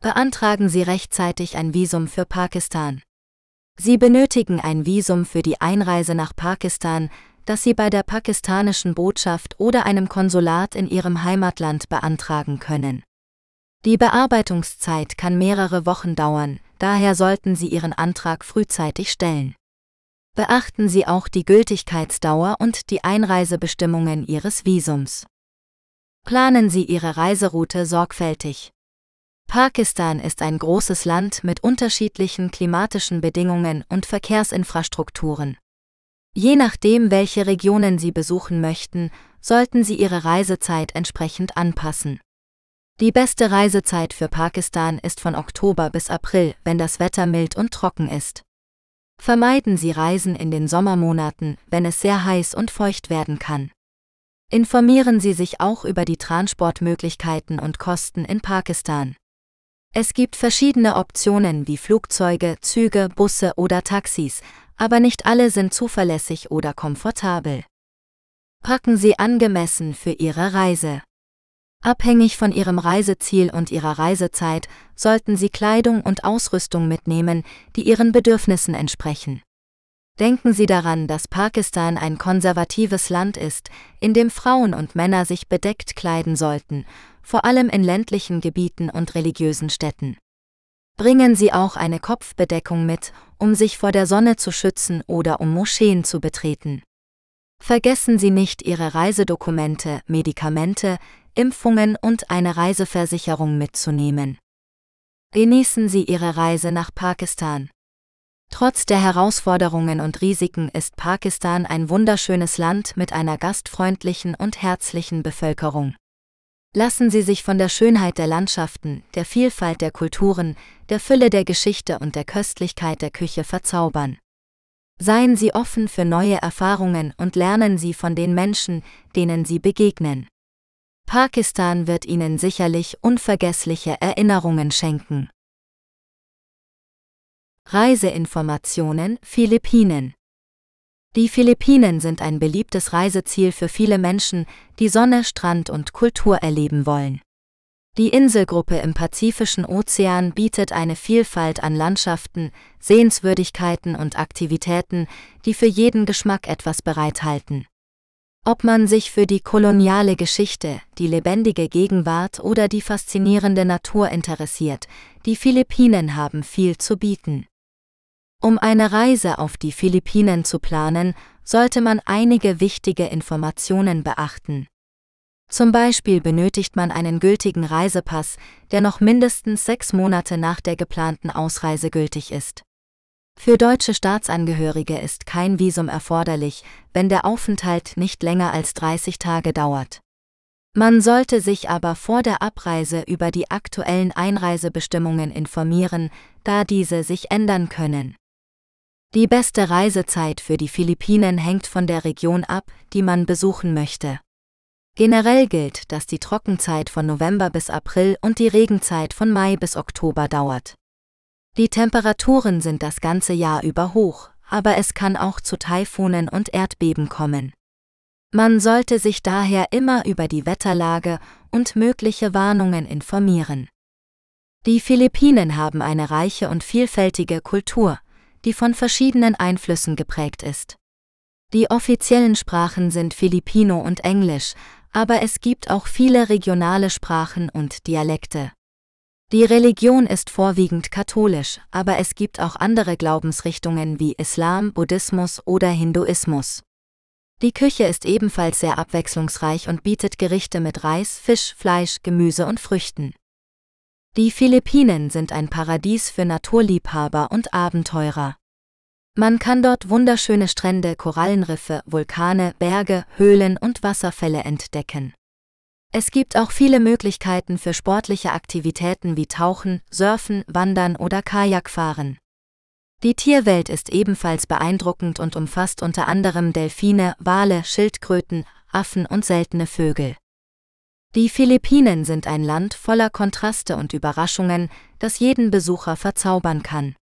Beantragen Sie rechtzeitig ein Visum für Pakistan. Sie benötigen ein Visum für die Einreise nach Pakistan, das Sie bei der pakistanischen Botschaft oder einem Konsulat in Ihrem Heimatland beantragen können. Die Bearbeitungszeit kann mehrere Wochen dauern, daher sollten Sie Ihren Antrag frühzeitig stellen. Beachten Sie auch die Gültigkeitsdauer und die Einreisebestimmungen Ihres Visums. Planen Sie Ihre Reiseroute sorgfältig. Pakistan ist ein großes Land mit unterschiedlichen klimatischen Bedingungen und Verkehrsinfrastrukturen. Je nachdem, welche Regionen Sie besuchen möchten, sollten Sie Ihre Reisezeit entsprechend anpassen. Die beste Reisezeit für Pakistan ist von Oktober bis April, wenn das Wetter mild und trocken ist. Vermeiden Sie Reisen in den Sommermonaten, wenn es sehr heiß und feucht werden kann. Informieren Sie sich auch über die Transportmöglichkeiten und Kosten in Pakistan. Es gibt verschiedene Optionen wie Flugzeuge, Züge, Busse oder Taxis, aber nicht alle sind zuverlässig oder komfortabel. Packen Sie angemessen für Ihre Reise. Abhängig von Ihrem Reiseziel und Ihrer Reisezeit sollten Sie Kleidung und Ausrüstung mitnehmen, die Ihren Bedürfnissen entsprechen. Denken Sie daran, dass Pakistan ein konservatives Land ist, in dem Frauen und Männer sich bedeckt kleiden sollten, vor allem in ländlichen Gebieten und religiösen Städten. Bringen Sie auch eine Kopfbedeckung mit, um sich vor der Sonne zu schützen oder um Moscheen zu betreten. Vergessen Sie nicht Ihre Reisedokumente, Medikamente, Impfungen und eine Reiseversicherung mitzunehmen. Genießen Sie Ihre Reise nach Pakistan. Trotz der Herausforderungen und Risiken ist Pakistan ein wunderschönes Land mit einer gastfreundlichen und herzlichen Bevölkerung. Lassen Sie sich von der Schönheit der Landschaften, der Vielfalt der Kulturen, der Fülle der Geschichte und der Köstlichkeit der Küche verzaubern. Seien Sie offen für neue Erfahrungen und lernen Sie von den Menschen, denen Sie begegnen. Pakistan wird Ihnen sicherlich unvergessliche Erinnerungen schenken. Reiseinformationen Philippinen Die Philippinen sind ein beliebtes Reiseziel für viele Menschen, die Sonne, Strand und Kultur erleben wollen. Die Inselgruppe im Pazifischen Ozean bietet eine Vielfalt an Landschaften, Sehenswürdigkeiten und Aktivitäten, die für jeden Geschmack etwas bereithalten. Ob man sich für die koloniale Geschichte, die lebendige Gegenwart oder die faszinierende Natur interessiert, die Philippinen haben viel zu bieten. Um eine Reise auf die Philippinen zu planen, sollte man einige wichtige Informationen beachten. Zum Beispiel benötigt man einen gültigen Reisepass, der noch mindestens sechs Monate nach der geplanten Ausreise gültig ist. Für deutsche Staatsangehörige ist kein Visum erforderlich, wenn der Aufenthalt nicht länger als 30 Tage dauert. Man sollte sich aber vor der Abreise über die aktuellen Einreisebestimmungen informieren, da diese sich ändern können. Die beste Reisezeit für die Philippinen hängt von der Region ab, die man besuchen möchte. Generell gilt, dass die Trockenzeit von November bis April und die Regenzeit von Mai bis Oktober dauert. Die Temperaturen sind das ganze Jahr über hoch, aber es kann auch zu Taifunen und Erdbeben kommen. Man sollte sich daher immer über die Wetterlage und mögliche Warnungen informieren. Die Philippinen haben eine reiche und vielfältige Kultur, die von verschiedenen Einflüssen geprägt ist. Die offiziellen Sprachen sind Filipino und Englisch, aber es gibt auch viele regionale Sprachen und Dialekte. Die Religion ist vorwiegend katholisch, aber es gibt auch andere Glaubensrichtungen wie Islam, Buddhismus oder Hinduismus. Die Küche ist ebenfalls sehr abwechslungsreich und bietet Gerichte mit Reis, Fisch, Fleisch, Gemüse und Früchten. Die Philippinen sind ein Paradies für Naturliebhaber und Abenteurer. Man kann dort wunderschöne Strände, Korallenriffe, Vulkane, Berge, Höhlen und Wasserfälle entdecken. Es gibt auch viele Möglichkeiten für sportliche Aktivitäten wie Tauchen, Surfen, Wandern oder Kajakfahren. Die Tierwelt ist ebenfalls beeindruckend und umfasst unter anderem Delfine, Wale, Schildkröten, Affen und seltene Vögel. Die Philippinen sind ein Land voller Kontraste und Überraschungen, das jeden Besucher verzaubern kann.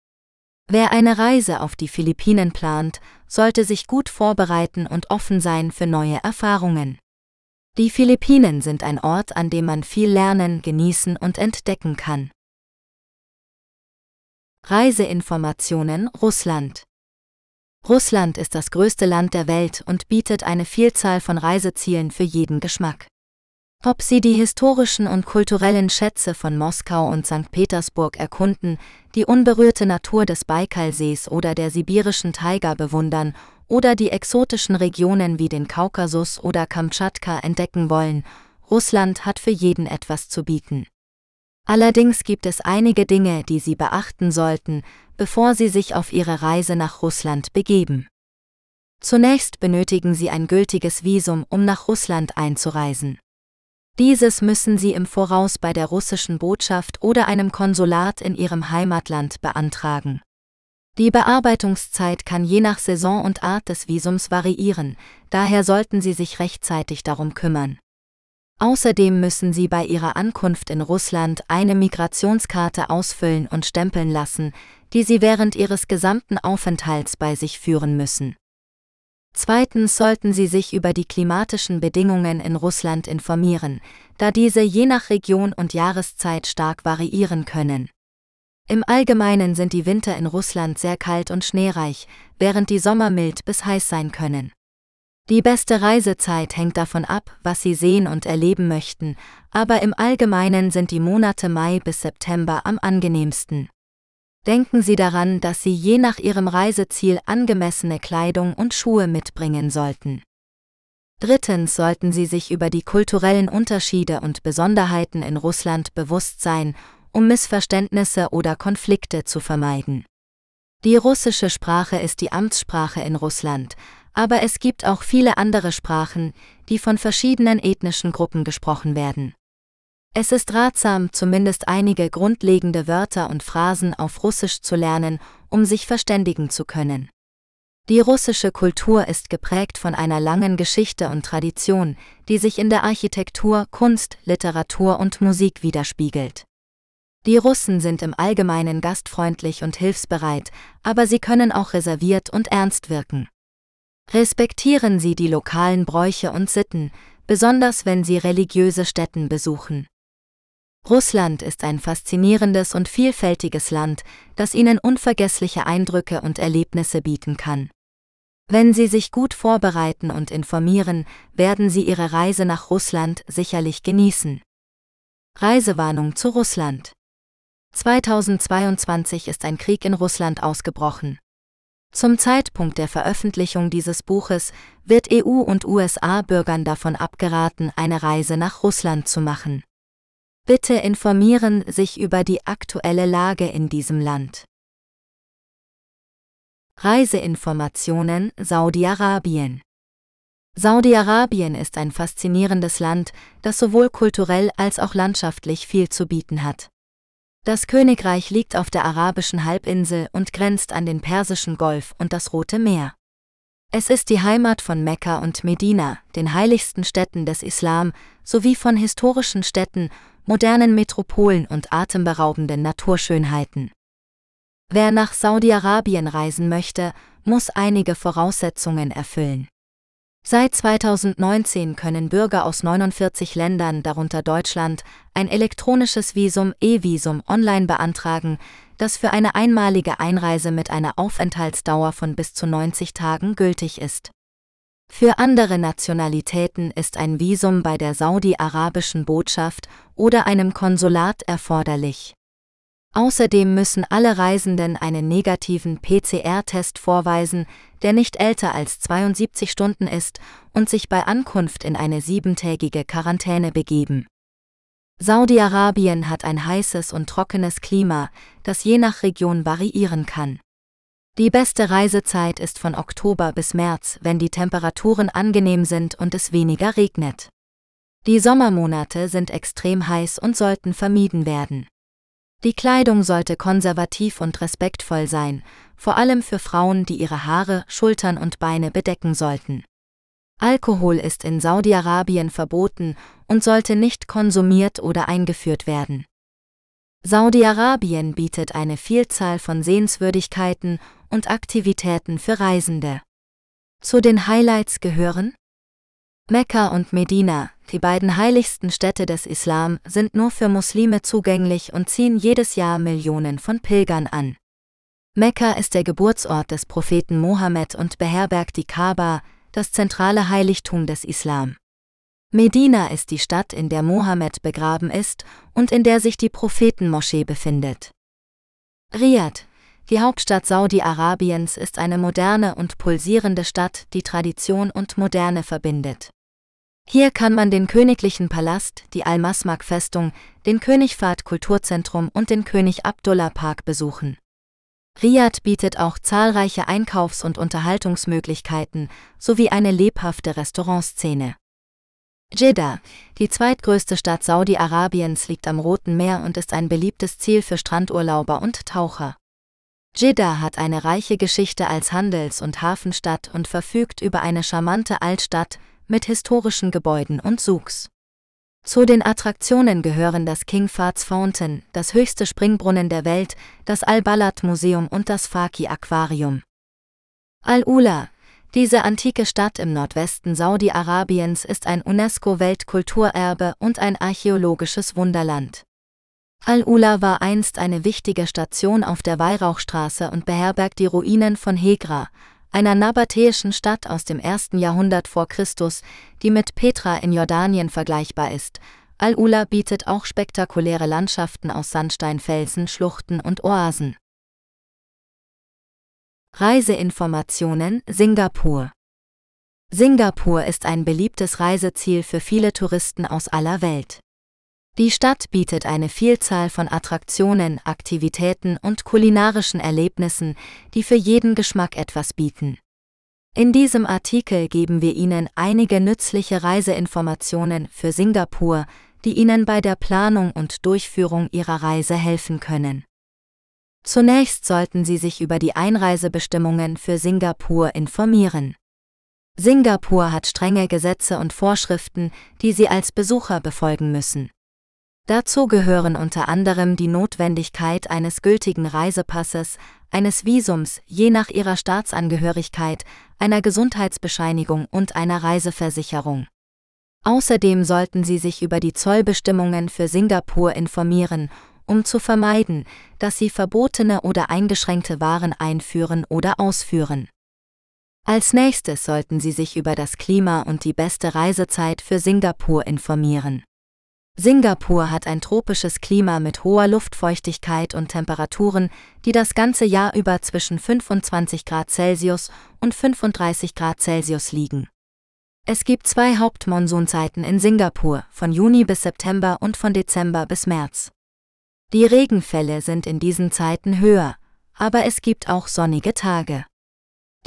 Wer eine Reise auf die Philippinen plant, sollte sich gut vorbereiten und offen sein für neue Erfahrungen. Die Philippinen sind ein Ort, an dem man viel lernen, genießen und entdecken kann. Reiseinformationen Russland Russland ist das größte Land der Welt und bietet eine Vielzahl von Reisezielen für jeden Geschmack. Ob Sie die historischen und kulturellen Schätze von Moskau und St. Petersburg erkunden, die unberührte Natur des Baikalsees oder der sibirischen Taiga bewundern oder die exotischen Regionen wie den Kaukasus oder Kamtschatka entdecken wollen, Russland hat für jeden etwas zu bieten. Allerdings gibt es einige Dinge, die Sie beachten sollten, bevor Sie sich auf Ihre Reise nach Russland begeben. Zunächst benötigen Sie ein gültiges Visum, um nach Russland einzureisen. Dieses müssen Sie im Voraus bei der russischen Botschaft oder einem Konsulat in Ihrem Heimatland beantragen. Die Bearbeitungszeit kann je nach Saison und Art des Visums variieren, daher sollten Sie sich rechtzeitig darum kümmern. Außerdem müssen Sie bei Ihrer Ankunft in Russland eine Migrationskarte ausfüllen und stempeln lassen, die Sie während Ihres gesamten Aufenthalts bei sich führen müssen. Zweitens sollten Sie sich über die klimatischen Bedingungen in Russland informieren, da diese je nach Region und Jahreszeit stark variieren können. Im Allgemeinen sind die Winter in Russland sehr kalt und schneereich, während die Sommer mild bis heiß sein können. Die beste Reisezeit hängt davon ab, was Sie sehen und erleben möchten, aber im Allgemeinen sind die Monate Mai bis September am angenehmsten. Denken Sie daran, dass Sie je nach Ihrem Reiseziel angemessene Kleidung und Schuhe mitbringen sollten. Drittens sollten Sie sich über die kulturellen Unterschiede und Besonderheiten in Russland bewusst sein, um Missverständnisse oder Konflikte zu vermeiden. Die russische Sprache ist die Amtssprache in Russland, aber es gibt auch viele andere Sprachen, die von verschiedenen ethnischen Gruppen gesprochen werden. Es ist ratsam, zumindest einige grundlegende Wörter und Phrasen auf Russisch zu lernen, um sich verständigen zu können. Die russische Kultur ist geprägt von einer langen Geschichte und Tradition, die sich in der Architektur, Kunst, Literatur und Musik widerspiegelt. Die Russen sind im Allgemeinen gastfreundlich und hilfsbereit, aber sie können auch reserviert und ernst wirken. Respektieren Sie die lokalen Bräuche und Sitten, besonders wenn Sie religiöse Stätten besuchen. Russland ist ein faszinierendes und vielfältiges Land, das Ihnen unvergessliche Eindrücke und Erlebnisse bieten kann. Wenn Sie sich gut vorbereiten und informieren, werden Sie Ihre Reise nach Russland sicherlich genießen. Reisewarnung zu Russland 2022 ist ein Krieg in Russland ausgebrochen. Zum Zeitpunkt der Veröffentlichung dieses Buches wird EU- und USA-Bürgern davon abgeraten, eine Reise nach Russland zu machen. Bitte informieren sich über die aktuelle Lage in diesem Land. Reiseinformationen Saudi-Arabien Saudi-Arabien ist ein faszinierendes Land, das sowohl kulturell als auch landschaftlich viel zu bieten hat. Das Königreich liegt auf der arabischen Halbinsel und grenzt an den Persischen Golf und das Rote Meer. Es ist die Heimat von Mekka und Medina, den heiligsten Städten des Islam, sowie von historischen Städten modernen Metropolen und atemberaubenden Naturschönheiten. Wer nach Saudi-Arabien reisen möchte, muss einige Voraussetzungen erfüllen. Seit 2019 können Bürger aus 49 Ländern, darunter Deutschland, ein elektronisches Visum E-Visum online beantragen, das für eine einmalige Einreise mit einer Aufenthaltsdauer von bis zu 90 Tagen gültig ist. Für andere Nationalitäten ist ein Visum bei der saudi-arabischen Botschaft oder einem Konsulat erforderlich. Außerdem müssen alle Reisenden einen negativen PCR-Test vorweisen, der nicht älter als 72 Stunden ist und sich bei Ankunft in eine siebentägige Quarantäne begeben. Saudi-Arabien hat ein heißes und trockenes Klima, das je nach Region variieren kann. Die beste Reisezeit ist von Oktober bis März, wenn die Temperaturen angenehm sind und es weniger regnet. Die Sommermonate sind extrem heiß und sollten vermieden werden. Die Kleidung sollte konservativ und respektvoll sein, vor allem für Frauen, die ihre Haare, Schultern und Beine bedecken sollten. Alkohol ist in Saudi-Arabien verboten und sollte nicht konsumiert oder eingeführt werden. Saudi-Arabien bietet eine Vielzahl von Sehenswürdigkeiten und Aktivitäten für Reisende. Zu den Highlights gehören Mekka und Medina, die beiden heiligsten Städte des Islam, sind nur für Muslime zugänglich und ziehen jedes Jahr Millionen von Pilgern an. Mekka ist der Geburtsort des Propheten Mohammed und beherbergt die Kaaba, das zentrale Heiligtum des Islam. Medina ist die Stadt, in der Mohammed begraben ist und in der sich die Prophetenmoschee befindet. Riyadh, die Hauptstadt Saudi-Arabiens, ist eine moderne und pulsierende Stadt, die Tradition und Moderne verbindet. Hier kann man den königlichen Palast, die Al-Masmak-Festung, den König Fahd Kulturzentrum und den König Abdullah Park besuchen. Riyadh bietet auch zahlreiche Einkaufs- und Unterhaltungsmöglichkeiten sowie eine lebhafte Restaurantszene. Jeddah, die zweitgrößte Stadt Saudi-Arabiens, liegt am Roten Meer und ist ein beliebtes Ziel für Strandurlauber und Taucher. Jeddah hat eine reiche Geschichte als Handels- und Hafenstadt und verfügt über eine charmante Altstadt mit historischen Gebäuden und Souks. Zu den Attraktionen gehören das King Fahd's Fountain, das höchste Springbrunnen der Welt, das Al-Balad Museum und das Faki Aquarium. Al-Ula, diese antike Stadt im Nordwesten Saudi-Arabiens ist ein UNESCO-Weltkulturerbe und ein archäologisches Wunderland. Al-Ula war einst eine wichtige Station auf der Weihrauchstraße und beherbergt die Ruinen von Hegra, einer nabatäischen Stadt aus dem ersten Jahrhundert vor Christus, die mit Petra in Jordanien vergleichbar ist. Al-Ula bietet auch spektakuläre Landschaften aus Sandsteinfelsen, Schluchten und Oasen. Reiseinformationen Singapur Singapur ist ein beliebtes Reiseziel für viele Touristen aus aller Welt. Die Stadt bietet eine Vielzahl von Attraktionen, Aktivitäten und kulinarischen Erlebnissen, die für jeden Geschmack etwas bieten. In diesem Artikel geben wir Ihnen einige nützliche Reiseinformationen für Singapur, die Ihnen bei der Planung und Durchführung Ihrer Reise helfen können. Zunächst sollten Sie sich über die Einreisebestimmungen für Singapur informieren. Singapur hat strenge Gesetze und Vorschriften, die Sie als Besucher befolgen müssen. Dazu gehören unter anderem die Notwendigkeit eines gültigen Reisepasses, eines Visums je nach Ihrer Staatsangehörigkeit, einer Gesundheitsbescheinigung und einer Reiseversicherung. Außerdem sollten Sie sich über die Zollbestimmungen für Singapur informieren um zu vermeiden, dass sie verbotene oder eingeschränkte Waren einführen oder ausführen. Als nächstes sollten Sie sich über das Klima und die beste Reisezeit für Singapur informieren. Singapur hat ein tropisches Klima mit hoher Luftfeuchtigkeit und Temperaturen, die das ganze Jahr über zwischen 25 Grad Celsius und 35 Grad Celsius liegen. Es gibt zwei Hauptmonsunzeiten in Singapur, von Juni bis September und von Dezember bis März. Die Regenfälle sind in diesen Zeiten höher, aber es gibt auch sonnige Tage.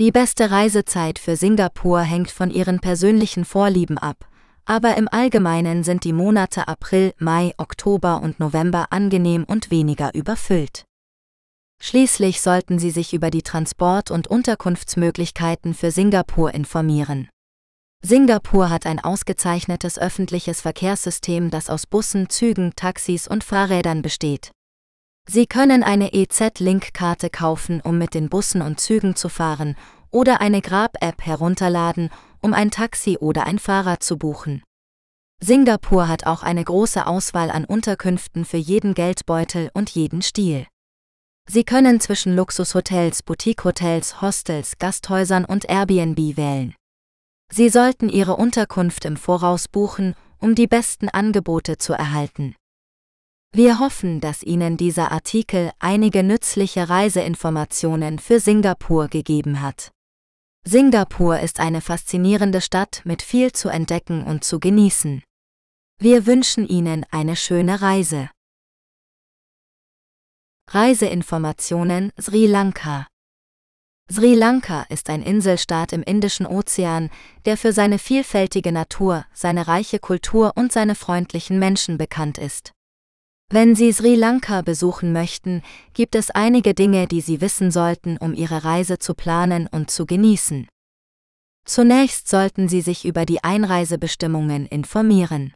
Die beste Reisezeit für Singapur hängt von ihren persönlichen Vorlieben ab, aber im Allgemeinen sind die Monate April, Mai, Oktober und November angenehm und weniger überfüllt. Schließlich sollten Sie sich über die Transport- und Unterkunftsmöglichkeiten für Singapur informieren. Singapur hat ein ausgezeichnetes öffentliches Verkehrssystem, das aus Bussen, Zügen, Taxis und Fahrrädern besteht. Sie können eine EZ-Link-Karte kaufen, um mit den Bussen und Zügen zu fahren, oder eine Grab-App herunterladen, um ein Taxi oder ein Fahrrad zu buchen. Singapur hat auch eine große Auswahl an Unterkünften für jeden Geldbeutel und jeden Stil. Sie können zwischen Luxushotels, Boutique-Hotels, Hostels, Gasthäusern und Airbnb wählen. Sie sollten Ihre Unterkunft im Voraus buchen, um die besten Angebote zu erhalten. Wir hoffen, dass Ihnen dieser Artikel einige nützliche Reiseinformationen für Singapur gegeben hat. Singapur ist eine faszinierende Stadt mit viel zu entdecken und zu genießen. Wir wünschen Ihnen eine schöne Reise. Reiseinformationen Sri Lanka Sri Lanka ist ein Inselstaat im Indischen Ozean, der für seine vielfältige Natur, seine reiche Kultur und seine freundlichen Menschen bekannt ist. Wenn Sie Sri Lanka besuchen möchten, gibt es einige Dinge, die Sie wissen sollten, um Ihre Reise zu planen und zu genießen. Zunächst sollten Sie sich über die Einreisebestimmungen informieren.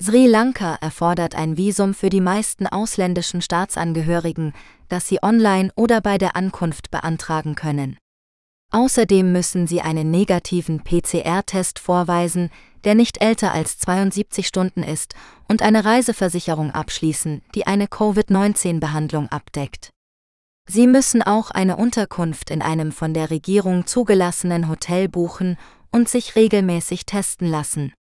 Sri Lanka erfordert ein Visum für die meisten ausländischen Staatsangehörigen, das sie online oder bei der Ankunft beantragen können. Außerdem müssen sie einen negativen PCR-Test vorweisen, der nicht älter als 72 Stunden ist, und eine Reiseversicherung abschließen, die eine Covid-19-Behandlung abdeckt. Sie müssen auch eine Unterkunft in einem von der Regierung zugelassenen Hotel buchen und sich regelmäßig testen lassen.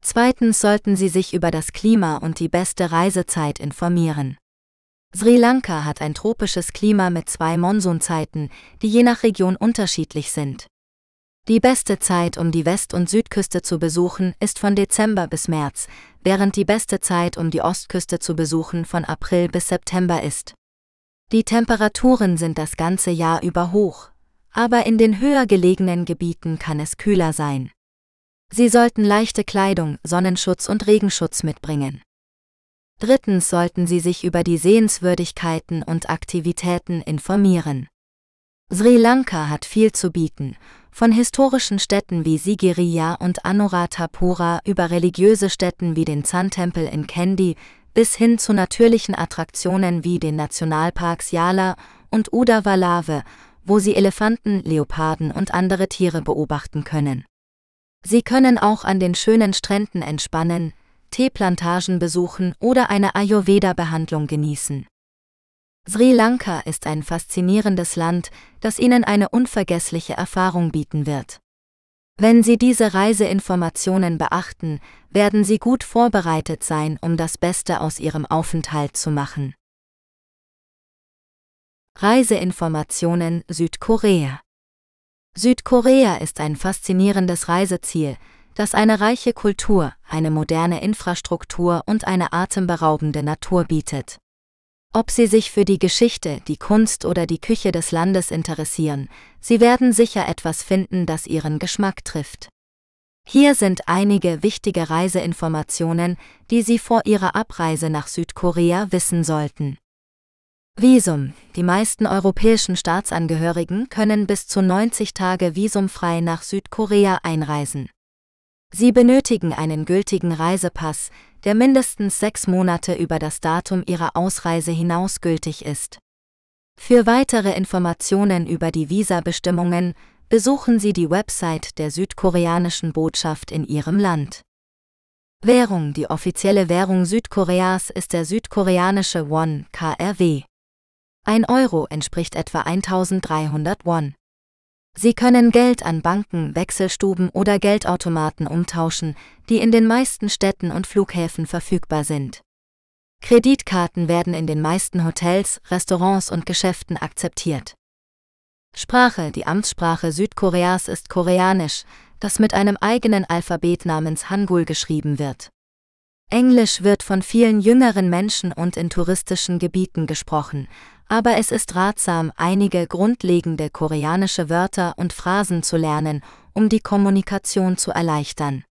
Zweitens sollten Sie sich über das Klima und die beste Reisezeit informieren. Sri Lanka hat ein tropisches Klima mit zwei Monsunzeiten, die je nach Region unterschiedlich sind. Die beste Zeit, um die West- und Südküste zu besuchen, ist von Dezember bis März, während die beste Zeit, um die Ostküste zu besuchen, von April bis September ist. Die Temperaturen sind das ganze Jahr über hoch, aber in den höher gelegenen Gebieten kann es kühler sein. Sie sollten leichte Kleidung, Sonnenschutz und Regenschutz mitbringen. Drittens sollten Sie sich über die Sehenswürdigkeiten und Aktivitäten informieren. Sri Lanka hat viel zu bieten, von historischen Städten wie Sigiriya und Anuradhapura über religiöse Städten wie den Sun-Tempel in Kandy bis hin zu natürlichen Attraktionen wie den Nationalparks Yala und Udavallave, wo Sie Elefanten, Leoparden und andere Tiere beobachten können. Sie können auch an den schönen Stränden entspannen, Teeplantagen besuchen oder eine Ayurveda-Behandlung genießen. Sri Lanka ist ein faszinierendes Land, das Ihnen eine unvergessliche Erfahrung bieten wird. Wenn Sie diese Reiseinformationen beachten, werden Sie gut vorbereitet sein, um das Beste aus Ihrem Aufenthalt zu machen. Reiseinformationen Südkorea Südkorea ist ein faszinierendes Reiseziel, das eine reiche Kultur, eine moderne Infrastruktur und eine atemberaubende Natur bietet. Ob Sie sich für die Geschichte, die Kunst oder die Küche des Landes interessieren, Sie werden sicher etwas finden, das Ihren Geschmack trifft. Hier sind einige wichtige Reiseinformationen, die Sie vor Ihrer Abreise nach Südkorea wissen sollten. Visum. Die meisten europäischen Staatsangehörigen können bis zu 90 Tage visumfrei nach Südkorea einreisen. Sie benötigen einen gültigen Reisepass, der mindestens sechs Monate über das Datum ihrer Ausreise hinaus gültig ist. Für weitere Informationen über die Visabestimmungen besuchen Sie die Website der südkoreanischen Botschaft in Ihrem Land. Währung Die offizielle Währung Südkoreas ist der südkoreanische Won KRW. Ein Euro entspricht etwa 1300 Won. Sie können Geld an Banken, Wechselstuben oder Geldautomaten umtauschen, die in den meisten Städten und Flughäfen verfügbar sind. Kreditkarten werden in den meisten Hotels, Restaurants und Geschäften akzeptiert. Sprache Die Amtssprache Südkoreas ist Koreanisch, das mit einem eigenen Alphabet namens Hangul geschrieben wird. Englisch wird von vielen jüngeren Menschen und in touristischen Gebieten gesprochen, aber es ist ratsam, einige grundlegende koreanische Wörter und Phrasen zu lernen, um die Kommunikation zu erleichtern.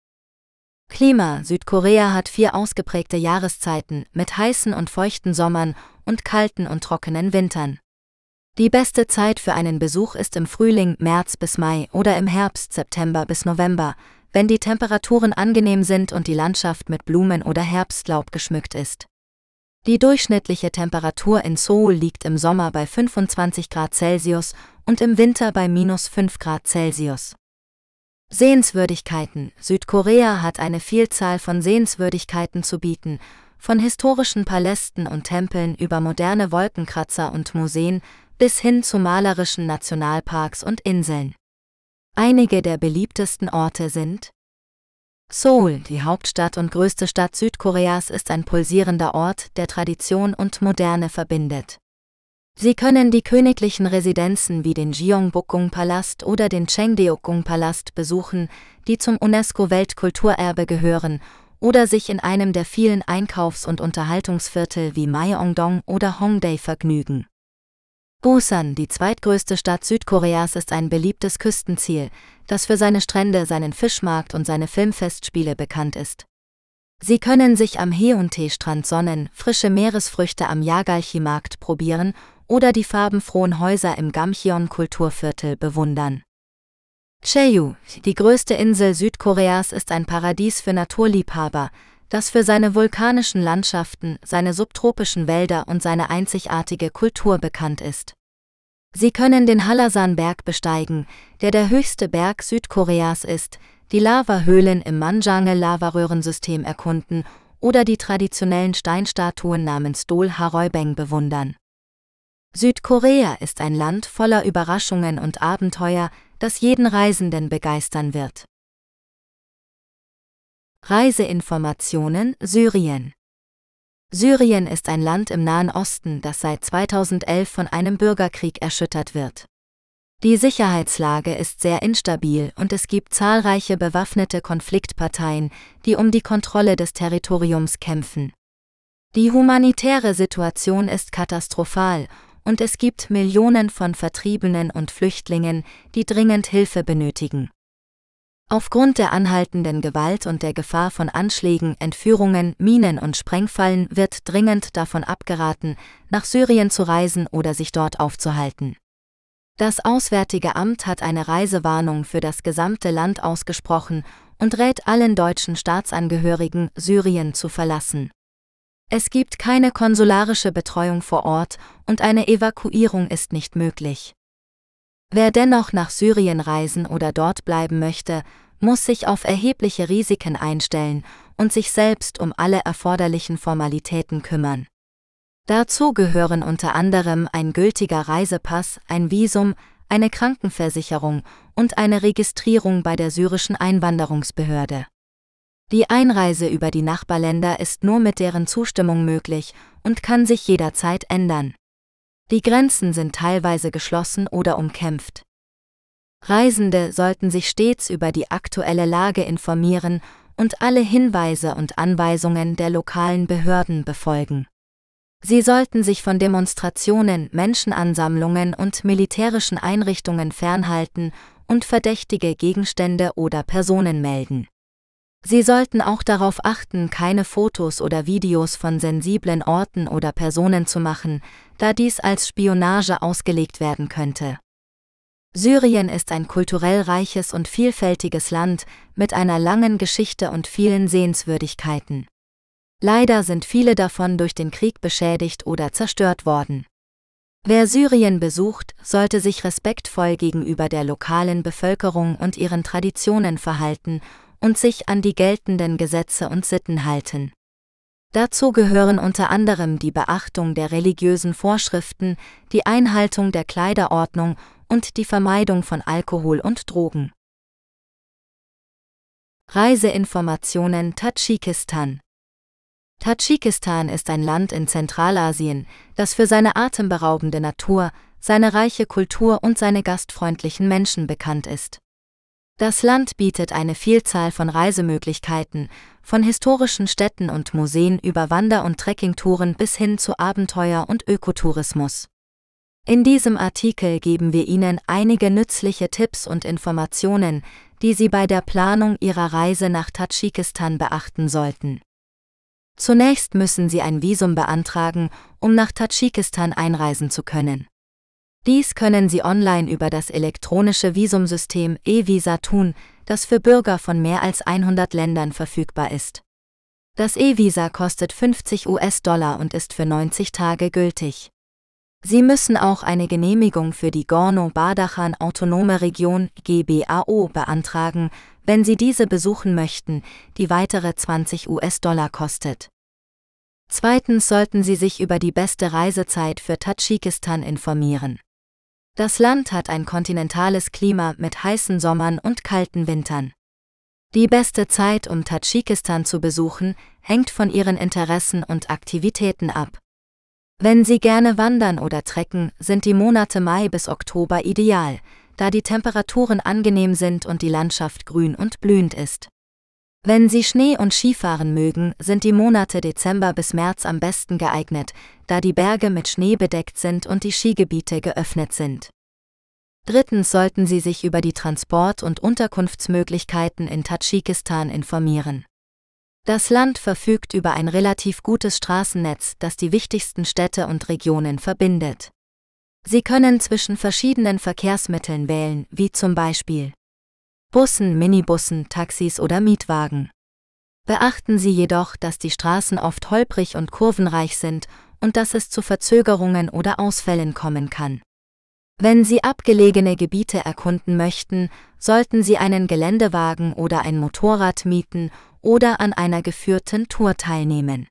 Klima Südkorea hat vier ausgeprägte Jahreszeiten mit heißen und feuchten Sommern und kalten und trockenen Wintern. Die beste Zeit für einen Besuch ist im Frühling März bis Mai oder im Herbst September bis November, wenn die Temperaturen angenehm sind und die Landschaft mit Blumen oder Herbstlaub geschmückt ist. Die durchschnittliche Temperatur in Seoul liegt im Sommer bei 25 Grad Celsius und im Winter bei minus 5 Grad Celsius. Sehenswürdigkeiten Südkorea hat eine Vielzahl von Sehenswürdigkeiten zu bieten, von historischen Palästen und Tempeln über moderne Wolkenkratzer und Museen bis hin zu malerischen Nationalparks und Inseln. Einige der beliebtesten Orte sind Seoul, die Hauptstadt und größte Stadt Südkoreas, ist ein pulsierender Ort, der Tradition und Moderne verbindet. Sie können die königlichen Residenzen wie den Gyeongbokgung-Palast oder den Chengdeokgung-Palast besuchen, die zum UNESCO-Weltkulturerbe gehören, oder sich in einem der vielen Einkaufs- und Unterhaltungsviertel wie Myeongdong oder Hongdae vergnügen. Busan, die zweitgrößte Stadt Südkoreas, ist ein beliebtes Küstenziel, das für seine Strände, seinen Fischmarkt und seine Filmfestspiele bekannt ist. Sie können sich am Heuntae-Strand sonnen, frische Meeresfrüchte am Yagalchi-Markt probieren oder die farbenfrohen Häuser im Gamcheon-Kulturviertel bewundern. Jeju, die größte Insel Südkoreas, ist ein Paradies für Naturliebhaber, das für seine vulkanischen Landschaften, seine subtropischen Wälder und seine einzigartige Kultur bekannt ist. Sie können den Hallasan-Berg besteigen, der der höchste Berg Südkoreas ist, die Lavahöhlen im Manjange-Lavaröhrensystem erkunden oder die traditionellen Steinstatuen namens Dol Haroibeng bewundern. Südkorea ist ein Land voller Überraschungen und Abenteuer, das jeden Reisenden begeistern wird. Reiseinformationen Syrien Syrien ist ein Land im Nahen Osten, das seit 2011 von einem Bürgerkrieg erschüttert wird. Die Sicherheitslage ist sehr instabil und es gibt zahlreiche bewaffnete Konfliktparteien, die um die Kontrolle des Territoriums kämpfen. Die humanitäre Situation ist katastrophal und es gibt Millionen von Vertriebenen und Flüchtlingen, die dringend Hilfe benötigen. Aufgrund der anhaltenden Gewalt und der Gefahr von Anschlägen, Entführungen, Minen und Sprengfallen wird dringend davon abgeraten, nach Syrien zu reisen oder sich dort aufzuhalten. Das Auswärtige Amt hat eine Reisewarnung für das gesamte Land ausgesprochen und rät allen deutschen Staatsangehörigen, Syrien zu verlassen. Es gibt keine konsularische Betreuung vor Ort und eine Evakuierung ist nicht möglich. Wer dennoch nach Syrien reisen oder dort bleiben möchte, muss sich auf erhebliche Risiken einstellen und sich selbst um alle erforderlichen Formalitäten kümmern. Dazu gehören unter anderem ein gültiger Reisepass, ein Visum, eine Krankenversicherung und eine Registrierung bei der syrischen Einwanderungsbehörde. Die Einreise über die Nachbarländer ist nur mit deren Zustimmung möglich und kann sich jederzeit ändern. Die Grenzen sind teilweise geschlossen oder umkämpft. Reisende sollten sich stets über die aktuelle Lage informieren und alle Hinweise und Anweisungen der lokalen Behörden befolgen. Sie sollten sich von Demonstrationen, Menschenansammlungen und militärischen Einrichtungen fernhalten und verdächtige Gegenstände oder Personen melden. Sie sollten auch darauf achten, keine Fotos oder Videos von sensiblen Orten oder Personen zu machen, da dies als Spionage ausgelegt werden könnte. Syrien ist ein kulturell reiches und vielfältiges Land mit einer langen Geschichte und vielen Sehenswürdigkeiten. Leider sind viele davon durch den Krieg beschädigt oder zerstört worden. Wer Syrien besucht, sollte sich respektvoll gegenüber der lokalen Bevölkerung und ihren Traditionen verhalten und sich an die geltenden Gesetze und Sitten halten. Dazu gehören unter anderem die Beachtung der religiösen Vorschriften, die Einhaltung der Kleiderordnung und die Vermeidung von Alkohol und Drogen. Reiseinformationen Tadschikistan Tadschikistan ist ein Land in Zentralasien, das für seine atemberaubende Natur, seine reiche Kultur und seine gastfreundlichen Menschen bekannt ist. Das Land bietet eine Vielzahl von Reisemöglichkeiten, von historischen Städten und Museen über Wander- und Trekkingtouren bis hin zu Abenteuer- und Ökotourismus. In diesem Artikel geben wir Ihnen einige nützliche Tipps und Informationen, die Sie bei der Planung Ihrer Reise nach Tadschikistan beachten sollten. Zunächst müssen Sie ein Visum beantragen, um nach Tadschikistan einreisen zu können. Dies können Sie online über das elektronische Visumsystem E-Visa tun, das für Bürger von mehr als 100 Ländern verfügbar ist. Das E-Visa kostet 50 US-Dollar und ist für 90 Tage gültig. Sie müssen auch eine Genehmigung für die Gorno-Badachan Autonome Region GBAO beantragen, wenn Sie diese besuchen möchten, die weitere 20 US-Dollar kostet. Zweitens sollten Sie sich über die beste Reisezeit für Tadschikistan informieren. Das Land hat ein kontinentales Klima mit heißen Sommern und kalten Wintern. Die beste Zeit, um Tadschikistan zu besuchen, hängt von ihren Interessen und Aktivitäten ab. Wenn Sie gerne wandern oder trecken, sind die Monate Mai bis Oktober ideal, da die Temperaturen angenehm sind und die Landschaft grün und blühend ist. Wenn Sie Schnee und Skifahren mögen, sind die Monate Dezember bis März am besten geeignet, da die Berge mit Schnee bedeckt sind und die Skigebiete geöffnet sind. Drittens sollten Sie sich über die Transport- und Unterkunftsmöglichkeiten in Tadschikistan informieren. Das Land verfügt über ein relativ gutes Straßennetz, das die wichtigsten Städte und Regionen verbindet. Sie können zwischen verschiedenen Verkehrsmitteln wählen, wie zum Beispiel Bussen, Minibussen, Taxis oder Mietwagen. Beachten Sie jedoch, dass die Straßen oft holprig und kurvenreich sind und dass es zu Verzögerungen oder Ausfällen kommen kann. Wenn Sie abgelegene Gebiete erkunden möchten, sollten Sie einen Geländewagen oder ein Motorrad mieten oder an einer geführten Tour teilnehmen.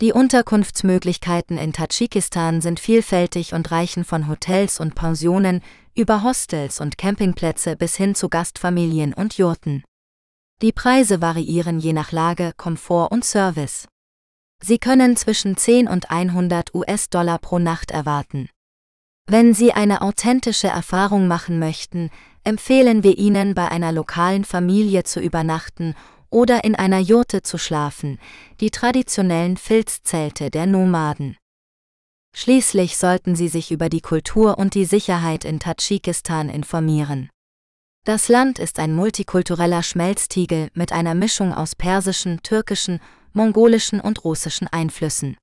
Die Unterkunftsmöglichkeiten in Tadschikistan sind vielfältig und reichen von Hotels und Pensionen über Hostels und Campingplätze bis hin zu Gastfamilien und Jurten. Die Preise variieren je nach Lage, Komfort und Service. Sie können zwischen 10 und 100 US-Dollar pro Nacht erwarten. Wenn Sie eine authentische Erfahrung machen möchten, empfehlen wir Ihnen, bei einer lokalen Familie zu übernachten oder in einer Jurte zu schlafen, die traditionellen Filzzelte der Nomaden. Schließlich sollten Sie sich über die Kultur und die Sicherheit in Tadschikistan informieren. Das Land ist ein multikultureller Schmelztiegel mit einer Mischung aus persischen, türkischen, mongolischen und russischen Einflüssen.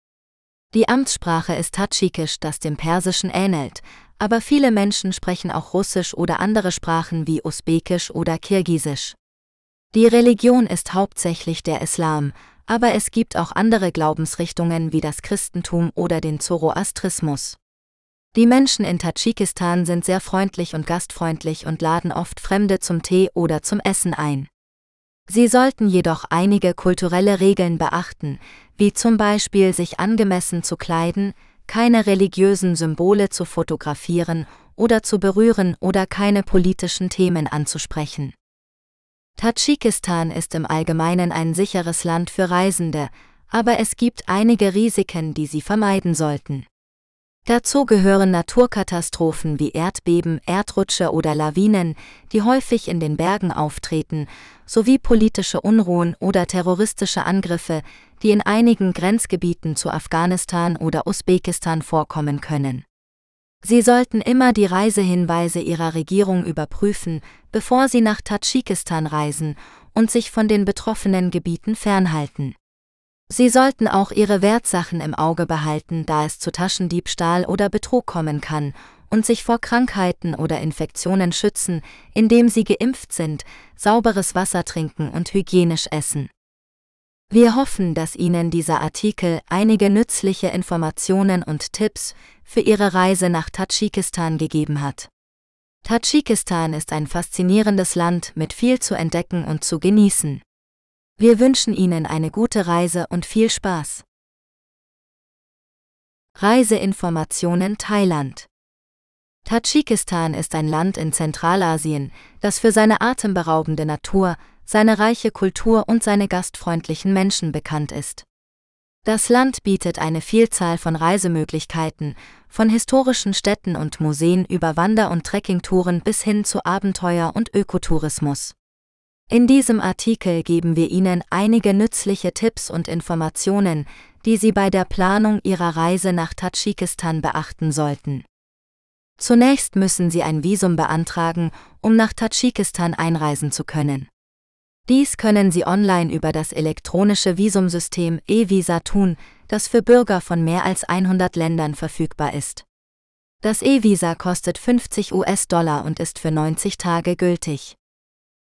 Die Amtssprache ist Tadschikisch, das dem Persischen ähnelt, aber viele Menschen sprechen auch Russisch oder andere Sprachen wie Usbekisch oder Kirgisisch. Die Religion ist hauptsächlich der Islam, aber es gibt auch andere Glaubensrichtungen wie das Christentum oder den Zoroastrismus. Die Menschen in Tadschikistan sind sehr freundlich und gastfreundlich und laden oft Fremde zum Tee oder zum Essen ein. Sie sollten jedoch einige kulturelle Regeln beachten, wie zum Beispiel sich angemessen zu kleiden, keine religiösen Symbole zu fotografieren oder zu berühren oder keine politischen Themen anzusprechen. Tadschikistan ist im Allgemeinen ein sicheres Land für Reisende, aber es gibt einige Risiken, die sie vermeiden sollten. Dazu gehören Naturkatastrophen wie Erdbeben, Erdrutsche oder Lawinen, die häufig in den Bergen auftreten, sowie politische Unruhen oder terroristische Angriffe, die in einigen Grenzgebieten zu Afghanistan oder Usbekistan vorkommen können. Sie sollten immer die Reisehinweise Ihrer Regierung überprüfen, bevor Sie nach Tadschikistan reisen und sich von den betroffenen Gebieten fernhalten. Sie sollten auch Ihre Wertsachen im Auge behalten, da es zu Taschendiebstahl oder Betrug kommen kann, und sich vor Krankheiten oder Infektionen schützen, indem Sie geimpft sind, sauberes Wasser trinken und hygienisch essen. Wir hoffen, dass Ihnen dieser Artikel einige nützliche Informationen und Tipps für Ihre Reise nach Tadschikistan gegeben hat. Tadschikistan ist ein faszinierendes Land mit viel zu entdecken und zu genießen. Wir wünschen Ihnen eine gute Reise und viel Spaß. Reiseinformationen Thailand Tadschikistan ist ein Land in Zentralasien, das für seine atemberaubende Natur, seine reiche Kultur und seine gastfreundlichen Menschen bekannt ist. Das Land bietet eine Vielzahl von Reisemöglichkeiten, von historischen Städten und Museen über Wander- und Trekkingtouren bis hin zu Abenteuer- und Ökotourismus. In diesem Artikel geben wir Ihnen einige nützliche Tipps und Informationen, die Sie bei der Planung Ihrer Reise nach Tadschikistan beachten sollten. Zunächst müssen Sie ein Visum beantragen, um nach Tadschikistan einreisen zu können. Dies können Sie online über das elektronische Visumsystem E-Visa tun, das für Bürger von mehr als 100 Ländern verfügbar ist. Das E-Visa kostet 50 US-Dollar und ist für 90 Tage gültig.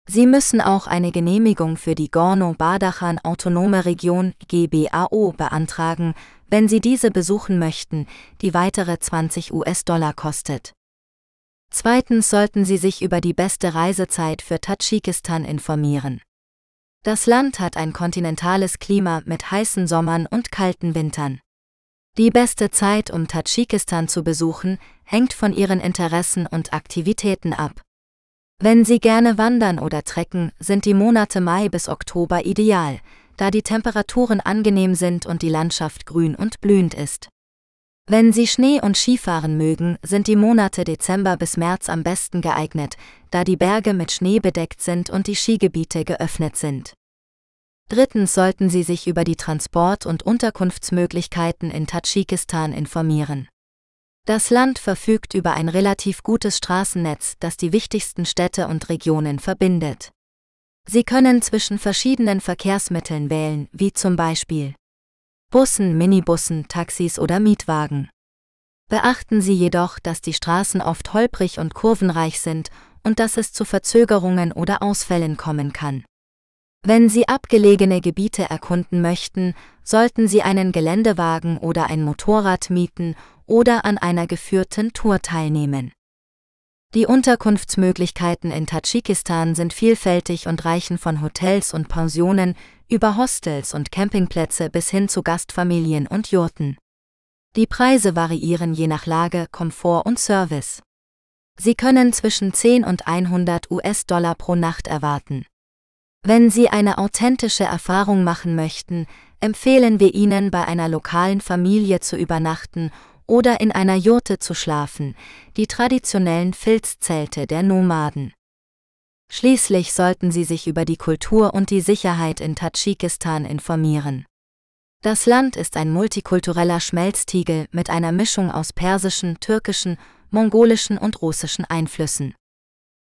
Sie müssen auch eine Genehmigung für die Gorno-Badachan Autonome Region GBAO beantragen, wenn Sie diese besuchen möchten, die weitere 20 US-Dollar kostet. Zweitens sollten Sie sich über die beste Reisezeit für Tadschikistan informieren. Das Land hat ein kontinentales Klima mit heißen Sommern und kalten Wintern. Die beste Zeit, um Tadschikistan zu besuchen, hängt von ihren Interessen und Aktivitäten ab. Wenn Sie gerne wandern oder trecken, sind die Monate Mai bis Oktober ideal, da die Temperaturen angenehm sind und die Landschaft grün und blühend ist. Wenn Sie Schnee und Skifahren mögen, sind die Monate Dezember bis März am besten geeignet, da die Berge mit Schnee bedeckt sind und die Skigebiete geöffnet sind. Drittens sollten Sie sich über die Transport- und Unterkunftsmöglichkeiten in Tadschikistan informieren. Das Land verfügt über ein relativ gutes Straßennetz, das die wichtigsten Städte und Regionen verbindet. Sie können zwischen verschiedenen Verkehrsmitteln wählen, wie zum Beispiel Bussen, Minibussen, Taxis oder Mietwagen. Beachten Sie jedoch, dass die Straßen oft holprig und kurvenreich sind und dass es zu Verzögerungen oder Ausfällen kommen kann. Wenn Sie abgelegene Gebiete erkunden möchten, sollten Sie einen Geländewagen oder ein Motorrad mieten oder an einer geführten Tour teilnehmen. Die Unterkunftsmöglichkeiten in Tadschikistan sind vielfältig und reichen von Hotels und Pensionen über Hostels und Campingplätze bis hin zu Gastfamilien und Jurten. Die Preise variieren je nach Lage, Komfort und Service. Sie können zwischen 10 und 100 US-Dollar pro Nacht erwarten. Wenn Sie eine authentische Erfahrung machen möchten, empfehlen wir Ihnen, bei einer lokalen Familie zu übernachten oder in einer Jurte zu schlafen, die traditionellen Filzzelte der Nomaden. Schließlich sollten Sie sich über die Kultur und die Sicherheit in Tadschikistan informieren. Das Land ist ein multikultureller Schmelztiegel mit einer Mischung aus persischen, türkischen, mongolischen und russischen Einflüssen.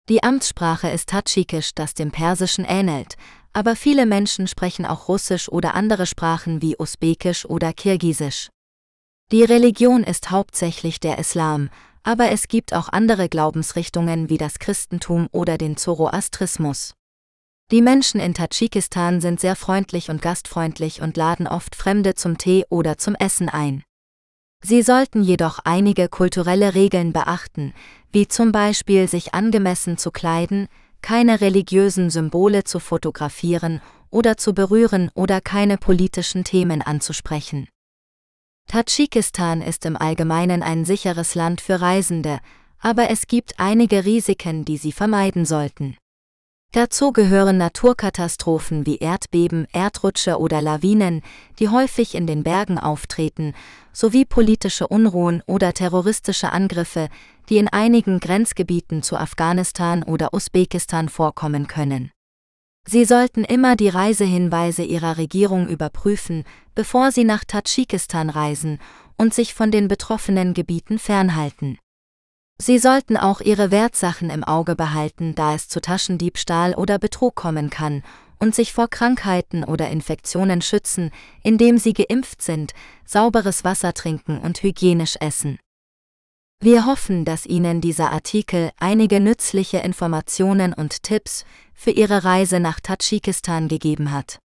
Die Amtssprache ist Tadschikisch, das dem Persischen ähnelt, aber viele Menschen sprechen auch Russisch oder andere Sprachen wie Usbekisch oder Kirgisisch. Die Religion ist hauptsächlich der Islam, aber es gibt auch andere Glaubensrichtungen wie das Christentum oder den Zoroastrismus. Die Menschen in Tadschikistan sind sehr freundlich und gastfreundlich und laden oft Fremde zum Tee oder zum Essen ein. Sie sollten jedoch einige kulturelle Regeln beachten, wie zum Beispiel sich angemessen zu kleiden, keine religiösen Symbole zu fotografieren oder zu berühren oder keine politischen Themen anzusprechen. Tadschikistan ist im Allgemeinen ein sicheres Land für Reisende, aber es gibt einige Risiken, die Sie vermeiden sollten. Dazu gehören Naturkatastrophen wie Erdbeben, Erdrutsche oder Lawinen, die häufig in den Bergen auftreten, sowie politische Unruhen oder terroristische Angriffe, die in einigen Grenzgebieten zu Afghanistan oder Usbekistan vorkommen können. Sie sollten immer die Reisehinweise Ihrer Regierung überprüfen, bevor Sie nach Tadschikistan reisen und sich von den betroffenen Gebieten fernhalten. Sie sollten auch Ihre Wertsachen im Auge behalten, da es zu Taschendiebstahl oder Betrug kommen kann, und sich vor Krankheiten oder Infektionen schützen, indem Sie geimpft sind, sauberes Wasser trinken und hygienisch essen. Wir hoffen, dass Ihnen dieser Artikel einige nützliche Informationen und Tipps für Ihre Reise nach Tadschikistan gegeben hat.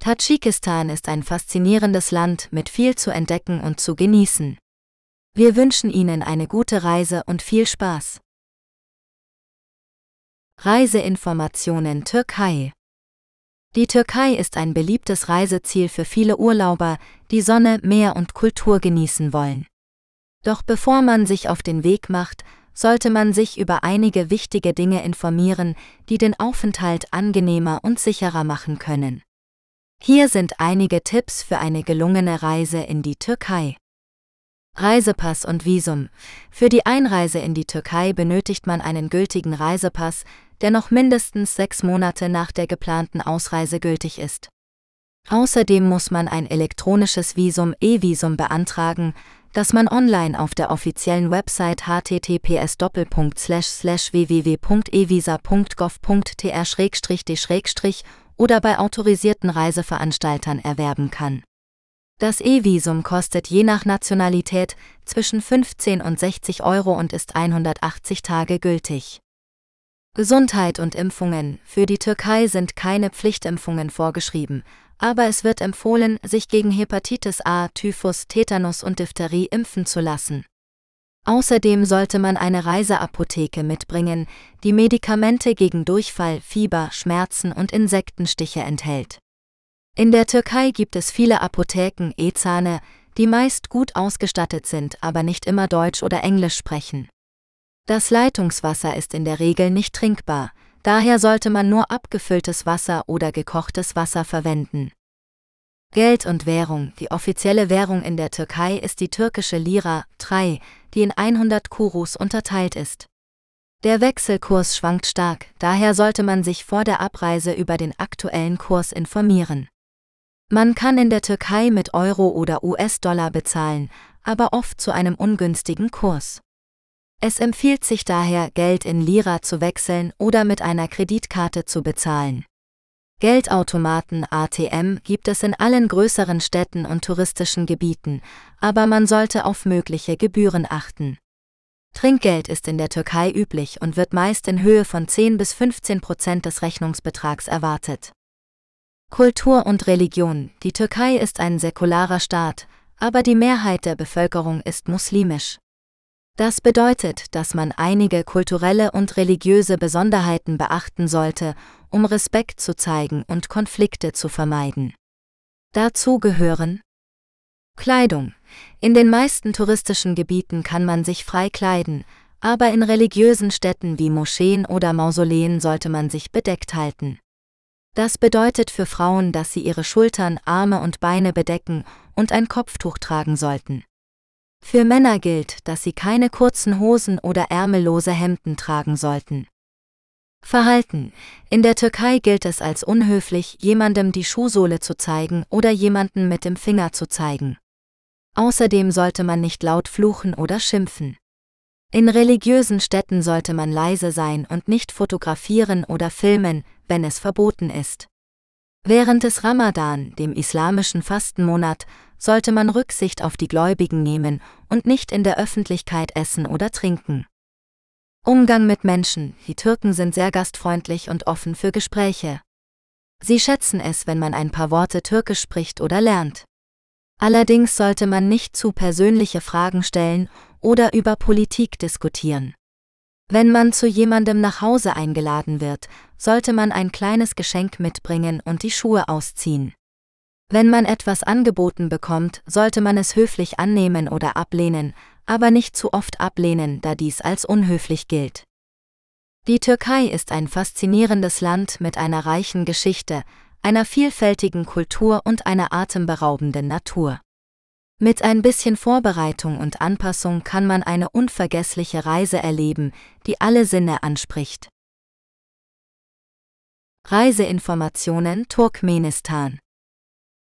Tadschikistan ist ein faszinierendes Land mit viel zu entdecken und zu genießen. Wir wünschen Ihnen eine gute Reise und viel Spaß. Reiseinformationen Türkei Die Türkei ist ein beliebtes Reiseziel für viele Urlauber, die Sonne, Meer und Kultur genießen wollen. Doch bevor man sich auf den Weg macht, sollte man sich über einige wichtige Dinge informieren, die den Aufenthalt angenehmer und sicherer machen können. Hier sind einige Tipps für eine gelungene Reise in die Türkei. Reisepass und Visum. Für die Einreise in die Türkei benötigt man einen gültigen Reisepass, der noch mindestens sechs Monate nach der geplanten Ausreise gültig ist. Außerdem muss man ein elektronisches Visum E-Visum beantragen, das man online auf der offiziellen Website https www.evisa.gov.tr-d- oder bei autorisierten Reiseveranstaltern erwerben kann. Das E-Visum kostet je nach Nationalität zwischen 15 und 60 Euro und ist 180 Tage gültig. Gesundheit und Impfungen. Für die Türkei sind keine Pflichtimpfungen vorgeschrieben, aber es wird empfohlen, sich gegen Hepatitis A, Typhus, Tetanus und Diphtherie impfen zu lassen. Außerdem sollte man eine Reiseapotheke mitbringen, die Medikamente gegen Durchfall, Fieber, Schmerzen und Insektenstiche enthält. In der Türkei gibt es viele Apotheken, Ezane, die meist gut ausgestattet sind, aber nicht immer Deutsch oder Englisch sprechen. Das Leitungswasser ist in der Regel nicht trinkbar, daher sollte man nur abgefülltes Wasser oder gekochtes Wasser verwenden. Geld und Währung. Die offizielle Währung in der Türkei ist die türkische Lira, 3, die in 100 Kurus unterteilt ist. Der Wechselkurs schwankt stark, daher sollte man sich vor der Abreise über den aktuellen Kurs informieren. Man kann in der Türkei mit Euro oder US-Dollar bezahlen, aber oft zu einem ungünstigen Kurs. Es empfiehlt sich daher, Geld in Lira zu wechseln oder mit einer Kreditkarte zu bezahlen. Geldautomaten ATM gibt es in allen größeren Städten und touristischen Gebieten, aber man sollte auf mögliche Gebühren achten. Trinkgeld ist in der Türkei üblich und wird meist in Höhe von 10 bis 15 Prozent des Rechnungsbetrags erwartet. Kultur und Religion Die Türkei ist ein säkularer Staat, aber die Mehrheit der Bevölkerung ist muslimisch. Das bedeutet, dass man einige kulturelle und religiöse Besonderheiten beachten sollte, um Respekt zu zeigen und Konflikte zu vermeiden. Dazu gehören Kleidung. In den meisten touristischen Gebieten kann man sich frei kleiden, aber in religiösen Städten wie Moscheen oder Mausoleen sollte man sich bedeckt halten. Das bedeutet für Frauen, dass sie ihre Schultern, Arme und Beine bedecken und ein Kopftuch tragen sollten. Für Männer gilt, dass sie keine kurzen Hosen oder ärmellose Hemden tragen sollten. Verhalten. In der Türkei gilt es als unhöflich, jemandem die Schuhsohle zu zeigen oder jemanden mit dem Finger zu zeigen. Außerdem sollte man nicht laut fluchen oder schimpfen. In religiösen Städten sollte man leise sein und nicht fotografieren oder filmen, wenn es verboten ist. Während des Ramadan, dem islamischen Fastenmonat, sollte man Rücksicht auf die Gläubigen nehmen und nicht in der Öffentlichkeit essen oder trinken. Umgang mit Menschen, die Türken sind sehr gastfreundlich und offen für Gespräche. Sie schätzen es, wenn man ein paar Worte Türkisch spricht oder lernt. Allerdings sollte man nicht zu persönliche Fragen stellen oder über Politik diskutieren. Wenn man zu jemandem nach Hause eingeladen wird, sollte man ein kleines Geschenk mitbringen und die Schuhe ausziehen. Wenn man etwas angeboten bekommt, sollte man es höflich annehmen oder ablehnen, aber nicht zu oft ablehnen, da dies als unhöflich gilt. Die Türkei ist ein faszinierendes Land mit einer reichen Geschichte, einer vielfältigen Kultur und einer atemberaubenden Natur. Mit ein bisschen Vorbereitung und Anpassung kann man eine unvergessliche Reise erleben, die alle Sinne anspricht. Reiseinformationen Turkmenistan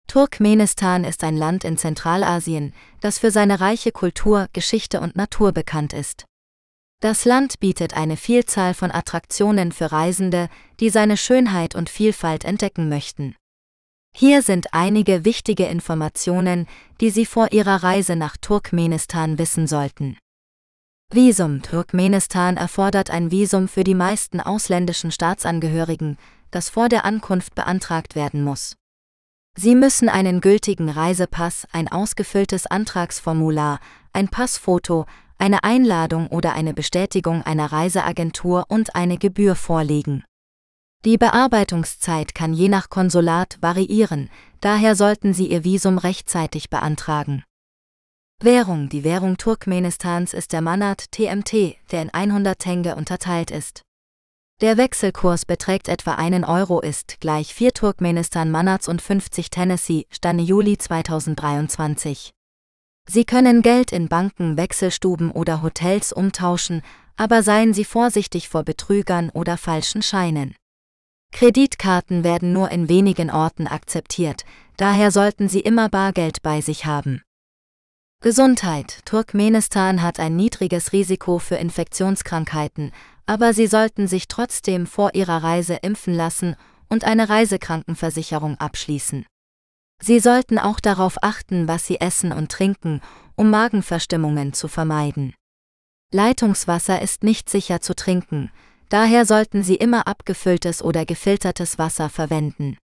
Turkmenistan ist ein Land in Zentralasien, das für seine reiche Kultur, Geschichte und Natur bekannt ist. Das Land bietet eine Vielzahl von Attraktionen für Reisende, die seine Schönheit und Vielfalt entdecken möchten. Hier sind einige wichtige Informationen, die Sie vor Ihrer Reise nach Turkmenistan wissen sollten. Visum Turkmenistan erfordert ein Visum für die meisten ausländischen Staatsangehörigen, das vor der Ankunft beantragt werden muss. Sie müssen einen gültigen Reisepass, ein ausgefülltes Antragsformular, ein Passfoto, eine Einladung oder eine Bestätigung einer Reiseagentur und eine Gebühr vorlegen. Die Bearbeitungszeit kann je nach Konsulat variieren, daher sollten Sie Ihr Visum rechtzeitig beantragen. Währung Die Währung Turkmenistans ist der Manat TMT, der in 100 Tenge unterteilt ist. Der Wechselkurs beträgt etwa 1 Euro ist gleich 4 Turkmenistan Manats und 50 Tennessee, Stand Juli 2023. Sie können Geld in Banken, Wechselstuben oder Hotels umtauschen, aber seien Sie vorsichtig vor Betrügern oder falschen Scheinen. Kreditkarten werden nur in wenigen Orten akzeptiert, daher sollten Sie immer Bargeld bei sich haben. Gesundheit Turkmenistan hat ein niedriges Risiko für Infektionskrankheiten, aber Sie sollten sich trotzdem vor Ihrer Reise impfen lassen und eine Reisekrankenversicherung abschließen. Sie sollten auch darauf achten, was Sie essen und trinken, um Magenverstimmungen zu vermeiden. Leitungswasser ist nicht sicher zu trinken, daher sollten Sie immer abgefülltes oder gefiltertes Wasser verwenden.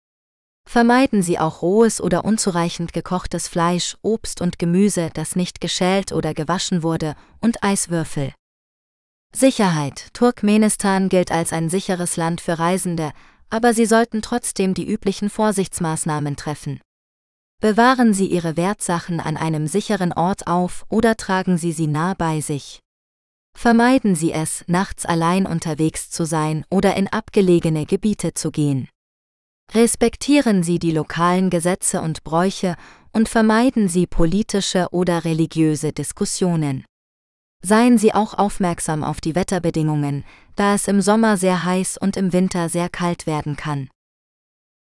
Vermeiden Sie auch rohes oder unzureichend gekochtes Fleisch, Obst und Gemüse, das nicht geschält oder gewaschen wurde, und Eiswürfel. Sicherheit Turkmenistan gilt als ein sicheres Land für Reisende, aber Sie sollten trotzdem die üblichen Vorsichtsmaßnahmen treffen. Bewahren Sie Ihre Wertsachen an einem sicheren Ort auf oder tragen Sie sie nah bei sich. Vermeiden Sie es, nachts allein unterwegs zu sein oder in abgelegene Gebiete zu gehen. Respektieren Sie die lokalen Gesetze und Bräuche und vermeiden Sie politische oder religiöse Diskussionen. Seien Sie auch aufmerksam auf die Wetterbedingungen, da es im Sommer sehr heiß und im Winter sehr kalt werden kann.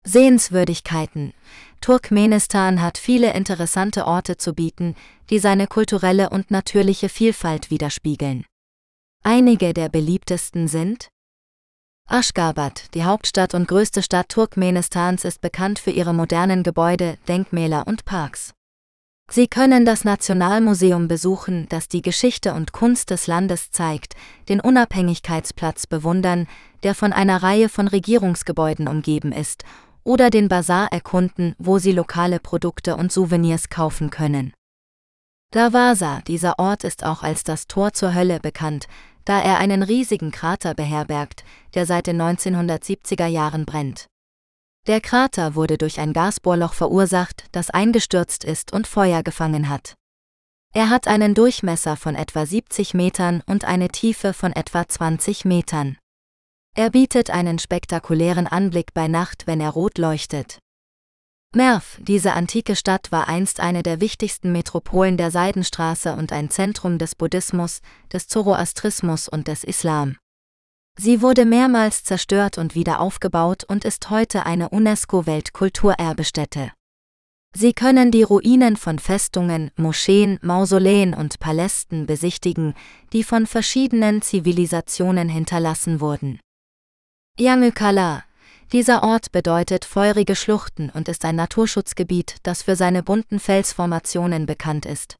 Sehenswürdigkeiten. Turkmenistan hat viele interessante Orte zu bieten, die seine kulturelle und natürliche Vielfalt widerspiegeln. Einige der beliebtesten sind Aschgabat, die Hauptstadt und größte Stadt Turkmenistans, ist bekannt für ihre modernen Gebäude, Denkmäler und Parks. Sie können das Nationalmuseum besuchen, das die Geschichte und Kunst des Landes zeigt, den Unabhängigkeitsplatz bewundern, der von einer Reihe von Regierungsgebäuden umgeben ist, oder den Bazar erkunden, wo Sie lokale Produkte und Souvenirs kaufen können. Davasa, dieser Ort ist auch als das Tor zur Hölle bekannt, da er einen riesigen Krater beherbergt, der seit den 1970er Jahren brennt. Der Krater wurde durch ein Gasbohrloch verursacht, das eingestürzt ist und Feuer gefangen hat. Er hat einen Durchmesser von etwa 70 Metern und eine Tiefe von etwa 20 Metern. Er bietet einen spektakulären Anblick bei Nacht, wenn er rot leuchtet. Merv, diese antike Stadt war einst eine der wichtigsten Metropolen der Seidenstraße und ein Zentrum des Buddhismus, des Zoroastrismus und des Islam. Sie wurde mehrmals zerstört und wieder aufgebaut und ist heute eine UNESCO-Weltkulturerbestätte. Sie können die Ruinen von Festungen, Moscheen, Mausoleen und Palästen besichtigen, die von verschiedenen Zivilisationen hinterlassen wurden. Yangükala, dieser Ort bedeutet feurige Schluchten und ist ein Naturschutzgebiet, das für seine bunten Felsformationen bekannt ist.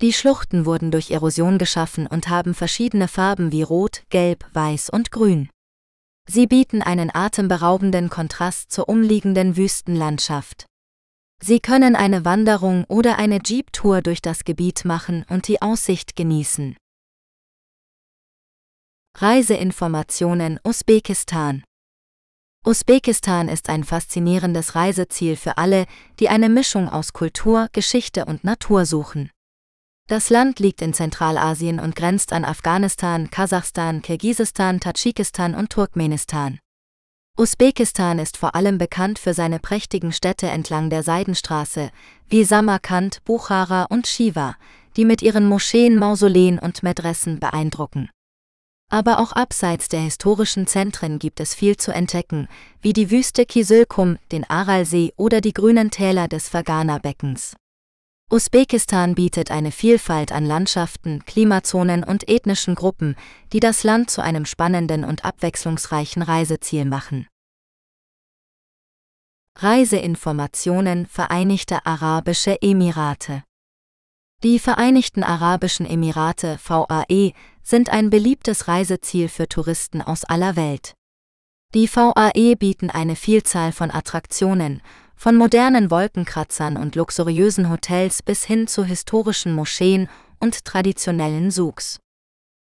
Die Schluchten wurden durch Erosion geschaffen und haben verschiedene Farben wie Rot, Gelb, Weiß und Grün. Sie bieten einen atemberaubenden Kontrast zur umliegenden Wüstenlandschaft. Sie können eine Wanderung oder eine Jeep-Tour durch das Gebiet machen und die Aussicht genießen. Reiseinformationen Usbekistan Usbekistan ist ein faszinierendes Reiseziel für alle, die eine Mischung aus Kultur, Geschichte und Natur suchen. Das Land liegt in Zentralasien und grenzt an Afghanistan, Kasachstan, Kirgisistan, Tadschikistan und Turkmenistan. Usbekistan ist vor allem bekannt für seine prächtigen Städte entlang der Seidenstraße, wie Samarkand, Buchara und Shiva, die mit ihren Moscheen, Mausoleen und Medressen beeindrucken. Aber auch abseits der historischen Zentren gibt es viel zu entdecken, wie die Wüste Kisülkum, den Aralsee oder die grünen Täler des Fergana-Beckens. Usbekistan bietet eine Vielfalt an Landschaften, Klimazonen und ethnischen Gruppen, die das Land zu einem spannenden und abwechslungsreichen Reiseziel machen. Reiseinformationen Vereinigte Arabische Emirate Die Vereinigten Arabischen Emirate VAE sind ein beliebtes Reiseziel für Touristen aus aller Welt. Die VAE bieten eine Vielzahl von Attraktionen, von modernen Wolkenkratzern und luxuriösen Hotels bis hin zu historischen Moscheen und traditionellen Souks.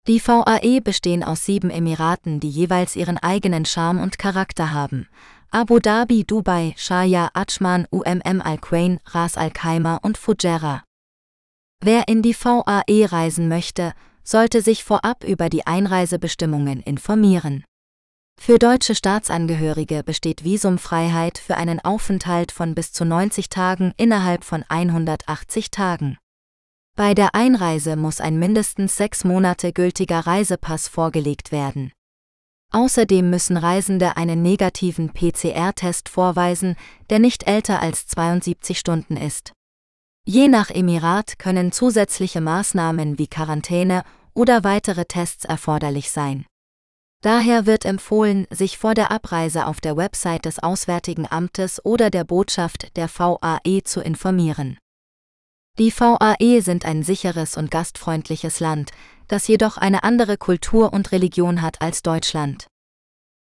Die VAE bestehen aus sieben Emiraten, die jeweils ihren eigenen Charme und Charakter haben. Abu Dhabi, Dubai, Sharjah, Ajman, UMM Al-Quain, Ras Al Khaimah und Fujairah. Wer in die VAE reisen möchte, sollte sich vorab über die Einreisebestimmungen informieren. Für deutsche Staatsangehörige besteht Visumfreiheit für einen Aufenthalt von bis zu 90 Tagen innerhalb von 180 Tagen. Bei der Einreise muss ein mindestens sechs Monate gültiger Reisepass vorgelegt werden. Außerdem müssen Reisende einen negativen PCR-Test vorweisen, der nicht älter als 72 Stunden ist. Je nach Emirat können zusätzliche Maßnahmen wie Quarantäne oder weitere Tests erforderlich sein. Daher wird empfohlen, sich vor der Abreise auf der Website des Auswärtigen Amtes oder der Botschaft der VAE zu informieren. Die VAE sind ein sicheres und gastfreundliches Land, das jedoch eine andere Kultur und Religion hat als Deutschland.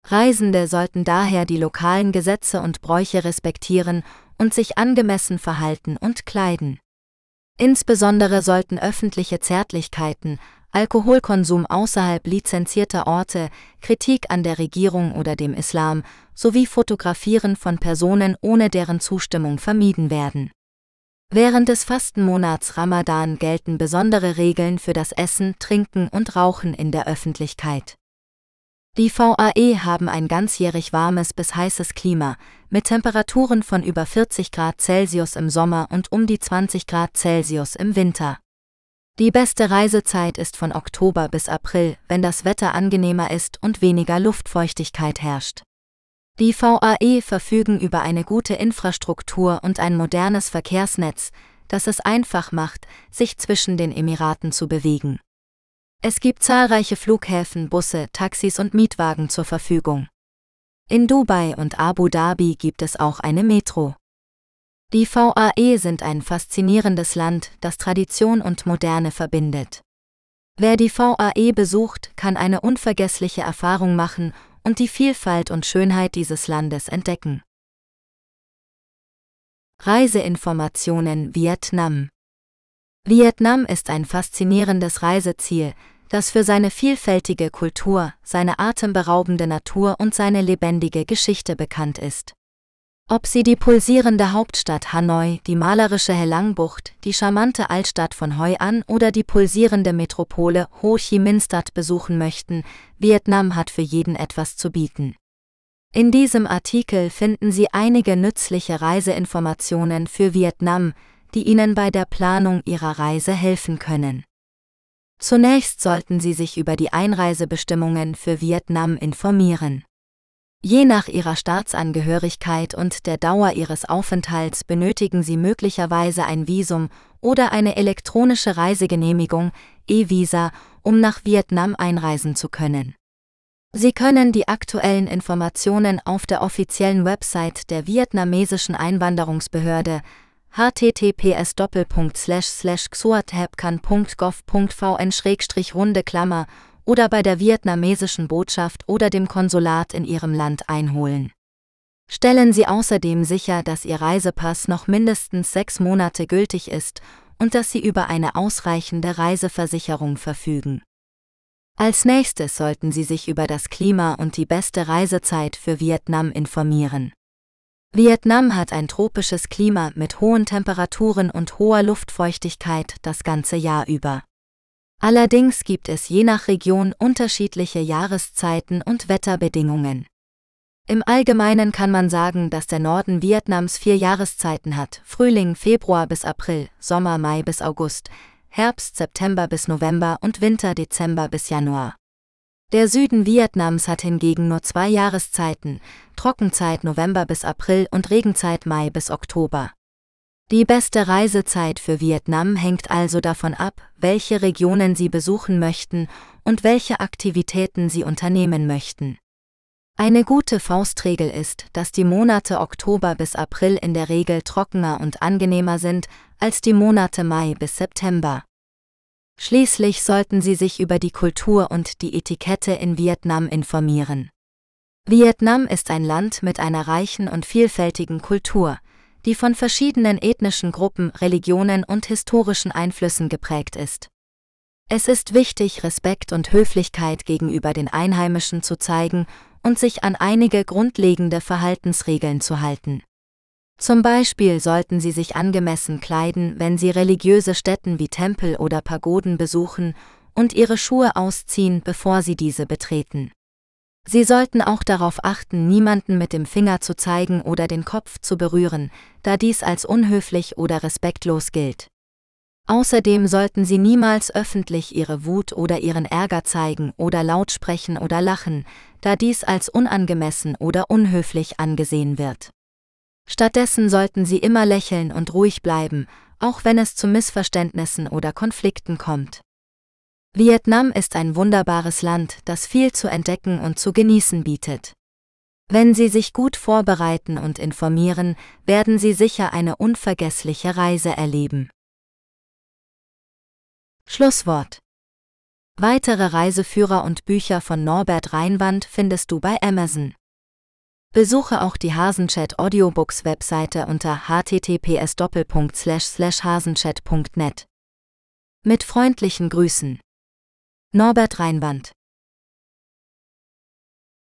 Reisende sollten daher die lokalen Gesetze und Bräuche respektieren und sich angemessen verhalten und kleiden. Insbesondere sollten öffentliche Zärtlichkeiten, Alkoholkonsum außerhalb lizenzierter Orte, Kritik an der Regierung oder dem Islam sowie Fotografieren von Personen ohne deren Zustimmung vermieden werden. Während des Fastenmonats Ramadan gelten besondere Regeln für das Essen, Trinken und Rauchen in der Öffentlichkeit. Die VAE haben ein ganzjährig warmes bis heißes Klima, mit Temperaturen von über 40 Grad Celsius im Sommer und um die 20 Grad Celsius im Winter. Die beste Reisezeit ist von Oktober bis April, wenn das Wetter angenehmer ist und weniger Luftfeuchtigkeit herrscht. Die VAE verfügen über eine gute Infrastruktur und ein modernes Verkehrsnetz, das es einfach macht, sich zwischen den Emiraten zu bewegen. Es gibt zahlreiche Flughäfen, Busse, Taxis und Mietwagen zur Verfügung. In Dubai und Abu Dhabi gibt es auch eine Metro. Die VAE sind ein faszinierendes Land, das Tradition und Moderne verbindet. Wer die VAE besucht, kann eine unvergessliche Erfahrung machen und die Vielfalt und Schönheit dieses Landes entdecken. Reiseinformationen Vietnam Vietnam ist ein faszinierendes Reiseziel, das für seine vielfältige Kultur, seine atemberaubende Natur und seine lebendige Geschichte bekannt ist. Ob Sie die pulsierende Hauptstadt Hanoi, die malerische Helangbucht, die charmante Altstadt von Hoi An oder die pulsierende Metropole Ho Chi Minh Stadt besuchen möchten, Vietnam hat für jeden etwas zu bieten. In diesem Artikel finden Sie einige nützliche Reiseinformationen für Vietnam, die Ihnen bei der Planung Ihrer Reise helfen können. Zunächst sollten Sie sich über die Einreisebestimmungen für Vietnam informieren. Je nach Ihrer Staatsangehörigkeit und der Dauer Ihres Aufenthalts benötigen Sie möglicherweise ein Visum oder eine elektronische Reisegenehmigung, E-Visa, um nach Vietnam einreisen zu können. Sie können die aktuellen Informationen auf der offiziellen Website der vietnamesischen Einwanderungsbehörde https xuathapcan.gov.vn runde Klammer oder bei der vietnamesischen Botschaft oder dem Konsulat in Ihrem Land einholen. Stellen Sie außerdem sicher, dass Ihr Reisepass noch mindestens sechs Monate gültig ist und dass Sie über eine ausreichende Reiseversicherung verfügen. Als nächstes sollten Sie sich über das Klima und die beste Reisezeit für Vietnam informieren. Vietnam hat ein tropisches Klima mit hohen Temperaturen und hoher Luftfeuchtigkeit das ganze Jahr über. Allerdings gibt es je nach Region unterschiedliche Jahreszeiten und Wetterbedingungen. Im Allgemeinen kann man sagen, dass der Norden Vietnams vier Jahreszeiten hat, Frühling Februar bis April, Sommer Mai bis August, Herbst September bis November und Winter Dezember bis Januar. Der Süden Vietnams hat hingegen nur zwei Jahreszeiten, Trockenzeit November bis April und Regenzeit Mai bis Oktober. Die beste Reisezeit für Vietnam hängt also davon ab, welche Regionen Sie besuchen möchten und welche Aktivitäten Sie unternehmen möchten. Eine gute Faustregel ist, dass die Monate Oktober bis April in der Regel trockener und angenehmer sind als die Monate Mai bis September. Schließlich sollten Sie sich über die Kultur und die Etikette in Vietnam informieren. Vietnam ist ein Land mit einer reichen und vielfältigen Kultur, die von verschiedenen ethnischen Gruppen, Religionen und historischen Einflüssen geprägt ist. Es ist wichtig, Respekt und Höflichkeit gegenüber den Einheimischen zu zeigen und sich an einige grundlegende Verhaltensregeln zu halten. Zum Beispiel sollten Sie sich angemessen kleiden, wenn Sie religiöse Stätten wie Tempel oder Pagoden besuchen und Ihre Schuhe ausziehen, bevor Sie diese betreten. Sie sollten auch darauf achten, niemanden mit dem Finger zu zeigen oder den Kopf zu berühren, da dies als unhöflich oder respektlos gilt. Außerdem sollten Sie niemals öffentlich Ihre Wut oder Ihren Ärger zeigen oder laut sprechen oder lachen, da dies als unangemessen oder unhöflich angesehen wird. Stattdessen sollten Sie immer lächeln und ruhig bleiben, auch wenn es zu Missverständnissen oder Konflikten kommt. Vietnam ist ein wunderbares Land, das viel zu entdecken und zu genießen bietet. Wenn Sie sich gut vorbereiten und informieren, werden Sie sicher eine unvergessliche Reise erleben. Schlusswort. Weitere Reiseführer und Bücher von Norbert Reinwand findest du bei Amazon. Besuche auch die Hasenchat Audiobooks Webseite unter https hasenchat.net. Mit freundlichen Grüßen. Norbert Reinwand